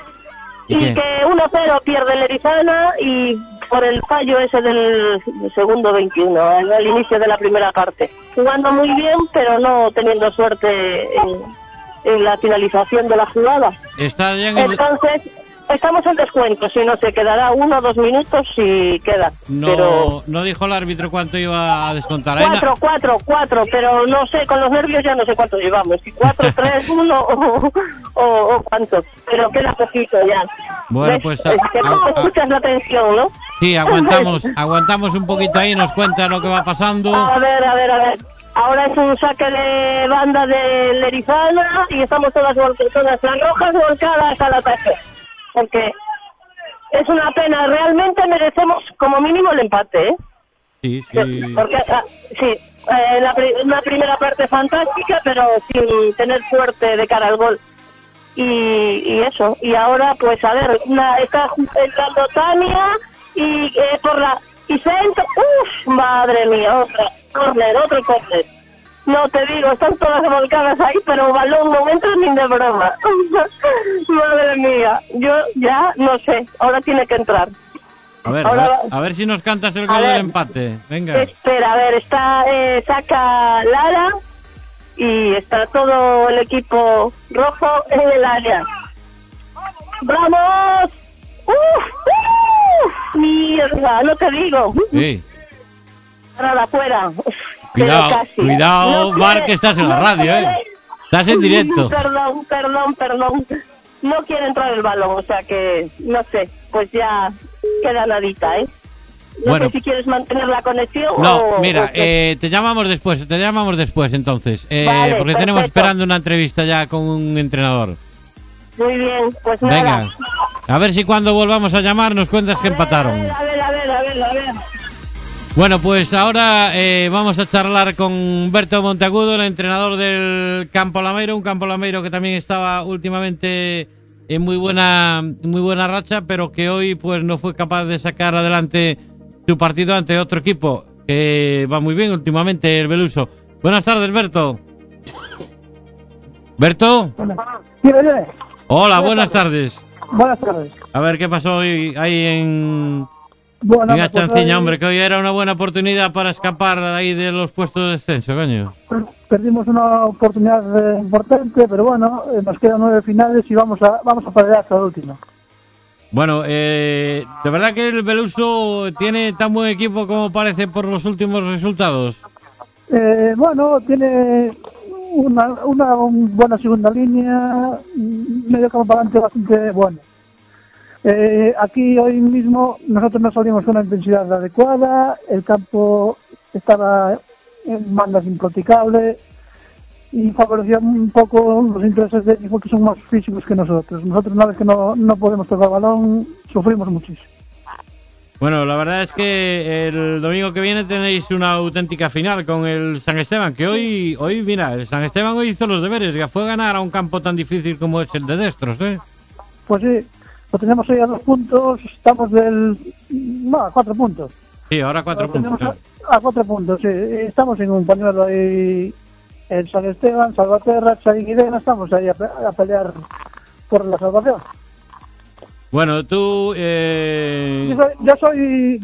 ¿Y que 1-0 pierde el Erizana y por el fallo ese del segundo 21, al al inicio de la primera parte. Jugando muy bien, pero no teniendo suerte en, en la finalización de la jugada. Está ya en el- Entonces, estamos en descuento, si no se quedará uno o dos minutos y queda. No, Pero no dijo el árbitro cuánto iba a descontar. Ahí na- cuatro, cuatro, cuatro, pero no sé, con los nervios ya no sé cuánto llevamos, si cuatro, tres, uno o, o, o cuánto, pero queda poquito ya. Bueno, ¿Ves? pues, Es que a- no a- escuchas la tensión, ¿no? Sí, aguantamos, aguantamos un poquito ahí, nos cuenta lo que va pasando. A ver, a ver, a ver. Ahora es un saque de banda de Lerizana y estamos todas, las rojas volcadas al ataque. Porque es una pena, realmente merecemos como mínimo el empate, ¿eh? Sí, sí. Porque, ah, sí, eh, la una primera parte fantástica, pero sin tener suerte de cara al gol. Y, y eso, y ahora, pues a ver, una, está entrando Tania y eh, por la. Y se entra. ¡Uf! Madre mía, otra. Corner, otro corner. No te digo, están todas volcadas ahí, pero balón no entra ni de broma. Madre mía, yo ya no sé, ahora tiene que entrar. A ver, Ahora a, ver si nos cantas el gol del empate. Venga. Espera, a ver, está eh, saca Lara y está todo el equipo rojo en el área. ¡Vamos! ¡Uf! ¡Uf! ¡Mierda! No te digo. Sí. Nada, fuera. Cuidado, casi. cuidado, No Mar, que estás en la radio, ¿eh? Estás en directo. Perdón, perdón, perdón. No quiere entrar el balón, o sea que, no sé, pues ya queda nadita, ¿eh? No Bueno. sé si quieres mantener la conexión No, o... mira, o eh, te llamamos después, te llamamos después entonces, eh, Vale, porque tenemos perfecto. esperando una entrevista ya con un entrenador. Muy bien, pues nada. Venga, a ver si cuando volvamos a llamar nos cuentas que empataron. A ver, a ver, a ver, a ver. Bueno, pues ahora eh, vamos a charlar con Berto Monteagudo, el entrenador del Campo Lameiro, un Campo Lameiro que también estaba últimamente en muy buena, muy buena racha, pero que hoy pues no fue capaz de sacar adelante su partido ante otro equipo que va muy bien últimamente, el Beluso. Buenas tardes, Berto. Berto. Hola, buenas tardes. Buenas tardes. A ver qué pasó hoy ahí en, Bueno, en pues Achanciña, hoy hombre, que hoy era una buena oportunidad para escapar ahí de los puestos de descenso, coño. perdimos una oportunidad eh, importante, pero bueno, eh, nos quedan nueve finales y vamos a vamos a pelear hasta la última. Bueno, eh, de verdad que el Beluso tiene tan buen equipo como parece por los últimos resultados. Eh, bueno, tiene una, una buena segunda línea, medio campo para adelante bastante bueno. Eh, aquí hoy mismo nosotros no salimos con una intensidad adecuada, el campo estaba en bandas impracticable y favorecía un poco los intereses de equipos que son más físicos que nosotros. Nosotros una vez que no, no podemos tocar balón, sufrimos muchísimo. Bueno, la verdad es que el domingo que viene tenéis una auténtica final con el San Esteban, que hoy, hoy mira, el San Esteban hoy hizo los deberes, que fue ganar a un campo tan difícil como es el de Destros, ¿eh? Pues sí, lo tenemos ahí a dos puntos, estamos del... no, a cuatro puntos. Sí, ahora cuatro Lo puntos. a, a cuatro puntos, sí. Estamos en un pañuelo ahí en San Esteban, Salvaterra, Chaiguidena, estamos ahí a, pe- a pelear por la salvación. Bueno, tú... Eh... Yo soy, yo soy,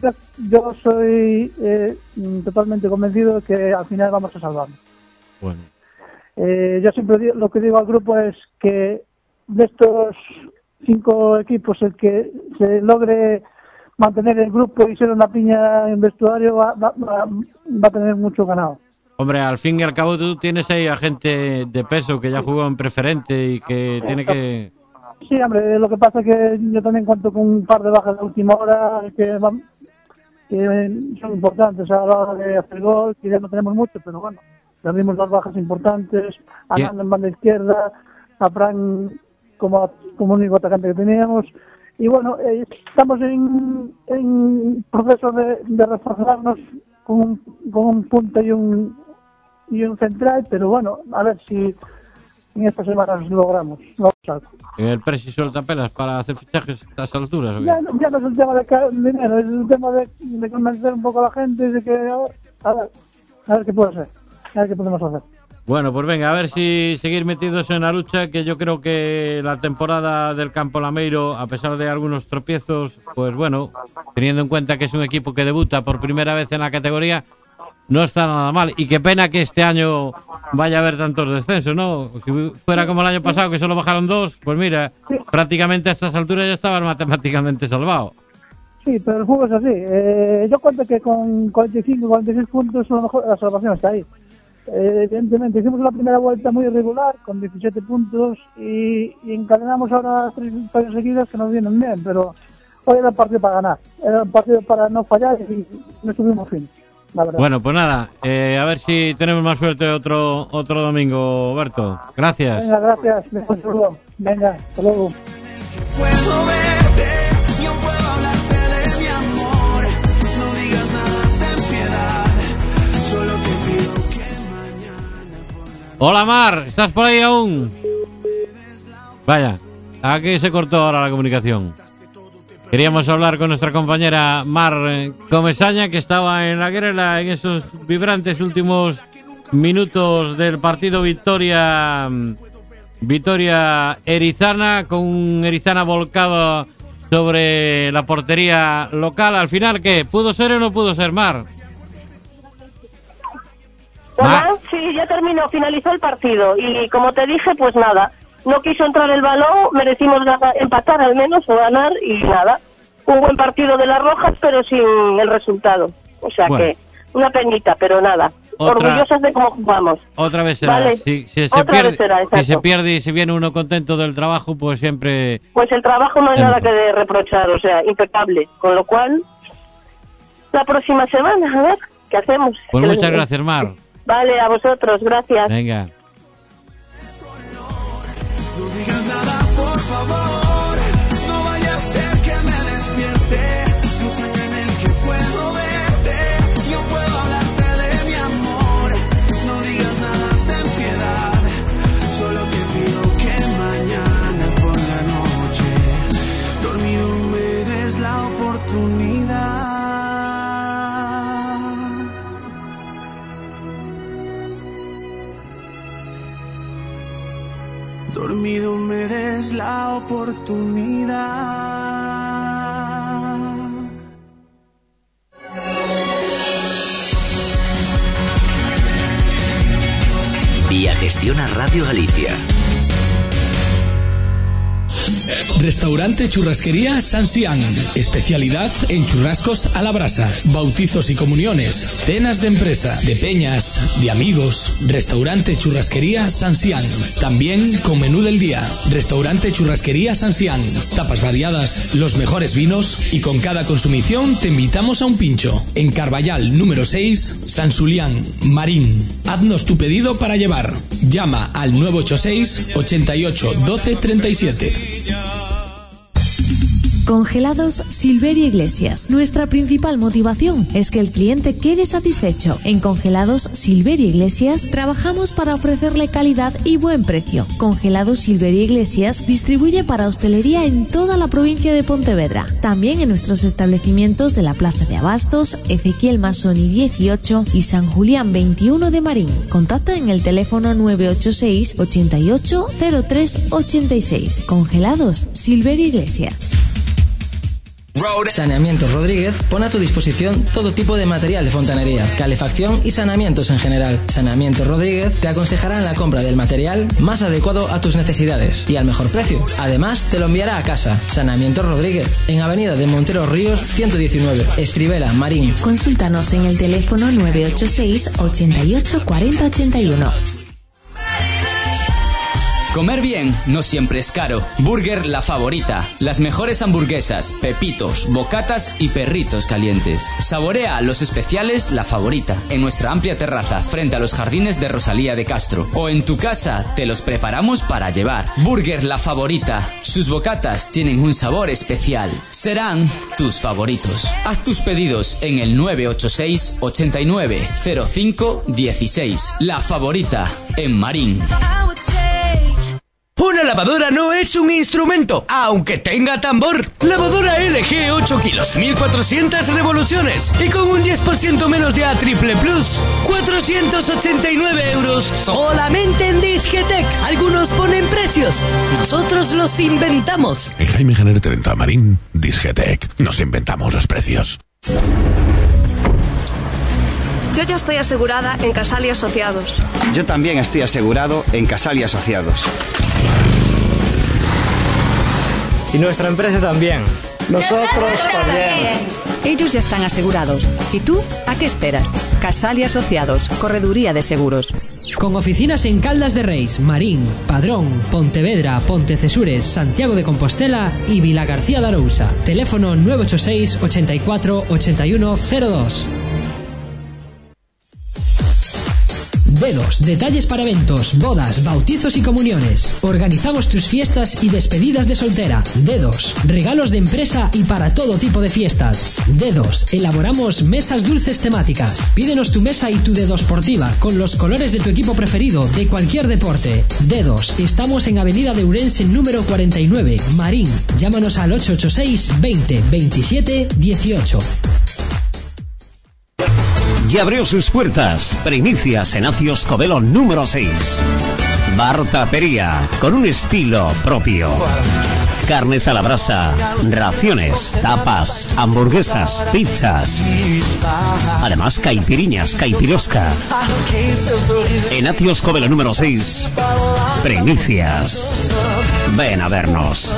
yo soy eh, mm, totalmente convencido de que al final vamos a salvarnos. Bueno. Eh, yo siempre digo- lo que digo al grupo es que de estos cinco equipos el que se logre mantener el grupo y ser una piña en vestuario va, va- va- va a tener mucho ganado. Hombre, al fin y al cabo tú tienes ahí a gente de peso que ya jugó en preferente y que tiene que... Sí, hombre, lo que pasa es que yo también cuento con un par de bajas de última hora que, van- que son importantes a la hora de hacer gol, que ya no tenemos mucho, pero bueno, perdimos dos bajas importantes, a. Nando en banda izquierda, a Fran como, como único atacante que teníamos, y bueno, eh, estamos en, en proceso de, de reforzarnos con un, con un punta y un, y un central, pero bueno, a ver si en estas semanas lo logramos. Lo vamos a- En el Presi suelta pelas para hacer fichajes a estas alturas. Ya, no- ya no es el tema de dinero, es el tema de, de convencer un poco a la gente de que, a ver, a ver, a ver qué puede ser, a ver qué podemos hacer. Bueno, pues venga, a ver si seguir metidos en la lucha, que yo creo que la temporada del Campo Lameiro, a pesar de algunos tropiezos, pues bueno, teniendo en cuenta que es un equipo que debuta por primera vez en la categoría, no está nada mal. Y qué pena que este año vaya a haber tantos descensos, ¿no? Si fuera como el año pasado, que solo bajaron dos, pues mira, prácticamente a estas alturas ya estabas matemáticamente salvado. Sí, pero el juego es así. Eh, yo cuento que con 45, 46 puntos a lo mejor la salvación está ahí. Eh, evidentemente, hicimos la primera vuelta muy irregular, con 17 puntos, y, y encadenamos ahora tres victorias seguidas que nos vienen bien, pero hoy era un partido para ganar, era un partido para no fallar y no estuvimos fin, la verdad. Bueno, pues nada, eh, a ver si tenemos más suerte otro, otro domingo, Berto. Gracias. Venga, gracias. Venga, hasta luego. Hola Mar, ¿estás por ahí aún? Vaya, ¿a qué se cortó ahora la comunicación? Queríamos hablar con nuestra compañera Mar eh, Comesaña, que estaba en la guerra en esos vibrantes últimos minutos del partido Victoria mm, Victoria Erizana, con un Erizana volcado sobre la portería local. Al final, ¿qué? ¿Pudo ser o no pudo ser, Mar? Hola, sí, ya terminó, finalizó el partido y como te dije, pues nada, no quiso entrar el balón, merecimos empatar al menos o ganar y nada. Un buen partido de las Rojas, pero sin el resultado. O sea Bueno. que Una penita, pero nada. Otra- Orgullosas de cómo jugamos. Otra vez será. Vale. Si, si se Otra pierde, vez será, si se pierde y si viene uno contento del trabajo, pues siempre... Pues el trabajo no hay nada que de reprochar, o sea, impecable. Con lo cual, la próxima semana, a ver, ¿qué hacemos? Pues muchas gracias, Mar. Vale, a vosotros, gracias. Venga. Por favor, Dormido me des la oportunidad. Vía Gestiona Radio Galicia. Restaurante Churrasquería San Sian. Especialidad en churrascos a la brasa, bautizos y comuniones, cenas de empresa, de peñas, de amigos. Restaurante Churrasquería San Sian. También con menú del día. Restaurante Churrasquería San Sian. Tapas variadas, los mejores vinos y con cada consumición te invitamos a un pincho. En Carballal número 6, San Sulián, Marín. Haznos tu pedido para llevar. Llama al 986 88 12 37. Yeah. Congelados Silveria Iglesias. Nuestra principal motivación es que el cliente quede satisfecho. En Congelados Silveria Iglesias trabajamos para ofrecerle calidad y buen precio. Congelados Silveria Iglesias distribuye para hostelería en toda la provincia de Pontevedra. También en nuestros establecimientos de la Plaza de Abastos, Ezequiel Masoni 18 y San Julián 21 de Marín. Contacta en el teléfono 986 88 03 86. Congelados Silveria Iglesias. Saneamientos Rodríguez pone a tu disposición todo tipo de material de fontanería, calefacción y saneamientos en general. Saneamientos Rodríguez te aconsejará la compra del material más adecuado a tus necesidades y al mejor precio. Además, te lo enviará a casa. Saneamientos Rodríguez, en Avenida de Monteros Ríos 119, Estribela, Marín. Consúltanos en el teléfono 986 88 40 81. Comer bien no siempre es caro. Burger La Favorita. Las mejores hamburguesas, pepitos, bocatas y perritos calientes. Saborea los especiales La Favorita en nuestra amplia terraza frente a los jardines de Rosalía de Castro. O en tu casa te los preparamos para llevar. Burger La Favorita. Sus bocatas tienen un sabor especial. Serán tus favoritos. Haz tus pedidos en el 986 89 05 16. La Favorita en Marín. Una lavadora no es un instrumento, aunque tenga tambor. Lavadora LG 8 kilos, 1400 revoluciones y con un 10% menos de A triple plus. 489 euros solamente en Disquetec. Algunos ponen precios, nosotros los inventamos. En Jaime Janer 30 Marín, Disgetec. Nos inventamos los precios. Yo ya estoy asegurada en Casal y Asociados. Yo también estoy asegurado en Casal y Asociados. Y nuestra empresa también. Nosotros también. Ellos ya están asegurados. ¿Y tú? ¿A qué esperas? Casal y Asociados, Correduría de Seguros. Con oficinas en Caldas de Reis, Marín, Padrón, Pontevedra, Pontecesures, Santiago de Compostela y Vila García de Arousa. Teléfono 986 84 8102. Dedos, detalles para eventos, bodas, bautizos y comuniones. Organizamos tus fiestas y despedidas de soltera. Dedos, regalos de empresa y para todo tipo de fiestas. Dedos, elaboramos mesas dulces temáticas. Pídenos tu mesa y tu dedo esportiva con los colores de tu equipo preferido de cualquier deporte. Dedos, estamos en Avenida de Urense número 49, Marín. Llámanos al 886 20 27 18. Ya abrió sus puertas. Primicias en Acios número 6. Bar Tapería, con un estilo propio. Carnes a la brasa, raciones, tapas, hamburguesas, pizzas. Además, caipiriñas, caipirosca. En Covelo número 6. Primicias. Ven a vernos.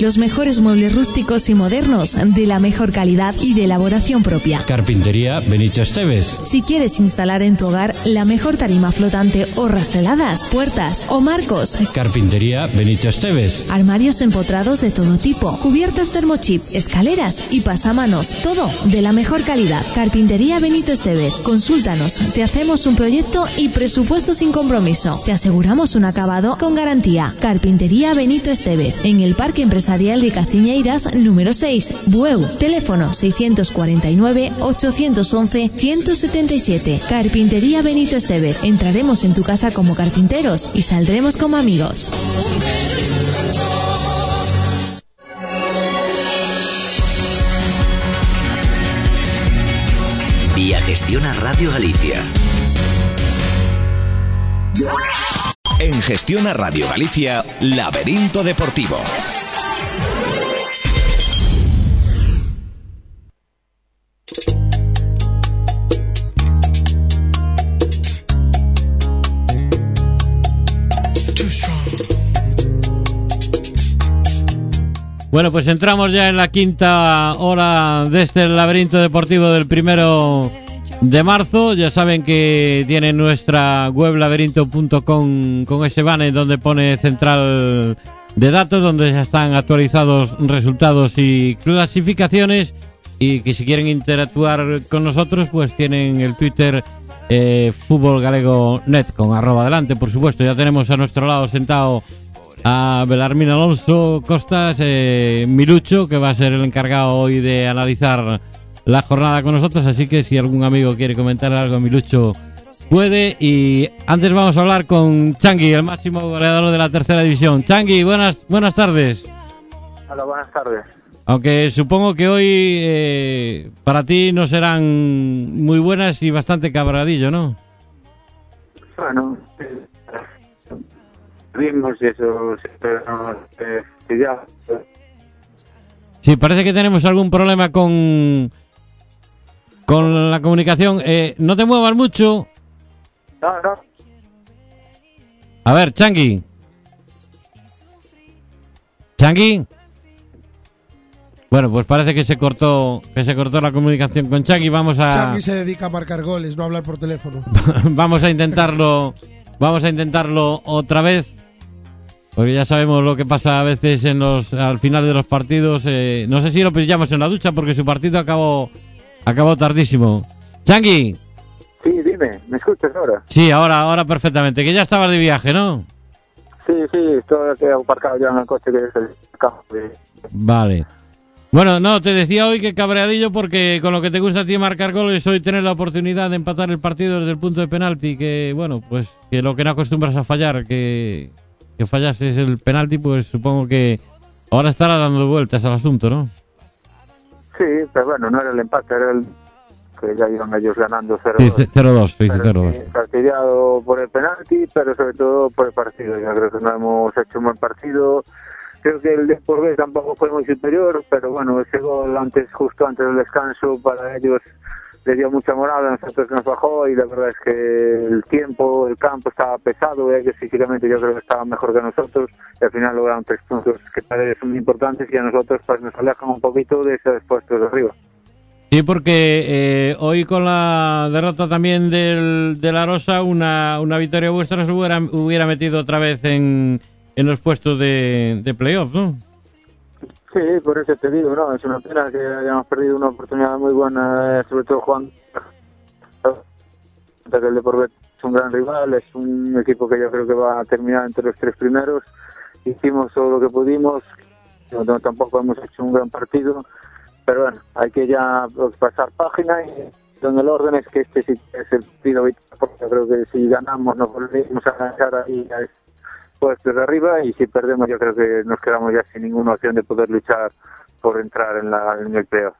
Los mejores muebles rústicos y modernos de la mejor calidad y de elaboración propia. Carpintería Benito Esteves. Si quieres instalar en tu hogar la mejor tarima flotante o rasteladas, puertas o marcos, Carpintería Benito Esteves. armarios empotrados de todo tipo, cubiertas termochip, escaleras y pasamanos, todo de la mejor calidad. Carpintería Benito Estevez. Consúltanos, te hacemos un proyecto y presupuesto sin compromiso. Te aseguramos un acabado con garantía. Carpintería Benito Estevez, en el Parque Empresarial de Castiñeiras, número 6, Bueu. Teléfono 649-811-177. Carpintería Benito Estevez. Entraremos en tu casa como carpinteros y saldremos como amigos. Vía Gestiona Radio Galicia. En Gestiona Radio Galicia, Laberinto Deportivo. Bueno, pues entramos ya en la quinta hora de este laberinto deportivo del primero de marzo. Ya saben que tienen nuestra web laberinto.com con ese banner donde pone central de datos, donde ya están actualizados resultados y clasificaciones. Y que si quieren interactuar con nosotros, pues tienen el Twitter eh, Fútbol Galego Net con arroba adelante, por supuesto. Ya tenemos a nuestro lado sentado a Belarmín Alonso Costas, eh, Milucho, que va a ser el encargado hoy de analizar la jornada con nosotros. Así que si algún amigo quiere comentar algo, Milucho puede. Y antes vamos a hablar con Changui, el máximo goleador de la tercera división. Changui, buenas, buenas tardes. Hola, buenas tardes. Aunque supongo que hoy eh, para ti no serán muy buenas y bastante cabradillo, ¿no? Bueno, vimos y eso esperamos eh, ya. Sí, parece que tenemos algún problema con con la comunicación. Eh, no te muevas mucho. No, no. A ver, Changui. Changui. Bueno, pues parece que se cortó que se cortó la comunicación con Changui. Vamos a Changui se dedica a marcar goles, no a hablar por teléfono. vamos a intentarlo vamos a intentarlo otra vez porque ya sabemos lo que pasa a veces en los al final de los partidos eh, no sé si lo pillamos en la ducha porque su partido acabó acabó tardísimo Changui Sí, dime, ¿me escuchas ahora? sí ahora ahora perfectamente que ya estabas de viaje no Sí, sí, estoy aparcado ya en el coche que es el campo. vale bueno no te decía hoy que cabreadillo porque con lo que te gusta a ti marcar goles hoy tener la oportunidad de empatar el partido desde el punto de penalti que bueno pues que lo que no acostumbras a fallar que que fallases el penalti pues supongo que ahora estará dando vueltas al asunto no Sí, pero bueno, no era el empate, era el que ya iban ellos ganando 0-2. Sí, ce- 0-2, sí, Pero 0-2. sí, fastidiado por el penalti, pero sobre todo por el partido. Yo creo que no hemos hecho un buen partido. Creo que el Depor B tampoco fue muy superior, pero bueno, ese gol antes, justo antes del descanso, para ellos les dio mucha moral, a nosotros nos bajó y la verdad es que el tiempo, el campo estaba pesado, ellos físicamente yo creo que estaban mejor que nosotros y al final lograron tres puntos que para ellos son importantes y a nosotros pues nos alejan un poquito de esos puestos de arriba. Sí, porque eh, hoy con la derrota también del, de la Rosa, una, una victoria vuestra nos hubiera, hubiera metido otra vez en, en los puestos de, de playoff, ¿no? Sí, por eso te digo, no, es una pena que hayamos perdido una oportunidad muy buena, eh, sobre todo Juan. El Deportivo es un gran rival, es un equipo que yo creo que va a terminar entre los tres primeros. Hicimos todo lo que pudimos, no, tampoco hemos hecho un gran partido, pero bueno, hay que ya pues, pasar página y en el orden es que este sí es el partido vital, porque yo creo que si ganamos nos volvemos a ganar ahí a ese puestos de arriba y si perdemos yo creo que nos quedamos ya sin ninguna opción de poder luchar por entrar en, la, en el playoff.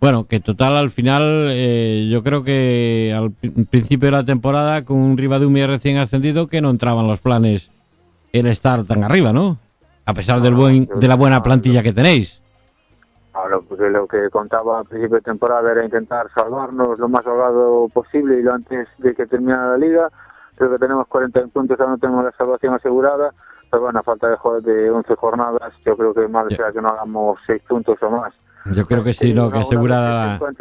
Bueno, que total al final eh, yo creo que al pri- principio de la temporada con un Rivadumia recién ascendido que no entraban los planes el estar tan arriba, ¿no? A pesar del buen, de la buena plantilla que tenéis. Claro, porque lo que contaba al principio de temporada era intentar salvarnos lo más salvado posible y lo antes de que terminara la liga. Creo que tenemos 40 puntos, ahora no tenemos la salvación asegurada, pero bueno, a falta de, de 11 jornadas, yo creo que mal sea que no hagamos 6 puntos o más. Yo creo que sí, no, que asegurada la...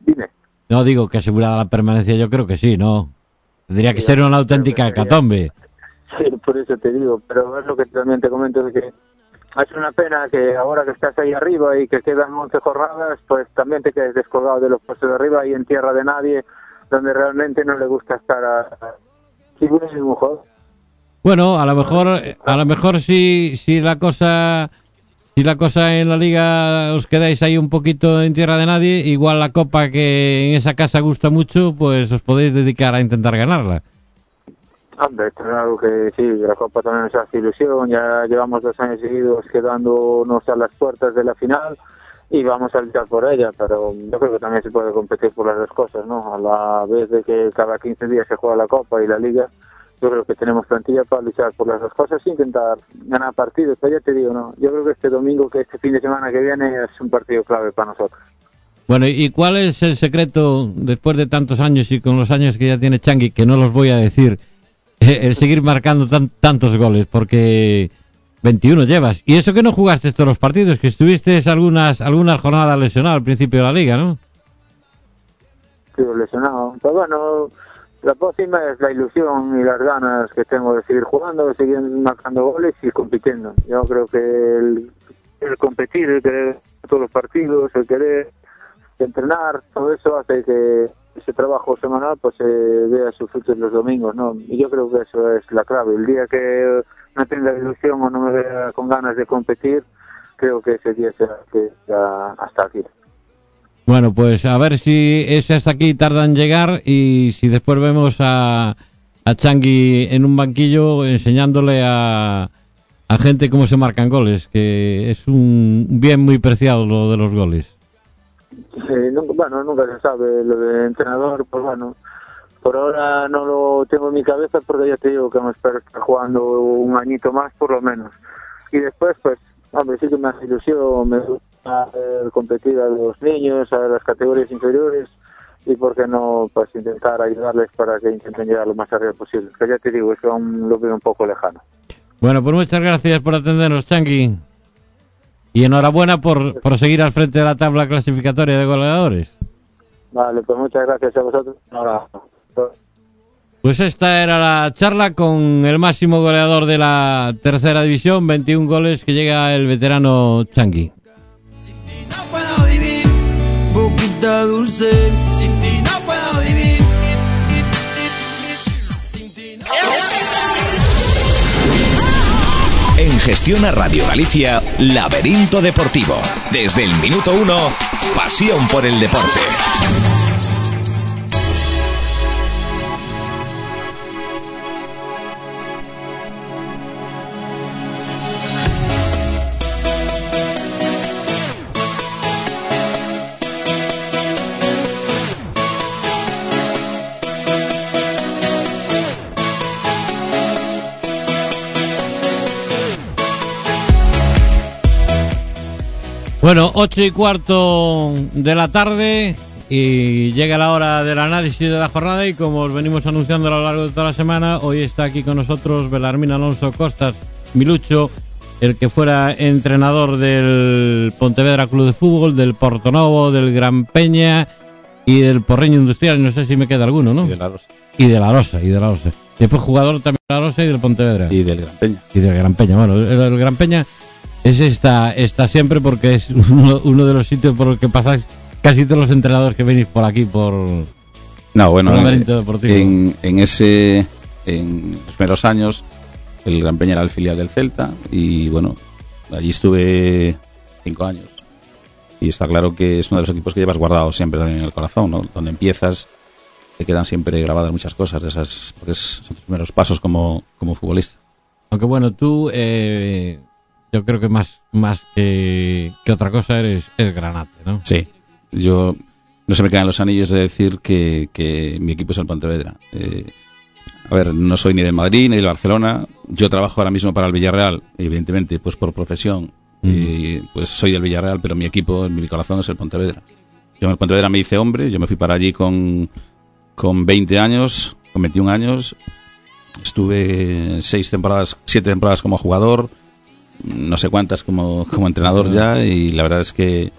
Dime. No digo que asegurada la permanencia, yo creo que sí, ¿no? Tendría que Sí, ser una auténtica hecatombe. Sí, por eso te digo, pero es lo que también te comento, es que es una pena que ahora que estás ahí arriba y que quedan 11 jornadas, pues también te quedes descolgado de los puestos de arriba y en tierra de nadie, donde realmente no le gusta estar a... Sí, bueno, es un juego. Bueno, a lo mejor, a lo mejor si, si la cosa, si la cosa en la liga os quedáis ahí un poquito en tierra de nadie, igual la copa que en esa casa gusta mucho, pues os podéis dedicar a intentar ganarla. Hombre, esto es algo que sí, la Copa también nos hace ilusión, ya llevamos dos años seguidos quedándonos a las puertas de la final y vamos a luchar por ella, pero yo creo que también se puede competir por las dos cosas, ¿no? A la vez de que cada 15 días se juega la Copa y la Liga, yo creo que tenemos plantilla para luchar por las dos cosas e intentar ganar partidos, pero ya te digo, ¿no? Yo creo que este domingo, que este fin de semana que viene es un partido clave para nosotros. Bueno, ¿y cuál es el secreto, después de tantos años y con los años que ya tiene Changi, que no los voy a decir, el seguir marcando tan- tantos goles? Porque 21 llevas. Y eso que no jugaste todos los partidos, que estuviste algunas, algunas jornadas lesionado al principio de la liga, ¿no? Estoy lesionado. Pero bueno, la próxima es la ilusión y las ganas que tengo de seguir jugando, de seguir marcando goles y compitiendo. Yo creo que el, el competir, el querer todos los partidos, el querer entrenar, todo eso hace que ese trabajo semanal pues se vea sus frutos los domingos, ¿no? Y yo creo que eso es la clave. El día que no tenga ilusión o no me vea con ganas de competir, creo que ese día será que hasta aquí. Bueno, pues a ver si ese hasta aquí tarda en llegar y si después vemos a, a Changi en un banquillo enseñándole a, a gente cómo se marcan goles, que es un bien muy preciado lo de los goles. Sí, nunca- bueno, nunca se sabe lo de entrenador, pues bueno, por ahora no lo tengo en mi cabeza porque ya te digo que me espero estar jugando un añito más por lo menos. Y después, pues, hombre, sí que me hace ilusión, me gusta competir a los niños, a las categorías inferiores y por qué no, pues intentar ayudarles para que intenten llegar lo más arriba posible. Que ya te digo, es que aún lo veo un poco lejano. Bueno, pues muchas gracias por atendernos, Changi. Y enhorabuena por, por seguir al frente de la tabla clasificatoria de goleadores. Vale, pues muchas gracias a vosotros. Pues esta era la charla con el máximo goleador de la tercera división, 21 goles que llega el veterano Changi. Boquita dulce, sin ti no puedo En Gestión a Radio Galicia, Laberinto Deportivo. Desde el minuto uno, pasión por el deporte. Bueno, ocho y cuarto de la tarde y llega la hora del análisis de la jornada y como os venimos anunciando a lo largo de toda la semana, hoy está aquí con nosotros Belarmín Alonso Costas Milucho, el que fuera entrenador del Pontevedra Club de Fútbol, del Portonovo, del Gran Peña y del Porreño Industrial, no sé si me queda alguno, ¿no? Y de la Rosa. Y de la Rosa, y de la Rosa. Después jugador también de la Rosa y del Pontevedra. Y del Gran Peña. Y del Gran Peña. Bueno, el, el Gran Peña ese está, está siempre porque es uno, uno de los sitios por los que pasáis casi todos los entrenadores que venís por aquí por... No, bueno, por el en, deportivo. en, en ese, en los primeros años, el Gran Peña era el filial del Celta y bueno, allí estuve cinco años. Y está claro que es uno de los equipos que llevas guardado siempre también en el corazón, ¿no? Donde empiezas, te quedan siempre grabadas muchas cosas de esas, porque es- son tus primeros pasos como, como futbolista. Aunque bueno, tú, eh, yo creo que más, más que, que otra cosa eres, eres granate, ¿no? Sí, yo no se me caen los anillos de decir que, que mi equipo es el Pontevedra. Eh, a ver, no soy ni del Madrid ni del Barcelona. Yo trabajo ahora mismo para el Villarreal, evidentemente, pues por profesión. Y, pues soy del Villarreal, pero mi equipo, mi corazón, es el Pontevedra. Yo en el Pontevedra me hice hombre, yo me fui para allí con, con 20 años, con 21 años, Estuve seis temporadas, siete temporadas como jugador, no sé cuántas como, como entrenador ya, y la verdad es que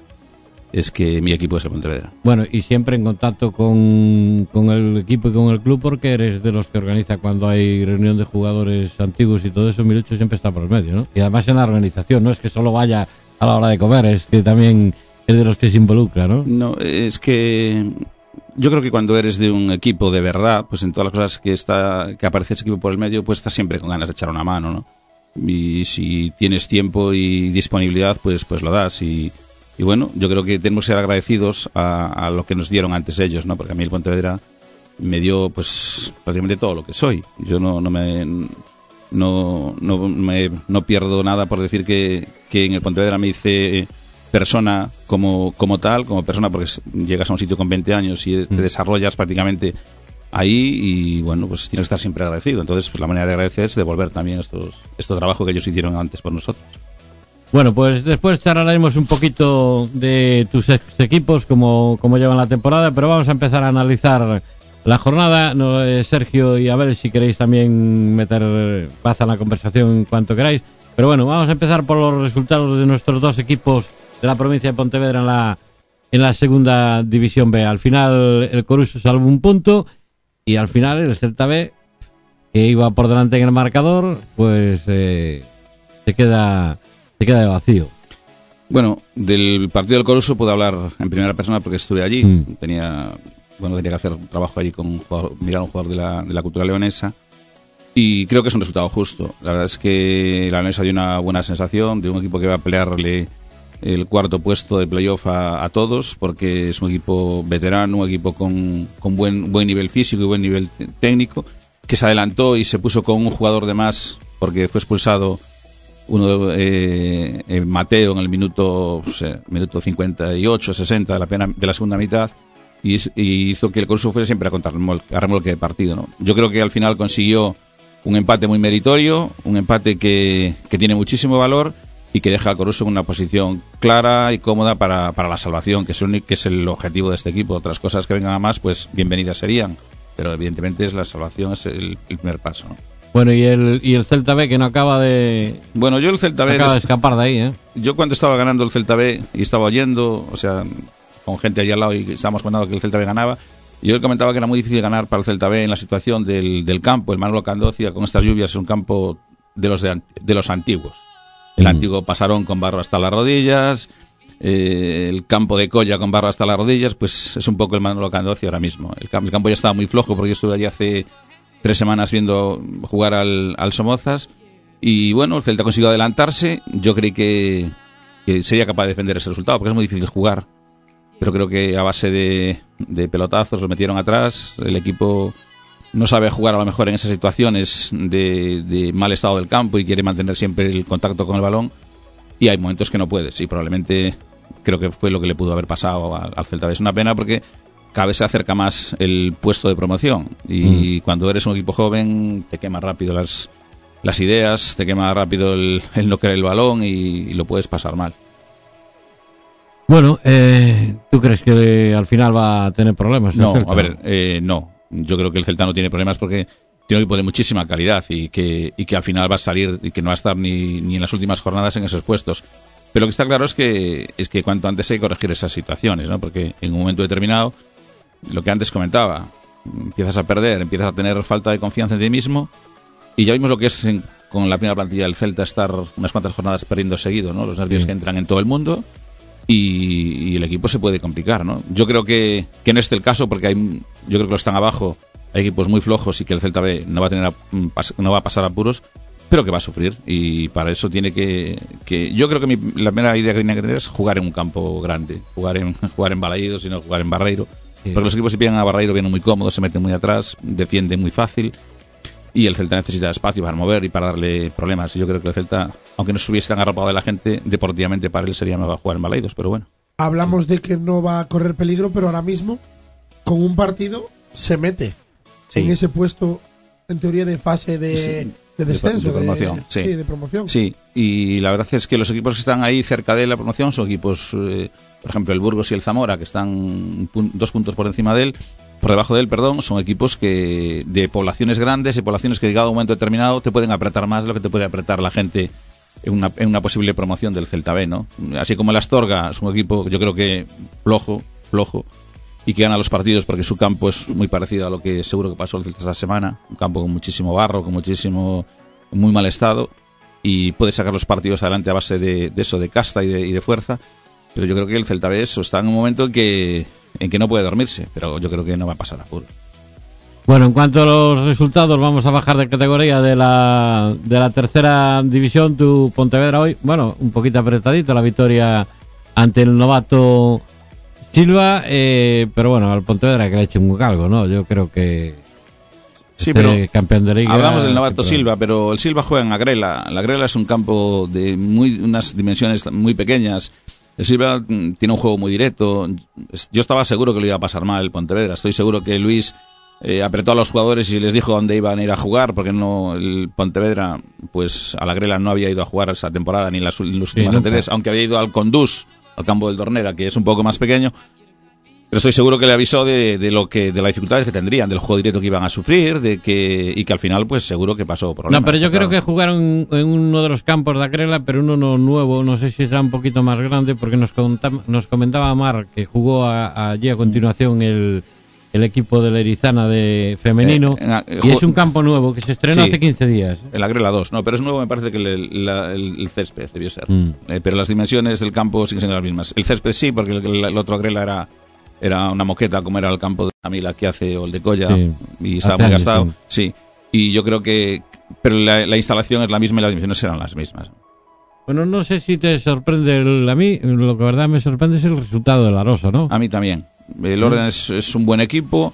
es que mi equipo es el Pontevedra. Bueno, y siempre en contacto con, con el equipo y con el club porque eres de los que organiza cuando hay reunión de jugadores antiguos y todo eso, Milucho siempre está por el medio, ¿no? Y además en la organización, no es que solo vaya a la hora de comer, es que también es de los que se involucra, ¿no? No, es que yo creo que cuando eres de un equipo de verdad, pues en todas las cosas que está que aparece ese equipo por el medio, pues estás siempre con ganas de echar una mano, ¿no? Y si tienes tiempo y disponibilidad, pues pues lo das y, y bueno, yo creo que tenemos que ser agradecidos a, a, lo que nos dieron antes ellos, ¿no? Porque a mí el Pontevedra me dio pues prácticamente todo lo que soy. Yo no, no me no, no, me, no pierdo nada por decir que, que en el Pontevedra me hice persona como, como tal, como persona, porque llegas a un sitio con 20 años y te desarrollas prácticamente ahí y bueno, pues tienes que estar siempre agradecido. Entonces, pues, la manera de agradecer es devolver también estos, este trabajo que ellos hicieron antes por nosotros. Bueno, pues después charlaremos un poquito de tus ex equipos, como, como llevan la temporada, pero vamos a empezar a analizar la jornada. No, eh, Sergio y Abel, si queréis también meter paz en la conversación cuanto queráis. Pero bueno, vamos a empezar por los resultados de nuestros dos equipos de la provincia de Pontevedra en la, en la segunda división B. Al final el Coruso salvó un punto y al final el Celta B, que iba por delante en el marcador, pues eh, se queda se queda de vacío. Bueno, del partido del Coruso puedo hablar en primera persona porque estuve allí. Mm. Tenía bueno tenía que hacer un trabajo allí con un jugador, mirar a un jugador de la, de la cultura leonesa. Y creo que es un resultado justo. La verdad es que la leonesa dio una buena sensación de un equipo que va a pelearle el cuarto puesto de playoff a, a, todos, porque es un equipo veterano, un equipo con, con buen, buen nivel físico y buen nivel técnico, que se adelantó y se puso con un jugador de más, porque fue expulsado uno eh, eh, Mateo en el minuto, minuto 58, 60 de la, pena, de la segunda mitad, y, hizo que el Corso fuera siempre a, contar, a remolque de partido. ¿no? Yo creo que al final consiguió un empate muy meritorio, un empate que, que tiene muchísimo valor y que deja al Coruso en una posición clara y cómoda para, para la salvación, que es, el, que es el objetivo de este equipo. Otras cosas que vengan a más, pues bienvenidas serían, pero evidentemente es la salvación es el, el primer paso. ¿no? Bueno, y el, y el Celta B que no acaba de. Bueno, yo el Celta B. acaba de escapar de ahí, ¿eh? Yo cuando estaba ganando el Celta B y estaba oyendo, o sea, con gente allí al lado y estábamos comentando que el Celta B ganaba, yo comentaba que era muy difícil ganar para el Celta B en la situación del, del campo. El Manolo Candocia, con estas lluvias, es un campo de los, de, de los antiguos. El mm. antiguo pasaron con barro hasta las rodillas, eh, el campo de Colla con barro hasta las rodillas, pues es un poco el Manolo Candocia ahora mismo. El, el campo ya estaba muy flojo porque yo estuve allí hace tres semanas viendo jugar al, al Somozas. Y bueno, el Celta consiguió adelantarse. Yo creí que, que, sería capaz de defender ese resultado, porque es muy difícil jugar. Pero creo que a base de, de pelotazos lo metieron atrás. El equipo no sabe jugar a lo mejor en esas situaciones de, de, mal estado del campo y quiere mantener siempre el contacto con el balón. Y hay momentos que no puedes. Y probablemente creo que fue lo que le pudo haber pasado al, al Celta. Es una pena porque cada vez se acerca más el puesto de promoción y mm. cuando eres un equipo joven te quema rápido las, las ideas, te quema rápido el, el no querer el balón y, y, lo puedes pasar mal. Bueno, eh, ¿tú crees que al final va a tener problemas? No, a ver, eh, no. Yo creo que el Celta no tiene problemas porque tiene un equipo de muchísima calidad y que, y que al final va a salir y que no va a estar ni, ni en las últimas jornadas en esos puestos. Pero lo que está claro es que, es que cuanto antes hay que corregir esas situaciones, ¿no? porque en un momento determinado lo que antes comentaba, empiezas a perder, empiezas a tener falta de confianza en ti mismo y ya vimos lo que es en, con la primera plantilla del Celta estar unas cuantas jornadas perdiendo seguido, ¿no? Los nervios sí. que entran en todo el mundo y, y, el equipo se puede complicar, ¿no? Yo creo que, que no es el caso porque hay, yo creo que los están abajo, hay equipos muy flojos y que el Celta B no va a tener a, no va a pasar apuros, pero que va a sufrir y para eso tiene que, que yo creo que mi, la primera idea que tiene que tener es jugar en un campo grande, jugar en jugar en Balaídos y no jugar en Barreiro. Porque los equipos si pillan a Barreiro vienen muy cómodos, se meten muy atrás, defienden muy fácil. Y el Celta necesita espacio para mover y para darle problemas. Y yo creo que el Celta, aunque no estuviese tan arropado de la gente, deportivamente para él sería mejor jugar en Balaidos, pero bueno. Hablamos sí. de que no va a correr peligro, pero ahora mismo, con un partido, se mete sí. en ese puesto, en teoría, de fase de, sí, de descenso. De, promoción, de, sí. de promoción. Sí, y la verdad es que los equipos que están ahí cerca de la promoción son equipos... Eh, por ejemplo, el Burgos y el Zamora, que están pun dos puntos por encima de él, por debajo de él, perdón, son equipos que de poblaciones grandes, de poblaciones que llegado a un momento determinado te pueden apretar más de lo que te puede apretar la gente en una, posible promoción del Celta B, ¿no? Así como el Astorga es un equipo, yo creo que flojo, flojo, y que gana los partidos porque su campo es muy parecido a lo que seguro que pasó el Celta esta semana, un campo con muchísimo barro, con muchísimo, muy mal estado, y puede sacar los partidos adelante a base de, de eso, de casta y de, y de fuerza, pero yo creo que el Celta B eso, está en un momento en que, en que no puede dormirse, pero yo creo que no va a pasar a puro. Bueno, en cuanto a los resultados, vamos a bajar de categoría de la, de la tercera división. Tu Pontevedra hoy, bueno, un poquito apretadito la victoria ante el novato Silva, eh, pero bueno, al Pontevedra que le ha hecho un algo, ¿no? Yo creo que Sí, este pero campeón de liga. Hablamos del novato Silva, pero el Silva juega en Agrela. La Agrela es un campo de muy unas dimensiones muy pequeñas. El Silva mm, tiene un juego muy directo. Yo estaba seguro que lo iba a pasar mal el Pontevedra. Estoy seguro que Luis eh, apretó a los jugadores y les dijo dónde iban a ir a jugar, porque no el Pontevedra, pues a la Agrela no había ido a jugar esa temporada ni en las, en las últimas anteriores, aunque había ido al Condús, al campo del Dornera, que es un poco más pequeño. Pero estoy seguro que le avisó de, de lo que de las dificultades que tendrían, del juego directo que iban a sufrir, de que y que al final pues seguro que pasó problemas. No, pero yo claro. creo que jugaron en uno de los campos de Acrela, pero uno no nuevo, no sé si será un poquito más grande, porque nos, contam- nos comentaba Mar que jugó a- allí a continuación el, el equipo de la Erizana de femenino, Eh, eh, y es un campo nuevo que se estrenó Sí. hace 15 días. El Agrela 2, no, pero es nuevo, me parece que el, la- el- el césped debió ser. Mm. Eh, pero las dimensiones del campo siguen siendo las mismas. El césped sí, porque el, el- el otro Agrela era, era una moqueta, como era el campo de Camila que hace o el de Colla, Sí. y estaba muy gastado. Sí. Y yo creo que. Pero la, la instalación es la misma y las dimensiones eran las mismas. Bueno, no sé si te sorprende el- a mí, lo que verdad me sorprende es el resultado de la Rosa, ¿no? A mí también. El. Orden es, es un buen equipo,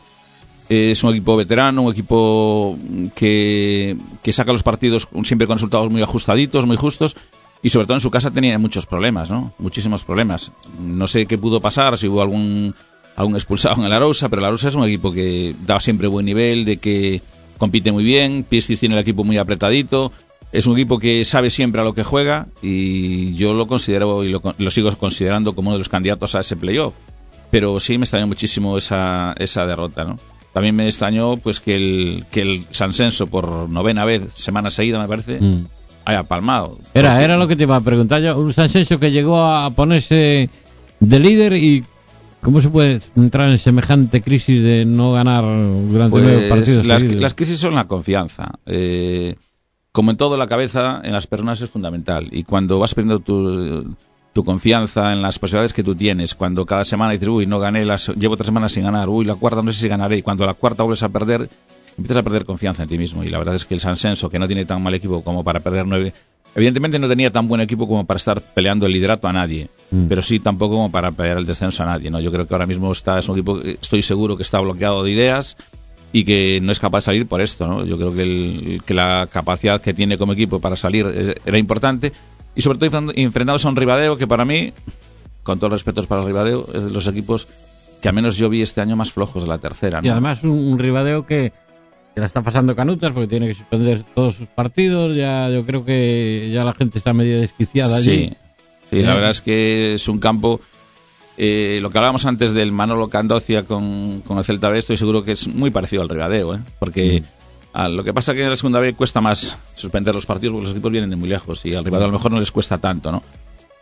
es un equipo veterano, un equipo que, que saca los partidos siempre con resultados muy ajustaditos, muy justos, y sobre todo en su casa tenía muchos problemas, ¿no? Muchísimos problemas. No sé qué pudo pasar, si hubo algún, algún expulsado en el Arousa, pero el Arousa es un equipo que da siempre buen nivel, de que compite muy bien, Piestis tiene el equipo muy apretadito, es un equipo que sabe siempre a lo que juega y yo lo considero y lo, lo sigo considerando como uno de los candidatos a ese playoff pero sí me extrañó muchísimo esa, esa derrota, ¿no? También me extrañó pues que el, que el San Senso por novena vez, semana seguida me parece, Mm. haya palmado. Era, Porque- era lo que te iba a preguntar yo. Un Sánchez que llegó a ponerse de líder y ¿cómo se puede entrar en semejante crisis de no ganar durante Pues, nueve partidos? las, las crisis son la confianza. Eh, como en todo, la cabeza en las personas es fundamental. Y cuando vas perdiendo tu, tu confianza en las posibilidades que tú tienes, cuando cada semana dices, uy, no gané, las, llevo tres semanas sin ganar, uy, la cuarta no sé si ganaré, y cuando la cuarta vuelves a perder, empiezas a perder confianza en ti mismo. Y la verdad es que el San Senso, que no tiene tan mal equipo como para perder nueve, evidentemente no tenía tan buen equipo como para estar peleando el liderato a nadie, Mm. pero sí tampoco como para pelear el descenso a nadie. ¿no? Yo creo que ahora mismo está, es un equipo, que estoy seguro que está bloqueado de ideas y que no es capaz de salir por esto. ¿no? Yo creo que, el- que la capacidad que tiene como equipo para salir eh, era importante y sobre todo enfrent- enfrentándose a un Ribadeo que para mí, con todos los respetos para el Ribadeo, es de los equipos que al menos yo vi este año más flojos de la tercera. ¿no? Y además un, un ribadeo que, que la está pasando canutas porque tiene que suspender todos sus partidos. Ya yo creo que ya la gente está medio desquiciada allí. Sí, sí, la verdad es que es un campo. eh, lo que hablábamos antes del Manolo Candocia con, con el Celta B, estoy seguro que es muy parecido al Ribadeo, ¿eh? porque ah, lo que pasa es que en la segunda B cuesta más suspender los partidos porque los equipos vienen de muy lejos y al Ribadeo a lo mejor no les cuesta tanto, ¿no?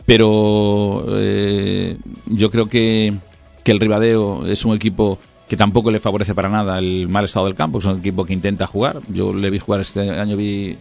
Pero eh, yo creo que, que el Ribadeo es un equipo que tampoco le favorece para nada el mal estado del campo, es un equipo que intenta jugar. Yo le vi jugar este año, vi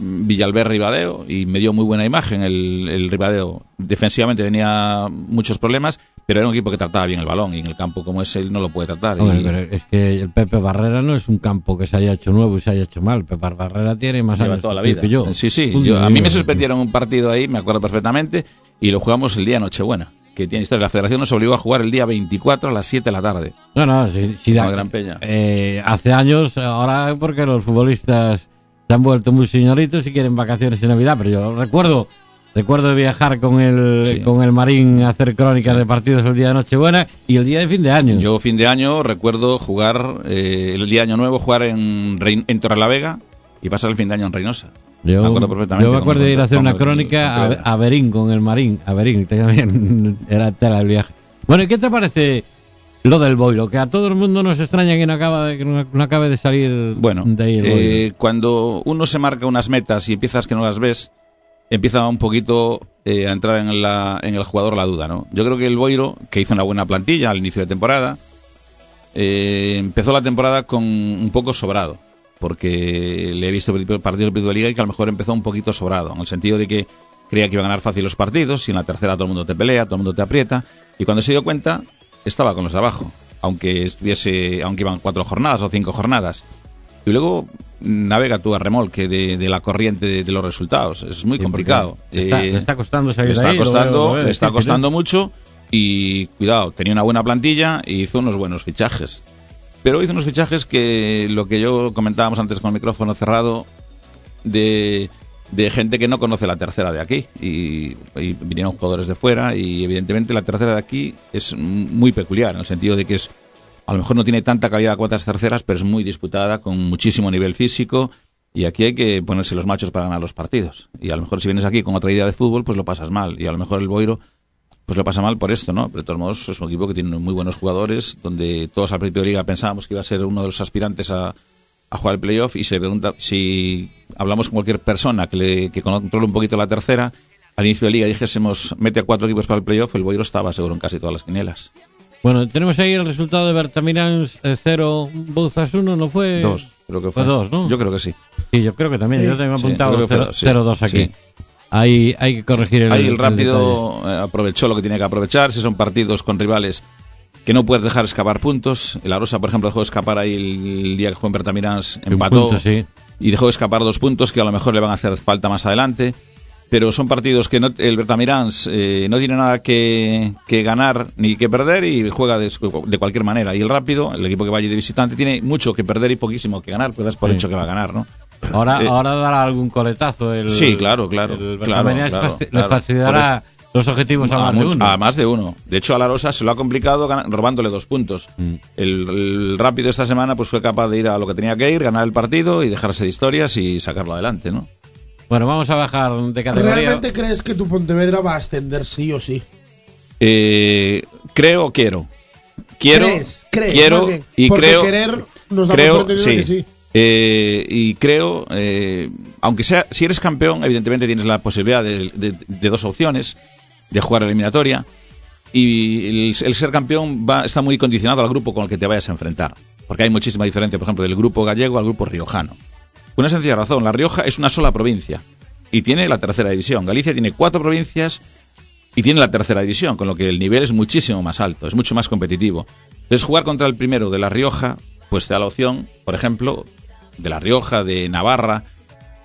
Villalber Ribadeo y me dio muy buena imagen el, el Ribadeo. Defensivamente tenía muchos problemas, pero era un equipo que trataba bien el balón y en el campo como es él no lo puede tratar. Hombre, Y- pero es que el Pepe Barrera no es un campo que se haya hecho nuevo y se haya hecho mal. Pepe Barrera tiene más Lleva años toda la vida. que yo. Sí, sí. Yo- a mí me suspendieron un partido ahí, me acuerdo perfectamente, y lo jugamos el día Nochebuena. Que tiene historia. La federación nos obligó a jugar el día 24 a las 7 de la tarde. No, no, sí, sí da- Gran Peña. eh, hace años, ahora porque los futbolistas se han vuelto muy señoritos y quieren vacaciones en Navidad, pero yo recuerdo recuerdo viajar con el Sí. con el Marín a hacer crónicas de partidos el día de Nochebuena y el día de fin de año. Yo, fin de año, recuerdo jugar eh, el día de Año Nuevo, jugar en, en Torrelavega y pasar el fin de año en Reynosa. Yo, me acuerdo perfectamente. yo me acuerdo de ir a hacer una crónica el- a, a Berín con el Marín, a Berín, también era tela el viaje. Bueno, ¿y qué te parece Lo del Boiro, que a todo el mundo nos extraña que no, acaba de, que no, acabe de salir Bueno, de ahí el Boiro. eh, cuando uno se marca unas metas y empiezas que no las ves, empieza un poquito eh, a entrar en, la, en el jugador la duda, ¿no? Yo creo que el Boiro, que hizo una buena plantilla al inicio de temporada, eh, empezó la temporada con un poco sobrado, porque le he visto partidos de Liga y que a lo mejor empezó un poquito sobrado, en el sentido de que creía que iba a ganar fácil los partidos y en la tercera todo el mundo te pelea, todo el mundo te aprieta, y cuando se dio cuenta estaba con los de abajo, aunque estuviese, aunque iban cuatro jornadas o cinco jornadas. Y luego navega tú a remolque de, de la corriente de, de los resultados. Es muy complicado. porque le está- Eh, le está costando salir le de está ahí, lo costando, veo, lo veo le está difícil, costando ¿eh? mucho y cuidado, tenía una buena plantilla y hizo unos buenos fichajes. Pero hizo unos fichajes que lo que yo comentábamos antes con el micrófono cerrado de, de gente que no conoce la tercera de aquí. Y, y vinieron jugadores de fuera y evidentemente la tercera de aquí es muy peculiar en el sentido de que es a lo mejor no tiene tanta calidad de cuotas terceras pero es muy disputada con muchísimo nivel físico. Y aquí hay que ponerse los machos para ganar los partidos. Y a lo mejor si vienes aquí con otra idea de fútbol pues lo pasas mal. Y a lo mejor el Boiro pues lo pasa mal por esto, ¿no? Pero de todos modos es un equipo que tiene muy buenos jugadores, donde todos al principio de liga pensábamos que iba a ser uno de los aspirantes a, a jugar el playoff y se pregunta si hablamos con cualquier persona que, le, que controle un poquito la tercera, al inicio de liga dijésemos mete a cuatro equipos para el playoff, el Boiro estaba seguro en casi todas las quinielas. Bueno, tenemos ahí el resultado de Bertamirans 0, Bouzas 1, ¿no fue? Dos, creo que fue. dos, ¿no? Yo creo que sí. Sí, yo creo que también. Yo tengo Sí, apuntado que fue 0 dos, sí. 0-2 aquí. Sí. Ahí hay que corregir el Ahí el rápido eh, aprovechó lo que tiene que aprovechar. Si son partidos con rivales que no puedes dejar escapar puntos. El Arosa, por ejemplo, dejó escapar ahí el, día que jugó en Bertamirans, empató punto, sí. y dejó escapar dos puntos que a lo mejor le van a hacer falta más adelante. Pero son partidos que no, el Bertamirans eh, no tiene nada que, que ganar ni que perder y juega de, de cualquier manera. Y el Rápido, el equipo que vaya de visitante, tiene mucho que perder y poquísimo que ganar, pues das por Sí. hecho que va a ganar, ¿no? Ahora, Eh, ahora dará algún coletazo. El, Sí, claro, claro, El claro, claro, fasti- claro. le facilitará los objetivos a, a, más de uno. a más de uno. De hecho, a la Rosa se lo ha complicado robándole dos puntos. Mm. El, el rápido esta semana pues fue capaz de ir a lo que tenía que ir, ganar el partido y dejarse de historias y sacarlo adelante, ¿no? Bueno, vamos a bajar de categoría. ¿Realmente crees que tu Pontevedra va a ascender sí o sí? Eh, creo, quiero. Quiero, ¿Crees? ¿Crees? quiero y Porque creo. querer nos da creo, que sí. Eh, y creo, eh, aunque sea, si eres campeón, evidentemente tienes la posibilidad de, dos opciones, de jugar eliminatoria. Y el, el ser campeón va, está muy condicionado al grupo con el que te vayas a enfrentar. Porque hay muchísima diferencia, por ejemplo, del grupo gallego al grupo riojano. Por una sencilla razón, La Rioja es una sola provincia y tiene la tercera división. Galicia tiene cuatro provincias y tiene la tercera división, con lo que el nivel es muchísimo más alto, es mucho más competitivo. Entonces, jugar contra el primero de La Rioja, pues te da la opción, por ejemplo, de La Rioja, de Navarra,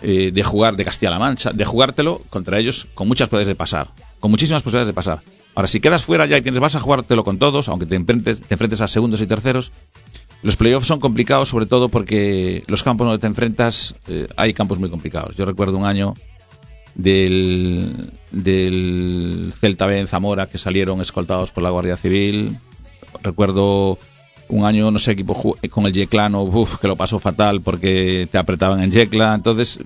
eh, de jugar de Castilla-La Mancha, de jugártelo contra ellos con muchas posibilidades de pasar, con muchísimas posibilidades de pasar. Ahora, si quedas fuera ya y tienes, vas a jugártelo con todos, aunque te enfrentes, te enfrentes a segundos y terceros, los playoffs son complicados sobre todo porque los campos donde te enfrentas, eh, hay campos muy complicados. Yo recuerdo un año del, del Celta B en Zamora que salieron escoltados por la Guardia Civil. Recuerdo un año, no sé, equipo con el Yeclano, uf, que lo pasó fatal porque te apretaban en Yecla. Entonces,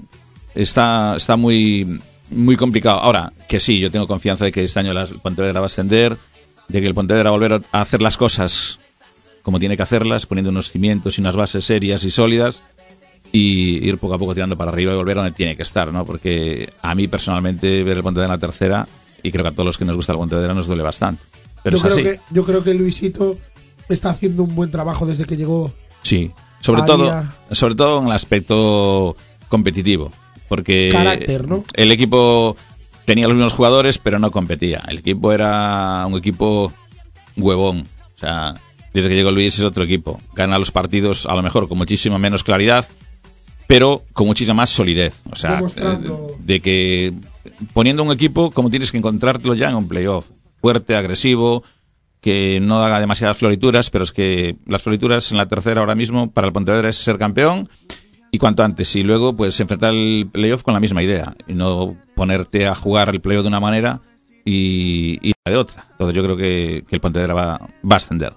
está, está muy, muy complicado. Ahora, que sí, yo tengo confianza de que este año el Pontevedra va a ascender, de que el Pontevedra va a volver a hacer las cosas como tiene que hacerlas, poniendo unos cimientos y unas bases serias y sólidas y ir poco a poco tirando para arriba y volver a donde tiene que estar, ¿no? Porque a mí personalmente ver el Pontevedra en la tercera, y creo que a todos los que nos gusta el Pontevedra nos duele bastante. Pero yo, es creo así. que, yo creo que Luisito está haciendo un buen trabajo desde que llegó. Sí, sobre todo, sobre todo en el aspecto competitivo, porque Carácter, ¿no? el equipo tenía los mismos jugadores, pero no competía. El equipo era un equipo huevón, o sea, desde que llegó Luis es otro equipo. Gana los partidos a lo mejor con muchísima menos claridad, pero con muchísima más solidez. O sea, Demostrando- eh, de que poniendo un equipo como tienes que encontrártelo ya en un playoff, fuerte, agresivo, que no haga demasiadas florituras, pero es que las florituras en la tercera ahora mismo para el Pontevedra es ser campeón y cuanto antes. Y luego, pues enfrentar el playoff con la misma idea y no ponerte a jugar el playoff de una manera y, y de otra. Entonces yo creo que, que el Pontevedra va, va a ascender.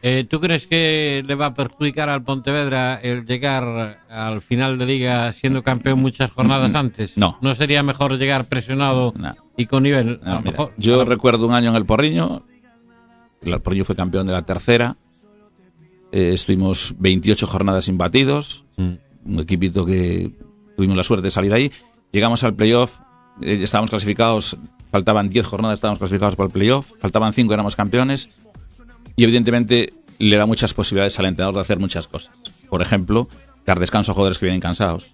Eh, ¿Tú crees que le va a perjudicar al Pontevedra el llegar al final de liga siendo campeón muchas jornadas antes? No. ¿No sería mejor llegar presionado y con nivel? No, mira, mejor. yo recuerdo un año en el Porriño el Porriño fue campeón de la tercera. Eh, estuvimos 28 jornadas sin batidos. Un equipito que tuvimos la suerte de salir ahí. Llegamos al playoff, eh, estábamos clasificados, faltaban 10 jornadas, estábamos clasificados para el playoff, faltaban 5, éramos campeones. Y evidentemente le da muchas posibilidades al entrenador de hacer muchas cosas. Por ejemplo, dar descanso a jugadores que vienen cansados.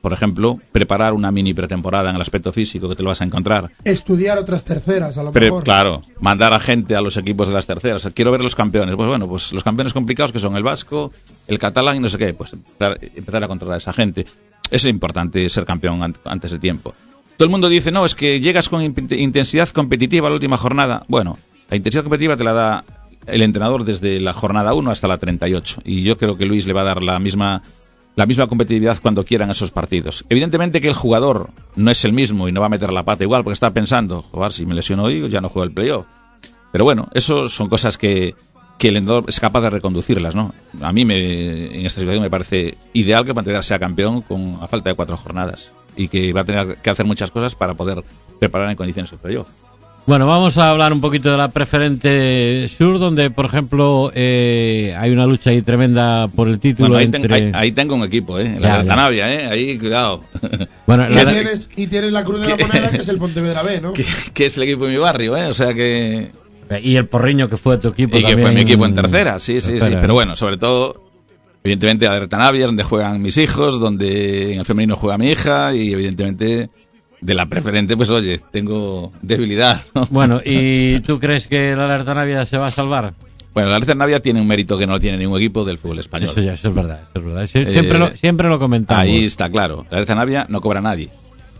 Por ejemplo, preparar una mini pretemporada en el aspecto físico que te lo vas a encontrar. Estudiar otras terceras, a lo Pre- mejor. claro, mandar a gente a los equipos de las terceras. Quiero ver los campeones. Pues bueno, pues los campeones complicados que son el vasco, el catalán y no sé qué. Pues empezar, empezar a controlar a esa gente. Es importante, ser campeón an- antes de tiempo. Todo el mundo dice, no, es que llegas con in- intensidad competitiva a la última jornada. Bueno, la intensidad competitiva te la da el entrenador desde la jornada 1 hasta la 38. Y yo creo que Luis le va a dar la misma, la misma competitividad cuando quieran esos partidos. Evidentemente que el jugador no es el mismo y no va a meter la pata igual porque está pensando, joder, si me lesiono hoy ya no juego el playoff. Pero bueno, eso son cosas que, que el entrenador es capaz de reconducirlas, ¿no? A mí me, en esta situación me parece ideal que Pantera sea campeón con a falta de cuatro jornadas y que va a tener que hacer muchas cosas para poder preparar en condiciones el playoff. Bueno, vamos a hablar un poquito de la preferente sur, donde, por ejemplo, eh, hay una lucha ahí tremenda por el título Bueno, ahí, ten- entre... ahí- ahí tengo un equipo, ¿eh? Ya, la ya. ¿eh? Ahí, cuidado. Bueno, Y tienes, y tienes la cruz de la moneda, que es el Pontevedra B, ¿no? que es el equipo de mi barrio, ¿eh? O sea que... Y el Porriño, que fue tu equipo Y que fue mi equipo en tercera, sí, sí, sí. Pero bueno, sobre todo, evidentemente, la Alerta Navia, donde juegan mis hijos, donde en el femenino juega mi hija y evidentemente de la preferente, pues oye, tengo debilidad. ¿no? Bueno, ¿y tú crees que la Alerta Navia se va a salvar? Bueno, la Alerta Navia tiene un mérito que no tiene ningún equipo del fútbol español. Eso ya, eso es verdad, eso es verdad. Sie- Eh, Siempre, lo, siempre lo comentamos. Ahí está claro. La Alerta Navia no cobra a nadie.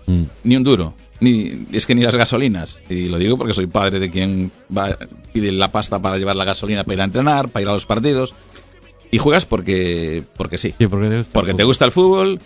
Mm. Ni un duro. Ni, es que ni las gasolinas. Y lo digo porque soy padre de quien va, pide la pasta para llevar la gasolina para ir a entrenar, para ir a los partidos. Y juegas porque, porque sí. porque te gusta, Porque te gusta el fútbol,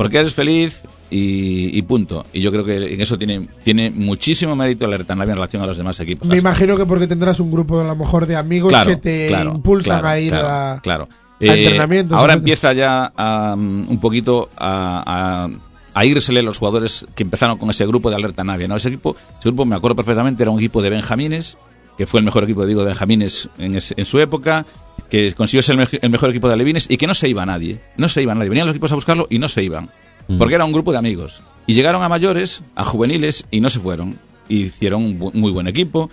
porque eres feliz y, y punto. Y yo creo que en eso tiene, tiene muchísimo mérito la Alerta Navia en relación a los demás equipos. Me imagino que porque tendrás un grupo a lo mejor de amigos Claro, que te claro, impulsan claro, a ir claro, a, claro. a Eh, entrenamientos. ahora empieza ya a, um, un poquito a, a, a írsele los jugadores que empezaron con ese grupo de Alerta Navia. ¿no? Ese equipo, ese grupo, me acuerdo perfectamente, era un equipo de Benjamines, que fue el mejor equipo, digo, de Benjamines en, su época, que consiguió ser el, mej- el mejor equipo de Alevines y que no se iba nadie. No se iba nadie. Venían los equipos a buscarlo y no se iban. Porque era un grupo de amigos. Y llegaron a mayores, a juveniles, y no se fueron. Y hicieron un bu- muy buen equipo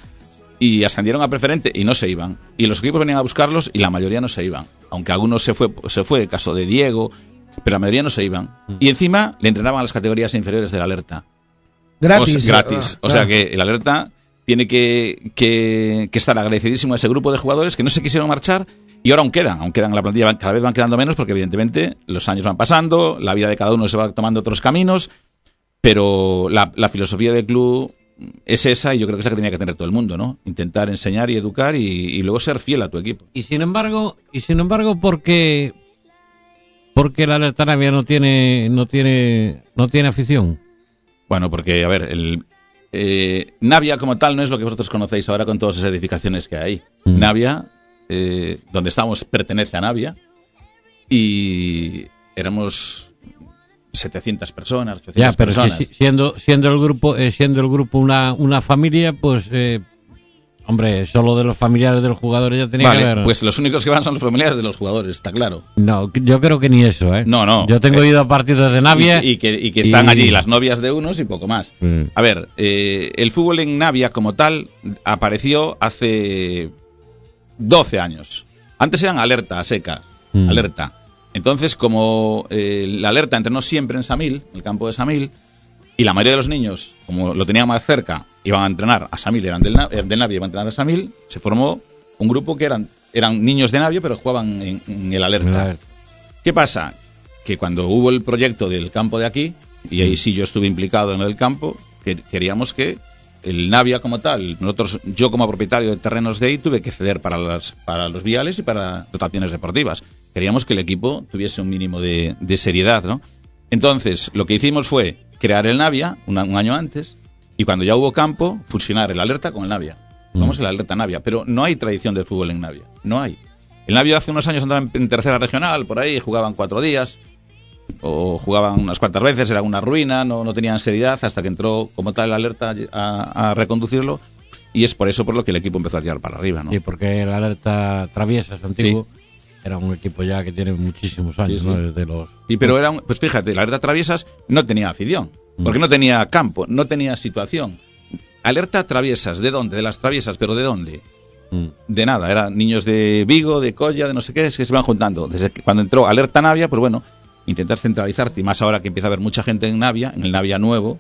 y ascendieron a preferente y no se iban. Y los equipos venían a buscarlos y la mayoría no se iban. Aunque algunos se fue, se fue, el caso de Diego, pero la mayoría no se iban. Y encima le entrenaban a las categorías inferiores del alerta. Gratis. O gratis. Ah, o sea que el alerta tiene que, que, que estar agradecidísimo a ese grupo de jugadores que no se quisieron marchar y ahora aún quedan, aún quedan en la plantilla, cada vez van quedando menos porque evidentemente los años van pasando, la vida de cada uno se va tomando otros caminos, pero la, la filosofía del club es esa y yo creo que es la que tenía que tener todo el mundo, ¿no? Intentar enseñar y educar y, y luego ser fiel a tu equipo. Y sin embargo, y sin embargo, porque porque la Alerta Navia no tiene no tiene no tiene afición. Bueno, porque, a ver, el, eh, Navia como tal no es lo que vosotros conocéis ahora con todas esas edificaciones que hay. Mm. Navia, eh, donde estamos, pertenece a Navia y éramos 700 personas, 800 Ya, pero que personas. si- siendo siendo el grupo eh, siendo el grupo una una familia, pues hombre, solo de los familiares de los jugadores ya tenía Vale, que haber. pues los únicos que van son los familiares de los jugadores, está claro. No, yo creo que ni eso, ¿eh? No, no. Yo tengo Eh, ido a partidos de Navia Y, y que, y que están y- allí las novias de unos y poco más. Mm. A ver, eh, el fútbol en Navia como tal apareció hace 12 años. Antes eran alerta, a seca, Mm. alerta. Entonces, como eh, la alerta entrenó siempre en Samil, el campo de Samil, y la mayoría de los niños, como lo tenían más cerca, iban a entrenar a Samil, eran del, del Navia, iban a entrenar a Samil, se formó un grupo que eran, eran niños de Navia, pero jugaban en, en el alerta. ¿Qué pasa? Que cuando hubo el proyecto del campo de aquí, y ahí sí yo estuve implicado en el campo, que queríamos que el Navia como tal, nosotros, yo como propietario de terrenos de ahí, tuve que ceder para, las, para los viales y para dotaciones deportivas. Queríamos que el equipo tuviese un mínimo de, de seriedad, ¿no? Entonces, lo que hicimos fue crear el Navia un año antes, y cuando ya hubo campo, fusionar el Alerta con el Navia. Vamos el Alerta Navia, pero no hay tradición de fútbol en Navia, no hay. El Navia hace unos años andaba en, tercera regional, por ahí, jugaban cuatro días, o jugaban unas cuantas veces, era una ruina, no, no tenían seriedad, hasta que entró como tal el alerta a, a reconducirlo. y es por eso por lo que el equipo empezó a tirar para arriba, ¿no? Sí, porque el Alerta Traviesas antiguo era un equipo ya que tiene muchísimos años, Sí, sí. ¿no? Desde los... Y pero era un- pues fíjate, la Alerta Traviesas no tenía afición, porque no tenía campo, no tenía situación. Alerta Traviesas, ¿de dónde? De las Traviesas, pero ¿de dónde? De nada, eran niños de Vigo, de Colla, de no sé qué, es que se van juntando. Desde que cuando entró Alerta Navia, pues bueno, intentar centralizarte, y más ahora que empieza a haber mucha gente en Navia, en el Navia nuevo,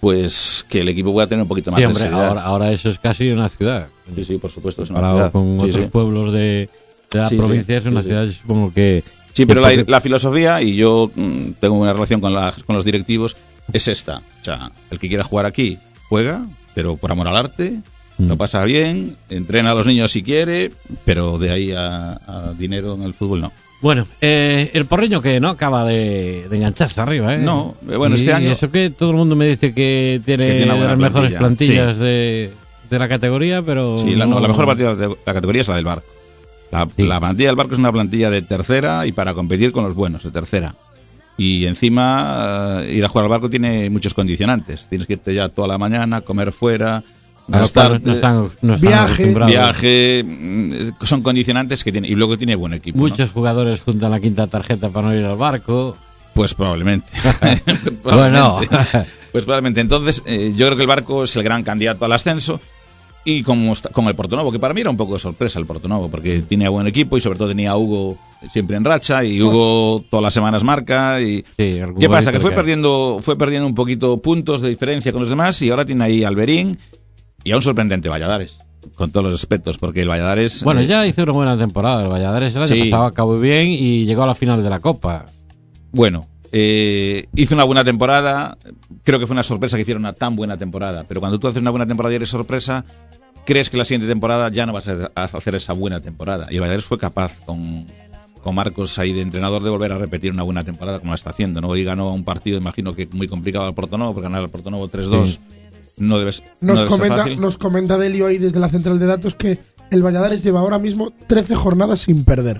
pues que el equipo pueda tener un poquito más Sí, de hombre, seriedad. ahora, ahora eso es casi una ciudad. Sí, sí, por supuesto, es una ciudad. con Sí, otros sí. pueblos de, de la provincia, es una ciudad, supongo que... Sí, pero la filosofía, y yo mm, tengo una relación con, la- con los directivos, es esta. O sea, el que quiera jugar aquí, juega, pero por amor al arte, Mm. lo pasa bien, entrena a los niños si quiere, pero de ahí a, a dinero en el fútbol no. Bueno, eh, el porreño que no acaba de, de engancharse arriba, ¿eh? No, eh, bueno, Y este año- Eso que todo el mundo me dice que tiene, Que tiene una de las mejores plantilla, plantillas de, de la categoría, pero. Sí, la, no, no- la mejor plantilla de la categoría es la del barco. La, la plantilla del barco es una plantilla de tercera y para competir con los buenos, de tercera. Y encima, eh, ir a jugar al barco tiene muchos condicionantes. Tienes que irte ya toda la mañana, comer fuera, A lo cual no están- no están acostumbrados. viaje, mm, son condicionantes que tiene. Y luego tiene buen equipo. ¿no? Muchos jugadores juntan la quinta tarjeta para no ir al barco. Pues probablemente. Bueno. pues probablemente. Entonces, eh, yo creo que el barco es el gran candidato al ascenso. Y está- con el Portonovo, que para mí era un poco de sorpresa el Portonovo, porque tenía buen equipo y sobre todo tenía a Hugo siempre en racha y Hugo todas las semanas marca. y ¿Qué pasa? Que fue perdiendo, fue perdiendo un poquito puntos de diferencia con los demás y ahora tiene ahí Alberín y a un sorprendente Valladares, con todos los aspectos, porque el Valladares... Bueno, eh, ya hizo una buena temporada. El Valladares el año Sí. pasado acabó bien y llegó a la final de la Copa. Bueno, eh, hizo una buena temporada. Creo que fue una sorpresa que hiciera una tan buena temporada. Pero cuando tú haces una buena temporada y eres sorpresa, crees que la siguiente temporada ya no vas a hacer esa buena temporada. Y el Valladares fue capaz con, con Marcos ahí de entrenador de volver a repetir una buena temporada como la está haciendo. ¿no? Y ganó un partido, imagino que muy complicado al Portonovo, porque ganar al Portonovo 3-2 Sí. no debe, s- no Nos ser comenta, fácil. nos comenta Delio ahí desde la central de datos que el Valladares lleva ahora mismo 13 jornadas sin perder.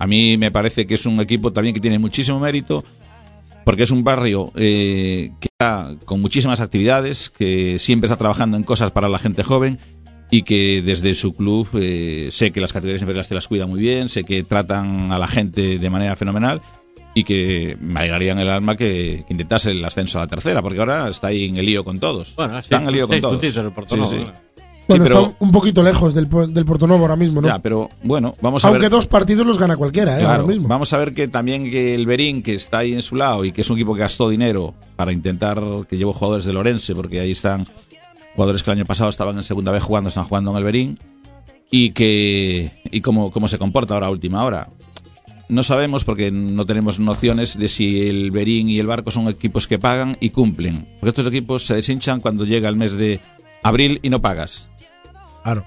A mí me parece que es un equipo también que tiene muchísimo mérito, porque es un barrio eh, que está con muchísimas actividades, que siempre está trabajando en cosas para la gente joven y que desde su club eh, sé que las categorías inferiores se las cuida muy bien, sé que tratan a la gente de manera fenomenal y que me alegraría en el alma que, que intentase el ascenso a la tercera, porque ahora está ahí en el lío con todos. Bueno, está en el lío con todos. Sí. Bueno, Sí, pero- está un poquito lejos del, del Portonovo ahora mismo, ¿no? Ya, pero bueno, vamos a Aunque ver. dos partidos los gana cualquiera, ¿eh? Claro, ahora mismo. vamos a ver que también que el Berín, que está ahí en su lado y que es un equipo que gastó dinero para intentar que llevó jugadores de Lorense, porque ahí están jugadores que el año pasado estaban en segunda vez jugando, están jugando en el Berín, y que y cómo, cómo se comporta ahora a última hora. No sabemos porque no tenemos nociones de si el Berín y el Barco son equipos que pagan y cumplen. Porque estos equipos se deshinchan cuando llega el mes de abril y no pagas.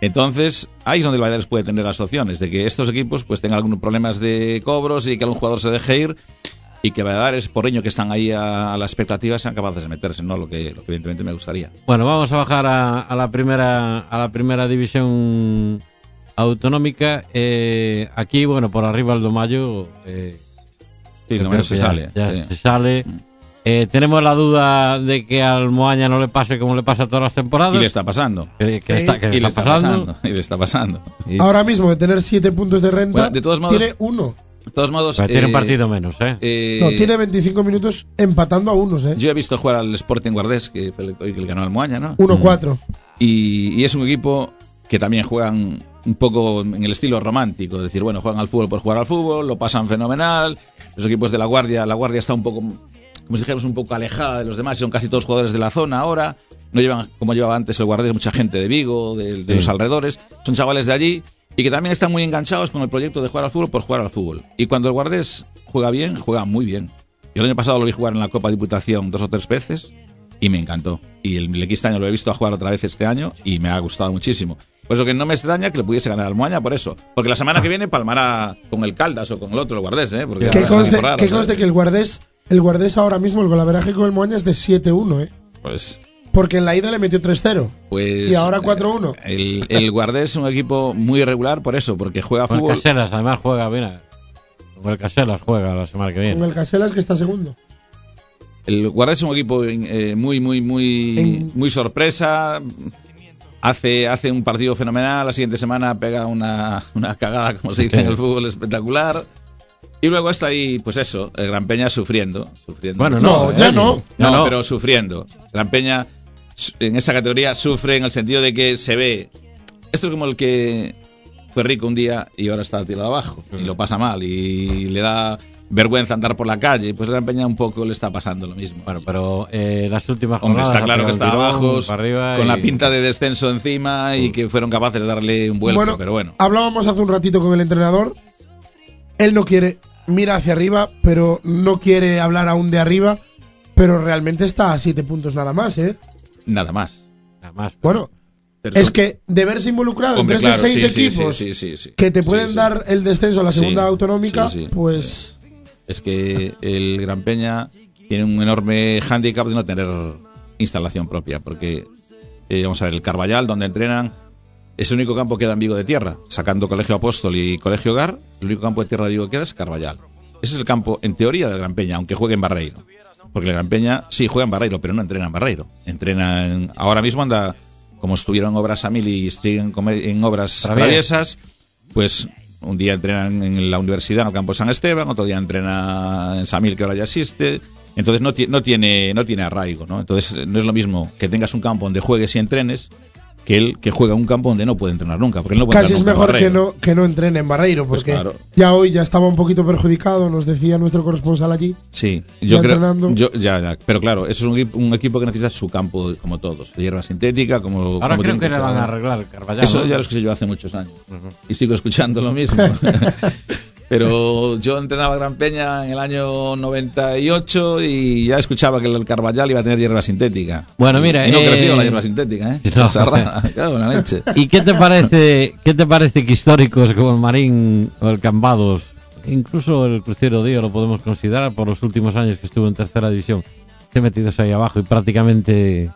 Entonces, ahí es donde el Valladares puede tener las opciones, de que estos equipos pues tengan algunos problemas de cobros y que algún jugador se deje ir y que Valladares, porreño que están ahí a, a la expectativa, sean capaces de meterse, ¿no? Lo que, lo que evidentemente me gustaría. Bueno, vamos a bajar a, a la primera a la primera división autonómica. Eh, aquí, bueno, por arriba el Domayo. Eh, Sí, yo Domayo se ya- sale, ya sí. se sale. Eh, tenemos la duda de que al Moaña no le pase como le pasa todas las temporadas. Y le está pasando. Que, que está, que y le está pasando. Y le está pasando. Ahora mismo, de tener 7 puntos de renta, Bueno, de todos modos- tiene uno. De todos modos... Pero tiene un eh, partido menos, ¿eh? eh, No, tiene 25 minutos empatando a unos, ¿eh? Yo he visto jugar al Sporting Guardés, que el, que le ganó al Moaña, ¿no? 1-4. Y, y es un equipo que también juegan un poco en el estilo romántico, es decir, bueno, juegan al fútbol por jugar al fútbol, lo pasan fenomenal. Los equipos de la Guardia, la Guardia está un poco, como si dijéramos, un poco alejada de los demás, son casi todos jugadores de la zona ahora. No llevan, como llevaba antes el Guardés, mucha gente de Vigo, de, de Sí. los alrededores. Son chavales de allí y que también están muy enganchados con el proyecto de jugar al fútbol por jugar al fútbol. Y cuando el Guardés juega bien, juega muy bien. Yo el año pasado lo vi jugar en la Copa Diputación dos o tres veces y me encantó. Y el, el este año lo he visto a jugar otra vez este año y me ha gustado muchísimo. Por eso que no me extraña que le pudiese ganar al Moaña por eso. Porque la semana que viene palmará con el Caldas o con el otro, el Guardés, ¿eh? Porque ¿eh? conste que el Guardés, el Guardés ahora mismo, el golaveraje con el Moaña es de 7-1, ¿eh? Pues, Porque en la ida le metió 3-0. pues y ahora 4-1. el, el Guardés es un equipo muy irregular por eso, porque juega Con el fútbol. Caselas, además juega, mira. Con el Caselas juega la semana que viene. Con el Caselas que está segundo. El Guardés es un equipo eh, muy, muy, muy, En- muy sorpresa. hace, hace un partido fenomenal, la siguiente semana pega una, una cagada, como se dice en el fútbol, espectacular. Y luego está ahí, pues eso, el Gran Peña sufriendo. sufriendo Bueno, no, ya no. No, No, no. pero sufriendo. Gran Peña en esa categoría sufre en el sentido de que se ve. Esto es como el que fue rico un día y ahora está tirado abajo y lo pasa mal y le da vergüenza andar por la calle. Pues Gran Peña un poco le está pasando lo mismo. Bueno, pero eh, las últimas Hombre, jornadas está claro que está abajo, con la y- pinta de descenso encima y que fueron capaces de darle un vuelco, Bueno, pero bueno. Hablábamos hace un ratito con el entrenador. Él no quiere, mira hacia arriba, pero no quiere hablar aún de arriba. Pero realmente está a siete puntos nada más, ¿eh? Nada más. Nada más. Bueno, es que de verse involucrado Hombre, entre esos claro, seis sí, equipos sí, sí, sí, sí. que te pueden sí. dar el descenso a la Sí, segunda autonómica, sí, sí. pues es que el Gran Peña tiene un enorme hándicap de no tener instalación propia, porque eh, vamos a ver, el Carballal, donde entrenan, es el único campo que queda en Vigo de tierra, sacando Colegio Apóstol y Colegio Hogar, el único campo de tierra de Vigo que queda es Carballal. Ese es el campo, en teoría, del Gran Peña, aunque juegue en Barreiro. Porque el Gran Peña sí juega en Barreiro, pero no entrena en Barreiro. Entrena en- ahora mismo anda, como estuvieron en obras a mil y siguen en obras Traviesas. pues un día entrenan en la universidad, en el campo de San Esteban, otro día entrena en Samil, que ahora ya existe. Entonces no, no, tiene, no tiene arraigo, ¿no? Entonces no es lo mismo que tengas un campo donde juegues y entrenes que él que juega en un campo donde no puede entrenar nunca. Porque él no puede casi es mejor que no, que no entrene en Barreiro, Pues porque claro. ya hoy ya estaba un poquito perjudicado, nos decía nuestro corresponsal allí. Sí, Ya yo creo. entrenando. Yo, ya, ya. Pero claro, eso es un, equipo- un equipo que necesita su campo, como todos, de hierba sintética, como. Ahora como creo tiene que le van a arreglar el Carballal. Eso ¿no? ya lo escuché yo hace muchos años. Y sigo escuchando lo mismo. Pero yo entrenaba a Gran Peña en el año 98 y ya escuchaba que el Carballal iba a tener hierba sintética. Bueno, mira, Y no eh, creció la hierba sintética, ¿eh? no. La leche. ¿Y qué te parece, qué te parece que históricos como el Marín o el Cambados, incluso el Crucero Dío lo podemos considerar por los últimos años que estuvo en tercera división, estén metidos ahí abajo y prácticamente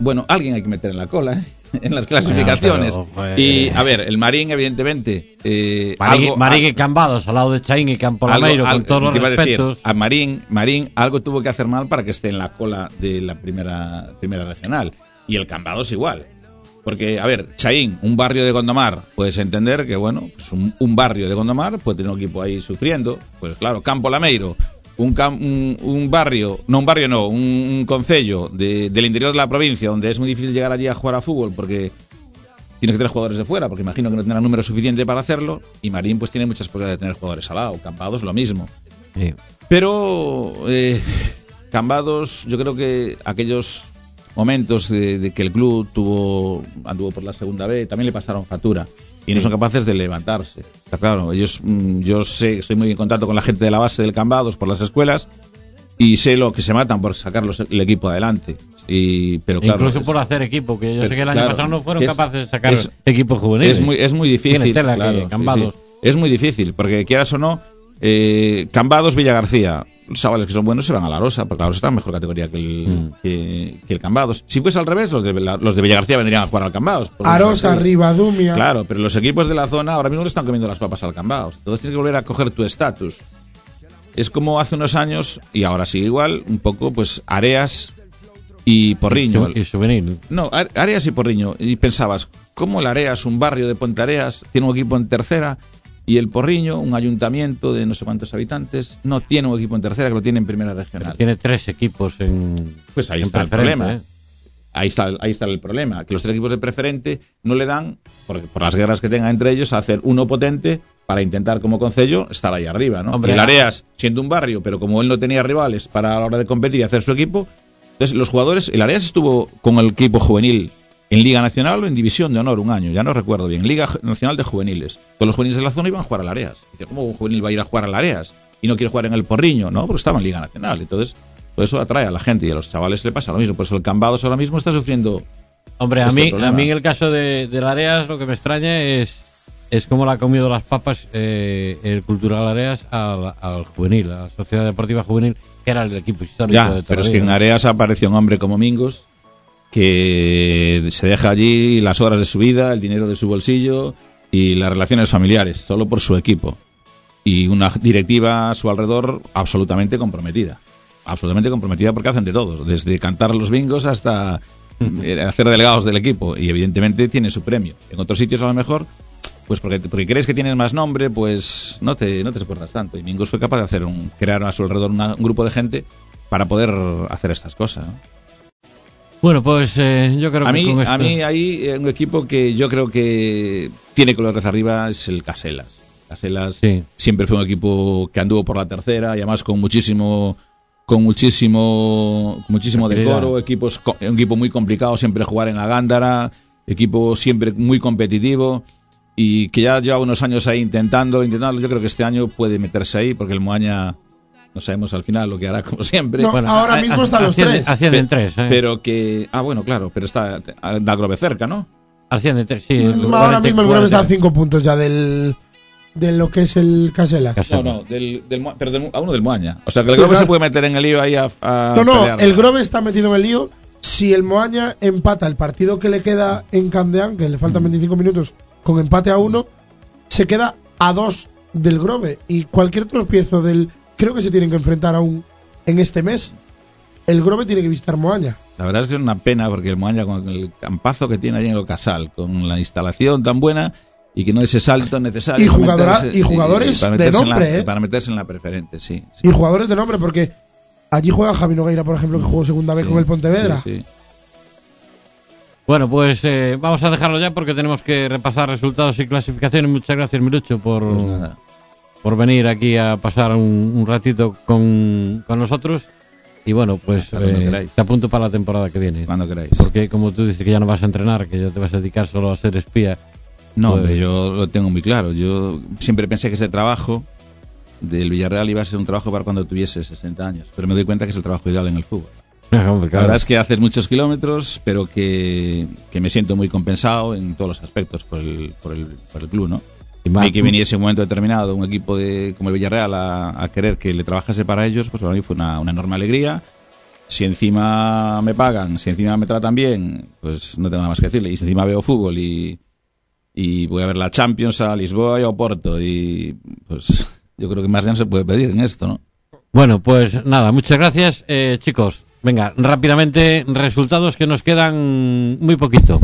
Bueno, alguien hay que meter en la cola, ¿eh? en las clasificaciones. Bueno, joder. y, a ver, el Marín, evidentemente. Eh, Marín, algo- Marín y Cambados al lado de Chaín y Campolameiro con todos los iba a decir, respetos. a Marín, Marín algo tuvo que hacer mal para que esté en la cola de la primera, primera regional. Y el Cambados igual. Porque, a ver, Chaín, un barrio de Gondomar, puedes entender que, bueno, pues un, un barrio de Gondomar puede tener un equipo ahí sufriendo. Pues claro, Campo Lameiro, un, cam- un, un barrio, no un barrio, no, un, un concello de- del interior de la provincia donde es muy difícil llegar allí a jugar a fútbol porque tienes que tener jugadores de fuera, porque imagino que no tendrán número suficiente para hacerlo. Y Marín, pues tiene muchas posibilidades de tener jugadores al lado. Campados, lo mismo. Sí. Pero eh, Cambados, yo creo que aquellos momentos de, de que el club tuvo anduvo por la segunda B también le pasaron factura y no son capaces de levantarse. Está claro, ellos, mm, yo sé, estoy muy en contacto con la gente de la base del Cambados por las escuelas y sé lo que se matan por sacar los- el equipo adelante. Y, pero claro, Incluso es- por hacer equipo, que yo sé que el año claro, pasado no fueron es- capaces de sacar es- equipos juveniles. Es muy, es muy difícil. Que sí, Cambados. sí. Es muy difícil, porque quieras o no, eh, Cambados, Villagarcía, chavales que son buenos se van a la Rosa, porque la Rosa está en mejor categoría que el, Mm. que, que el Cambados. Si fuese al revés, los de, la- los de Villagarcía vendrían a jugar al Cambados. Arosa, ejemplo. Ribadumia. Claro, pero los equipos de la zona ahora mismo le están comiendo las papas al Cambados. Entonces tienes que volver a coger tu estatus. Es como hace unos años, y ahora sigue igual, un poco, pues Areas y Porriño. Y juvenil. No, Are- Areas y Porriño. Y pensabas, ¿cómo el Areas, un barrio de Puente Areas, tiene un equipo en tercera? Y el Porriño, un ayuntamiento de no sé cuántos habitantes, no tiene un equipo en tercera, que lo tiene en primera regional. Tiene tres equipos en. Pues ahí en está el problema. ¿eh? Ahí está, ahí está el problema, que los tres equipos de preferente no le dan, por, por las guerras que tengan entre ellos, a hacer uno potente para intentar como concello estar ahí arriba, ¿no? Hombre, y el. Areas, siendo un barrio, pero como él no tenía rivales para a la hora de competir y hacer su equipo, entonces los jugadores, el Areas estuvo con el equipo juvenil en Liga Nacional o en División de Honor un año, ya no recuerdo bien, Liga Nacional de Juveniles. Todos los juveniles de la zona iban a jugar al Areas. Dice, ¿cómo un juvenil va a ir a jugar al Areas? Y no quiere jugar en el Porriño, ¿no? Porque estaba en Liga Nacional. Entonces, todo eso atrae a la gente y a los chavales le pasa lo mismo. Por eso el Cambados ahora mismo está sufriendo Hombre, a este mí, problema. a mí en el caso de, del Areas lo que me extraña es, es cómo le ha comido las papas eh, el Cultural Areas al, al juvenil, a la Sociedad Deportiva Juvenil, que era el equipo histórico Ya, de pero es que en Areas apareció un hombre como Mingos que se deja allí las horas de su vida, el dinero de su bolsillo y las relaciones familiares, solo por su equipo. Y una directiva a su alrededor absolutamente comprometida. Absolutamente comprometida porque hacen de todo, desde cantar los bingos hasta eh, hacer delegados del equipo y evidentemente tiene su premio. En otros sitios a lo mejor, pues porque, porque crees que tienes más nombre, pues no te, no te esfuerzas tanto. Y Mingus fue capaz de hacer un, crear a su alrededor una- un grupo de gente para poder hacer estas cosas. ¿no? Bueno, pues eh, yo creo a que mí, con esto... a mí hay eh, un equipo que yo creo que tiene colores arriba es el Caselas. Caselas siempre fue un equipo que anduvo por la tercera y además con muchísimo con muchísimo con muchísimo decoro, equipos un equipo muy complicado siempre jugar en la Gándara, equipo siempre muy competitivo y que ya lleva unos años ahí intentando, intentando, yo creo que este año puede meterse ahí porque el Moaña no sabemos al final lo que hará como siempre. No, Bueno, ahora a- mismo están los ascienden- tres. ascienden Pe- tres, ¿eh? Pero que ah bueno, claro, pero está da Grove cerca, ¿no? Asciende tres, sí. Mm, Ahora mismo el Grove está a 5 puntos ya del de lo que es el Caselas. No, no, del, pero del- a uno del Moaña. O sea, que el Grove claro. se puede meter en el lío ahí a, a No, no, pelear. el Grove está metido en el lío. Si el Moaña empata el partido que le queda en Candeán, que le Mm. faltan 25 minutos, con empate a uno, se queda a dos del Grove. Y cualquier tropiezo del. Creo que se tienen que enfrentar aún en este mes. El Grove tiene que visitar Moaña. La verdad es que es una pena porque el Moaña con el campazo que tiene ahí en el Casal, con la instalación tan buena y que no ese salto necesario. Y jugadora- meterse- y jugadores para de meterse en la- nombre, ¿eh? Para meterse en la preferente, sí. Y jugadores de nombre, porque allí juega Javi Nogueira, por ejemplo, que jugó segunda vez con el Pontevedra. Sí, sí. Bueno, pues eh, vamos a dejarlo ya porque tenemos que repasar resultados y clasificaciones. Muchas gracias, Mirucho, por, Pues por venir aquí a pasar un, un ratito con, con nosotros. Y bueno, pues eh, te apunto para la temporada que viene. Cuando queráis. Porque como tú dices que ya no vas a entrenar, que ya te vas a dedicar solo a ser espía. No, pues- hombre, yo lo tengo muy claro. Yo siempre pensé que ese trabajo del Villarreal iba a ser un trabajo para cuando tuviese 60 años, pero me doy cuenta que es el trabajo ideal en el fútbol. Hombre, La claro. verdad es que haces muchos kilómetros, pero que, que me siento muy compensado en todos los aspectos por el, por el, por el club, ¿no? Y que viniese en un momento determinado un equipo de, como el Villarreal a, a querer que le trabajase para ellos, pues para mí fue una, una enorme alegría. Si encima me pagan, si encima me tratan bien, pues no tengo nada más que decirle. Y si encima veo fútbol y, y voy a ver la Champions a Lisboa y a Oporto, y pues yo creo que más ya no se puede pedir en esto, ¿no? Bueno, pues nada, muchas gracias, eh, chicos. Venga, rápidamente, resultados que nos quedan muy poquito.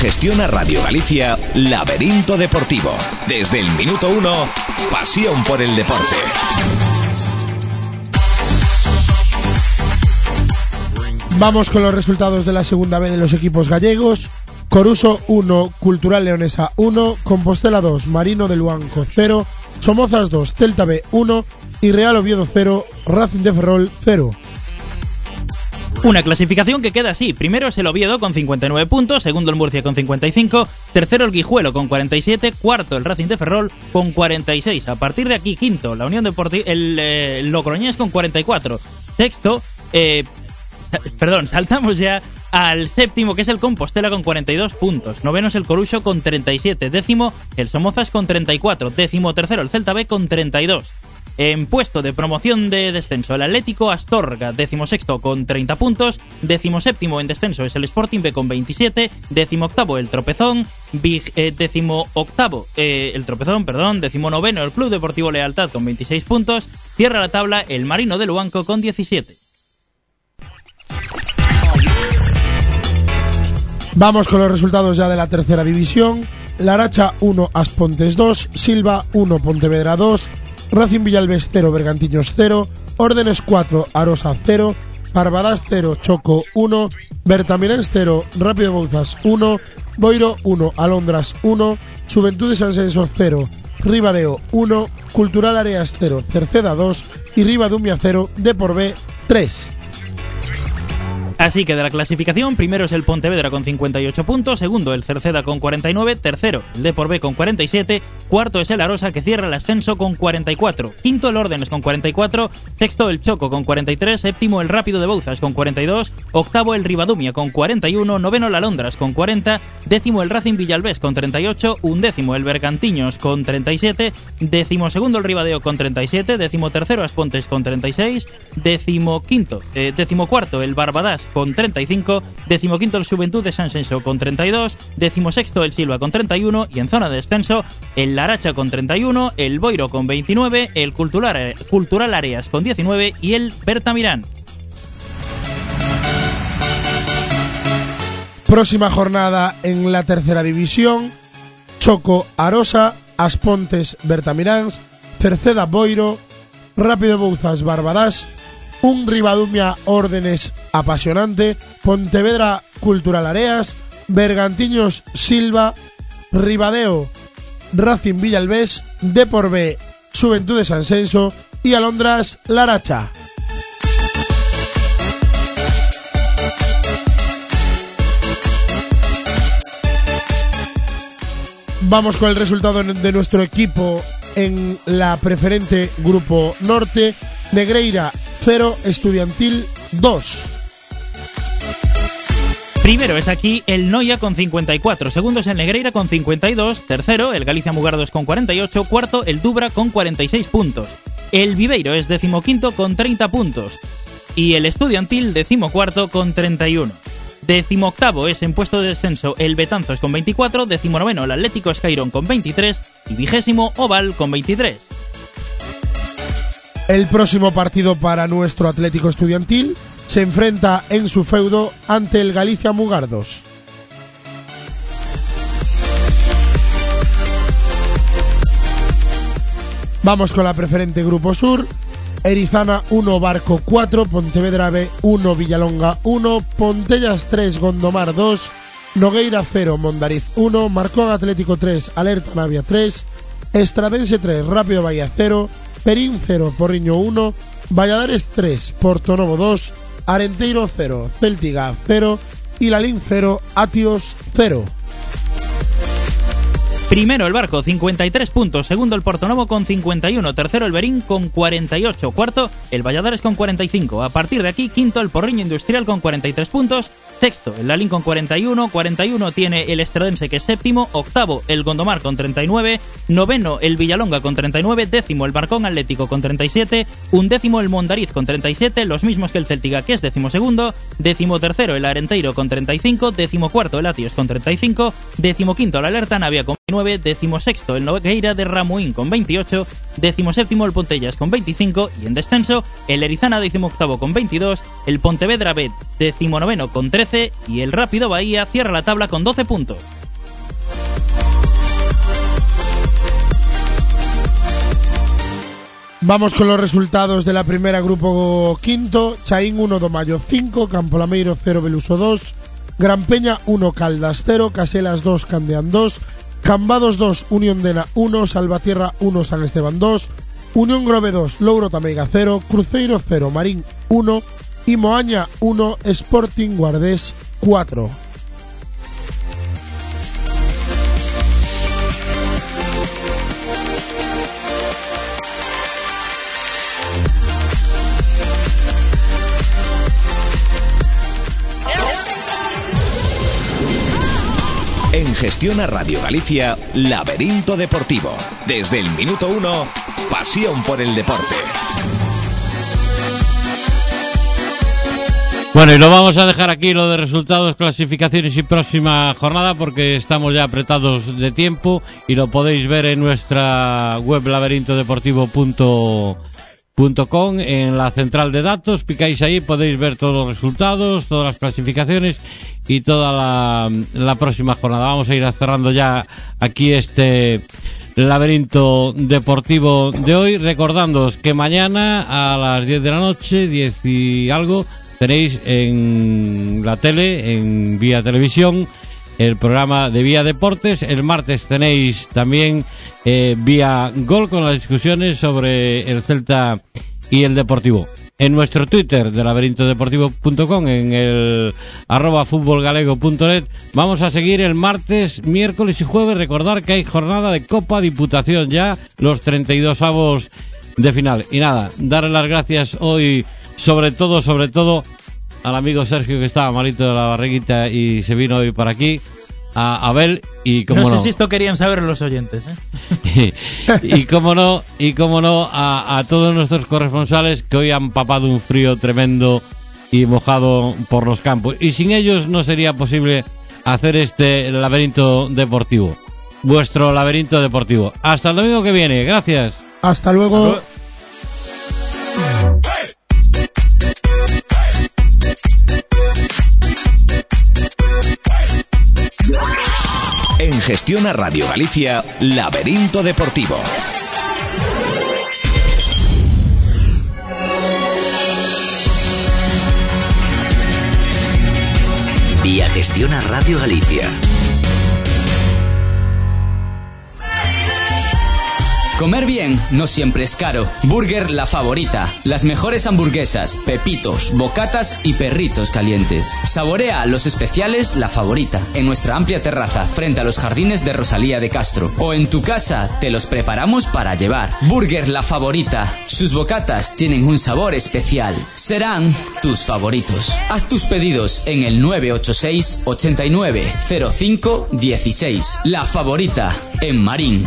Gestiona Radio Galicia, Laberinto Deportivo. Desde el minuto uno, pasión por el deporte. Vamos con los resultados de la segunda B de los equipos gallegos. Coruso 1, Cultural Leonesa 1, Compostela 2, Marino del Luanco 0, Somozas 2, Celta B 1 y Real Oviedo 0, Racing de Ferrol 0. Una clasificación que queda así. Primero es el Oviedo con 59 puntos, segundo el Murcia con 55, tercero el Guijuelo con 47, cuarto el Racing de Ferrol con 46. A partir de aquí, quinto, la Unión Deportiva, el eh, Logroñés con 44. Sexto, eh, perdón, saltamos ya al séptimo que es el Compostela con 42 puntos. Noveno es el Corucho con 37. Décimo el Somozas con 34. Décimo tercero el Celta B con 32. En puesto de promoción de descenso, el Atlético Astorga, decimosexto con 30 puntos, decimoséptimo en descenso es el Sporting B con 27, decimoctavo el Tropezón, eh, decimoctavo eh, el Tropezón, perdón, decimonoveno el Club Deportivo Lealtad con 26 puntos, cierra la tabla el Marino de Luanco con 17. Vamos con los resultados ya de la tercera división. Laracha 1, Aspontes 2, Silva 1, Pontevedra 2, Racing Villalbés 0, Bergantiños 0, Órdenes 4, Arosa 0, Barbadas 0, Choco 1, Bertamirens 0, Rápido Bouzas 1, Boiro 1, Alondras 1, Juventud de San Senso 0, Ribadeo 1, Cultural Areas 0, Cerceda 2 y Ribadumia 0, de por B 3. Así que de la clasificación, primero es el Pontevedra con 58 puntos, segundo el Cerceda con 49, tercero el Depor B con 47, cuarto es el Arosa que cierra el ascenso con 44, quinto el Órdenes con 44, sexto el Choco con 43, séptimo el Rápido de Bouzas con 42, octavo el Ribadumia con 41, noveno la Londras con 40, décimo el Racing Villalbés con 38, undécimo el Bergantiños con 37, décimo segundo el Ribadeo con 37, décimo tercero Aspontes con 36, décimo quinto, eh, décimo cuarto el Barbadas con 35, decimoquinto el Juventud de San Senso con 32, decimosexto el Silva con 31 y en zona de descenso el Laracha con 31, el Boiro con 29, el Cultural, Cultural Areas con 19 y el Bertamirán. Próxima jornada en la tercera división. Choco Arosa, Aspontes Bertamiráns, Cerceda Boiro, Rápido Bouzas Barbadas, un Ribadumia Órdenes apasionante, Pontevedra Cultural Areas, Bergantiños Silva, Ribadeo Racing Villalbés, Depor B Juventud de San Senso y Alondras Laracha. Vamos con el resultado de nuestro equipo en la preferente Grupo Norte. Negreira 0, Estudiantil 2. Primero es aquí el Noia con 54, segundo es el Negreira con 52, tercero el Galicia Mugardos con 48, cuarto el Dubra con 46 puntos. El Viveiro es decimoquinto con 30 puntos y el Estudiantil decimocuarto con 31. Decimoctavo es en puesto de descenso el Betanzos con 24, decimonoveno el Atlético Escairón con 23 y vigésimo Oval con 23. El próximo partido para nuestro Atlético Estudiantil se enfrenta en su feudo ante el Galicia Mugardos. Vamos con la preferente Grupo Sur. Erizana 1, Barco 4, Pontevedra B 1, Villalonga 1, Pontellas 3, Gondomar 2, Nogueira 0, Mondariz 1, Marcón Atlético 3, Alerta Navia 3, Estradense 3, Rápido Bahía 0, Perín 0, Porriño 1, Valladares 3, Portonovo 2, Arenteiro 0, Céltiga 0 y Lalín 0, Atios 0. Primero el Barco, 53 puntos. Segundo el Portonovo con 51. Tercero el Berín con 48. Cuarto el Valladares con 45. A partir de aquí, quinto el Porriño Industrial con 43 puntos. Sexto el Lalín con 41. 41 tiene el Estradense que es séptimo. Octavo el Gondomar con 39. Noveno el Villalonga con 39. Décimo el Barcón Atlético con 37. Undécimo el Mondariz con 37. Los mismos que el Celtiga que es décimo segundo. Décimo tercero el Arenteiro con 35. Décimo cuarto el Atios con 35. Décimo quinto el Alerta Navia con 29, decimosexto el Nogueira de Ramuín con 28, decimoséptimo el Pontellas con 25 y en descenso el Erizana decimoctavo con 22, el Pontevedra B decimonoveno con 13 y el Rápido Bahía cierra la tabla con 12 puntos. Vamos con los resultados de la primera grupo quinto. Chaín 1, Domayo 5, Campolameiro 0, Beluso 2, Gran Peña 1, Caldas 0, Caselas 2, Candean 2, Cambados 2, Unión Dena 1, Salvatierra 1, San Esteban 2, Unión Grove 2, Louro Tameiga 0, Cruzeiro 0, Marín 1 y Moaña 1, Sporting Guardés 4. En Gestión a Radio Galicia, Laberinto Deportivo. Desde el minuto uno, pasión por el deporte. Bueno, y lo vamos a dejar aquí, lo de resultados, clasificaciones y próxima jornada, porque estamos ya apretados de tiempo y lo podéis ver en nuestra web laberintodeportivo.com en la central de datos. Picáis ahí, podéis ver todos los resultados, todas las clasificaciones y toda la, la próxima jornada. Vamos a ir cerrando ya aquí este laberinto deportivo de hoy, recordándoos que mañana a las 10 de la noche, 10 y algo, tenéis en la tele, en vía televisión, el programa de Vía Deportes. El martes tenéis también eh, Vía Gol con las discusiones sobre el Celta y el Deportivo. en nuestro Twitter de laberintodeportivo.com, en el arroba futbolgalego.net. Vamos a seguir el martes, miércoles y jueves. Recordar que hay jornada de Copa Diputación ya, los 32 avos de final. Y nada, darle las gracias hoy, sobre todo, sobre todo, al amigo Sergio que estaba malito de la barriguita y se vino hoy para aquí. A Abel y como no no, sé si esto querían saber los oyentes. ¿eh? y, y cómo no, y cómo no a, a todos nuestros corresponsales que hoy han papado un frío tremendo y mojado por los campos. Y sin ellos no sería posible hacer este laberinto deportivo. Vuestro laberinto deportivo. Hasta el domingo que viene. Gracias. Hasta luego. En Gestión a Radio Galicia, Laberinto Deportivo. Vía Gestiona Radio Galicia. Comer bien no siempre es caro. Burger La Favorita. Las mejores hamburguesas, pepitos, bocatas y perritos calientes. Saborea los especiales La Favorita en nuestra amplia terraza frente a los jardines de Rosalía de Castro. O en tu casa te los preparamos para llevar. Burger La Favorita. Sus bocatas tienen un sabor especial. Serán tus favoritos. Haz tus pedidos en el 986 89 05 16. La Favorita en Marín.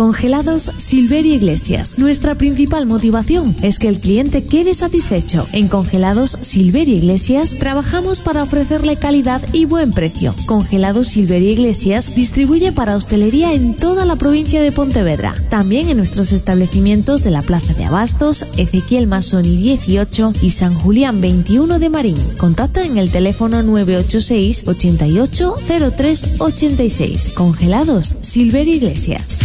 Congelados Silveria Iglesias. Nuestra principal motivación es que el cliente quede satisfecho. En Congelados Silveria Iglesias trabajamos para ofrecerle calidad y buen precio. Congelados Silveria Iglesias distribuye para hostelería en toda la provincia de Pontevedra. También en nuestros establecimientos de la Plaza de Abastos, Ezequiel Masoni 18 y San Julián 21 de Marín. Contacta en el teléfono 986 88 03 86. Congelados Silveria Iglesias.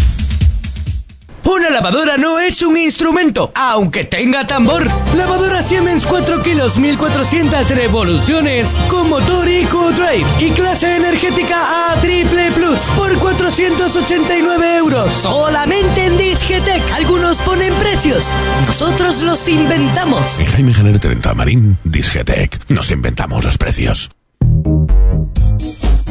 Una lavadora no es un instrumento, aunque tenga tambor. Lavadora Siemens 4 kilos 1400 revoluciones con motor EcoDrive y clase energética A triple plus por 489 euros. Solamente en Disgetec. Algunos ponen precios. Nosotros los inventamos. En Jaime Janer 30 Marín, Disgetec. Nos inventamos los precios.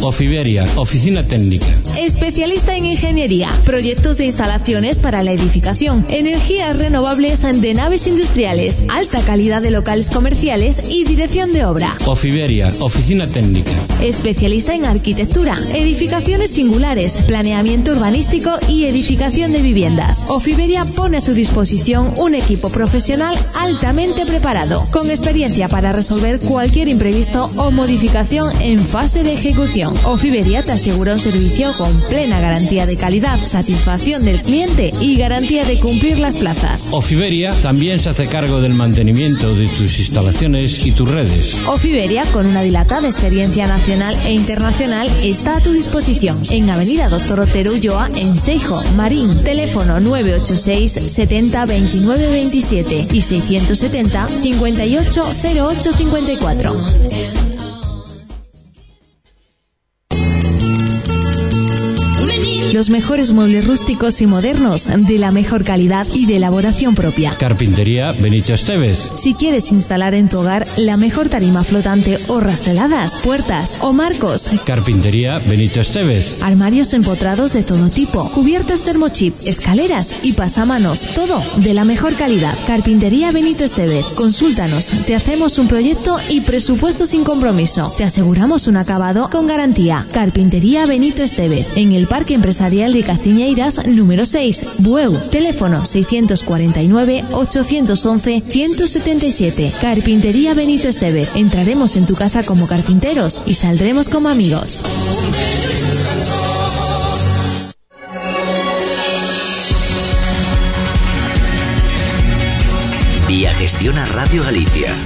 Ofiberia, oficina técnica. Especialista en ingeniería, proyectos de instalaciones para la edificación, energías renovables de naves industriales, alta calidad de locales comerciales y dirección de obra. Ofiberia, oficina técnica. Especialista en arquitectura, edificaciones singulares, planeamiento urbanístico y edificación de viviendas. Ofiberia pone a su disposición un equipo profesional altamente preparado, con experiencia para resolver cualquier imprevisto o modificación en fase de ejecución. Ofiberia te asegura un servicio con plena garantía de calidad, satisfacción del cliente y garantía de cumplir las plazas. Ofiberia también se hace cargo del mantenimiento de tus instalaciones y tus redes. Ofiberia, con una dilatada experiencia nacional e internacional, está a tu disposición en Avenida Doctor Otero Ulloa, en Seijo, Marín. Teléfono 986 70 29 27 y 670 58 08 54. Los mejores muebles rústicos y modernos de la mejor calidad y de elaboración propia. Carpintería Benito Esteves. Si quieres instalar en tu hogar la mejor tarima flotante o rasteladas, puertas o marcos, Carpintería Benito Esteves. armarios empotrados de todo tipo, cubiertas termochip, escaleras y pasamanos, todo de la mejor calidad. Carpintería Benito Estevez. Consúltanos, te hacemos un proyecto y presupuesto sin compromiso. Te aseguramos un acabado con garantía. Carpintería Benito Estevez, en el Parque Empresarial de Castiñeiras, número 6, Bueu. Teléfono 649 811 177. Carpintería Benito Estevez. Entraremos en tu casa como carpinteros y saldremos como amigos. Vía Gestiona Radio Galicia.